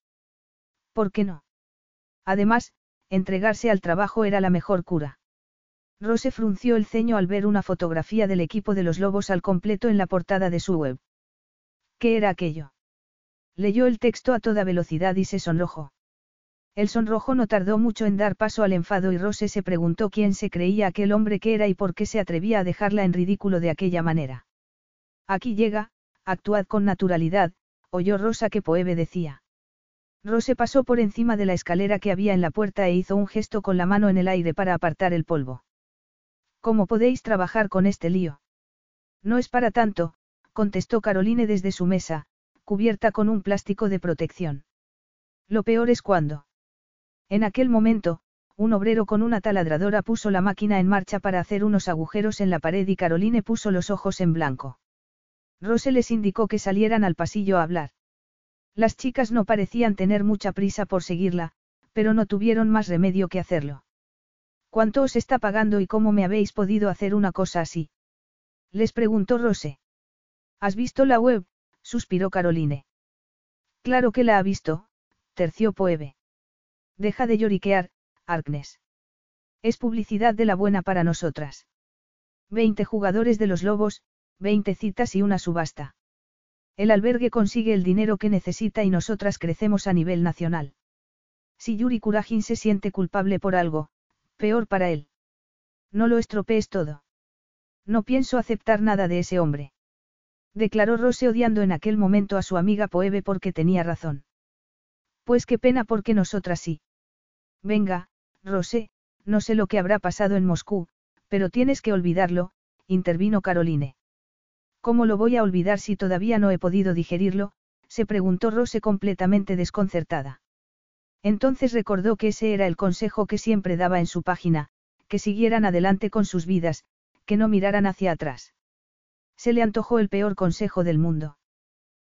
¿Por qué no? Además, entregarse al trabajo era la mejor cura. Rose frunció el ceño al ver una fotografía del equipo de los lobos al completo en la portada de su web. ¿Qué era aquello? Leyó el texto a toda velocidad y se sonrojó. El sonrojo no tardó mucho en dar paso al enfado y Rose se preguntó quién se creía aquel hombre que era y por qué se atrevía a dejarla en ridículo de aquella manera. Aquí llega, actuad con naturalidad, oyó Rosa que Poebe decía. Rose pasó por encima de la escalera que había en la puerta e hizo un gesto con la mano en el aire para apartar el polvo. ¿Cómo podéis trabajar con este lío? No es para tanto, contestó Caroline desde su mesa, cubierta con un plástico de protección. Lo peor es cuando. En aquel momento, un obrero con una taladradora puso la máquina en marcha para hacer unos agujeros en la pared y Caroline puso los ojos en blanco. Rose les indicó que salieran al pasillo a hablar. Las chicas no parecían tener mucha prisa por seguirla, pero no tuvieron más remedio que hacerlo. ¿Cuánto os está pagando y cómo me habéis podido hacer una cosa así? Les preguntó Rose. ¿Has visto la web? suspiró Caroline. Claro que la ha visto, terció Poebe. Deja de lloriquear, Arknes. Es publicidad de la buena para nosotras. Veinte jugadores de los Lobos, 20 citas y una subasta. El albergue consigue el dinero que necesita y nosotras crecemos a nivel nacional. Si Yuri Kurajin se siente culpable por algo, peor para él. No lo estropees todo. No pienso aceptar nada de ese hombre. Declaró Rose odiando en aquel momento a su amiga Poebe porque tenía razón. Pues qué pena porque nosotras sí. Venga, Rose, no sé lo que habrá pasado en Moscú, pero tienes que olvidarlo, intervino Caroline. ¿Cómo lo voy a olvidar si todavía no he podido digerirlo? se preguntó Rose completamente desconcertada. Entonces recordó que ese era el consejo que siempre daba en su página, que siguieran adelante con sus vidas, que no miraran hacia atrás. Se le antojó el peor consejo del mundo.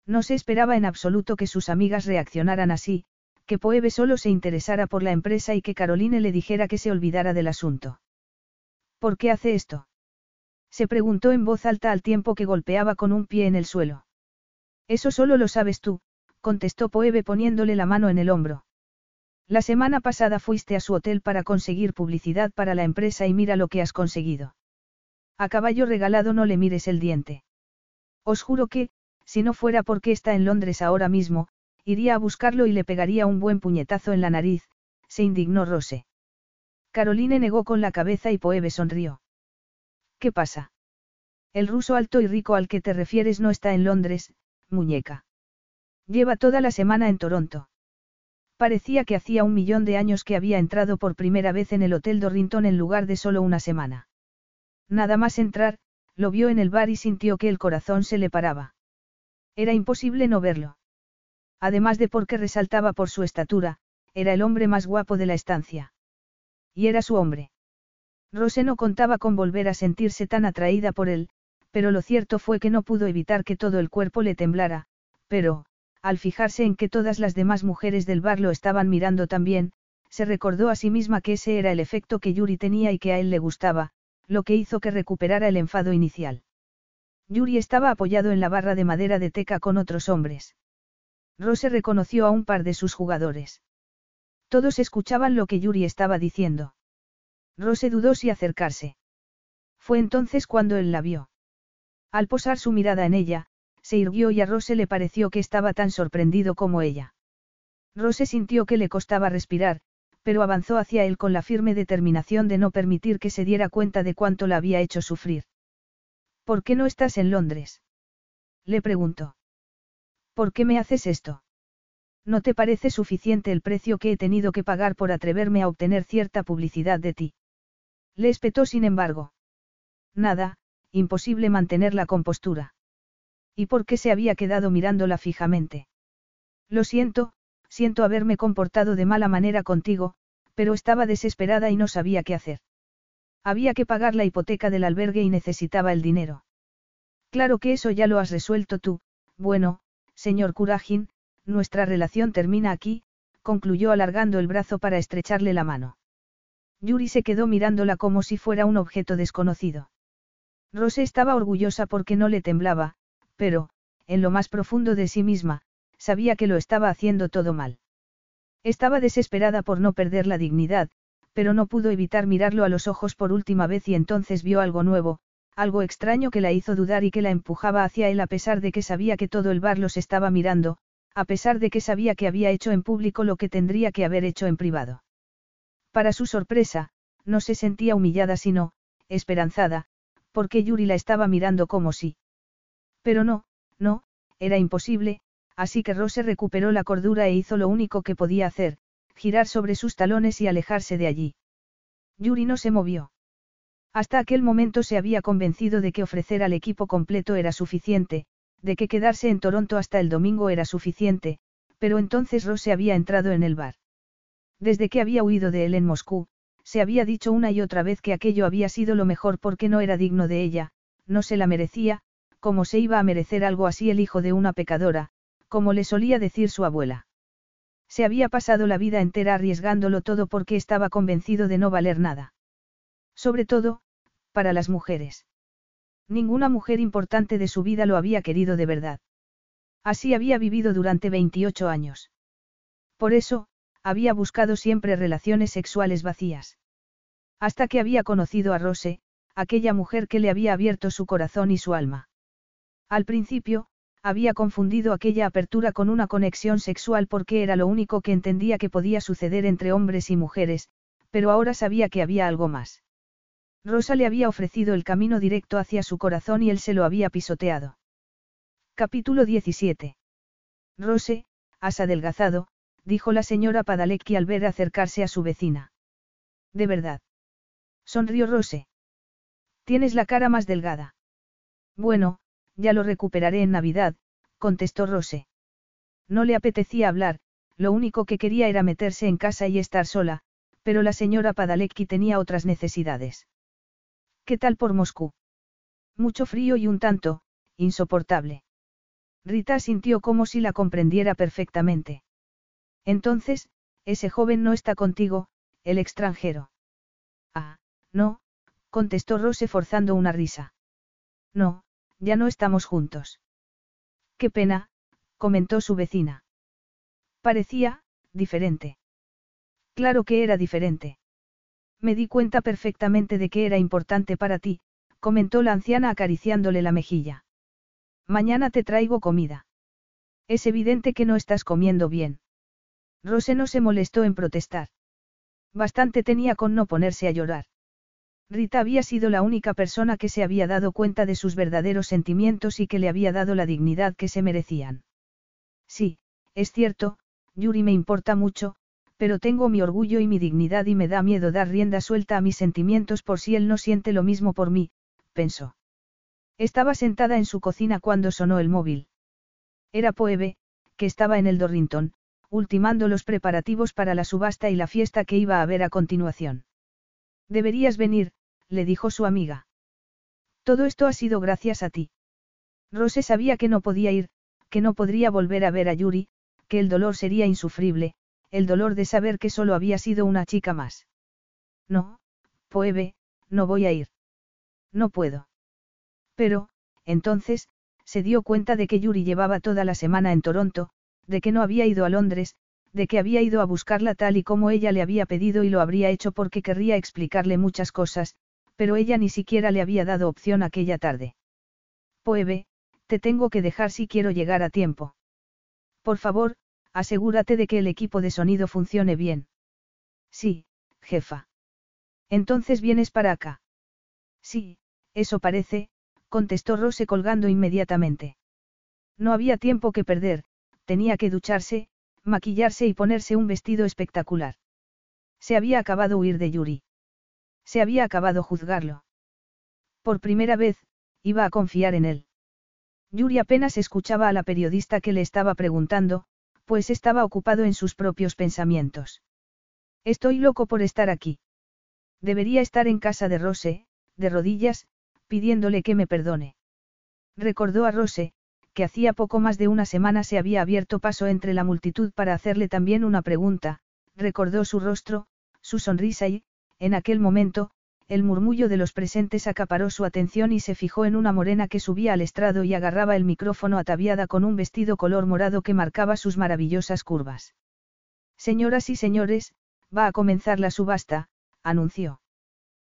No se esperaba en absoluto que sus amigas reaccionaran así, que Poebe solo se interesara por la empresa y que Caroline le dijera que se olvidara del asunto. ¿Por qué hace esto? Se preguntó en voz alta al tiempo que golpeaba con un pie en el suelo. Eso solo lo sabes tú, contestó Poebe poniéndole la mano en el hombro. La semana pasada fuiste a su hotel para conseguir publicidad para la empresa y mira lo que has conseguido. A caballo regalado no le mires el diente. Os juro que, si no fuera porque está en Londres ahora mismo, iría a buscarlo y le pegaría un buen puñetazo en la nariz, se indignó Rose. Caroline negó con la cabeza y Poebe sonrió. ¿Qué pasa? El ruso alto y rico al que te refieres no está en Londres, muñeca. Lleva toda la semana en Toronto. Parecía que hacía un millón de años que había entrado por primera vez en el Hotel Dorrington en lugar de solo una semana. Nada más entrar, lo vio en el bar y sintió que el corazón se le paraba. Era imposible no verlo. Además de porque resaltaba por su estatura, era el hombre más guapo de la estancia. Y era su hombre. Rose no contaba con volver a sentirse tan atraída por él, pero lo cierto fue que no pudo evitar que todo el cuerpo le temblara, pero, al fijarse en que todas las demás mujeres del bar lo estaban mirando también, se recordó a sí misma que ese era el efecto que Yuri tenía y que a él le gustaba, lo que hizo que recuperara el enfado inicial. Yuri estaba apoyado en la barra de madera de teca con otros hombres. Rose reconoció a un par de sus jugadores. Todos escuchaban lo que Yuri estaba diciendo. Rose dudó si acercarse. Fue entonces cuando él la vio. Al posar su mirada en ella, se irguió y a Rose le pareció que estaba tan sorprendido como ella. Rose sintió que le costaba respirar, pero avanzó hacia él con la firme determinación de no permitir que se diera cuenta de cuánto la había hecho sufrir. ¿Por qué no estás en Londres? Le preguntó. ¿Por qué me haces esto? ¿No te parece suficiente el precio que he tenido que pagar por atreverme a obtener cierta publicidad de ti? Le espetó sin embargo. Nada, imposible mantener la compostura. ¿Y por qué se había quedado mirándola fijamente? Lo siento, siento haberme comportado de mala manera contigo, pero estaba desesperada y no sabía qué hacer. Había que pagar la hipoteca del albergue y necesitaba el dinero. Claro que eso ya lo has resuelto tú, bueno, señor Curajin, nuestra relación termina aquí, concluyó alargando el brazo para estrecharle la mano. Yuri se quedó mirándola como si fuera un objeto desconocido. Rose estaba orgullosa porque no le temblaba, pero, en lo más profundo de sí misma, sabía que lo estaba haciendo todo mal. Estaba desesperada por no perder la dignidad, pero no pudo evitar mirarlo a los ojos por última vez y entonces vio algo nuevo, algo extraño que la hizo dudar y que la empujaba hacia él a pesar de que sabía que todo el bar los estaba mirando, a pesar de que sabía que había hecho en público lo que tendría que haber hecho en privado. Para su sorpresa, no se sentía humillada sino, esperanzada, porque Yuri la estaba mirando como si. Pero no, no, era imposible, así que Rose recuperó la cordura e hizo lo único que podía hacer, girar sobre sus talones y alejarse de allí. Yuri no se movió. Hasta aquel momento se había convencido de que ofrecer al equipo completo era suficiente, de que quedarse en Toronto hasta el domingo era suficiente, pero entonces Rose había entrado en el bar. Desde que había huido de él en Moscú, se había dicho una y otra vez que aquello había sido lo mejor porque no era digno de ella, no se la merecía, como se iba a merecer algo así el hijo de una pecadora, como le solía decir su abuela. Se había pasado la vida entera arriesgándolo todo porque estaba convencido de no valer nada. Sobre todo, para las mujeres. Ninguna mujer importante de su vida lo había querido de verdad. Así había vivido durante 28 años. Por eso, había buscado siempre relaciones sexuales vacías. Hasta que había conocido a Rose, aquella mujer que le había abierto su corazón y su alma. Al principio, había confundido aquella apertura con una conexión sexual porque era lo único que entendía que podía suceder entre hombres y mujeres, pero ahora sabía que había algo más. Rosa le había ofrecido el camino directo hacia su corazón y él se lo había pisoteado. Capítulo 17. Rose, has adelgazado, dijo la señora Padalecki al ver acercarse a su vecina. ¿De verdad? Sonrió Rose. Tienes la cara más delgada. Bueno, ya lo recuperaré en Navidad, contestó Rose. No le apetecía hablar, lo único que quería era meterse en casa y estar sola, pero la señora Padalecki tenía otras necesidades. ¿Qué tal por Moscú? Mucho frío y un tanto, insoportable. Rita sintió como si la comprendiera perfectamente. Entonces, ese joven no está contigo, el extranjero. Ah, no, contestó Rose forzando una risa. No, ya no estamos juntos. Qué pena, comentó su vecina. Parecía, diferente. Claro que era diferente. Me di cuenta perfectamente de que era importante para ti, comentó la anciana acariciándole la mejilla. Mañana te traigo comida. Es evidente que no estás comiendo bien. Rose no se molestó en protestar. Bastante tenía con no ponerse a llorar. Rita había sido la única persona que se había dado cuenta de sus verdaderos sentimientos y que le había dado la dignidad que se merecían. Sí, es cierto, Yuri me importa mucho, pero tengo mi orgullo y mi dignidad y me da miedo dar rienda suelta a mis sentimientos por si él no siente lo mismo por mí, pensó. Estaba sentada en su cocina cuando sonó el móvil. Era Poebe, que estaba en el Dorrington, ultimando los preparativos para la subasta y la fiesta que iba a haber a continuación. Deberías venir, le dijo su amiga. Todo esto ha sido gracias a ti. Rose sabía que no podía ir, que no podría volver a ver a Yuri, que el dolor sería insufrible, el dolor de saber que solo había sido una chica más. No, Poebe, no voy a ir. No puedo. Pero, entonces, se dio cuenta de que Yuri llevaba toda la semana en Toronto, de que no había ido a Londres, de que había ido a buscarla tal y como ella le había pedido y lo habría hecho porque querría explicarle muchas cosas, pero ella ni siquiera le había dado opción aquella tarde. Poebe, te tengo que dejar si quiero llegar a tiempo. Por favor, asegúrate de que el equipo de sonido funcione bien. Sí, jefa. Entonces vienes para acá. Sí, eso parece, contestó Rose colgando inmediatamente. No había tiempo que perder, tenía que ducharse, maquillarse y ponerse un vestido espectacular. Se había acabado huir de Yuri. Se había acabado juzgarlo. Por primera vez, iba a confiar en él. Yuri apenas escuchaba a la periodista que le estaba preguntando, pues estaba ocupado en sus propios pensamientos. Estoy loco por estar aquí. Debería estar en casa de Rose, de rodillas, pidiéndole que me perdone. Recordó a Rose, hacía poco más de una semana se había abierto paso entre la multitud para hacerle también una pregunta, recordó su rostro, su sonrisa y, en aquel momento, el murmullo de los presentes acaparó su atención y se fijó en una morena que subía al estrado y agarraba el micrófono ataviada con un vestido color morado que marcaba sus maravillosas curvas. Señoras y señores, va a comenzar la subasta, anunció.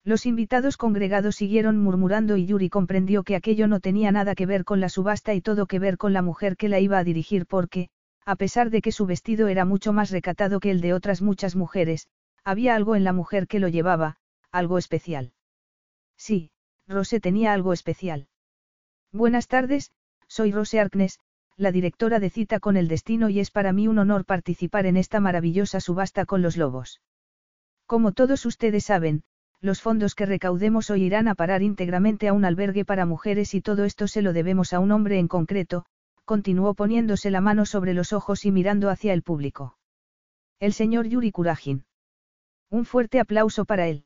Los invitados congregados siguieron murmurando y Yuri comprendió que aquello no tenía nada que ver con la subasta y todo que ver con la mujer que la iba a dirigir porque, a pesar de que su vestido era mucho más recatado que el de otras muchas mujeres, había algo en la mujer que lo llevaba, algo especial. Sí, Rose tenía algo especial. Buenas tardes, soy Rose Arknes, la directora de Cita con el Destino y es para mí un honor participar en esta maravillosa subasta con los lobos. Como todos ustedes saben, los fondos que recaudemos hoy irán a parar íntegramente a un albergue para mujeres y todo esto se lo debemos a un hombre en concreto, continuó poniéndose la mano sobre los ojos y mirando hacia el público. El señor Yuri Kurajin. Un fuerte aplauso para él.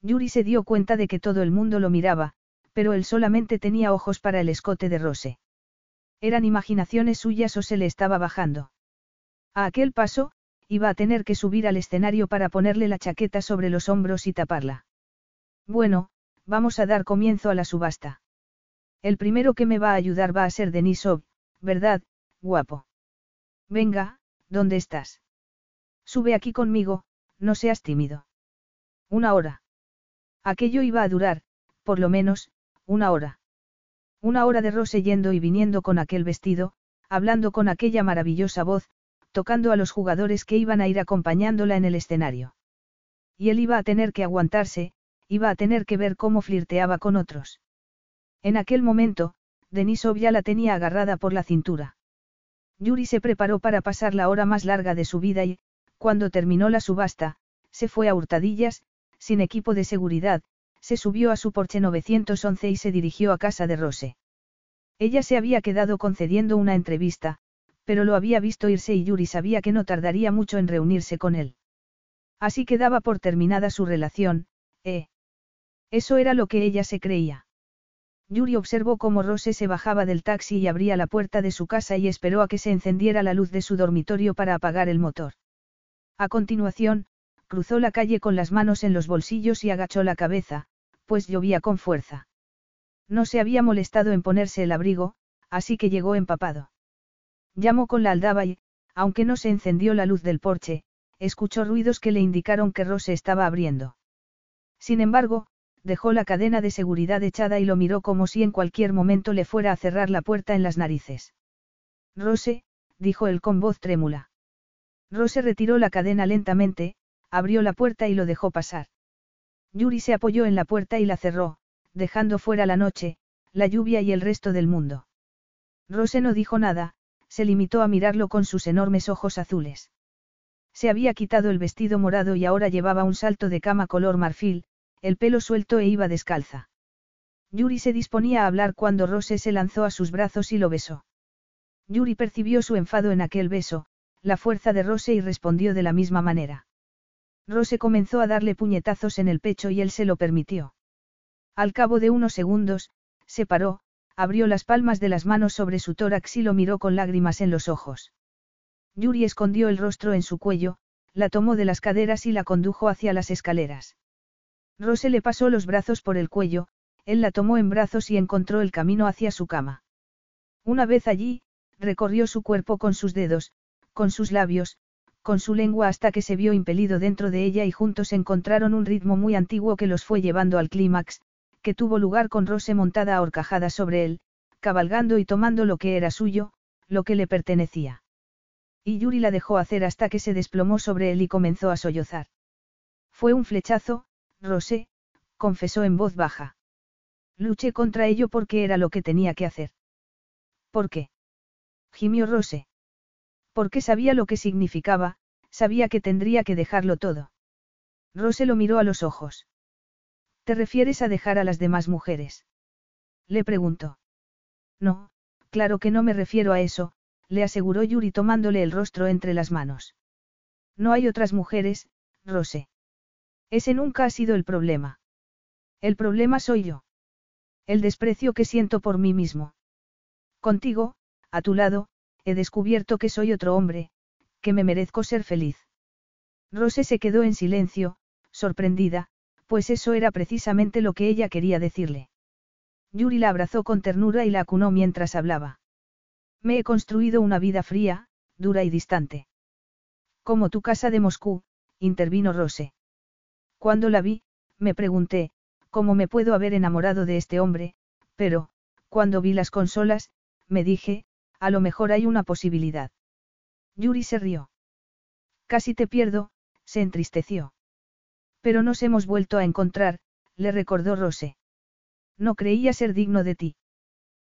Yuri se dio cuenta de que todo el mundo lo miraba, pero él solamente tenía ojos para el escote de Rose. ¿Eran imaginaciones suyas o se le estaba bajando? A aquel paso, iba a tener que subir al escenario para ponerle la chaqueta sobre los hombros y taparla. Bueno, vamos a dar comienzo a la subasta. El primero que me va a ayudar va a ser Denisov, ¿verdad, guapo? Venga, ¿dónde estás? Sube aquí conmigo, no seas tímido. Una hora. Aquello iba a durar, por lo menos, una hora. Una hora de Rose yendo y viniendo con aquel vestido, hablando con aquella maravillosa voz, tocando a los jugadores que iban a ir acompañándola en el escenario. Y él iba a tener que aguantarse, iba a tener que ver cómo flirteaba con otros. En aquel momento, Denisov ya la tenía agarrada por la cintura. Yuri se preparó para pasar la hora más larga de su vida y, cuando terminó la subasta, se fue a hurtadillas, sin equipo de seguridad, se subió a su Porsche 911 y se dirigió a casa de Rose. Ella se había quedado concediendo una entrevista, pero lo había visto irse y Yuri sabía que no tardaría mucho en reunirse con él. Así quedaba por terminada su relación, ¿eh? Eso era lo que ella se creía. Yuri observó cómo Rose se bajaba del taxi y abría la puerta de su casa y esperó a que se encendiera la luz de su dormitorio para apagar el motor. A continuación, cruzó la calle con las manos en los bolsillos y agachó la cabeza, pues llovía con fuerza. No se había molestado en ponerse el abrigo, así que llegó empapado. Llamó con la aldaba y, aunque no se encendió la luz del porche, escuchó ruidos que le indicaron que Rose estaba abriendo. Sin embargo, dejó la cadena de seguridad echada y lo miró como si en cualquier momento le fuera a cerrar la puerta en las narices. Rose, dijo él con voz trémula. Rose retiró la cadena lentamente, abrió la puerta y lo dejó pasar. Yuri se apoyó en la puerta y la cerró, dejando fuera la noche, la lluvia y el resto del mundo. Rose no dijo nada, se limitó a mirarlo con sus enormes ojos azules. Se había quitado el vestido morado y ahora llevaba un salto de cama color marfil, el pelo suelto e iba descalza. Yuri se disponía a hablar cuando Rose se lanzó a sus brazos y lo besó. Yuri percibió su enfado en aquel beso, la fuerza de Rose y respondió de la misma manera. Rose comenzó a darle puñetazos en el pecho y él se lo permitió. Al cabo de unos segundos, se paró, abrió las palmas de las manos sobre su tórax y lo miró con lágrimas en los ojos. Yuri escondió el rostro en su cuello, la tomó de las caderas y la condujo hacia las escaleras. Rose le pasó los brazos por el cuello, él la tomó en brazos y encontró el camino hacia su cama. Una vez allí, recorrió su cuerpo con sus dedos, con sus labios, con su lengua hasta que se vio impelido dentro de ella y juntos encontraron un ritmo muy antiguo que los fue llevando al clímax, que tuvo lugar con Rose montada a horcajada sobre él, cabalgando y tomando lo que era suyo, lo que le pertenecía. Y Yuri la dejó hacer hasta que se desplomó sobre él y comenzó a sollozar. Fue un flechazo, Rose, confesó en voz baja. Luché contra ello porque era lo que tenía que hacer. ¿Por qué? Gimió Rose. Porque sabía lo que significaba, sabía que tendría que dejarlo todo. Rose lo miró a los ojos. ¿Te refieres a dejar a las demás mujeres? Le preguntó. No, claro que no me refiero a eso, le aseguró Yuri tomándole el rostro entre las manos. No hay otras mujeres, Rose. Ese nunca ha sido el problema. El problema soy yo. El desprecio que siento por mí mismo. Contigo, a tu lado, he descubierto que soy otro hombre, que me merezco ser feliz. Rose se quedó en silencio, sorprendida, pues eso era precisamente lo que ella quería decirle. Yuri la abrazó con ternura y la acunó mientras hablaba. Me he construido una vida fría, dura y distante. Como tu casa de Moscú, intervino Rose. Cuando la vi, me pregunté, ¿cómo me puedo haber enamorado de este hombre? Pero, cuando vi las consolas, me dije, a lo mejor hay una posibilidad. Yuri se rió. Casi te pierdo, se entristeció. Pero nos hemos vuelto a encontrar, le recordó Rose. No creía ser digno de ti.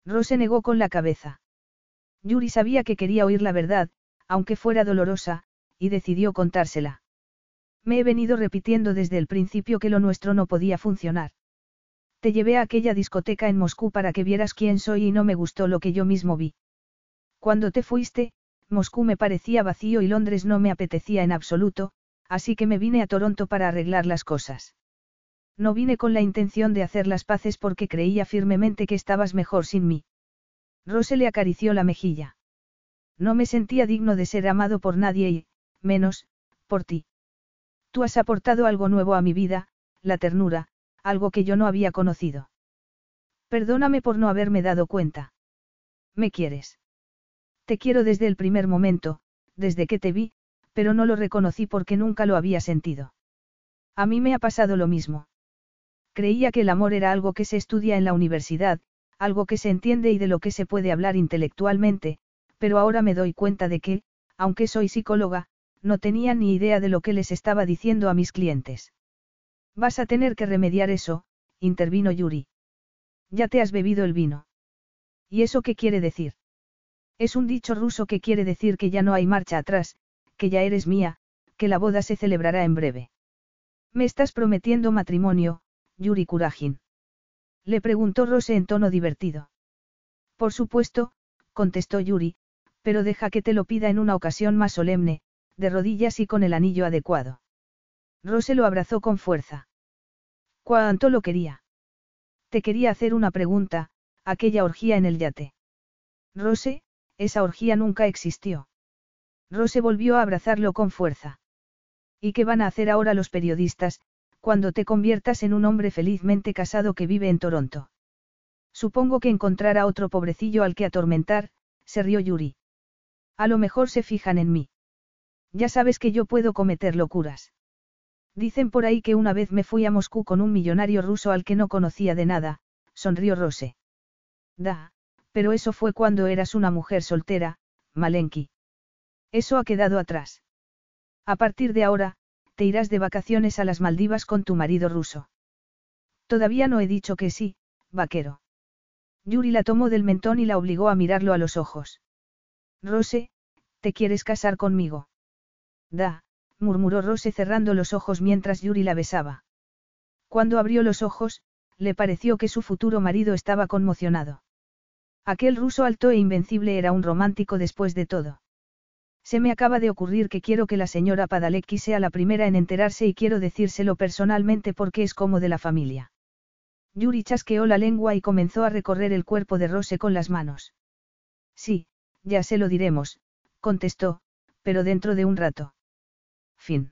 Rose negó con la cabeza. Yuri sabía que quería oír la verdad, aunque fuera dolorosa, y decidió contársela. Me he venido repitiendo desde el principio que lo nuestro no podía funcionar. Te llevé a aquella discoteca en Moscú para que vieras quién soy y no me gustó lo que yo mismo vi. Cuando te fuiste, Moscú me parecía vacío y Londres no me apetecía en absoluto, así que me vine a Toronto para arreglar las cosas. No vine con la intención de hacer las paces porque creía firmemente que estabas mejor sin mí. Rose le acarició la mejilla. No me sentía digno de ser amado por nadie y, menos, por ti. Tú has aportado algo nuevo a mi vida, la ternura, algo que yo no había conocido. Perdóname por no haberme dado cuenta. ¿Me quieres? Te quiero desde el primer momento, desde que te vi, pero no lo reconocí porque nunca lo había sentido. A mí me ha pasado lo mismo. Creía que el amor era algo que se estudia en la universidad, algo que se entiende y de lo que se puede hablar intelectualmente, pero ahora me doy cuenta de que, aunque soy psicóloga, no tenía ni idea de lo que les estaba diciendo a mis clientes. Vas a tener que remediar eso, intervino Yuri. Ya te has bebido el vino. ¿Y eso qué quiere decir? Es un dicho ruso que quiere decir que ya no hay marcha atrás, que ya eres mía, que la boda se celebrará en breve. ¿Me estás prometiendo matrimonio, Yuri Kurajin? Le preguntó Rose en tono divertido. Por supuesto, contestó Yuri, pero deja que te lo pida en una ocasión más solemne, de rodillas y con el anillo adecuado. Rose lo abrazó con fuerza. ¿Cuánto lo quería? Te quería hacer una pregunta, aquella orgía en el yate. Rose, esa orgía nunca existió. Rose volvió a abrazarlo con fuerza. ¿Y qué van a hacer ahora los periodistas, cuando te conviertas en un hombre felizmente casado que vive en Toronto? Supongo que encontrará otro pobrecillo al que atormentar, se rió Yuri. A lo mejor se fijan en mí. Ya sabes que yo puedo cometer locuras. Dicen por ahí que una vez me fui a Moscú con un millonario ruso al que no conocía de nada, sonrió Rose. Da, pero eso fue cuando eras una mujer soltera, Malenki. Eso ha quedado atrás. A partir de ahora, te irás de vacaciones a las Maldivas con tu marido ruso. Todavía no he dicho que sí, vaquero. Yuri la tomó del mentón y la obligó a mirarlo a los ojos. Rose, ¿te quieres casar conmigo? Da, murmuró Rose cerrando los ojos mientras Yuri la besaba. Cuando abrió los ojos, le pareció que su futuro marido estaba conmocionado. Aquel ruso alto e invencible era un romántico después de todo. Se me acaba de ocurrir que quiero que la señora Padalecki sea la primera en enterarse y quiero decírselo personalmente porque es como de la familia. Yuri chasqueó la lengua y comenzó a recorrer el cuerpo de Rose con las manos. Sí, ya se lo diremos, contestó, pero dentro de un rato. Fin.